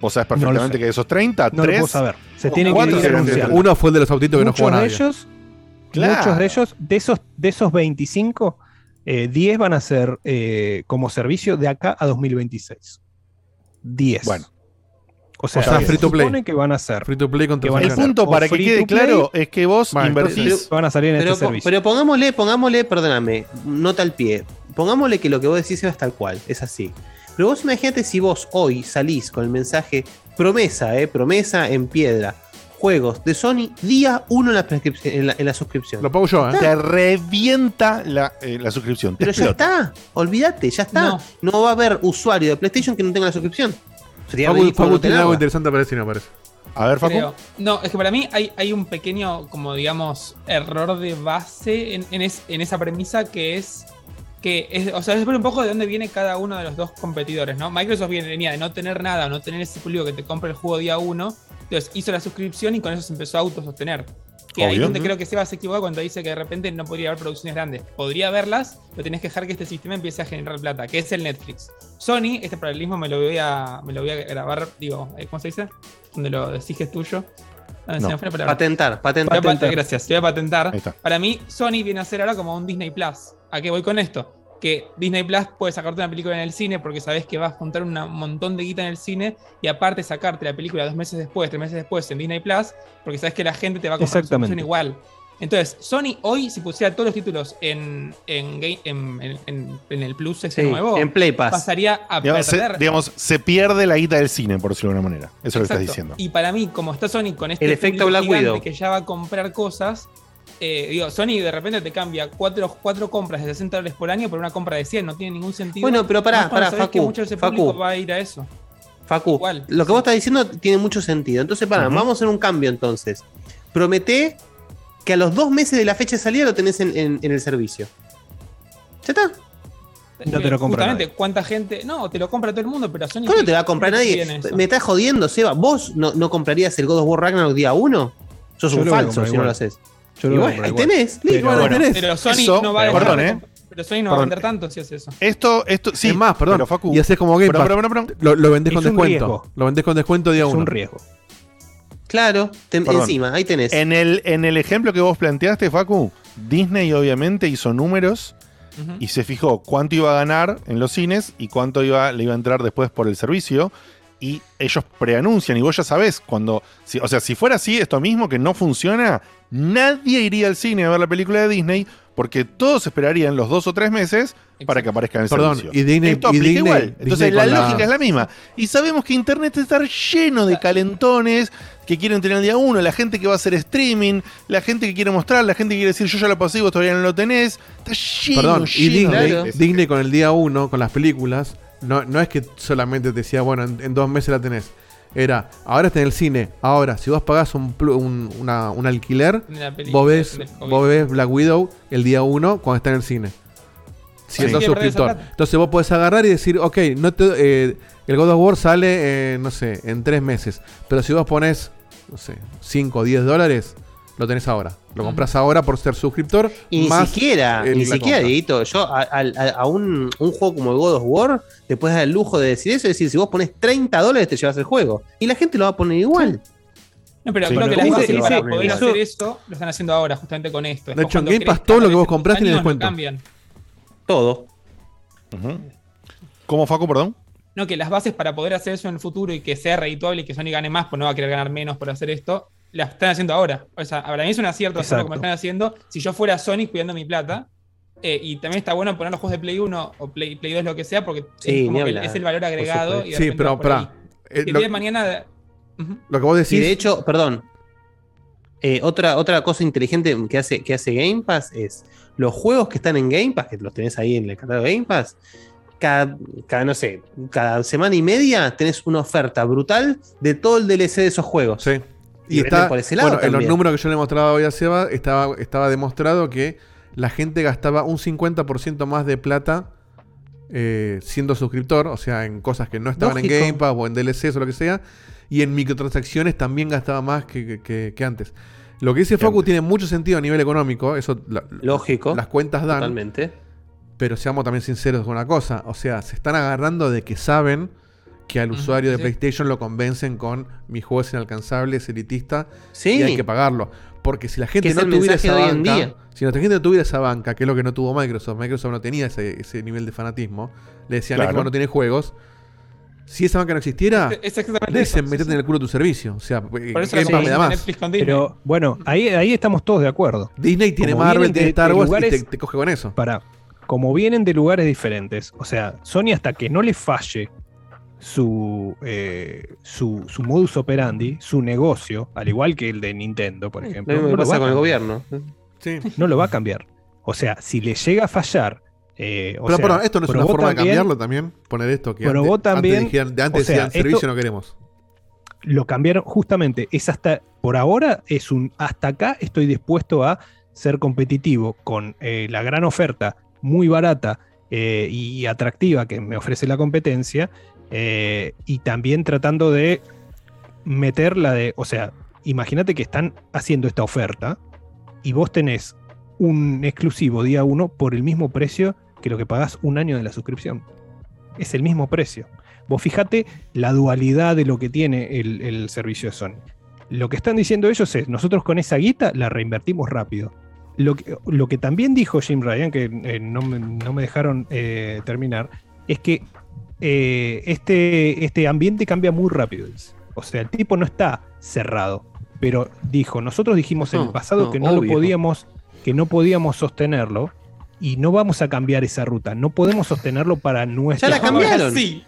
S1: Vos sabés
S5: No lo
S1: perfectamente
S5: sé.
S1: que de esos 30,
S5: No lo
S1: 3.
S5: puedo saber. Se tiene que
S1: de
S5: anunciando.
S2: Uno fue el de los autitos que no
S5: muchos
S2: jugó
S5: de
S2: nadie.
S5: ellos,
S1: Claro.
S5: muchos de ellos, de esos, de esos 25, eh, 10 van a ser eh, como servicio de acá a 2026. 10.
S1: Bueno.
S5: O sea,
S2: O sea,
S5: se
S2: free to play.
S5: supone que van a ser.
S2: Free to play con
S5: Que van a
S1: El punto para que quede claro es que vos
S2: Vale,
S1: invertís.
S5: van a salir en
S3: Pero,
S5: este servicio.
S3: pero pongámosle, pongámosle, perdóname, nota al pie. Pongámosle que lo que vos decís es tal cual, es así. Pero vos imagínate si vos hoy salís con el mensaje promesa, eh, promesa en piedra, juegos de Sony, día uno en la, prescripción- en la, en la suscripción.
S2: Lo pago yo, ¿eh?
S1: Te revienta la, eh, la suscripción.
S3: Pero ya está, olvídate, ya está.
S4: No.
S3: No. va a haber usuario de PlayStation que no tenga la suscripción. Sería
S2: Facu, Facu
S3: no
S2: tiene algo interesante para decir, me parece.
S1: A ver, Facu.
S4: Creo. No, es que para mí hay, hay un pequeño, como digamos, error de base en, en es- en esa premisa que es que, es, o sea, es ver un poco de dónde viene cada uno de los dos competidores, ¿no? Microsoft viene- venía de no tener nada, o no tener ese público que te compra el juego día uno, entonces hizo la suscripción y con eso se empezó a autosostener. Que ahí es donde creo que Seba se equivoca cuando dice que de repente no podría haber producciones grandes. Podría haberlas, pero tenés que dejar que este sistema empiece a generar plata, que es el Netflix. Sony, este paralelismo me lo voy a, me lo voy a grabar, digo, ¿cómo se dice? Donde lo decís que es tuyo. Ah, se
S1: No.
S4: me fue la palabra.
S3: Patentar, patentar.
S4: pat- gracias, te voy a patentar. Para mí, Sony viene a ser ahora como un Disney Plus. ¿A qué voy con esto? Que Disney Plus puede sacarte una película en el cine porque sabes que vas a juntar un montón de guita en el cine y aparte sacarte la película dos meses después, tres meses después en Disney Plus porque sabes que la gente te va a comprar
S5: Exactamente.
S4: suscripción igual. Entonces, Sony hoy, si pusiera todos los títulos en, en, game- en, en- en- en el Plus ese
S3: Sí,
S4: nuevo,
S3: en Play Pass.
S4: pasaría a
S1: Digamos se,
S4: perder.
S1: digamos, se pierde la guita del cine, por decirlo de alguna manera. Eso es lo que estás diciendo.
S4: Y para mí, como está Sony con este
S3: El efecto Black Widow.
S4: que ya va a comprar cosas, eh, digo, Sony de repente te cambia cuatro, cuatro compras de 60 dólares por año por una compra de 100, no tiene ningún sentido.
S3: Bueno, pero pará, pará,
S4: que
S3: Facu,
S4: mucho de ese
S3: Facu.
S4: público va a ir a eso.
S3: Facu,
S4: Igual,
S3: lo que
S4: sí.
S3: vos estás diciendo tiene mucho sentido. Entonces, para,
S1: Ujú.
S3: vamos a hacer un cambio entonces. Promete que a los dos meses de la fecha de salida lo tenés en, en- en el servicio. ¿Ya está?
S5: No te lo compra
S4: Justamente,
S5: nadie.
S4: ¿cuánta gente? No, te lo compra todo el mundo, pero a Sony.
S3: ¿Cómo no
S4: ¿qué-
S3: te va a comprar nadie? ¿Me estás jodiendo, Seba? ¿Vos no, no comprarías el God of War Ragnarok día uno? Sos
S5: Yo
S3: un falso si no lo haces.
S5: Yo
S3: Y bueno, ahí tenés, listo,
S1: bueno,
S3: tenés.
S4: Pero Sony
S1: Eso-
S4: no va a
S1: perdón, ¿eh?
S4: Pero Sony no va a vender tanto si hace eso.
S1: Esto, esto, sí.
S2: es más, perdón.
S1: pero, Facu,
S2: y haces como Game
S1: pero,
S2: Pass.
S1: pero,
S2: Lo, lo vendés
S5: Es
S2: con descuento.
S5: riesgo.
S2: Lo vendés con descuento día
S5: Es
S2: uno.
S5: un riesgo.
S3: Claro, encima, ahí tenés.
S1: En el, en el ejemplo que vos planteaste, Facu, Disney obviamente hizo números y se fijó cuánto iba a ganar en los cines y cuánto iba, le iba a entrar después por el servicio. Y ellos preanuncian y vos ya sabés cuando. si- o sea, si fuera así, esto mismo que no funciona, nadie iría al cine a ver la película de Disney porque todos esperarían los dos o tres meses para que aparezca en el
S2: Perdón,
S1: servicio.
S2: y Disney-
S1: Esto
S2: y
S1: aplica
S2: Disney-
S1: igual.
S2: Disney
S1: Entonces la lógica es la misma. Y sabemos que Internet está lleno de calentones que quieren tener el día uno, la gente que va a hacer streaming, la gente que quiere mostrar, la gente que quiere decir yo ya lo pasé vos todavía no lo tenés. Está lleno,
S2: Perdón, y Disney, Disney con el día uno, con las películas, no, no es que solamente te decía, bueno, en, en dos meses la tenés. Era, ahora está en el cine. Ahora, si vos pagás un, un, una- un alquiler, vos ves, vos ves Black Widow el día 1 cuando está en el cine. Si
S4: Sí.
S2: sos
S4: Sí, que perdés esa
S2: suscriptor. Entonces vos podés agarrar y decir, ok, no te, eh, el God of War sale, eh, no sé, en tres meses. Pero si vos pones, no sé, 5 o 10 dólares, lo tenés ahora. Lo compras ahora por ser suscriptor.
S3: Y ni siquiera,
S2: el-
S3: ni siquiera. Dieguito, yo a, a- a un, un juego como el God of War, te puedes dar el lujo de decir eso, es decir, si vos pones 30 dólares te llevas el juego. Y la gente lo va a poner igual.
S4: No, pero
S3: Sí,
S4: creo que las bases para poder
S3: eso-
S4: hacer eso lo están haciendo ahora, justamente con esto.
S2: De hecho, en Game Pass todo lo que vos comprás tiene descuento.
S4: cambian.
S3: Todo.
S1: ¿Cómo, Facu, perdón?
S4: No, que las bases para poder hacer eso en el futuro y que sea redituable y que Sony gane más, pues no va a querer ganar menos por hacer esto, las están haciendo ahora. O sea, para mí es un acierto hacerlo como están haciendo. Si yo fuera Sony cuidando mi plata, eh, y también está bueno poner los juegos de Play 1 o Play, Play 2, lo que sea, porque
S3: Sí,
S4: es, como
S3: ni
S4: que
S3: hablar,
S4: es el valor agregado. Y
S2: Sí, pero pará. Eh,
S4: Si
S2: lo-
S4: el día de mañana.
S2: Lo que vos decís.
S3: Y de hecho, perdón. eh, otra, otra cosa inteligente que hace, que hace Game Pass es los juegos que están en Game Pass, que los tenés ahí en el catálogo de Game Pass, cada, cada, no sé, cada semana y media tenés una oferta brutal de todo el DLC de esos juegos.
S2: Sí.
S3: Y,
S2: Y está,
S3: venden por ese lado
S2: bueno, en los números que yo le mostraba hoy a Seba, estaba, estaba demostrado que la gente gastaba un 50% más de plata eh, siendo suscriptor, o sea, en cosas que no estaban
S3: Lógico.
S2: en Game Pass o en DLCs o lo que sea, y en microtransacciones también gastaba más que, que- que- que antes. Lo que dice Facu tiene mucho sentido a nivel económico, eso la-
S3: Lógico.
S2: las cuentas dan.
S3: Totalmente.
S2: Pero seamos también sinceros con una cosa. O sea, se están agarrando de que saben que al usuario de
S3: sí.
S2: PlayStation lo convencen con mi juego es inalcanzable, es elitista
S3: Sí.
S2: y hay que pagarlo. Porque si la gente no tuviera esa
S3: de hoy en
S2: banca,
S3: día.
S2: si nuestra gente no tuviera esa banca, que es lo que no tuvo Microsoft, Microsoft no tenía ese, ese nivel de fanatismo, le decían
S1: Claro.
S2: Xbox no tiene juegos. Si esa banca no existiera,
S4: Es
S2: metete en el culo tu servicio. O sea, eh,
S4: Por eso
S2: Game Pass me da más.
S5: Pero bueno, ahí, ahí estamos todos de acuerdo.
S2: Disney tiene
S5: Como
S2: Marvel, tiene
S5: de-
S2: Star Wars y te, te coge con eso.
S5: Para, como vienen de lugares diferentes, o sea, Sony hasta que no le falle su, eh, su, su modus operandi, su negocio, al igual que el de Nintendo, por ejemplo.
S3: Lo mismo
S5: no lo va a
S3: con el
S5: cambiar.
S3: gobierno.
S2: Sí.
S5: No lo va a cambiar. O sea, si le llega a fallar. eh, o
S2: Pero
S5: sea,
S2: perdón, esto no es una forma de cambiarlo también. Poner esto que antes,
S5: también-
S2: antes, dijeran- de antes
S5: o sea,
S2: decían servicio
S5: esto-
S2: no queremos.
S5: lo cambiaron justamente. Es hasta, por ahora, es un hasta acá estoy dispuesto a ser competitivo con eh, la gran oferta muy barata eh, y atractiva que me ofrece la competencia eh, y también tratando de meter la de, o sea, imagínate que están haciendo esta oferta y vos tenés un exclusivo día uno por el mismo precio que lo que pagás un año de la suscripción. Es el mismo precio. Vos fijate la dualidad de lo que tiene el, el servicio de Sony. Lo que están diciendo ellos es, nosotros con esa guita la reinvertimos rápido. Lo que, lo que también dijo Jim Ryan, que eh, no, me, no me dejaron eh, terminar, es que eh, este, este ambiente cambia muy rápido. O sea, el tipo no está cerrado, pero dijo, nosotros dijimos en el pasado
S3: no,
S5: que no
S3: obvio.
S5: lo podíamos, que no podíamos sostenerlo y no vamos a cambiar esa ruta. No podemos sostenerlo para nuestro
S3: Ya la cambiaron.
S4: Sí.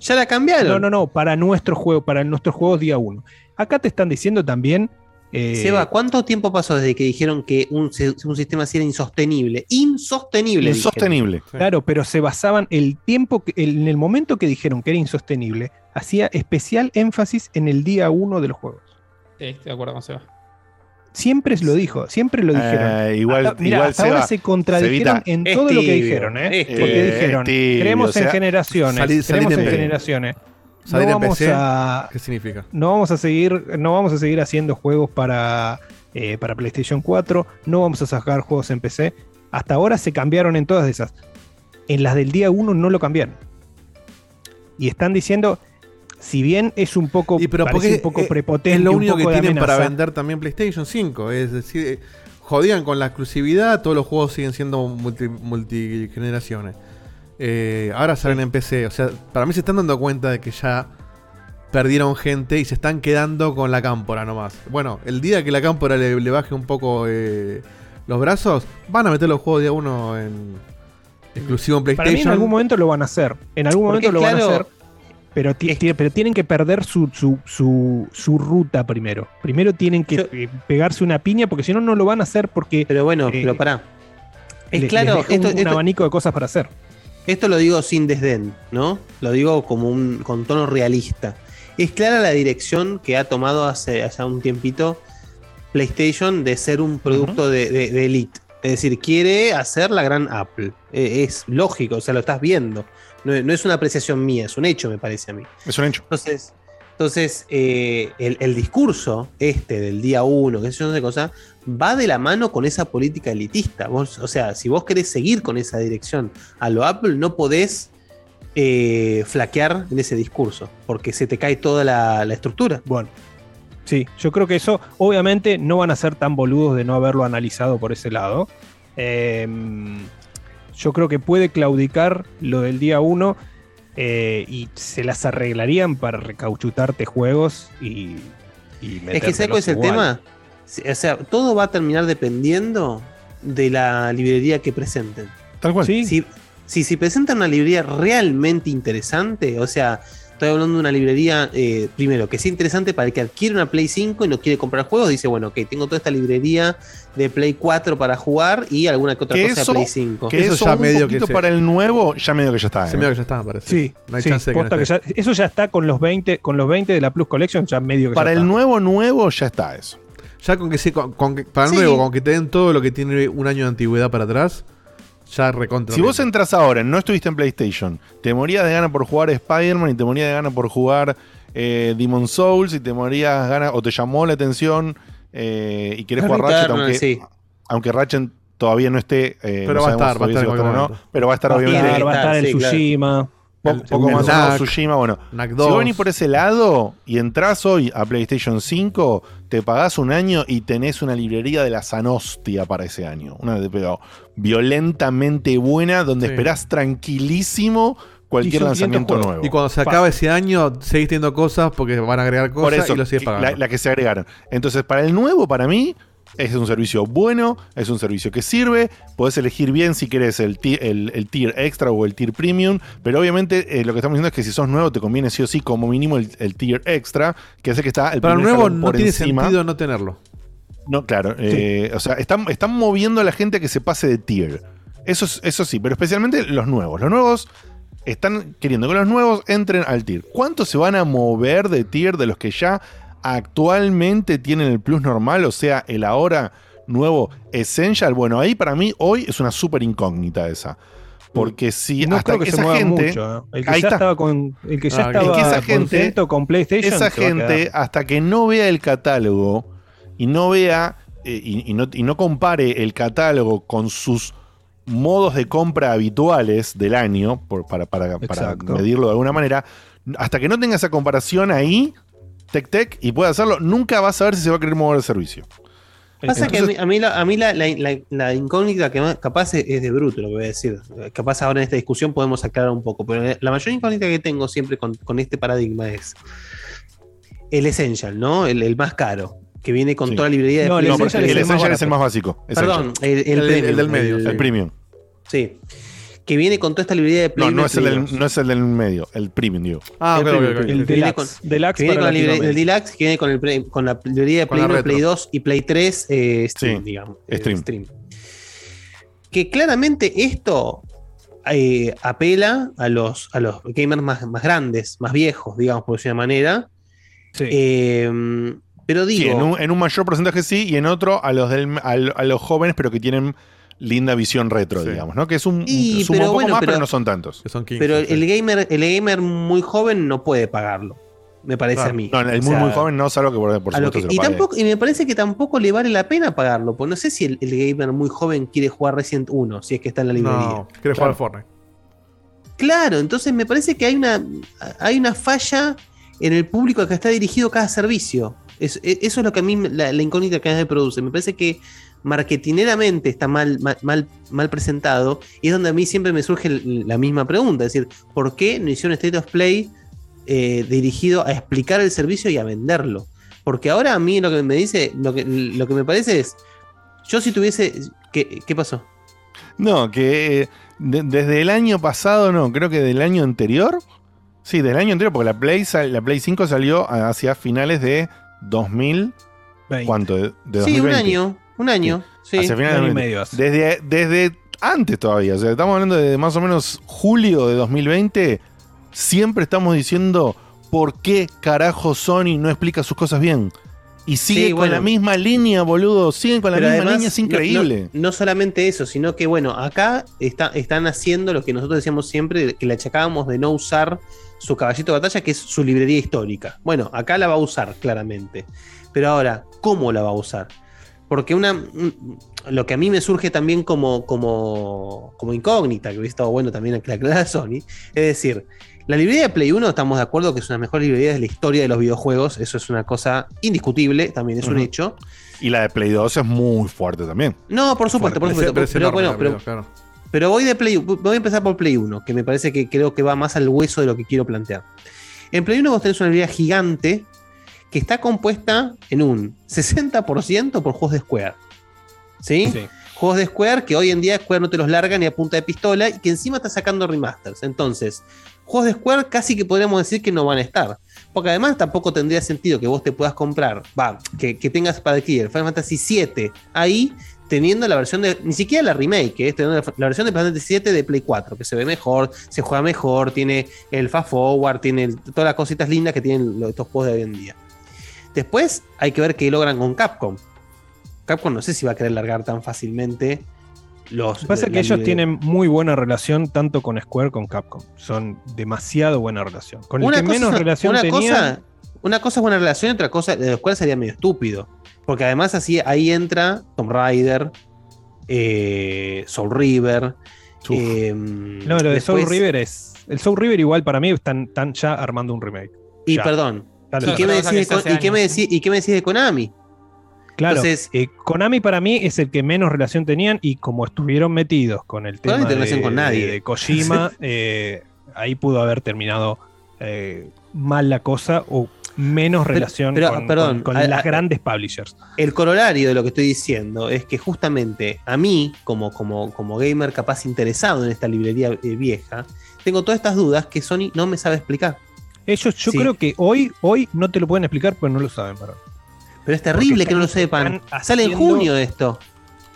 S3: Ya la cambiaron.
S5: no, no, no, para nuestro juego, para nuestros juegos día uno. Acá te están diciendo también. Eh,
S3: Seba, ¿cuánto tiempo pasó desde que dijeron que un, sistema así era insostenible? Insostenible. dijeron.
S1: Insostenible.
S5: Claro, pero se basaban el tiempo, que- el- en el momento que dijeron que era insostenible, hacía especial énfasis en el día uno de los juegos.
S4: Sí, estoy de acuerdo con Seba.
S5: Siempre lo dijo, siempre lo dijeron.
S1: Eh, igual,
S5: Hasta- mira,
S1: igual
S5: hasta ahora se contradijeron en todo lo que dijeron, ¿eh? Porque dijeron,
S1: tibio,
S5: creemos
S1: o sea,
S5: en generaciones, creemos
S2: en
S5: generaciones.
S2: Salir
S5: no
S2: en
S5: vamos
S2: PC,
S5: a,
S2: ¿qué significa?
S5: no vamos a seguir, no vamos a seguir haciendo juegos para, eh, para PlayStation 4, no vamos a sacar juegos en PC. Hasta ahora se cambiaron en todas esas. En las del día 1 no lo cambiaron. Y están diciendo, si bien es un poco,
S2: Y pero porque
S5: un poco prepotente,
S2: es lo único que
S5: poco
S2: tienen para vender también PlayStation 5. Es decir, eh, jodían con la exclusividad, todos los juegos siguen siendo multi, multigeneraciones. Eh, ahora salen en PC. O sea, para mí se están dando cuenta de que ya perdieron gente y se están quedando con la cámpora nomás. Bueno, el día que la cámpora le, le baje un poco eh, los brazos, van a meter los juegos de uno en exclusivo en
S5: Para mí en
S2: PlayStation.
S5: algún momento lo van a hacer. En algún
S3: Porque,
S5: momento lo van a hacer. Pero, ti- ti- pero tienen que perder su, su, su, su ruta primero. Primero tienen que
S3: Yo-
S5: eh, pegarse una piña porque si no, no lo van a hacer porque
S3: Pero bueno,
S5: Eh,
S3: pero pará. Es claro,
S5: les deja
S3: esto,
S5: un, un abanico de cosas para hacer.
S3: Esto lo digo sin desdén, ¿no? Lo digo como un con tono realista. Es clara la dirección que ha tomado hace, hace un tiempito PlayStation de ser un producto de, de- de elite. Es decir, quiere hacer la gran Apple. Eh, es lógico, o sea, lo estás viendo. No, no es una apreciación mía, es un hecho, me parece a mí.
S1: Es un hecho.
S3: Entonces, entonces eh, el, el discurso este del día uno, que sé yo, no sé cosa, va de la mano con esa política elitista. Vos, o sea, si vos querés seguir con esa dirección a lo Apple, no podés eh, flaquear en ese discurso, porque se te cae toda la, la estructura.
S5: Bueno. Sí, yo creo que eso, obviamente, no van a ser tan boludos de no haberlo analizado por ese lado. Eh, yo creo que puede claudicar lo del día 1 y se las arreglarían para recauchutarte juegos y, y
S3: Es que ¿sabes cuál es el tema? O sea, todo va a terminar dependiendo de la librería que presenten.
S1: Tal cual.
S3: Si, si, si presentan una librería realmente interesante, o sea, estoy hablando de una librería, eh, primero, que sea interesante para el que adquiere una Play 5 y no quiere comprar juegos, dice, bueno, ok, tengo toda esta librería de Play 4 para jugar y alguna que otra
S1: Que
S3: cosa
S1: eso,
S3: de Play 5.
S1: que eso, un poquito para el nuevo, ya medio que ya está.
S2: Se
S1: ¿eh?
S2: medio que ya está, me parece.
S5: Sí,
S2: No hay
S5: sí,
S2: chance de que no
S5: que ya- eso ya está con los 20, con los 20 de la Plus Collection, ya medio que
S1: Para
S5: ya
S1: el
S5: está.
S1: nuevo, nuevo ya está eso.
S2: Ya con que sí, con, con que- para
S1: Sí.
S2: nuevo, con que te den todo lo que tiene un año de antigüedad para atrás, ya recontra.
S1: Si vos entras ahora, no estuviste en PlayStation, te morías de ganas por jugar Spider-Man y te morías de ganas por jugar eh, Demon Souls y te morías de ganas o te llamó la atención eh, y querés jugar Ratchet, aunque,
S3: sí.
S1: aunque Ratchet todavía no esté. eh,
S2: Pero
S1: no
S2: va a
S1: sabemos
S2: estar, va a estar
S1: no, pero va a estar
S5: Va a
S1: obviamente.
S5: estar, va a estar el
S3: Sí.
S5: Tsushima. El-
S1: poco
S5: el
S1: más
S5: Knack.
S1: Tsushima, bueno. Si
S2: 2.
S1: vos venís por ese lado y entras hoy a PlayStation 5, te pagás un año y tenés una librería de la Sanostia para ese año. Una de pero violentamente buena, donde
S2: Sí.
S1: esperás tranquilísimo cualquier
S5: son 500
S1: lanzamiento
S5: juegos.
S1: nuevo.
S2: Y cuando se
S5: Pa-
S2: acaba ese año, seguís teniendo cosas porque van a agregar cosas
S1: Por eso,
S2: y lo sigues pagando.
S1: la, la que se agregaron. Entonces, para el nuevo, para mí, es un servicio bueno, es un servicio que sirve. Podés elegir bien si querés el, ti- el, el tier extra o el tier premium. Pero obviamente, eh, lo que estamos diciendo es que si sos nuevo, te conviene sí o sí, como mínimo, el, el tier extra, que es el que está el
S2: Para el nuevo no tiene
S1: encima.
S2: sentido no tenerlo.
S1: No, claro. eh, o sea, están, están moviendo a la gente a que se pase de tier. Eso, es- eso sí, pero especialmente los nuevos. Los nuevos están queriendo que los nuevos entren al tier. ¿Cuántos se van a mover de tier de los que ya actualmente tienen el plus normal? O sea, el ahora nuevo Essential. Bueno, ahí para mí hoy es una súper incógnita esa. Porque si
S5: No
S1: hasta
S5: creo que se
S1: esa
S5: mueva
S1: gente.
S5: mucho. ¿eh? El que
S1: ahí
S5: ya
S1: está.
S5: estaba con, el que ya
S2: Ah,
S5: estaba
S1: es que esa gente-
S5: contento con PlayStation.
S1: Esa
S5: se
S1: gente, hasta que no vea el catálogo y no vea eh, y, y no, y no compare el catálogo con sus modos de compra habituales del año, por- para, para- medirlo de alguna manera, hasta que no tenga esa comparación ahí, tec tec, y pueda hacerlo, nunca vas a saber si se va a querer mover el servicio.
S3: Pasa que a mí,
S1: Entonces-
S3: a mí la, a mí la, la- la- la incógnita que más capaz es, es de bruto, lo que voy a decir. Capaz ahora en esta discusión podemos aclarar un poco, pero la mayor incógnita que tengo siempre con, con este paradigma es el Essential, ¿no? El, el más caro, que viene con
S1: Sí.
S3: toda la librería de
S5: No, el
S1: No, el
S5: es el más
S1: Essential es el más básico.
S3: Perdón,
S1: Essential.
S3: el, el
S2: El- el
S3: premium,
S2: del medio,
S1: el premium.
S3: Sí. Que viene con toda esta librería de Play
S1: No, no es, el no es el del medio, el premium, digo.
S2: Ah,
S3: El
S2: ok, ok,
S3: premium,
S2: ok.
S5: El Deluxe.
S3: con-
S5: Deluxe
S3: Que viene con la librería, el. Deluxe, que viene con, el, pre- con la librería de Play
S2: la
S3: 1, Play
S2: retro.
S3: 2 y Play 3 eh, Stream,
S1: Sí,
S3: digamos. eh,
S1: Stream.
S3: Que claramente esto eh, apela a los, a los gamers más, más grandes, más viejos, digamos, por decir una manera.
S5: Sí.
S3: Eh, pero
S1: Sí,
S3: digo,
S1: en, un, en un mayor porcentaje sí, y en otro a los, del, a, a los jóvenes, pero que tienen linda visión retro,
S2: Sí.
S1: digamos, ¿no? Que es un,
S3: Y,
S1: suma
S3: pero
S1: un poco
S3: bueno,
S1: más, pero,
S3: pero-
S1: no son tantos.
S2: Que son 15.
S3: pero
S2: sí.
S3: el gamer, el gamer muy joven no puede pagarlo, me parece
S2: Claro.
S3: a mí.
S1: No, el
S3: O
S1: muy,
S3: sea,
S1: muy joven no, salvo que por, por
S3: a lo
S1: supuesto
S3: que-
S1: se lo
S3: y,
S1: pague.
S3: tampoco, y me parece que tampoco le vale la pena pagarlo, porque no sé si el, el gamer muy joven quiere jugar Resident 1, si es que está en la librería.
S2: No, quiere jugar Fortnite.
S3: Claro, entonces me parece que hay una, hay una falla en el público al que está dirigido cada servicio. Es- e- eso es lo que a mí me- la, la incógnita que a mí me produce. Me parece que marketineramente está mal, mal, mal, mal presentado y es donde a mí siempre me surge la misma pregunta. Es decir, ¿por qué no hicieron State of Play eh, dirigido a explicar el servicio y a venderlo? Porque ahora a mí lo que me dice, lo que, lo que me parece es, yo si tuviese... ¿Qué, qué pasó?
S1: No, que eh, de- desde el año pasado, no, creo que del año anterior. Sí, del año anterior, porque la Play, sal- la Play 5 salió hacia finales de 2000.
S5: Veinte.
S1: ¿Cuánto? De, de
S3: Sí, un
S1: 2020.
S3: año, un año. Sí.
S1: Hacia finales de
S5: Un año y
S1: 2020.
S5: medio hace.
S1: Desde, desde antes todavía. O sea, estamos hablando de más o menos julio de 2020. Siempre estamos diciendo por qué carajo Sony no explica sus cosas bien. Y sigue
S3: Sí,
S1: con
S3: bueno.
S1: la misma línea, boludo. Siguen con la
S3: Pero
S1: misma
S3: además,
S1: línea, es
S3: no-
S1: increíble.
S3: No, no solamente eso, sino que, bueno, acá está, están haciendo lo que nosotros decíamos siempre, que le achacábamos de no usar su caballito de batalla, que es su librería histórica. Bueno, acá la va a usar, claramente. Pero ahora, ¿cómo la va a usar? Porque una, un- lo que a mí me surge también como, como, como incógnita, que hubiera estado bueno también que la aclarara Sony, es decir, la librería de Play 1 estamos de acuerdo que es una mejores librerías de la historia de los videojuegos, eso es una cosa indiscutible, también es un hecho.
S1: Y la de Play 2 es muy fuerte también.
S3: No, por supuesto, por supuesto.
S1: Pero es
S3: Pero,
S1: enorme
S3: bueno, pero,
S1: Play 2, claro.
S3: pero voy de Play, voy a empezar por Play 1, que me parece que creo que va más al hueso de lo que quiero plantear. En Play 1 vos tenés una librería gigante que está compuesta en un 60% por juegos de Square. ¿Sí? Juegos de Square que hoy en día Square no te los larga ni a punta de pistola y que encima está sacando remasters. Entonces, juegos de Square casi que podríamos decir que no van a estar. Porque además tampoco tendría sentido que vos te puedas comprar, va, que, que tengas para adquirir Final Fantasy VII ahí teniendo la versión de, ni siquiera la remake, eh, teniendo la, la versión de Final Fantasy VII de Play 4, que se ve mejor, se juega mejor, tiene el fast forward, tiene el- todas las cositas lindas que tienen los- estos juegos de hoy en día. Después hay que ver qué logran con Capcom. Capcom no sé si va a querer largar tan fácilmente los.
S5: Pasa que ellos tienen muy buena relación tanto con Square como con Capcom. Son demasiado buena relación. Con el que
S3: cosa,
S5: menos relación
S3: una
S5: tenían,
S3: cosa, una cosa es buena relación, otra cosa de los cuales sería medio estúpido. Porque además así ahí entra Tomb Raider, eh, Soul River. eh,
S5: No, lo de Soul River es. El Soul River igual para mí están, están ya armando un remake.
S3: Y
S5: Ya.
S3: perdón. ¿Y qué, me decís de, y qué me decís- y qué me decís de Konami?
S5: Claro.
S3: Entonces-
S5: eh, Konami para mí es el que menos relación tenían y como estuvieron metidos con el tema
S3: no
S5: de,
S3: relación con nadie.
S5: de- de Kojima, eh, ahí pudo haber terminado eh, mal la cosa o menos relación
S3: pero,
S5: con,
S3: perdón,
S5: con- con
S3: a-
S5: las
S3: a-
S5: grandes publishers.
S3: El corolario de lo que estoy diciendo es que justamente a mí, como, como, como gamer capaz interesado en esta librería eh, vieja, tengo todas estas dudas que Sony no me sabe explicar.
S5: Ellos, yo
S3: Sí.
S5: creo que hoy, hoy no te lo pueden explicar porque no lo saben, Marón.
S3: Pero es terrible que no lo sepan. Sale en junio esto.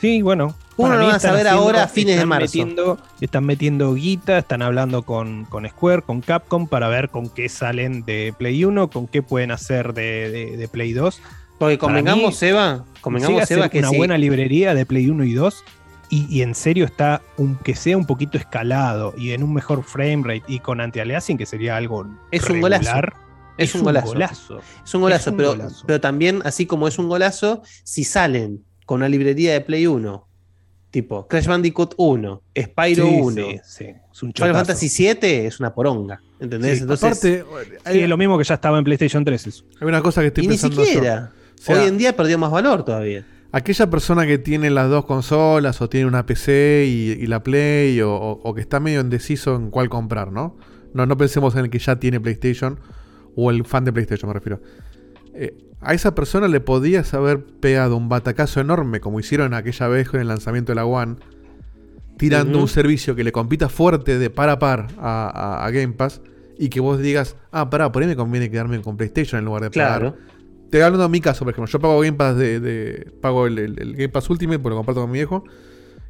S5: Sí, bueno.
S3: Uno lo van a saber
S5: haciendo-
S3: ahora a fines de marzo.
S5: Metiendo, están metiendo guita, están hablando con, con Square, con Capcom, para ver con qué salen de Play 1, con qué pueden hacer de, de- de Play 2.
S3: Porque convengamos,
S5: mí,
S3: Seba, convengamos,
S5: llega a ser
S3: Seba, que
S5: una
S3: sí.
S5: buena librería de Play 1 y 2 y, y en serio está un, que sea un poquito escalado y en un mejor frame rate y con anti-aliasing que sería algo
S3: Es un golazo.
S5: regular,
S3: Es, un golazo. Es un golazo,
S5: Es un
S3: pero,
S5: golazo.
S3: pero también, así como es un golazo, si salen con una librería de Play 1, tipo Crash Bandicoot 1, Spyro
S5: Sí,
S3: 1,
S5: sí, sí, es un
S3: Final. Fantasy 7, es una poronga. ¿Entendés?
S5: Sí,
S3: Entonces,
S2: aparte,
S5: Sí, es lo mismo que ya estaba en PlayStation 3 eso.
S2: Hay una cosa que estoy
S3: y ni
S2: pensando yo.
S3: siquiera.
S2: O sea,
S3: Hoy en día perdió más valor todavía.
S2: Aquella persona que tiene las dos consolas o tiene una PC y, y la Play o, o- o que está medio indeciso en cuál comprar, ¿no? ¿no? No pensemos en el que ya tiene PlayStation o el fan de PlayStation, me refiero. Eh, a esa persona le podías haber pegado un batacazo enorme, como hicieron aquella vez con el lanzamiento de la One, tirando un servicio que le compita fuerte de par a par a, a- a Game Pass y que vos digas, ah, pará, por ahí me conviene quedarme con PlayStation en lugar de
S3: Claro.
S2: pagar. Te hablando de mi caso, por ejemplo, yo pago Game Pass de, de- pago el, el- el Game Pass Ultimate porque lo comparto con mi viejo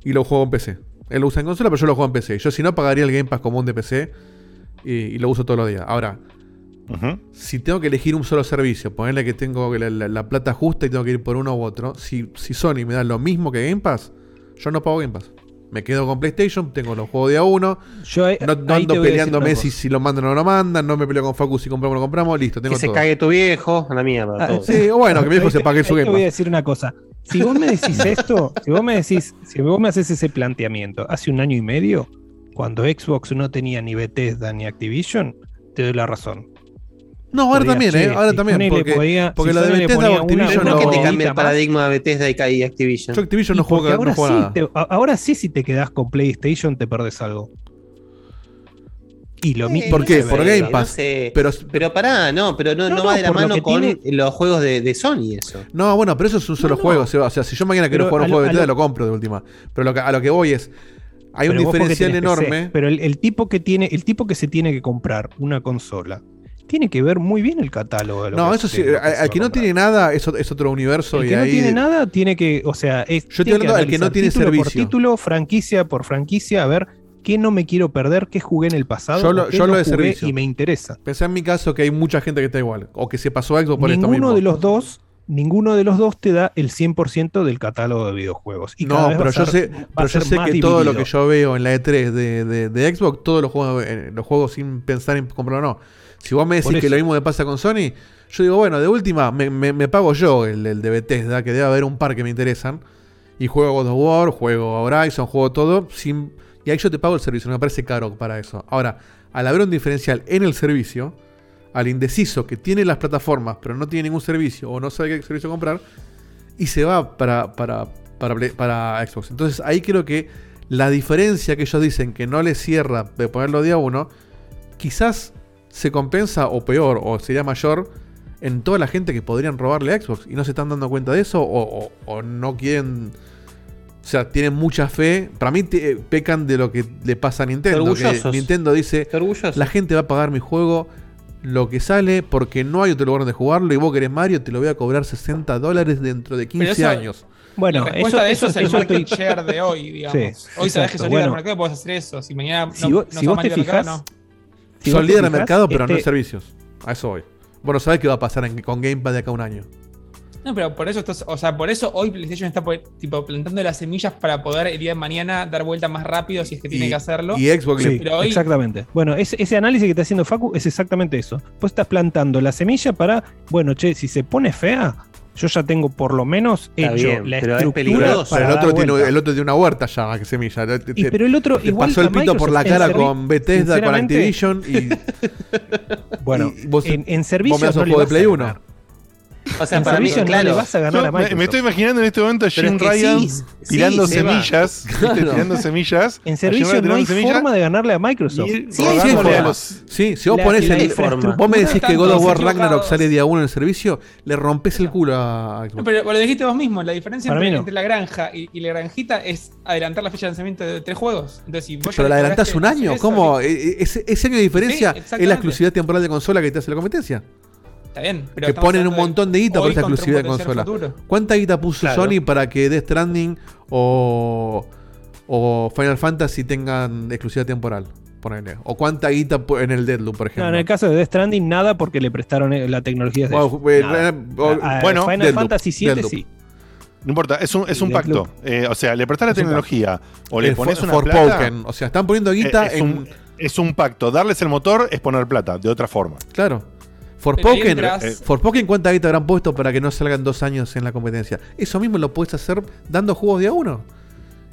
S2: y lo juego en PC. Él lo usa en consola, pero yo lo juego en PC. Yo si no pagaría el Game Pass común de PC y, y lo uso todos los días. Ahora, si tengo que elegir un solo servicio, ponerle que tengo la, la- la plata justa y tengo que ir por uno u otro, si, si Sony me da lo mismo que Game Pass, yo no pago Game Pass. Me quedo con PlayStation, tengo los juegos de a uno.
S5: Yo ahí-
S2: no, no
S5: ahí te
S2: ando peleándome si, si lo mandan o no lo mandan. No me peleo con Facu si compramos o no compramos. Listo, tengo
S3: Que se
S2: todo.
S3: cague tu viejo, a la mierda.
S5: Ah,
S3: todo.
S2: Sí, o bueno, que mi viejo se pague su Game
S5: Te voy a decir una cosa. Si vos me decís esto, si vos me decís, si vos me haces ese planteamiento hace un año y medio, cuando Xbox no tenía ni Bethesda ni Activision, te doy la razón.
S2: No, ahora también, ¿eh? Ahora
S5: si
S2: también. Porque,
S5: podía-
S2: porque
S5: si
S2: lo de Bethesda o
S5: una-
S2: Activision
S3: ¿Por
S2: no.
S3: qué te
S5: no-
S3: cambia el paradigma de Bethesda y cae Activision?
S2: Yo Activision no juego,
S5: porque ahora,
S2: no juego
S5: sí
S2: nada.
S5: te- a- ahora sí, si te quedás con PlayStation, te perdés algo. Y lo mismo.
S2: ¿Por qué? Por Game
S3: no
S2: Pass.
S3: sé.
S2: Pero,
S3: Pero pará, no, pero no,
S5: No,
S3: no va de la
S5: lo
S3: mano
S5: que
S3: con
S5: tiene-
S3: los juegos de, de Sony eso.
S2: no, bueno, pero eso es un solo juego. O sea, si yo mañana quiero
S5: Pero
S2: jugar un
S5: lo-
S2: juego de Bethesda,
S5: lo-
S2: lo compro de última. Pero lo que- a lo que voy es. Hay un
S5: Pero porque
S2: diferencial
S5: PC.
S2: enorme.
S5: Pero el, el tipo que tiene, el tipo que se tiene que comprar una consola, tiene que ver muy bien el catálogo. de lo
S2: No,
S5: que-
S2: eso sí,
S5: que
S2: al al que no
S5: comprar.
S2: tiene nada es, es otro universo
S5: El
S2: y
S5: que no
S2: ahí
S5: tiene nada tiene que, o sea, es,
S2: Yo
S5: tiene
S2: hablando del que no tiene
S5: título por
S2: servicio.
S5: título, franquicia por franquicia, a ver qué no me quiero perder, qué jugué en el pasado,
S2: Yo lo,
S5: qué
S2: yo
S5: no
S2: lo de
S5: jugué
S2: servicio.
S5: y me interesa.
S2: Pensé en mi caso que hay mucha gente que está igual. O que se pasó a Xbox por esto mismo.
S5: Ninguno de los dos, ninguno de los dos te da el 100% del catálogo de videojuegos. Y
S2: no, pero yo
S5: ser-
S2: sé, pero yo sé que todo lo que yo veo en la E3 de, de- de Xbox, todos los juegos, eh, los juegos sin pensar en comprarlo o no. Si vos me decís que lo mismo me pasa con Sony, yo digo, bueno, de última, me, me- me pago yo el, el de Bethesda, que debe haber un par que me interesan. Y juego God of War, juego Horizon, juego todo. Sin, y ahí yo te pago el servicio, no me parece caro para eso. Ahora, al haber un diferencial en el servicio, al indeciso que tiene las plataformas, pero no tiene ningún servicio o no sabe qué servicio comprar, y se va para, para, para, para Xbox. Entonces ahí creo que la diferencia que ellos dicen que no les cierra de ponerlo día uno, quizás se compensa o peor, o sería mayor en toda la gente que podrían robarle a Xbox y no se están dando cuenta de eso o, o- o no quieren... O sea, tienen mucha fe. Para mí te- pecan de lo que le pasa a Nintendo. que. Nintendo dice, la gente va a pagar mi juego lo que sale porque no hay otro lugar donde jugarlo y vos querés Mario, te lo voy a cobrar 60 dólares dentro de 15
S4: eso-
S2: años.
S5: Bueno,
S4: la respuesta
S5: eso-
S4: de eso,
S5: eso-
S4: es el
S5: eso
S4: market
S5: estoy-
S4: share de hoy, digamos.
S5: Sí,
S4: hoy sabés que líder
S5: bueno.
S4: del mercado, podés hacer eso. Si mañana
S5: Si
S4: no,
S5: vos-
S4: no
S5: si vos
S4: más
S5: te
S4: mercado,
S5: fijas-
S4: no.
S5: Si
S2: Son líder de mercado, pero no en
S5: este-
S2: servicios. A eso voy. Bueno, ¿sabés qué va a pasar en- con Gamepad de acá a un año?
S4: No, pero por eso, estás- o sea, por eso hoy PlayStation está pues, tipo plantando las semillas para poder el día de mañana dar vuelta más rápido si es que tiene
S2: Y-
S4: que hacerlo.
S2: y Xbox
S5: Sí,
S4: pero hoy,
S5: exactamente. Bueno, ese, ese análisis que está haciendo Facu es exactamente eso. Vos estás plantando la semilla para, bueno, che, si se pone fea, yo ya tengo por lo menos
S3: Está
S5: hecho
S3: bien,
S5: la
S3: pero es
S5: estructura
S3: peligroso.
S5: para
S2: Pero el otro, tiene,
S5: vuelta.
S2: el otro tiene una huerta ya, que semilla. Te-
S5: Y pero el otro
S2: te
S5: igual
S2: pasó el pito por la cara con Bethesda, con Activision y,
S5: Bueno,
S2: y vos,
S5: en, en
S2: vos me
S5: no
S2: un
S5: le vas a
S2: Play
S5: ganar.
S2: 1.
S3: O sea,
S5: en
S3: para mí, claro.
S5: le vas a ganar
S1: Yo
S5: a
S1: me,
S5: Microsoft.
S1: me estoy imaginando en este momento a Jim
S3: es que
S1: Ryan
S3: sí,
S1: tirando
S3: sí,
S1: semillas. Tirando semillas.
S5: En
S1: Ryan
S5: no hay
S1: semillas,
S5: forma de ganarle a Microsoft.
S1: y
S3: Sí,
S2: Sí,
S1: rogándole
S2: hay
S1: a
S2: forma.
S1: los-
S2: Sí, si vos
S5: La-
S2: ponés
S5: la
S2: el. Vos me decís que God of War. Ragnarok sale día 1 en el servicio, le rompes el culo a
S4: No, pero lo dijiste vos mismo, la diferencia entre,
S5: mí no.
S4: entre la granja y, y la granjita es adelantar la fecha de lanzamiento de tres juegos. Entonces, si vos
S2: Pero la adelantás un año. ¿Cómo? E- e- Ese, año de diferencia es la exclusividad temporal de consola que te hace la competencia.
S4: Está bien, pero
S2: que ponen un montón de guita por
S4: un
S2: exclusividad de consola.
S4: futuro.
S2: ¿Cuánta guita puso
S3: Claro.
S2: Sony para que Death Stranding o, o Final Fantasy tengan exclusividad temporal? Ponele. ¿O cuánta guita en el Deadloop, por
S5: No,
S2: ejemplo?
S5: en el caso de Death Stranding, nada porque le prestaron eh, la tecnología de
S2: eh, eh,
S1: bueno,
S5: Final
S2: Deathloop,
S5: Fantasy VII
S2: Deathloop.
S5: sí.
S1: No importa, es un, es un pacto. Eh, o sea, le prestás la
S5: Es
S1: tecnología o le pones
S2: For-
S1: una
S2: Forspoken.
S1: plata.
S2: O sea, están poniendo guita
S1: es,
S2: en.
S1: un, es un pacto. Darles el motor es poner plata, de otra forma.
S2: Claro. Forspoken, eh, Forspoken, ¿cuánta guita habrán puesto para que no salgan dos años en la competencia? Eso mismo lo puedes hacer dando juegos de a uno.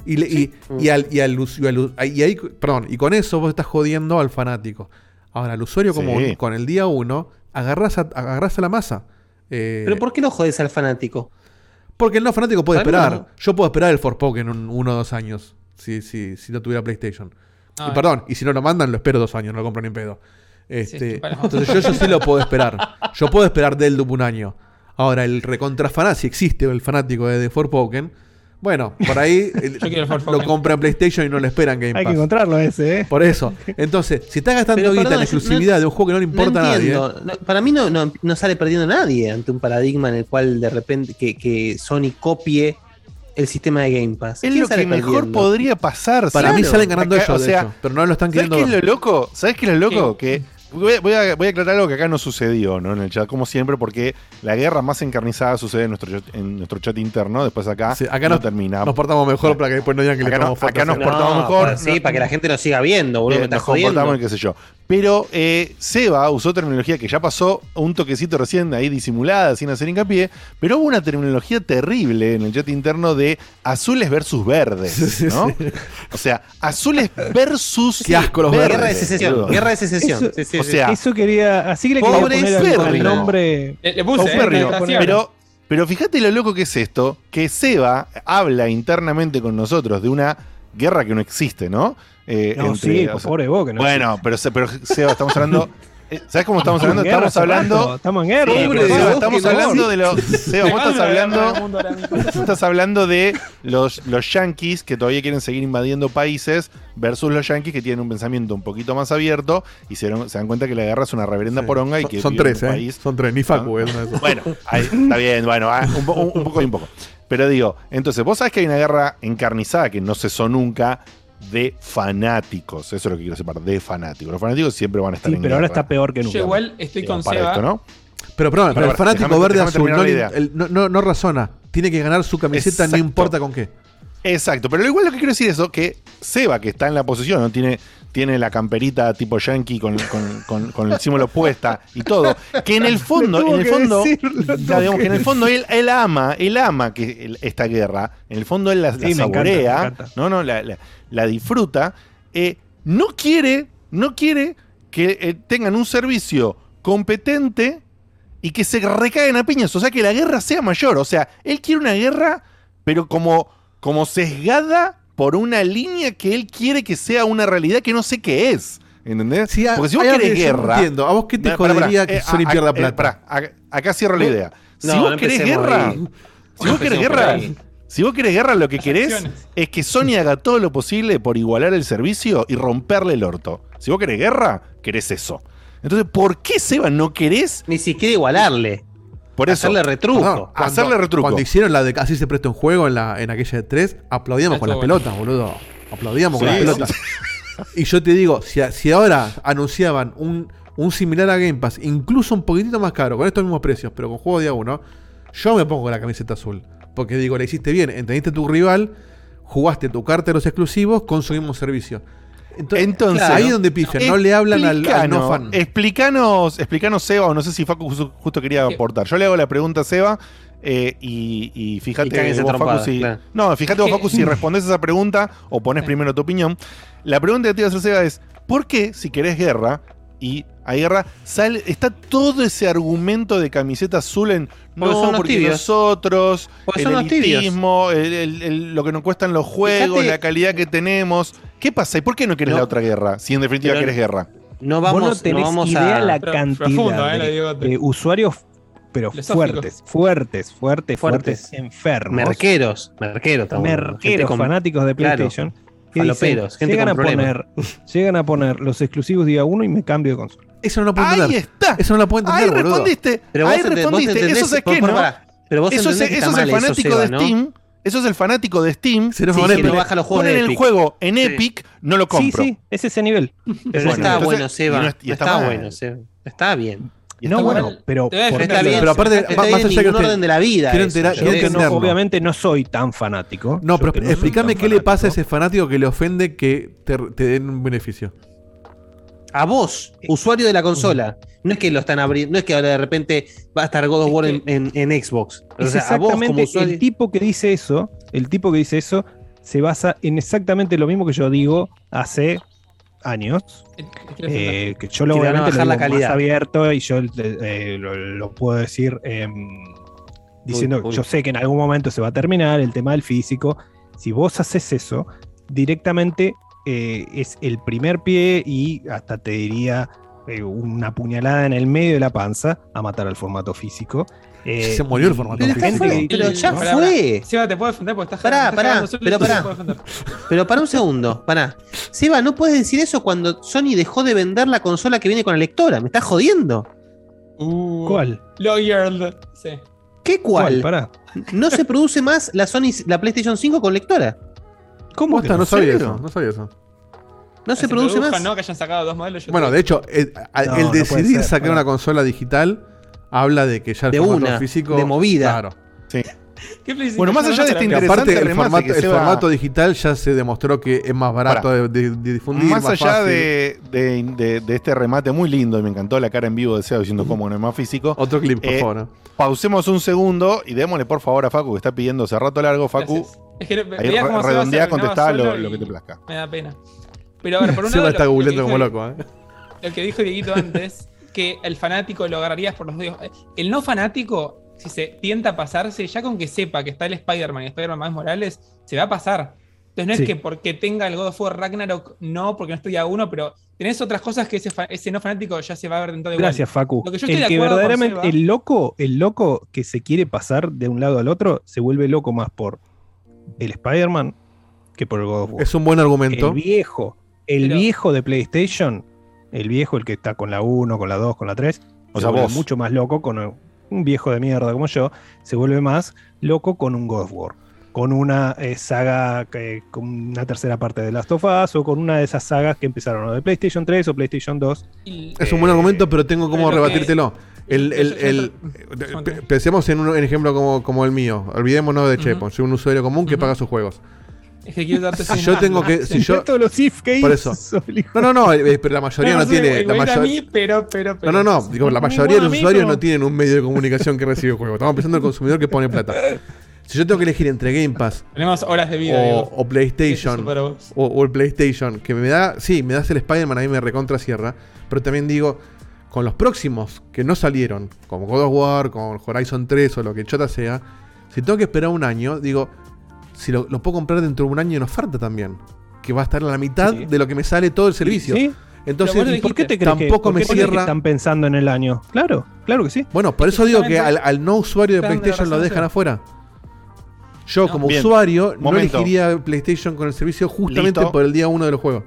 S2: Y, le- y, y al, y, al y al us- y ahí, perdón, y con eso vos estás jodiendo al fanático. Ahora, al usuario
S1: Sí.
S2: común, con el día uno, agarrás a, agarrás a la masa. Eh,
S3: Pero ¿por qué lo jodes al fanático?
S2: porque el no fanático puede esperar.
S3: no.
S2: Yo puedo esperar el Forspoken un, uno o dos años. Si, si, si no tuviera PlayStation.
S4: Ah,
S2: y perdón, y si no lo mandan, lo espero dos años, no lo compro ni en pedo. Este, entonces yo eso sí lo puedo esperar. Yo puedo esperar del un año. Ahora, el recontra fanático, si existe el fanático de The Forspoken, bueno, por ahí el-
S4: el
S2: lo compra en PlayStation y no lo esperan Game
S5: Hay que
S2: Pass.
S5: encontrarlo ese, ¿eh?
S2: Por eso. Entonces, si estás gastando
S3: Pero,
S2: guita
S3: perdón,
S2: en exclusividad
S3: no-
S2: de un juego que no le importa
S3: no
S2: a nadie.
S3: No, para mí no, no, no sale perdiendo nadie ante un paradigma en el cual de repente que, que Sony copie el sistema de Game Pass.
S1: Es
S3: ¿Quién
S1: lo que mejor
S3: perdiendo?
S1: podría pasar.
S2: Para mí salen ganando
S1: Acá,
S2: ellos,
S1: o
S2: de
S1: sea,
S2: hecho, pero no lo están
S1: ¿Sabes
S2: queriendo
S1: qué es lo loco? ¿Sabes qué es lo loco? Que voy a, voy a- voy a aclarar algo que acá no sucedió, ¿no? En el chat, como siempre, porque la guerra más encarnizada sucede en nuestro, chat- en nuestro chat interno. Después acá,
S2: Sí, acá
S1: no
S2: nos,
S1: termina.
S2: nos portamos mejor para que después no digan que le
S1: Acá no-
S2: tomamos fotos.
S1: acá nos
S2: Sí.
S1: portamos
S3: No,
S1: mejor.
S3: para- sí, para que la gente nos siga viendo, boludo,
S1: Eh,
S3: me estás
S1: nos comportamos qué sé yo. Pero eh, Seba usó terminología que ya pasó un toquecito recién ahí disimulada, sin hacer hincapié, pero hubo una terminología terrible en el chat interno de azules versus verdes, ¿no? O sea, azules versus
S2: Qué asco los
S1: verdes,
S3: Guerra de secesión, guerra de secesión.
S5: Eso-
S3: Sí, sí,
S1: o sea,
S5: Eso quería. Así que le quería poner
S1: férrimos.
S5: nombre.
S4: Le, le puse, eh,
S1: pero, pero fíjate lo loco que es esto, que Seba habla internamente con nosotros de una guerra que no existe, ¿no? Eh,
S5: No,
S1: entre-
S5: sí,
S1: o sea,
S5: pobre vos, que no
S1: Bueno, pero, se- pero Seba, estamos hablando Eh, ¿Sabes cómo estamos hablando?
S5: guerra
S1: Estamos hablando.
S5: estamos en guerra.
S1: Sí, pero Seba,
S5: vos,
S1: estamos hablando de los. Seba, vos estás hablando. Tú estás hablando de los, los yankees que todavía quieren seguir invadiendo países versus los yankees que tienen un pensamiento un poquito más abierto y se, dan- se dan cuenta que la guerra es una reverenda poronga y que
S2: son tres, ¿eh?
S1: país-
S2: Son tres, ni Facu.
S1: Bueno, ahí, está bien, bueno, ah, un- un poco y un poco. Pero digo, entonces, vos sabés que hay una guerra encarnizada que no cesó nunca de fanáticos. Eso es lo que quiero separar, de fanáticos. Los fanáticos siempre van a estar
S5: Sí,
S1: en
S5: pero ahora está peor que
S4: Yo
S5: nunca.
S4: igual estoy
S1: Digo,
S4: con
S1: para
S4: Seba.
S1: esto, ¿no?
S2: Pero, perdón, pero el fanático
S1: déjame-
S2: verde
S1: déjame
S2: azul no, el- no, no- no razona. Tiene que ganar su camiseta,
S1: Exacto.
S2: no importa con qué.
S1: Exacto, pero igual lo que quiero decir es que Seba, que está en la posición, ¿no? tiene, tiene la camperita tipo yankee con, con- con- con el símbolo puesta y todo, que en el fondo, en el fondo,
S5: decirlo,
S1: ya,
S5: tuvo
S1: digamos
S5: que
S1: en el fondo él, él ama, él ama que el- esta guerra, en el fondo él la, la
S5: Sí, encanta,
S1: saborea,
S5: encanta.
S1: no, no, la, la- la disfruta, eh, no quiere, no quiere que eh, tengan un servicio competente y que se recaigan a piñas, o sea, que la guerra sea mayor, o sea, él quiere una guerra, pero como, como sesgada por una línea que él quiere que sea una realidad que no sé qué es. ¿Entendés?
S2: Sí,
S1: Porque si vos querés guerra.
S2: entiendo. ¿A vos qué te
S1: Pará,
S2: jodería
S1: pará.
S2: que Sony
S1: a-
S2: pierda
S1: a-
S2: plata?
S1: pará, acá, acá cierro la idea. Si vos
S3: no
S1: querés guerra.
S3: ahí.
S1: Si
S3: No
S1: vos querés guerra. Si vos querés guerra, lo que querés
S4: acciones.
S1: es que Sony haga todo lo posible por igualar el servicio y romperle el orto. Si vos querés guerra, querés eso. Entonces, ¿por qué, Seba, no querés?
S3: Ni siquiera igualarle.
S1: Por eso.
S3: Hacerle retruco.
S2: Cuando-
S1: hacerle retruco.
S2: Cuando hicieron la de así se presta un juego en, la, en aquella de 3, aplaudíamos
S4: Eso
S2: con las
S4: bueno.
S2: pelotas, boludo. Aplaudíamos con las pelotas. Y yo te digo, si, si ahora anunciaban un, un similar a Game Pass, incluso un poquitito más caro, con estos mismos precios, pero con juego de a uno, yo me pongo la camiseta azul. Porque digo, la hiciste bien, entendiste a tu rival, jugaste tu carta de los exclusivos con su mismo servicio. Entonces,
S1: Entonces,
S2: ahí es donde pifian, no le hablan al, al no fan.
S1: Explicanos, explicanos, Seba, o no sé si Facu justo, quería aportar. Yo le hago la pregunta a Seba. eh, y, fíjate vos, Facu, si.
S3: claro.
S1: No, fíjate vos, Facu, si respondes esa pregunta o pones primero tu opinión. La pregunta que te iba a hacer, Seba, es: ¿por qué, si querés guerra y hay guerra, sale, está todo ese argumento de camiseta azul en
S3: Porque
S1: no, porque
S3: tibios.
S1: nosotros,
S3: Porque
S1: el
S3: son los tibios.
S1: elitismo, el- el- el- lo que nos cuestan los juegos,
S3: Fíjate-
S1: la calidad que tenemos. ¿Qué pasa? ¿Y por qué no querés
S3: No.
S1: la otra guerra? Si en definitiva
S3: Pero-
S1: querés guerra.
S3: No
S5: Vos
S3: vamos,
S5: no tenés
S3: no vamos
S5: idea
S3: a.
S5: la cantidad
S4: profundo, eh,
S5: de, usuarios, pero fuertes, fuertes, fuertes, fuertes,
S3: Fuertes.
S5: enfermos.
S3: Merqueros. Merqueros.
S5: merqueros
S3: con-
S5: fanáticos de. PlayStation
S3: Faloperos, gente
S5: llegan, a
S3: problemas.
S5: poner, llegan a poner los exclusivos día uno y me cambio de consola.
S2: Eso no lo puedo
S1: Ahí
S2: entender.
S1: está.
S2: Eso no lo puedo
S1: Ahí
S2: entender, boludo.
S1: respondiste.
S3: Pero
S1: ahí
S3: vos
S1: respondiste.
S3: entendés-
S1: eso es que no.
S3: Pero vos
S1: Eso es,
S3: que
S1: eso es el
S3: eso,
S1: fanático
S3: Seba,
S1: de
S3: ¿no?
S1: Steam. Eso es el fanático de Steam.
S2: Se
S3: Sí, que no baja los juegos
S1: Ponen
S3: de
S1: el juego en
S3: Sí.
S1: Epic, no lo compro.
S5: Sí, sí, es ese nivel.
S3: Pero no
S1: Bueno,
S3: está
S1: entonces-
S3: bueno, Seba.
S1: y no
S3: No,
S1: está
S3: bueno, Seba. Está bien.
S1: Y
S5: No, bueno, pero por-.
S3: Está bien.
S2: Pero aparte,
S3: está
S2: más allá que usted-
S3: orden de la vida.
S2: quiero
S3: eso,
S2: quiero
S5: no- obviamente no soy tan fanático.
S2: No, pero
S5: soy
S2: explícame qué le pasa a ese fanático que le ofende que te, te den un beneficio.
S3: A vos, usuario de la consola. No es que lo están abriendo, no es que ahora de repente va a estar God of War en, en- en Xbox. O
S5: Es
S3: sea, a vos como
S5: exactamente
S3: usuario.
S5: el tipo que dice eso, el tipo que dice eso se basa en exactamente lo mismo que yo digo hace años. eh, que yo lo
S3: van a bajar la
S5: digo más
S3: calidad.
S5: abierto y yo eh, lo, lo puedo decir em, diciendo
S3: uy.
S5: yo sé que en algún momento se va a terminar el tema del físico. Si vos haces eso, directamente eh, es el primer pie y hasta te diría eh, una puñalada en el medio de la panza a matar al formato físico. Eh,
S2: Se murió el formato
S5: la
S3: Pero ya fue,
S5: que-
S3: pero ya
S4: Pará,
S3: fue.
S4: Seba, te puedo defender porque estás
S3: Pará, pará, pero pará. Pero para un segundo, pará. Seba, no puedes decir eso cuando Sony dejó de vender la consola que viene con la lectora. ¿Me estás jodiendo?
S4: Uh,
S5: ¿Cuál?
S4: Lawyer. Sí.
S3: ¿Qué cuál?
S5: ¿Cuál? Pará.
S3: No se produce más la Sony, la PlayStation 5 con lectora.
S5: ¿Cómo que
S2: no sabía eso, no sabía eso.
S3: No se produce más.
S4: ¿no? Que hayan sacado dos modelos. yo
S2: Bueno, de hecho, el,
S5: No,
S2: el
S5: no
S2: decidir sacar
S5: pará.
S2: una consola digital habla de que ya el
S3: De
S2: formato
S3: una,
S2: físico.
S3: de movida.
S2: Claro.
S1: Sí. Bueno, más allá de este interesante
S2: aparte el
S1: remate
S2: formato,
S1: que
S2: el
S1: se va-
S2: formato digital ya se demostró que es más barato de, de- de difundir.
S1: Más allá
S2: fácil.
S1: de, de- de- de este remate muy lindo, y me encantó la cara en vivo de Seba diciendo cómo no es más físico.
S2: Otro clip, por
S1: Eh,
S2: favor. ¿no?
S1: Pausemos un segundo y démosle por favor a Facu que está pidiendo hace rato largo. Facu.
S4: Es que
S1: ahí redondea, contestá lo, lo que te plazca.
S4: Me da pena. Pero a ver, por un
S2: Seba
S4: lado.
S2: está
S4: lo- lo que
S2: googleando como
S4: dijo-
S2: loco, ¿eh?
S4: Lo que dijo Dieguito antes, que el fanático lo agarrarías por los dedos. El no fanático, si se tienta a pasarse, ya con que sepa que está el Spider-Man y Spider-Man más Morales, se va a pasar. Entonces no es que porque tenga el God of War Ragnarok, no, porque no estoy a uno, pero tenés otras cosas que ese, fa- ese no fanático ya se va a ver dentro de igual.
S5: Gracias, Facu.
S4: Lo que yo estoy
S5: el
S4: de
S5: que verdaderamente,
S4: Seba-
S5: el loco, el loco que se quiere pasar de un lado al otro, se vuelve loco más por el Spider-Man que por el God of War.
S2: Es un buen argumento.
S5: El viejo, el
S4: Pero-
S5: viejo de PlayStation, el viejo, el que está con la 1, con la 2, con la 3,
S1: O
S5: se
S1: sea,
S5: vuelve
S1: vos.
S5: mucho más loco con un viejo de mierda como yo, se vuelve más loco con un God of War. Con una eh, saga, que- con una tercera parte de Last of Us, o con una de esas sagas que empezaron o de PlayStation 3 o PlayStation 2.
S2: Es un buen argumento, pero tengo como
S5: pero que-
S2: rebatírtelo. El, el, el- pe- pensemos en un en ejemplo como, como el mío. Olvidémonos de
S4: Ujú.
S2: Chepo. Soy un usuario común que paga sus juegos.
S4: Es que quiero darte
S2: Si yo tengo que. Si yo,
S5: los if que
S2: por eso. No, no, no, eh, pero la mayoría no,
S4: sé,
S2: tiene. La
S4: a
S2: mayor-
S4: mí, pero, pero, pero.
S2: No, no, no. Digo, la mayoría de los usuarios no tienen un medio de comunicación que recibe juegos. Estamos pensando en el consumidor que pone plata. Si yo tengo que elegir entre Game Pass
S4: Tenemos horas de vida,
S2: o, PlayStation
S4: Eso es para vos.
S2: o, o el PlayStation, que me da, sí, me das el Spider-Man, a mí me recontra cierra, pero también digo, con los próximos que no salieron, como God of War, con Horizon 3 o lo que chota sea, si tengo que esperar un año, digo, si lo, lo puedo comprar dentro de un año en oferta también, que va a estar a la mitad
S5: Sí.
S2: de lo que me sale todo el servicio.
S5: Sí.
S2: Entonces,
S5: Pero vos ¿y por qué te crees que-
S2: tampoco
S5: por
S2: me
S5: que
S2: cierra.
S5: están pensando en el año? Claro, claro que sí.
S2: Bueno, por eso digo que al, no usuario de PlayStation lo dejan afuera. Yo, como
S1: Bien.
S2: usuario, no elegiría PlayStation con el servicio justamente
S1: Listo.
S2: por el día 1 de los juegos.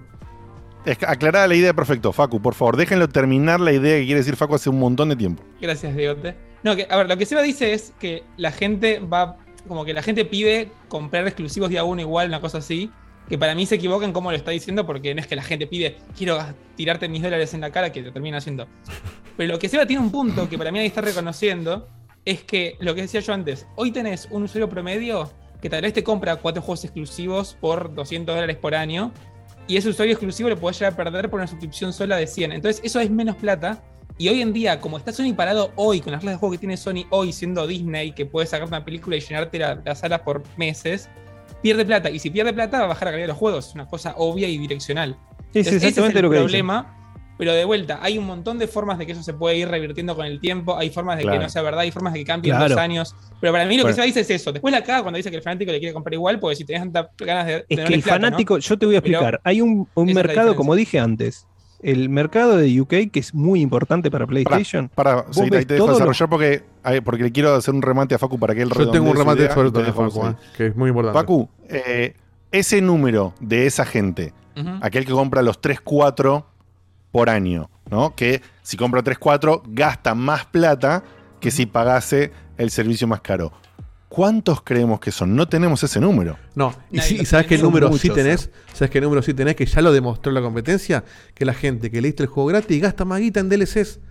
S1: Es que aclarada la idea perfecto, Facu, por favor, déjenlo terminar la idea que quiere decir Facu hace un montón de tiempo.
S4: Gracias, Diote. No, que, a ver, lo que Seba dice es que la gente va. Como que la gente pide comprar exclusivos día uno igual, una cosa así. Que para mí se equivoca en cómo lo está diciendo, porque no es que la gente pide, quiero tirarte mis dólares en la cara, que lo termina haciendo. Pero lo que Seba tiene un punto que para mí ahí está reconociendo, es que lo que decía yo antes, hoy tenés un usuario promedio que tal vez te compra cuatro juegos exclusivos por 200 dólares por año, y ese usuario exclusivo lo podés llegar a perder por una suscripción sola de 100. Entonces eso es menos plata. Y hoy en día, como está Sony parado hoy, con las reglas de juego que tiene Sony hoy, siendo Disney, que puede sacar una película y llenarte la- las salas por meses, pierde plata. Y si pierde plata, va a bajar la calidad de los juegos. Es una cosa obvia y direccional.
S5: Sí, sí,
S4: Entonces, ese
S5: exactamente
S4: es el
S5: lo que
S4: problema. Pero de vuelta, hay un montón de formas de que eso se puede ir revirtiendo con el tiempo. Hay formas de
S5: Claro.
S4: que no sea verdad, hay formas de que cambien
S5: Claro.
S4: dos años. Pero para mí lo
S5: Bueno.
S4: que se dice es eso. Después la caga cuando dice que el fanático le quiere comprar igual, porque si tenés tantas ganas de.
S5: Es que el
S4: plata, ¿no?
S5: fanático, yo te voy a
S4: Pero
S5: explicar, hay un,
S4: la
S5: mercado, como dije antes, el mercado de UK, que es muy importante para PlayStation.
S1: Para,
S5: Vos
S1: sí, ahí te dejo
S5: lo-
S1: desarrollar porque, porque le quiero hacer un remate a Facu para que él
S2: Yo tengo un remate
S1: idea
S2: sobre todo,
S1: dejo
S2: Facu,
S1: seguir.
S2: eh, que es muy importante.
S1: Facu, eh, ese número de esa gente, aquel que compra los 3-4 por año, ¿no? Que si compra 3-4 gasta más plata que si pagase el servicio más caro. ¿Cuántos creemos que son? No tenemos ese número.
S2: No, y, sí, y sabes qué número sí tenés, sabes qué número sí tenés, que ya lo demostró la competencia, que la gente que leíste el juego gratis gasta más guita en DLCs.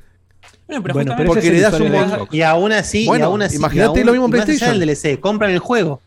S4: Bueno, pero
S5: Bueno, pero
S2: Porque le
S5: el
S2: das un.
S3: Y aún así,
S2: Bueno,
S3: y aún así,
S2: imagínate
S3: y aún-
S2: lo mismo en PlayStation.
S3: del DLC, compran el juego.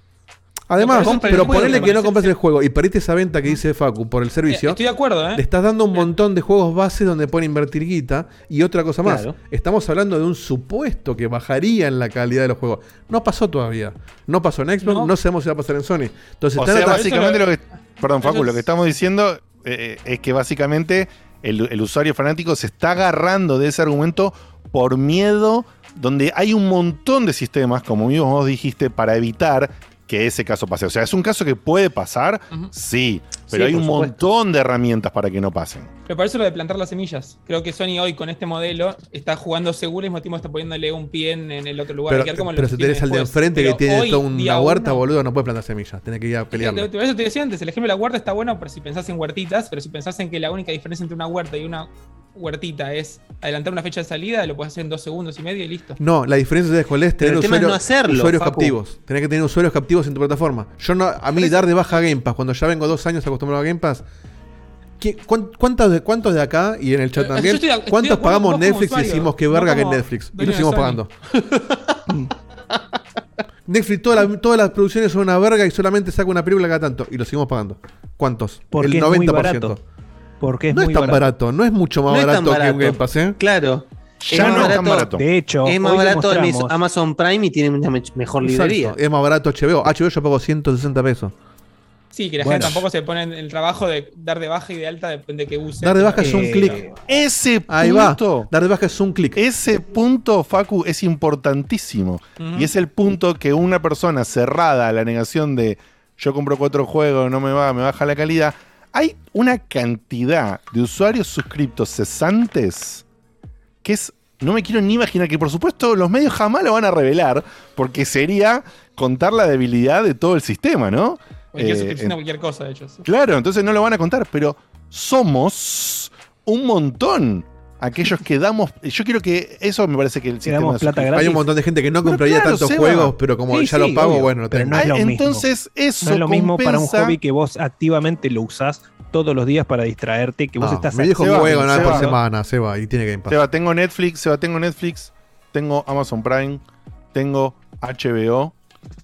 S2: Además, pero ponele
S4: lo
S2: que no compras el juego y perdiste esa venta que dice Facu por el
S4: Eh,
S2: servicio,
S4: Estoy de acuerdo, ¿eh?
S2: le estás dando un montón de juegos base donde pueden invertir guita y otra cosa más.
S3: Claro.
S2: Estamos hablando de un supuesto que bajaría en la calidad de los juegos. No pasó todavía. No pasó en Xbox, no,
S4: No.
S2: sabemos si va a pasar en Sony. Entonces,
S1: O sea, básicamente lo que. Perdón, Facu, lo que estamos diciendo eh, es que básicamente el, el usuario fanático se está agarrando de ese argumento por miedo, donde hay un montón de sistemas, como mismo vos dijiste, para evitar que ese caso pase. O sea, es un caso que puede pasar, sí, pero
S3: Sí,
S1: hay
S3: por
S1: un
S3: supuesto.
S1: montón de herramientas para que no pasen.
S4: Pero para eso lo de plantar las semillas. Creo que Sony hoy con este modelo está jugando seguro y mismo tiempo está poniéndole un pie en, en el otro lugar.
S2: Pero,
S4: lo
S2: pero si tenés al de enfrente que tiene
S4: hoy,
S2: toda una huerta,
S4: uno-
S2: boludo, no puede plantar semillas. Tenés que ir a
S4: Por
S2: pelearlo.
S4: eso te decía antes, el ejemplo de la huerta está bueno por si pensás en huertitas, pero si pensás en que la única diferencia entre una huerta y una huertita es adelantar una fecha de salida, lo puedes hacer en dos segundos y medio y listo.
S2: No, la diferencia de cuál es tener
S3: Pero el tema es
S2: usuarios,
S3: no hacerlo,
S2: usuarios
S3: Facu.
S2: captivos. Tenés que tener usuarios captivos en tu plataforma. Yo no, a mí dar de baja Game Pass, cuando ya vengo dos años acostumbrado a Game Pass, ¿qué- cuán- cuántos, de, ¿cuántos de acá y en el chat
S4: Eh,
S2: también?
S4: yo estoy estoy
S2: ¿Cuántos
S4: acuerdo
S2: pagamos Netflix y
S4: usuario,
S2: decimos que
S4: no
S2: verga que es
S4: como
S2: Netflix? Y lo seguimos pagando. Netflix, toda la- todas las producciones son una verga y solamente saca una película cada tanto. Y lo seguimos pagando. ¿Cuántos?
S5: Porque
S2: el
S5: es muy
S2: 90%.
S5: Barato. Porque es
S2: no
S5: muy
S2: es tan barato. no es mucho más
S3: No
S2: barato, que un Game Pass, ¿eh?
S3: Claro.
S1: Ya no es tan barato.
S5: De hecho,
S3: es más barato en Amazon Prime y tiene una me- mejor
S2: Exacto.
S3: librería.
S2: Es más barato HBO. HBO yo pago 160 pesos.
S4: Sí, que la
S5: Bueno.
S4: gente tampoco se pone en el trabajo de dar de baja y de alta, depende de que use.
S2: Dar de baja es un
S5: Eh,
S2: clic.
S1: Ese
S2: Ahí va.
S1: punto,
S2: Dar de baja es un clic.
S1: ese punto, Facu, es importantísimo. Y es el punto que una persona cerrada a la negación de yo compro cuatro juegos, no me va, me baja la calidad. Hay una cantidad de usuarios suscriptos cesantes que es. No me quiero ni imaginar que, por supuesto, los medios jamás lo van a revelar, porque sería contar la debilidad de todo el sistema, ¿no?
S4: Cualquier
S1: Eh,
S4: suscripción a cualquier cosa, de hecho. sí.
S1: Claro, entonces no lo van a contar, pero somos un montón aquellos que damos. Yo quiero que eso me parece que el sistema.
S5: damos plata
S1: suscripción-
S2: Hay un montón de gente que no compraría
S1: claro,
S2: tantos
S1: Seba.
S2: juegos, pero como
S5: Sí,
S2: ya
S5: sí,
S2: lo pago,
S5: obvio,
S2: bueno, lo tengo.
S5: no es lo
S1: Ah,
S5: mismo.
S1: entonces, eso
S5: No es lo mismo para un hobby que vos activamente lo usás todos los días para distraerte, que vos
S2: No,
S5: estás
S2: mi viejo
S1: Seba,
S2: juega una vez por
S1: Seba.
S2: semana, Seba, y tiene Pass.
S1: Seba, tengo Netflix, Seba, tengo Netflix, tengo Amazon Prime, tengo HBO,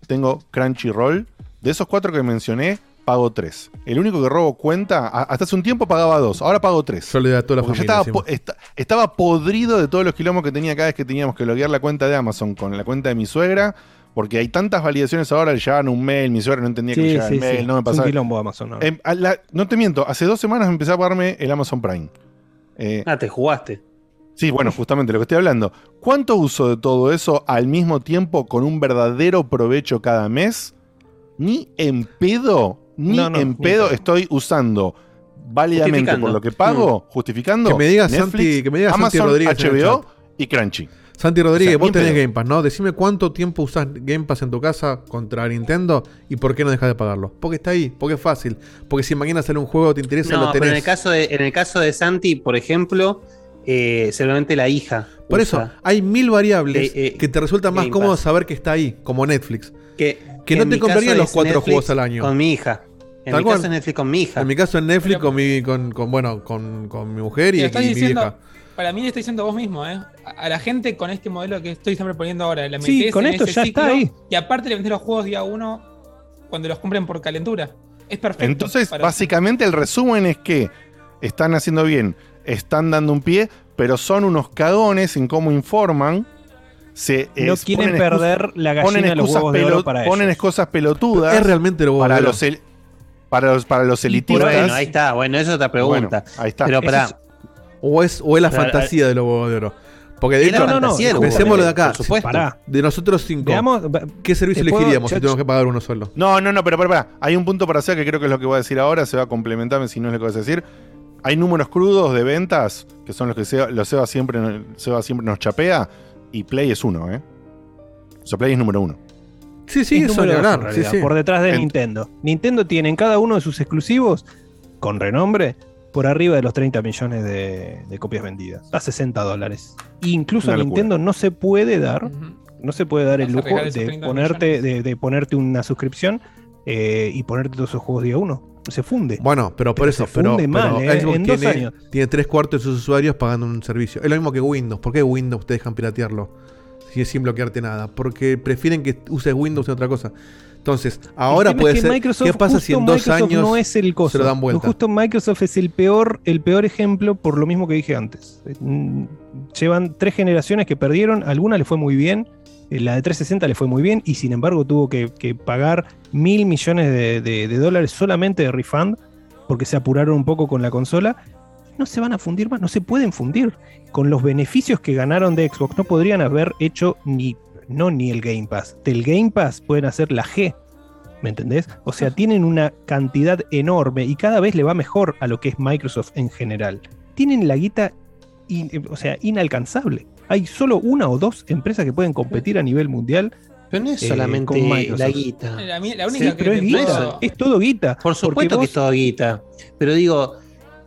S1: tengo Crunchyroll. De esos cuatro que mencioné, pago tres. El único que robo cuenta, hasta hace un tiempo pagaba dos, ahora pago tres.
S2: Yo le doy a toda la
S1: Porque ya
S2: familia.
S1: estaba, po- esta- estaba podrido de todos los kilómetros que tenía cada vez que teníamos que loguear la cuenta de Amazon con la cuenta de mi suegra. Porque hay tantas validaciones ahora, le llegaban un mail, mi suegra no entendía que le
S5: Sí,
S1: llegaba
S5: sí,
S1: el mail,
S5: sí.
S1: no me
S5: Es un
S1: pasaba.
S5: quilombo Amazon.
S1: Em, la- no te miento, hace dos semanas empecé a pagarme el Amazon Prime. Eh,
S3: Ah, te jugaste.
S1: Sí, bueno, justamente lo que estoy hablando. ¿Cuánto uso de todo eso al mismo tiempo con un verdadero provecho cada mes? Ni en pedo, ni
S5: No, no,
S1: en pedo estoy usando válidamente por lo que pago, justificando
S2: Que me diga
S1: Netflix,
S2: Santi- que me diga Santi Rodríguez
S1: HBO y Crunchy.
S2: Santi Rodríguez,
S1: O sea,
S2: vos tenés
S1: pedo.
S2: Game Pass, ¿no? Decime cuánto tiempo usás Game Pass en tu casa contra Nintendo y por qué no dejas de pagarlo. Porque está ahí, porque es fácil. Porque si mañana sale un juego que te interesa,
S3: No,
S2: lo
S3: pero
S2: tenés.
S3: en el caso de, en el caso de Santi, por ejemplo, eh, seguramente la hija.
S2: Por
S3: usa
S2: eso, hay mil variables
S3: Eh, eh,
S2: que te resulta más
S3: Game
S2: cómodo
S3: Pass.
S2: saber que está ahí, como Netflix.
S3: que,
S2: Que no te comprarían los cuatro
S3: Netflix
S2: juegos al año.
S3: Con mi hija. En
S2: Tal
S3: mi
S2: cual.
S3: caso es Netflix con mi hija.
S2: En mi caso en Netflix con mi, con, con, bueno, con, con mi mujer y,
S4: Y estás
S2: mi
S4: diciendo,
S2: vieja.
S4: para mí le estás diciendo vos mismo, ¿eh? A, la gente con este modelo que estoy siempre poniendo ahora, la
S5: Sí, con
S4: en
S5: esto
S4: ese
S5: ya está ahí.
S4: Y aparte le metés los juegos día uno cuando los compren por calentura. Es perfecto.
S1: Entonces,
S4: para-
S1: básicamente el resumen es que están haciendo bien, están dando un pie, pero son unos cagones en cómo informan. Se,
S5: No
S1: es-
S5: quieren
S1: excusas-
S5: perder la gallina
S1: ponen
S5: de los huevos de oro
S1: pelo-
S5: para
S1: Ponen
S5: ellos.
S1: excusas pelotudas.
S2: Es realmente lo
S1: para los, el- para los, para los elitistas.
S3: Bueno, ahí está. Bueno, eso es otra pregunta.
S1: Bueno, ahí está.
S3: Pero para.
S1: es-
S2: O es, o es la fantasía de los huevos de oro. Porque de hecho,
S3: los huevos
S2: pensémoslo
S3: de
S2: acá.
S3: por supuesto.
S5: Pará.
S2: De nosotros cinco,
S5: Veamos,
S2: ¿qué servicio elegiríamos si tenemos que pagar uno solo?
S1: No, no, no, pero para, para. Hay un punto para hacer que creo que es lo que voy a decir ahora. Se va a complementarme si no es lo que vas a decir. Hay números crudos de ventas, que son los que Seba, los Seba siempre, Seba siempre nos chapea, y Play es uno, ¿eh? O sea, Play es número uno.
S2: Sí, sí,
S5: es
S2: eso
S5: número dos, en realidad,
S2: sí.
S5: por detrás de
S1: En-
S5: Nintendo. Nintendo tiene en cada uno de sus exclusivos, con renombre, por arriba de los 30 millones de, de copias vendidas, a 60 dólares. Incluso. Nintendo no se puede dar, no se puede dar el lujo de
S4: 30
S5: ponerte, de, de ponerte una suscripción eh, y ponerte todos esos juegos día uno. Se funde.
S2: Bueno, pero por
S5: Pero
S2: eso,
S5: se
S2: pero,
S5: funde mal,
S2: pero
S5: ¿eh?
S2: Xbox
S5: En dos
S2: tiene,
S5: años.
S2: tiene tres cuartos de sus usuarios pagando un servicio. Es lo mismo que Windows. ¿Por qué Windows te dejan piratearlo? Sin bloquearte nada. Porque prefieren que uses Windows en otra cosa. Entonces, ahora puede
S5: es que
S2: ser.
S5: Microsoft,
S2: ¿Qué pasa si en dos
S5: Microsoft
S2: años
S5: no es el coso.
S2: se lo dan vuelta?
S5: Justo Microsoft es el peor, el peor ejemplo por lo mismo que dije antes. Mm, Llevan tres generaciones que perdieron, alguna le fue muy bien, eh, la de 360 le fue muy bien y sin embargo tuvo que, que pagar mil millones de, de- de dólares solamente de refund porque se apuraron un poco con la consola. No se van a fundir más, no se pueden fundir. Con los beneficios que ganaron de Xbox no podrían haber hecho ni, no ni el Game Pass. Del Game Pass pueden hacer la G. ¿Me entendés? O sea, tienen una cantidad enorme y cada vez le va mejor a lo que es Microsoft en general. Tienen la guita, in- o sea, inalcanzable. Hay solo una o dos empresas que pueden competir a nivel mundial.
S3: Pero no es
S5: eh,
S3: solamente la guita.
S4: La,
S5: Sí,
S4: única
S5: pero
S4: que
S5: es guita,
S4: puedo-
S5: es todo guita.
S3: Por supuesto que es todo guita. Pero digo,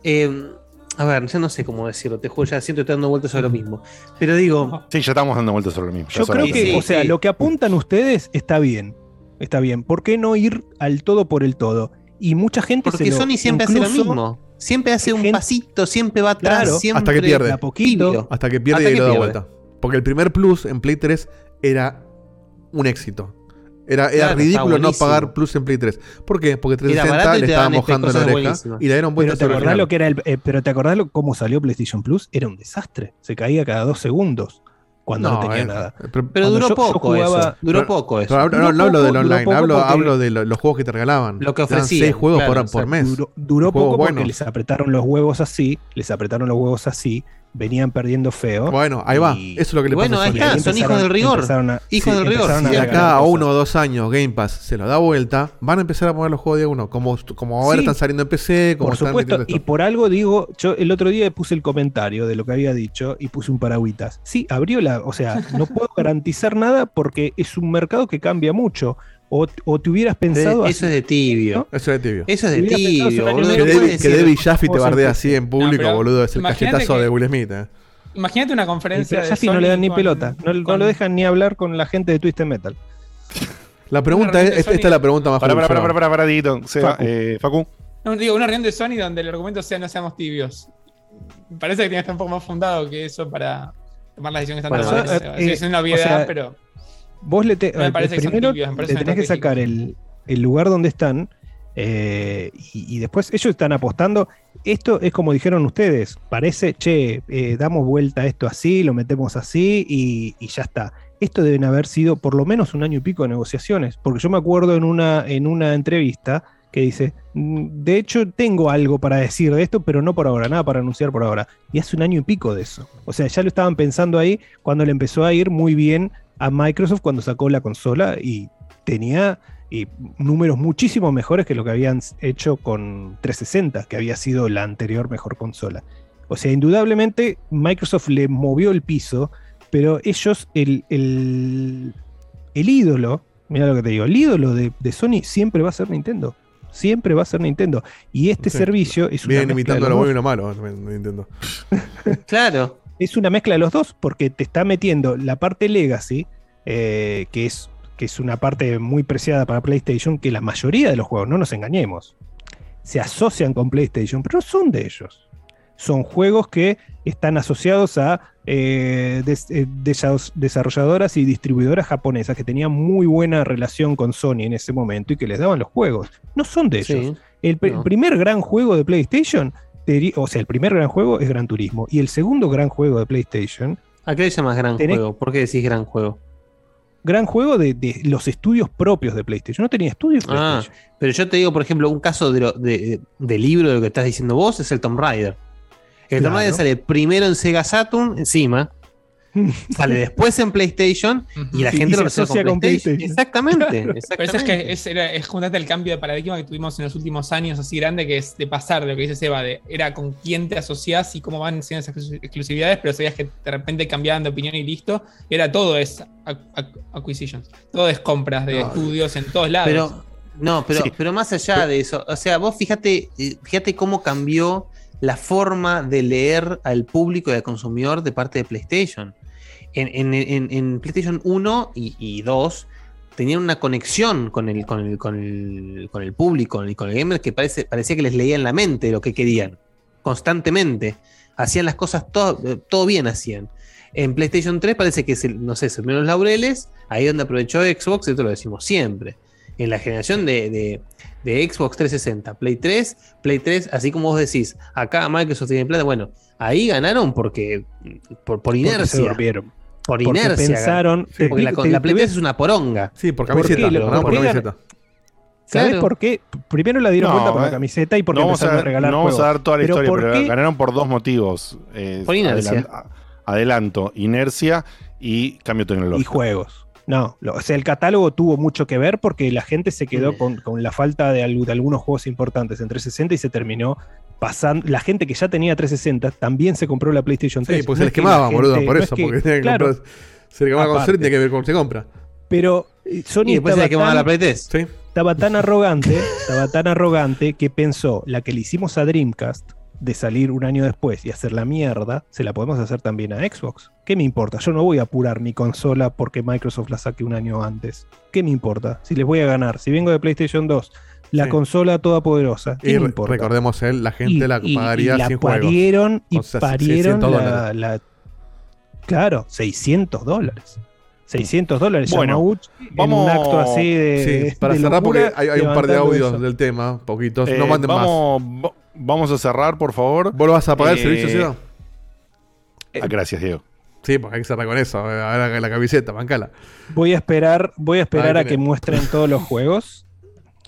S3: eh, a ver, yo no sé cómo decirlo, te juro, ya siento que estoy dando vueltas sobre lo mismo. Pero digo,
S1: Sí, ya estamos dando vueltas sobre lo mismo.
S5: Yo creo que,
S3: Sí,
S5: o sea,
S3: sí.
S5: lo que apuntan ustedes está bien. Está bien. ¿Por qué no ir al todo por el todo? Y mucha gente
S3: porque
S5: se lo-
S3: Sony siempre hace lo mismo. Siempre hace un
S5: gente-
S3: pasito, siempre va atrás,
S5: Claro,
S3: siempre
S2: hasta que pierde.
S5: de a poquito.
S2: Hasta que pierde
S3: Hasta
S2: y
S3: que
S2: lo da
S3: pierde.
S2: vuelta. Porque el primer Plus en Play 3 era un éxito. Era, era
S3: Claro,
S2: ridículo no pagar Plus en Play 3. ¿Por qué? Porque 360
S3: barato y
S2: le estaba mojando la oreja
S3: buenísimas.
S2: y le dieron
S5: Pero
S2: vueltas
S5: te acordás lo que era el, eh, pero te acordás lo- cómo salió PlayStation Plus, era un desastre. Se caía cada dos segundos cuando no,
S2: No,
S5: tenía
S2: eh,
S5: nada.
S2: pero-
S3: Pero duró
S5: yo- yo
S3: poco
S5: jugaba-
S3: eso. Duró
S2: pero-
S3: poco eso.
S2: Pero hablo-
S5: Duró
S2: no, no hablo
S5: poco,
S2: del online,
S5: poco
S2: hablo,
S5: porque-
S2: hablo de lo- los juegos que te regalaban.
S3: Lo que ofrecían,
S2: seis juegos
S3: claro,
S2: por, mes.
S5: Duró, poco porque les apretaron los huevos así, les apretaron los huevos así, venían perdiendo feo.
S2: Bueno, ahí va.
S5: Y-
S2: Eso es lo que le
S3: Bueno,
S2: pasa a
S3: ahí está, son hijos del rigor.
S5: a-
S3: Hijos
S5: sí,
S3: del rigor.
S2: Si
S5: ver
S2: acá a uno o dos años Game Pass se lo da vuelta, van a empezar a poner los juegos de uno. Como, como ahora
S5: Sí.
S2: están saliendo en PC, como
S5: Por
S2: están
S5: supuesto, y por algo digo, yo el otro día puse el comentario de lo que había dicho y puse un paragüitas. Sí, abrió la, o sea, no puedo garantizar nada porque es un mercado que cambia mucho. O, o te hubieras pensado.
S3: Eso es de tibio.
S2: Eso es de tibio.
S3: Eso es de tibio, boludo.
S2: Que David Jaffe te bardea así en público, boludo. Es el cachetazo
S4: que-
S2: de Will Smith. eh.
S4: Imagínate una conferencia de
S5: Jaffe no le dan ni
S4: con-
S5: pelota. No, lo dejan ni hablar con la gente de Twisted Metal.
S2: La pregunta es, esta, es la pregunta más
S1: Para, para, para, para, para,
S5: Facu.
S1: eh, Facu.
S4: No, digo, una reunión de Sony donde el argumento sea no seamos tibios. Me parece que tiene que estar un poco más fundado que eso para tomar la decisión que están
S5: Bueno,
S4: tomando.
S5: eh,
S4: es una obviedad,
S5: o sea,
S4: pero.
S5: Vos le te,
S4: me parece que
S5: primero
S4: tibios, me
S5: le tenés que sacar el, el lugar donde están eh, y, y después ellos están apostando. Esto es como dijeron ustedes, parece, che, eh, damos vuelta a esto así, lo metemos así y, y ya está. Esto deben haber sido por lo menos un año y pico de negociaciones, porque yo me acuerdo en una, en una entrevista que dice, "Mm, de hecho tengo algo para decir de esto, pero no por ahora, nada para anunciar por ahora. Y hace un año y pico de eso. O sea, ya lo estaban pensando ahí cuando le empezó a ir muy bien a Microsoft cuando sacó la consola y tenía y números muchísimo mejores que lo que habían hecho con 360, que había sido la anterior mejor consola. O sea, indudablemente Microsoft le movió el piso, pero ellos, el, el, el ídolo, mira lo que te digo, el ídolo de, de Sony siempre va a ser Nintendo. Siempre va a ser Nintendo. Y este
S2: Sí.
S5: servicio es
S2: Vienen imitando a
S5: los
S2: lo bueno y malo. también, Nintendo.
S3: Claro.
S5: Es una mezcla de los dos, porque te está metiendo la parte Legacy, eh, que, es, que es una parte muy preciada para PlayStation, que la mayoría de los juegos, no nos engañemos, se asocian con PlayStation, pero no son de ellos. Son juegos que están asociados a eh, des- eh, desa- desarrolladoras y distribuidoras japonesas que tenían muy buena relación con Sony en ese momento y que les daban los juegos. No son de
S3: Sí,
S5: ellos. El, primer gran juego de PlayStation, o sea, el primer gran juego es Gran Turismo. Y el segundo gran juego de PlayStation,
S3: ¿A qué le llamas gran
S5: Tenés-
S3: juego? ¿Por qué decís gran juego?
S5: gran juego de, de los estudios propios de PlayStation. No tenía estudios
S3: Ah,
S5: PlayStation.
S3: pero yo te digo, por ejemplo, un caso de, lo- de- de libro de lo que estás diciendo vos es el Tomb Raider. El Tomb
S5: Claro.
S3: Raider sale primero en Sega Saturn, encima. sale después en PlayStation y la gente
S5: y
S3: lo
S5: se
S3: asocia con
S5: con
S3: PlayStation.
S5: PlayStation.
S3: Exactamente.
S4: Pero eso es que es, era- es justamente el cambio de paradigma que tuvimos en los últimos años así grande, que es de pasar de lo que dice Seba, de era con quién te asociás y cómo van siendo esas exclu- exclusividades, pero sabías que de repente cambiaban de opinión y listo, y era todo es ac- ac- acquisitions, todo es compras de
S3: No.
S4: estudios en todos lados.
S3: Pero, no, pero,
S4: Sí.
S3: pero más allá de eso, o sea, vos fíjate, eh, fíjate cómo cambió la forma de leer al público y al consumidor de parte de PlayStation. En, en- PlayStation 1 y, y 2 tenían una conexión con el, con el, con el, con el público y con el gamer que parece, parecía que les leían la mente lo que querían, constantemente. Hacían las cosas todo, eh, todo bien, hacían. En PlayStation 3 parece que, se, no sé, se los laureles, ahí donde aprovechó Xbox, esto lo decimos siempre. En la generación de, de- de Xbox 360, Play 3, Play 3, así como vos decís, acá Microsoft tiene plata, bueno, ahí ganaron porque por, por
S5: Porque se
S3: inercia.
S5: durmieron.
S3: Por inercia.
S5: pensaron-
S3: Sí, porque la,
S5: te-
S3: la
S5: te
S3: Play
S5: voy a-
S3: 3 es una poronga.
S2: Sí, por
S5: ¿Por
S2: camiseta.
S5: qué?
S2: lo ganaron por
S5: ¿Por qué?
S2: camiseta.
S5: ¿Sabes
S3: Claro.
S5: por qué? Primero la dieron
S1: No,
S5: vuelta por la
S1: eh,
S5: camiseta y porque
S1: no vamos, a,
S5: empezaron a,
S1: dar-
S5: regalar
S1: no vamos a dar toda la
S5: Pero
S1: historia,
S5: ¿por
S1: pero
S5: qué?
S1: ganaron por dos motivos. eh,
S3: Por inercia.
S1: adelan- adelanto, inercia y cambio tecnológico.
S5: y juegos. No, lo- o sea, el catálogo tuvo mucho que ver porque la gente se quedó con, con la falta de, al- de algunos juegos importantes en 360 y se terminó pasando. La gente que ya tenía 360 también se compró la PlayStation 3.
S2: Sí, pues
S5: No
S2: se
S5: es
S2: les
S5: que
S2: quemaba,
S5: la
S2: boludo,
S5: gente-
S2: por
S5: no
S2: eso.
S5: es que-
S2: porque tenían que
S5: claro,
S2: comprar- se le quemaba con y tiene que ver con cómo se compra.
S5: pero eh, Sony
S3: Y después se le quemaba
S5: tan-
S3: la Play 3.
S2: Sí.
S5: estaba tan arrogante, estaba tan arrogante que pensó, la que le hicimos a Dreamcast de salir un año después y hacer la mierda, se la podemos hacer también a Xbox. ¿Qué me importa? Yo no voy a apurar mi consola porque Microsoft la saque un año antes. ¿Qué me importa? Si les voy a ganar, si vengo de PlayStation 2, la
S2: Sí.
S5: consola todopoderosa, ¿qué
S2: Y
S5: me
S2: re-
S5: importa?
S2: recordemos, él, la gente
S5: Y-
S2: la
S5: y-
S2: pagaría
S5: y la
S2: sin juegos.
S5: parieron y
S2: O sea,
S5: parieron
S2: 600
S5: la, la- Claro, 600 dólares. 600 dólares.
S1: Bueno,
S5: Yamauchi,
S1: vamos-
S5: en un acto así de.
S2: Sí, para
S5: de
S2: cerrar,
S5: locura,
S2: porque hay, hay un par de audios
S5: eso.
S2: del tema, poquitos.
S1: Eh,
S2: no manden más.
S1: vamos, va- vamos a cerrar, por favor.
S2: ¿Vos lo vas a pagar el
S1: Eh,
S2: servicio, Ciudad?
S1: ah, gracias, Diego.
S2: Sí, porque hay que cerrar con eso. A ver la camiseta, bancala.
S5: Voy a esperar, voy a esperar a que muestren todos los juegos.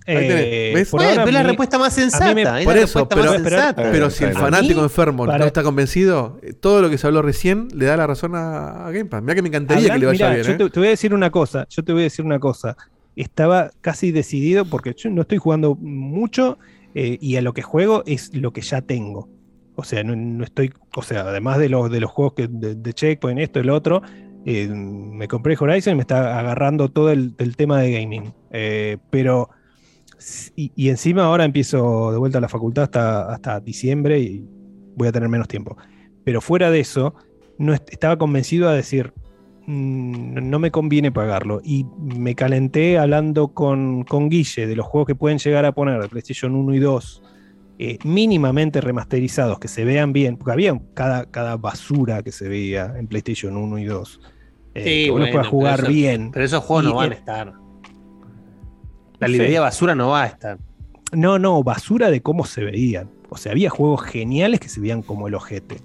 S2: Ahí tenés.
S5: Eh,
S2: ¿Ves?
S5: por
S3: Bueno,
S5: ahora
S3: pero es la
S5: mí-
S3: respuesta más sensata.
S5: me-
S3: es la
S2: Por eso,
S3: respuesta
S2: pero,
S3: más sensata.
S2: pero si el
S1: A
S2: fanático
S5: mí,
S2: enfermo
S5: para-
S2: no está convencido, eh, todo lo que se habló recién le da la razón a, a Game Pass. Mira que me encantaría
S5: Hablan-
S2: que le vaya
S5: mirá,
S2: bien.
S5: yo
S2: ¿eh?
S5: te, te voy a decir una cosa, yo te voy a decir una cosa. Estaba casi decidido porque yo no estoy jugando mucho eh, y a lo que juego es lo que ya tengo. O sea, no, no estoy, o sea, además de los de los juegos que, de, de Checkpoint, esto, el otro, eh, me compré Horizon y me está agarrando todo el, el tema de gaming. Eh, pero y, y encima ahora empiezo de vuelta a la facultad hasta, hasta diciembre y voy a tener menos tiempo. Pero fuera de eso, no est- estaba convencido a decir, "Mm, no me conviene pagarlo. Y me calenté hablando con, con Guille de los juegos que pueden llegar a poner de PlayStation 1 y 2, eh, mínimamente remasterizados, que se vean bien, porque había cada, cada basura que se veía en PlayStation 1 y 2. eh,
S3: Sí,
S5: que uno
S3: bueno,
S5: pueda
S3: pero
S5: jugar
S3: eso-
S5: bien.
S3: Pero esos juegos no van a estar. La
S5: no
S3: librería basura no va a estar.
S5: No, no, basura de cómo se veían. O sea, había juegos geniales que se veían como el ojete.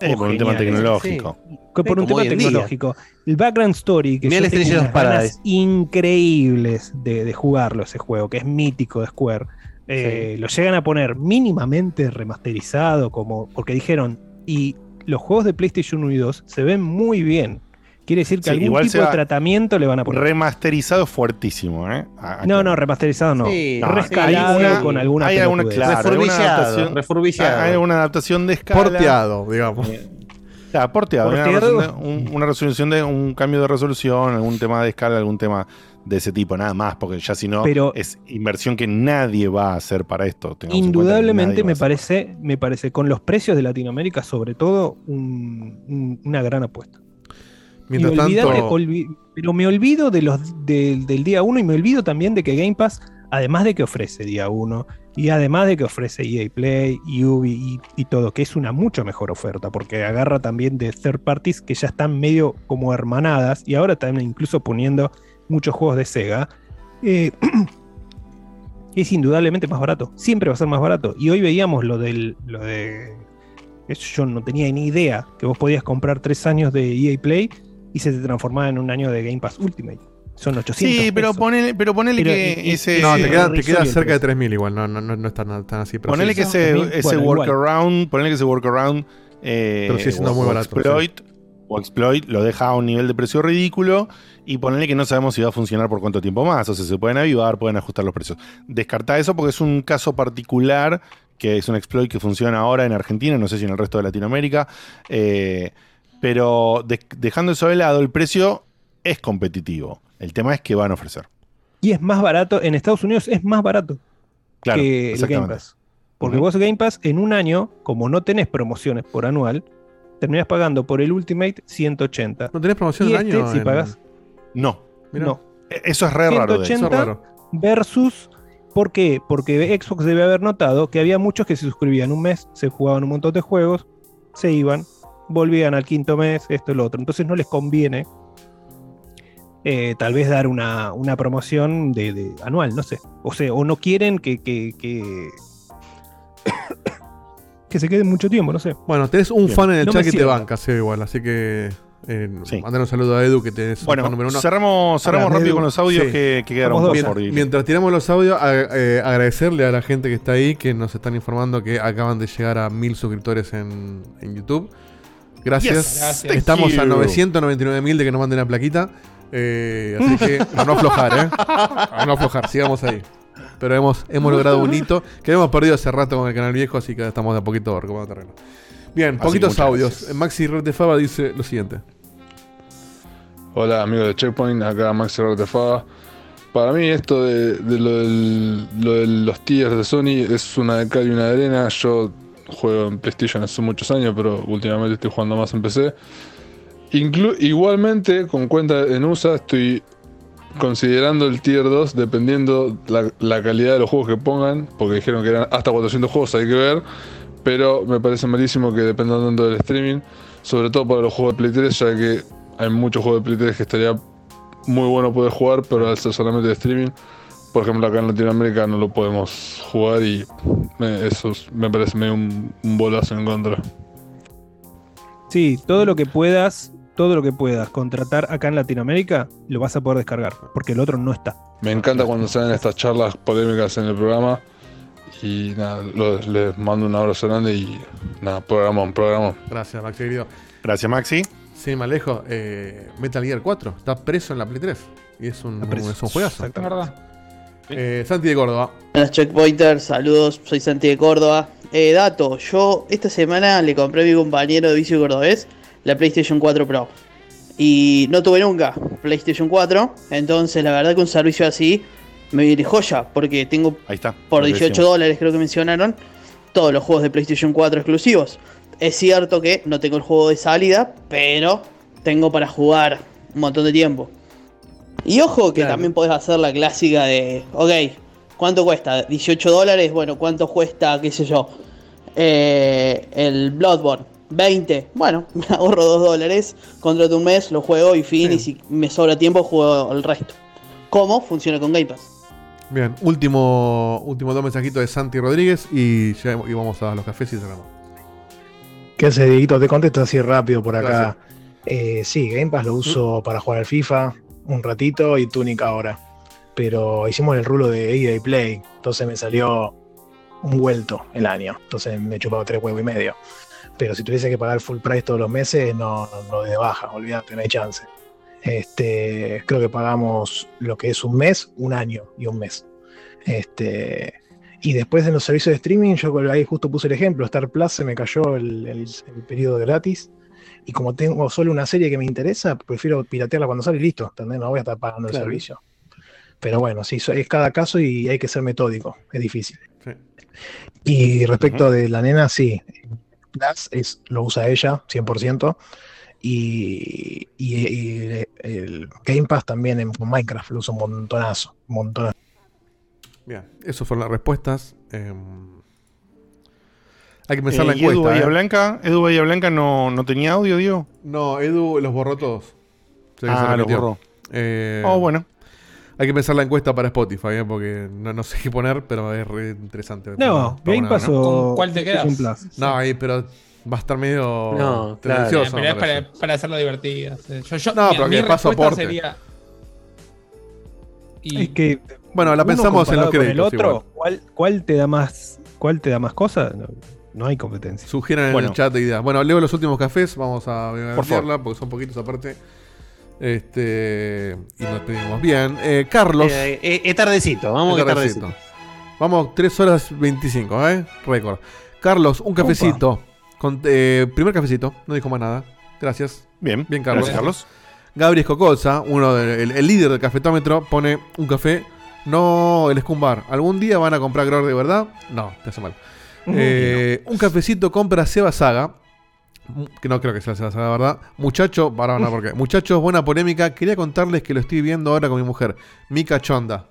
S1: Eh, por un tema tecnológico.
S5: Por un
S3: Como
S5: tema tecnológico. El background story, que
S3: Mirá
S5: yo tengo unas ganas increíbles de, de jugarlo ese juego, que es mítico de Square. Eh, Lo llegan a poner mínimamente remasterizado, como porque dijeron, y los juegos de PlayStation 1 y 2 se ven muy bien. Quiere decir que
S1: Sí,
S5: algún
S1: igual
S5: tipo de tratamiento le van a poner.
S1: Remasterizado es fuertísimo, ¿eh? A-
S5: no, no, remasterizado no.
S3: Sí,
S1: No,
S5: Rescalado
S1: hay una-
S5: con alguna
S1: hay alguna, claro,
S3: Refurbillado,
S1: adaptación,
S3: refurbillado.
S1: hay alguna adaptación de escala.
S2: Porteado, digamos.
S1: Claro, porteado. Una,
S5: Porteado.
S1: resolución de, un- una resolución de un cambio de resolución, algún tema de escala, algún tema de ese tipo, nada más, porque ya si no
S5: Pero-
S1: es inversión que nadie va a hacer para esto.
S5: Indudablemente me parece, me parece, con los precios de Latinoamérica, sobre todo, un- un- una gran apuesta.
S2: Mientras
S5: olvi- pero me olvido de los del- del día 1 y me olvido también de que Game Pass, además de que ofrece día 1 y además de que ofrece EA Play, Ubi y, y todo, que es una mucho mejor oferta, porque agarra también de third parties que ya están medio como hermanadas y ahora también incluso poniendo muchos juegos de Sega. eh, es indudablemente más barato. Siempre va a ser más barato. Y hoy veíamos lo del. Lo de. eso yo no tenía ni idea que vos podías comprar tres años de EA Play y se te transformaba en un año de Game Pass Ultimate. Son 800.
S1: Sí, pero
S5: pesos.
S1: ponele, pero ponele
S5: Pero,
S1: que
S5: y- y-
S1: ese.
S2: no, te queda, te queda cerca de
S5: precio.
S2: 3.000 igual, no, no, no, no es tan, tan así. Pero
S1: Ponele
S2: sí.
S1: que ese,
S5: Bueno,
S1: ese
S5: igual.
S1: workaround, ponele que ese workaround eh,
S2: Pero sigue siendo
S1: o-
S2: muy barato,
S1: exploit, o exploit lo deja a un nivel de precio ridículo y ponele que no sabemos si va a funcionar por cuánto tiempo más. O sea, se pueden avivar, pueden ajustar los precios. Descartá eso porque es un caso particular que es un exploit que funciona ahora en Argentina, no sé si en el resto de Latinoamérica. eh, pero de- dejando eso de lado, el precio es competitivo. El tema es que van a ofrecer.
S5: Y es más barato. En Estados Unidos es más barato
S1: Claro,
S5: que el Game. Pass. Porque
S1: Ujú.
S5: vos Game Pass en un año, como no tenés promociones por anual, terminás pagando por el Ultimate 180.
S2: ¿No tenés promoción
S5: y
S2: un
S5: este,
S2: año?
S5: si
S2: en-
S5: pagás,
S1: No.
S2: Mirá.
S5: no.
S1: E- Eso es re raro. de.
S5: 180
S2: Eso es raro.
S5: versus. ¿Por qué? Porque Xbox debe haber notado que había muchos que se suscribían un mes, se jugaban un montón de juegos, se iban, volvían al quinto mes, esto y lo otro. Entonces no les conviene eh, tal vez dar una, una promoción de, de anual, no sé. O sea, o no quieren que, que, que, que se queden mucho tiempo, no sé.
S2: Bueno, tenés un
S1: Bien.
S2: fan en el
S5: No
S2: chat que te banca, sí, igual. Así que. Eh,
S1: Sí.
S2: mandar un saludo a Edu, que tenés un
S1: Bueno,
S2: fan número uno.
S1: cerramos, cerramos rápido
S2: Edu,
S1: con los audios
S2: sí.
S1: que, que quedaron
S5: dos.
S1: por ir.
S2: Mientras tiramos los audios, a- eh, agradecerle a la gente que está ahí, que nos están informando que acaban de llegar a mil suscriptores en, en YouTube. Gracias.
S1: Yes,
S4: Gracias.
S1: thank
S2: Estamos a
S1: you.
S2: 999 mil de que nos manden la plaquita. Eh, así que a no aflojar, ¿eh? A no aflojar, sigamos ahí. Pero hemos, hemos logrado un hito que hemos perdido hace rato con el canal viejo, así que estamos de a poquito recuperando terreno. Bien,
S1: Así
S2: poquitos audios.
S1: gracias.
S2: Maxi Red de Faba dice lo siguiente.
S19: Hola amigos de Checkpoint, acá Max Rock de Fava. Para mí esto de, de lo, del- lo de los tiers de Sony es una de cal y una de arena. Yo juego en PlayStation hace muchos años, pero últimamente estoy jugando más en PC. Igualmente, con cuenta en USA, estoy considerando el tier 2 dependiendo la, la calidad de los juegos que pongan, porque dijeron que eran hasta 400 juegos, hay que ver. Pero me parece malísimo que dependan tanto del streaming, sobre todo para los juegos de Play 3, ya que hay muchos juegos de Play 3 que estaría muy bueno poder jugar, pero al ser solamente de streaming, por ejemplo acá en Latinoamérica no lo podemos jugar y me- eso es- me parece medio un, un bolazo en contra.
S5: Sí, todo lo que puedas todo lo que puedas contratar acá en Latinoamérica, lo vas a poder descargar, porque el otro no está.
S19: Me encanta cuando salen estas charlas polémicas en el programa. Y nada, lo- les mando un abrazo grande y nada, programón, programón.
S2: Gracias, Maxi querido.
S1: Gracias, Maxi.
S2: Sí, más lejos, eh, Metal Gear 4 está preso en la Play 3. Y es un, es un juegazo. Eh, Santi de Córdoba.
S20: Buenas checkpointers, saludos, soy Santi de Córdoba. Eh, dato, yo esta semana le compré a mi compañero de vicio cordobés la PlayStation 4 Pro. Y no tuve nunca PlayStation 4, entonces la verdad que un servicio así me viene joya, porque tengo
S1: Ahí está.
S20: por
S1: lo que
S20: 18
S1: decíamos.
S20: dólares creo que mencionaron todos los juegos de PlayStation 4 exclusivos. Es cierto que no tengo el juego de salida, pero tengo para jugar un montón de tiempo. Y ojo que también podés hacer la clásica de, ok, ¿cuánto cuesta? 18 dólares, bueno, ¿cuánto cuesta, qué sé yo? Eh, el Bloodborne, 20, bueno, me ahorro 2 dólares, contrato un mes, lo juego y fin, y si me sobra tiempo juego el resto. ¿Cómo? Funciona con Game Pass.
S2: Bien, último, último dos mensajitos de Santi Rodríguez y, ya, y vamos a los cafés y cerramos.
S18: ¿Qué hace, Dieguito? Te contesto así rápido por acá. Eh, sí, Game Pass lo uso para jugar al FIFA un ratito y Tunic ahora. Pero hicimos el rulo de EA Play, entonces me salió un vuelto el año. Entonces me he chupado tres huevos y medio. Pero si tuviese que pagar full price todos los meses, no, no, de baja, olvídate, no hay chance. Este, creo que pagamos lo que es un mes, un año y un mes. Este, y después en los servicios de streaming, yo ahí justo puse el ejemplo, Star Plus se me cayó el, el- el periodo gratis. Y como tengo solo una serie que me interesa, prefiero piratearla cuando sale y listo. ¿entendés? No voy a estar pagando
S2: Claro.
S18: el servicio. Pero bueno, sí, es cada caso y hay que ser metódico. Es difícil.
S2: Sí.
S18: Y respecto de la nena, sí. Plus es, lo usa ella, 100%. Y, y- y el Game Pass también en Minecraft lo usa un montonazo. Montonazo.
S2: Bien, esas fueron las respuestas. Eh, hay que empezar la
S1: Eh, ¿y Edu
S2: encuesta.
S1: Bahía
S2: ¿eh?
S1: Blanca, Edu Bahía Blanca no, no tenía audio, Diego.
S2: No, Edu los borró todos. O sea que
S1: Ah,
S2: se
S1: los borró.
S2: Eh,
S1: Oh, bueno.
S2: Hay que empezar la encuesta para Spotify, ¿eh? porque no, no sé qué poner, pero es re interesante.
S5: No, Game
S2: una,
S5: Pass
S2: ¿no?
S5: o
S4: ¿Con cuál te quedas?
S2: No, ahí, pero va a estar medio
S3: No, claro.
S2: tendencioso.
S4: pero
S2: me
S4: para, para hacerlo divertido. Yo, yo,
S2: No,
S4: mira,
S2: pero
S4: mi
S2: que paso
S4: respuesta
S2: aporte.
S4: sería. Y
S5: Es que
S2: Bueno, la pensamos en los créditos.
S5: El otro,
S2: igual.
S5: ¿cuál, cuál te da más, cuál te da más cosas? No, hay competencia.
S2: Sugieran en el chat de ideas. Bueno, leo los últimos cafés, vamos a verla porque son poquitos aparte. Este. Y nos pedimos. Bien, eh, Carlos.
S3: Eh, eh, es tardecito, vamos que tardecito.
S2: tardecito. Vamos, 3 horas 25, ¿eh? Récord. Carlos, un cafecito. Con, eh, primer cafecito, no dijo más nada. Gracias.
S1: Bien,
S2: Bien, Carlos.
S1: gracias, Carlos.
S2: Gabriel Escocolza, uno del- el, el líder del cafetómetro, pone un café. No el escumbar. ¿Algún día van a comprar Grog de verdad? No, te hace mal. Eh, un cafecito compra Seba Saga. mu- Que no creo que sea Seba Saga, ¿verdad? Muchacho, para no, porque. Muchachos, buena polémica. Quería contarles que lo estoy viendo ahora con mi mujer, Mika Chonda.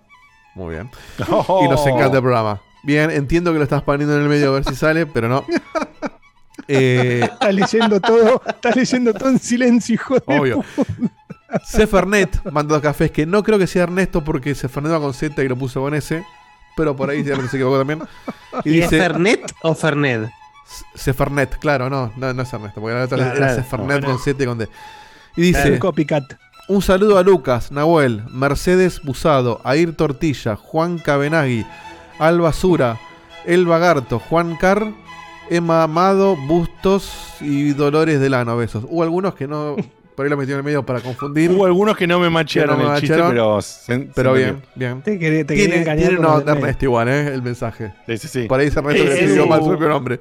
S2: Muy bien. Y nos encanta el programa. Bien, entiendo que lo estás poniendo en el medio a ver si sale, pero no. Eh,
S5: Estás leyendo todo, estás leyendo todo en silencio, hijo de
S2: Obvio. Sefernet manda dos cafés que no creo que sea Ernesto porque Sefernet va con Z y lo puso con S. Pero por ahí ya se equivocó también.
S3: ¿Y es Fernet o Fernet?
S2: Sefernet, claro, no, no, no es Ernesto, porque la otra
S3: Claro,
S2: era
S3: No,
S2: con
S3: no.
S2: Z y con D. Y dice:
S5: Claro.
S2: Un saludo a Lucas, Nahuel, Mercedes Busado, Air Tortilla, Juan Cabenagui, Alba Sura, El Bagarto, Juan Car, Emma Amado, Bustos y Dolores Delano. Besos. Hubo algunos que no. Por ahí lo metieron en el medio para confundir.
S1: Hubo algunos que no me machearon
S2: no me
S1: el chiste, pero se-
S2: pero
S1: se
S2: bien, bien.
S5: Te quería- te
S2: tiene,
S5: quería engañar
S2: tiene
S5: con
S2: no, de. Ernesto igual, ¿eh? El mensaje.
S1: Sí, sí, sí.
S2: Por ahí dice Ernesto
S1: Eh,
S2: le escribió mal su propio nombre.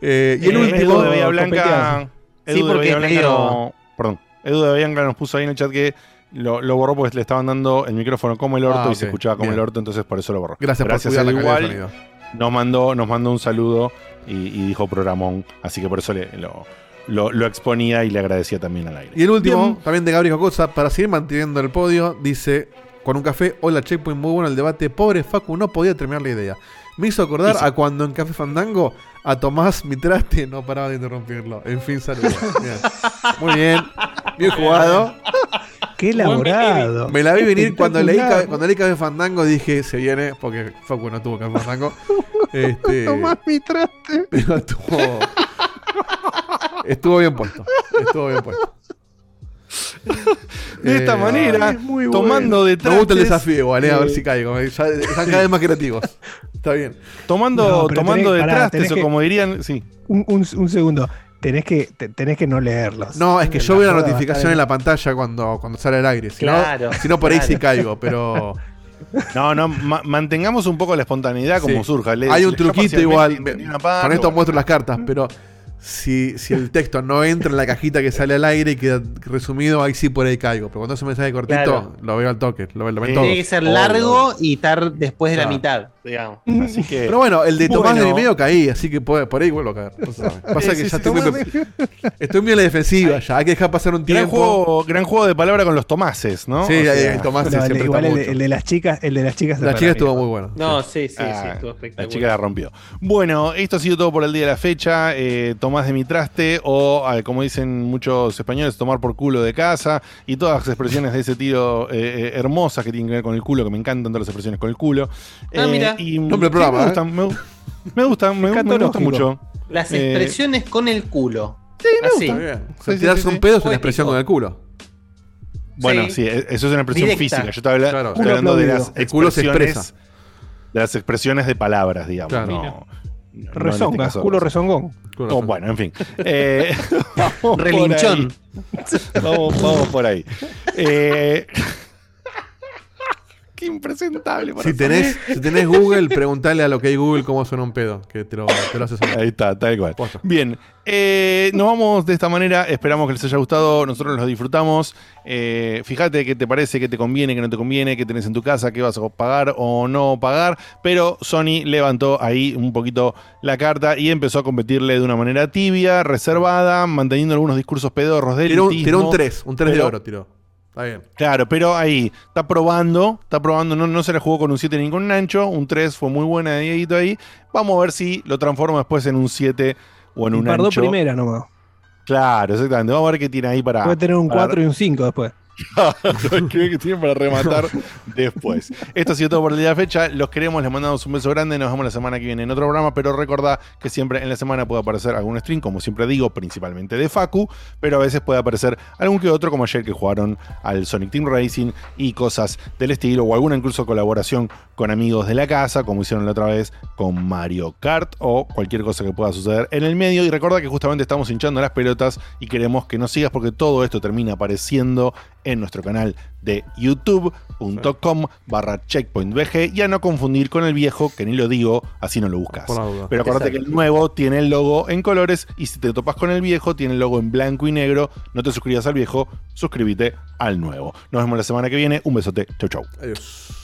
S2: Eh, y el
S1: Eh,
S2: último.
S1: Edu de Bahía Blanca. Edu
S3: Sí,
S1: de
S3: porque
S1: Bahía Blanca
S3: medio-
S1: no- Perdón. Edu de Bahía Blanca nos puso ahí en el chat que lo, lo borró porque le estaban dando el micrófono como el orto
S2: Ah,
S1: y se escuchaba como
S2: bien.
S1: el orto, entonces por eso lo borró.
S2: Gracias por calidad del
S1: igual. Nos mandó, nos mandó un saludo y, y dijo programón, así que por eso le- lo, lo- lo exponía y le agradecía también al aire.
S2: Y el último,
S1: Bien.
S2: también de Gabriel Cocosa, para seguir manteniendo el podio, dice: Con un café, hola Checkpoint, muy bueno el debate. Pobre Facu, no podía terminar la idea. Me hizo acordar a cuando en Café Fandango a Tomás Mitraste no paraba de interrumpirlo. En fin, saludos. Bien. Muy bien, bien jugado.
S5: Qué elaborado.
S2: Me la vi venir cuando leí, cuando leí Café Fandango, dije: Se viene, porque Facu no tuvo Café Fandango. Este,
S5: Tomás mi traste.
S2: pero estuvo, estuvo bien puesto. Estuvo bien puesto.
S1: de esta
S2: Eh,
S1: manera,
S2: es muy
S1: tomando
S2: bueno.
S1: detrás.
S2: Me gusta el desafío, igual, eh, a ver si caigo. Ya están cada vez más creativos. Está bien.
S1: Tomando,
S5: No,
S1: tomando
S5: tenés-
S1: de
S5: pará,
S1: trastes,
S5: tenés
S1: o
S5: que-
S1: como dirían, sí.
S5: Un, un- un segundo. Tenés que, te- tenés que no leerlos.
S2: No, es que yo
S5: La
S2: veo la notificación en la pantalla cuando, cuando sale al aire. Si
S1: Claro,
S2: no, si no por ahí sí caigo, pero.
S1: No, no, ma- mantengamos un poco la espontaneidad como
S2: Sí.
S1: surja. Le-
S2: Hay un truquito igual. me-
S1: parte,
S2: con esto
S1: bueno.
S2: muestro las cartas, pero si, si el texto no entra en la cajita que sale al aire y queda resumido, ahí sí por ahí caigo. Pero cuando es un mensaje cortito,
S3: Claro.
S2: lo veo al toque. Lo, lo ven todos.
S3: Tiene que ser largo y estar después de la mitad, digamos.
S1: Así que.
S2: Pero bueno, el de Tomás
S1: Bueno.
S2: de medio caí, así que por, por ahí vuelvo a caer. No. Pasa
S1: Sí,
S2: que
S1: sí,
S2: ya
S1: sí,
S2: estoy, muy, estoy muy en la defensiva, ya hay que dejar pasar un
S1: Gran
S2: tiempo.
S1: juego, gran juego de palabra con los tomases, ¿no?
S2: Sí,
S1: O sea,
S2: el Tomás
S5: No,
S2: siempre
S5: igual
S2: está
S5: el, de las chicas, el de las chicas.
S2: La
S5: es
S2: chica
S5: para
S2: estuvo muy bueno.
S3: No, sí, sí, sí,
S1: Ah,
S3: estuvo
S1: La
S3: espectacular.
S1: chica la rompió. Bueno, esto ha sido todo por el día de la fecha. Eh, Tomás de mi traste, o ah, como dicen muchos españoles, tomar por culo de casa, y todas las expresiones de ese tiro eh, eh, hermosas que tienen que ver con el culo, que me encantan todas las expresiones con el culo.
S3: Ah, mira.
S1: y,
S2: Nombre programa,
S1: me
S2: ¿eh?
S1: gustan, me, me gustan, me, me gustan mucho.
S3: Las
S1: Eh,
S3: expresiones con el culo.
S1: Sí, me
S3: Así.
S1: gusta.
S2: Bien.
S1: Sí, sí,
S2: tirarse
S1: sí,
S2: un
S1: sí.
S2: pedo es una expresión con el culo.
S1: Bueno,
S3: Sí.
S1: sí, e- eso es una expresión
S3: Directa.
S1: física. Yo estaba, habla-
S2: Claro.
S1: estoy hablando de las.
S2: El culo se
S1: expresiones.
S2: expresa.
S1: De las expresiones de palabras, digamos.
S2: Claro.
S1: no- no este
S5: Rezonga,
S1: caso.
S5: culo rezongón.
S1: Oh, bueno, en fin. Eh, vamos por
S3: Relinchón.
S1: ahí. Vamos, vamos por ahí. Eh, impresentable. para
S2: Si tenés, si tenés Google, preguntale a lo que hay Google cómo suena un pedo, que te lo, te lo hace sonar.
S1: Ahí está, tal cual. Bien, eh, nos vamos de esta manera. Esperamos que les haya gustado. Nosotros los disfrutamos. Eh, fíjate qué te parece, qué te conviene, qué no te conviene, qué tenés en tu casa, qué vas a pagar o no pagar. Pero Sony levantó ahí un poquito la carta y empezó a competirle de una manera tibia, reservada, manteniendo algunos discursos pedorros de
S2: Tiró, un-
S1: elitismo.
S2: tiró un 3, un 3 de oro tiró. Está bien.
S1: Claro, pero ahí está probando, está probando, no, no se la jugó con un 7 ni con un ancho, un 3 fue muy buena de Dieguito ahí. Vamos a ver si lo transforma después en un 7 o en
S5: Y
S1: un
S5: pardó
S1: ancho.
S5: primera nomás.
S1: Claro, exactamente. Vamos a ver qué tiene ahí para.
S5: Puede tener un
S1: para-
S5: 4 y un 5 después.
S1: Que tiene para rematar después. Esto ha sido todo por el día de fecha. Los queremos, les mandamos un beso grande. Nos vemos la semana que viene en otro programa. Pero recordá que siempre en la semana puede aparecer algún stream, como siempre digo, principalmente de Facu. Pero a veces puede aparecer algún que otro, como ayer que jugaron al Sonic Team Racing y cosas del estilo. O alguna incluso colaboración con amigos de la casa, como hicieron la otra vez con Mario Kart. O cualquier cosa que pueda suceder en el medio. Y recuerda que justamente estamos hinchando las pelotas y queremos que nos sigas porque todo esto termina apareciendo en nuestro canal de youtube.com barra checkpointbg y a no confundir con el viejo que ni lo digo, así no lo buscas. Pero acuérdate que el nuevo tiene el logo en colores y si te topas con el viejo tiene el logo en blanco y negro. No te suscribas al viejo, suscríbete al nuevo. Nos vemos la semana que viene. Un besote. Chau chau.
S2: Adiós.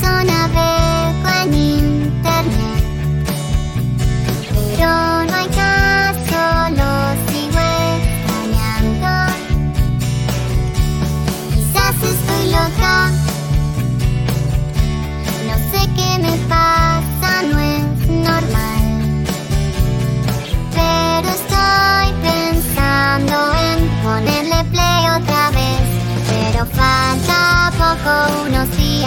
S21: Incluso navego en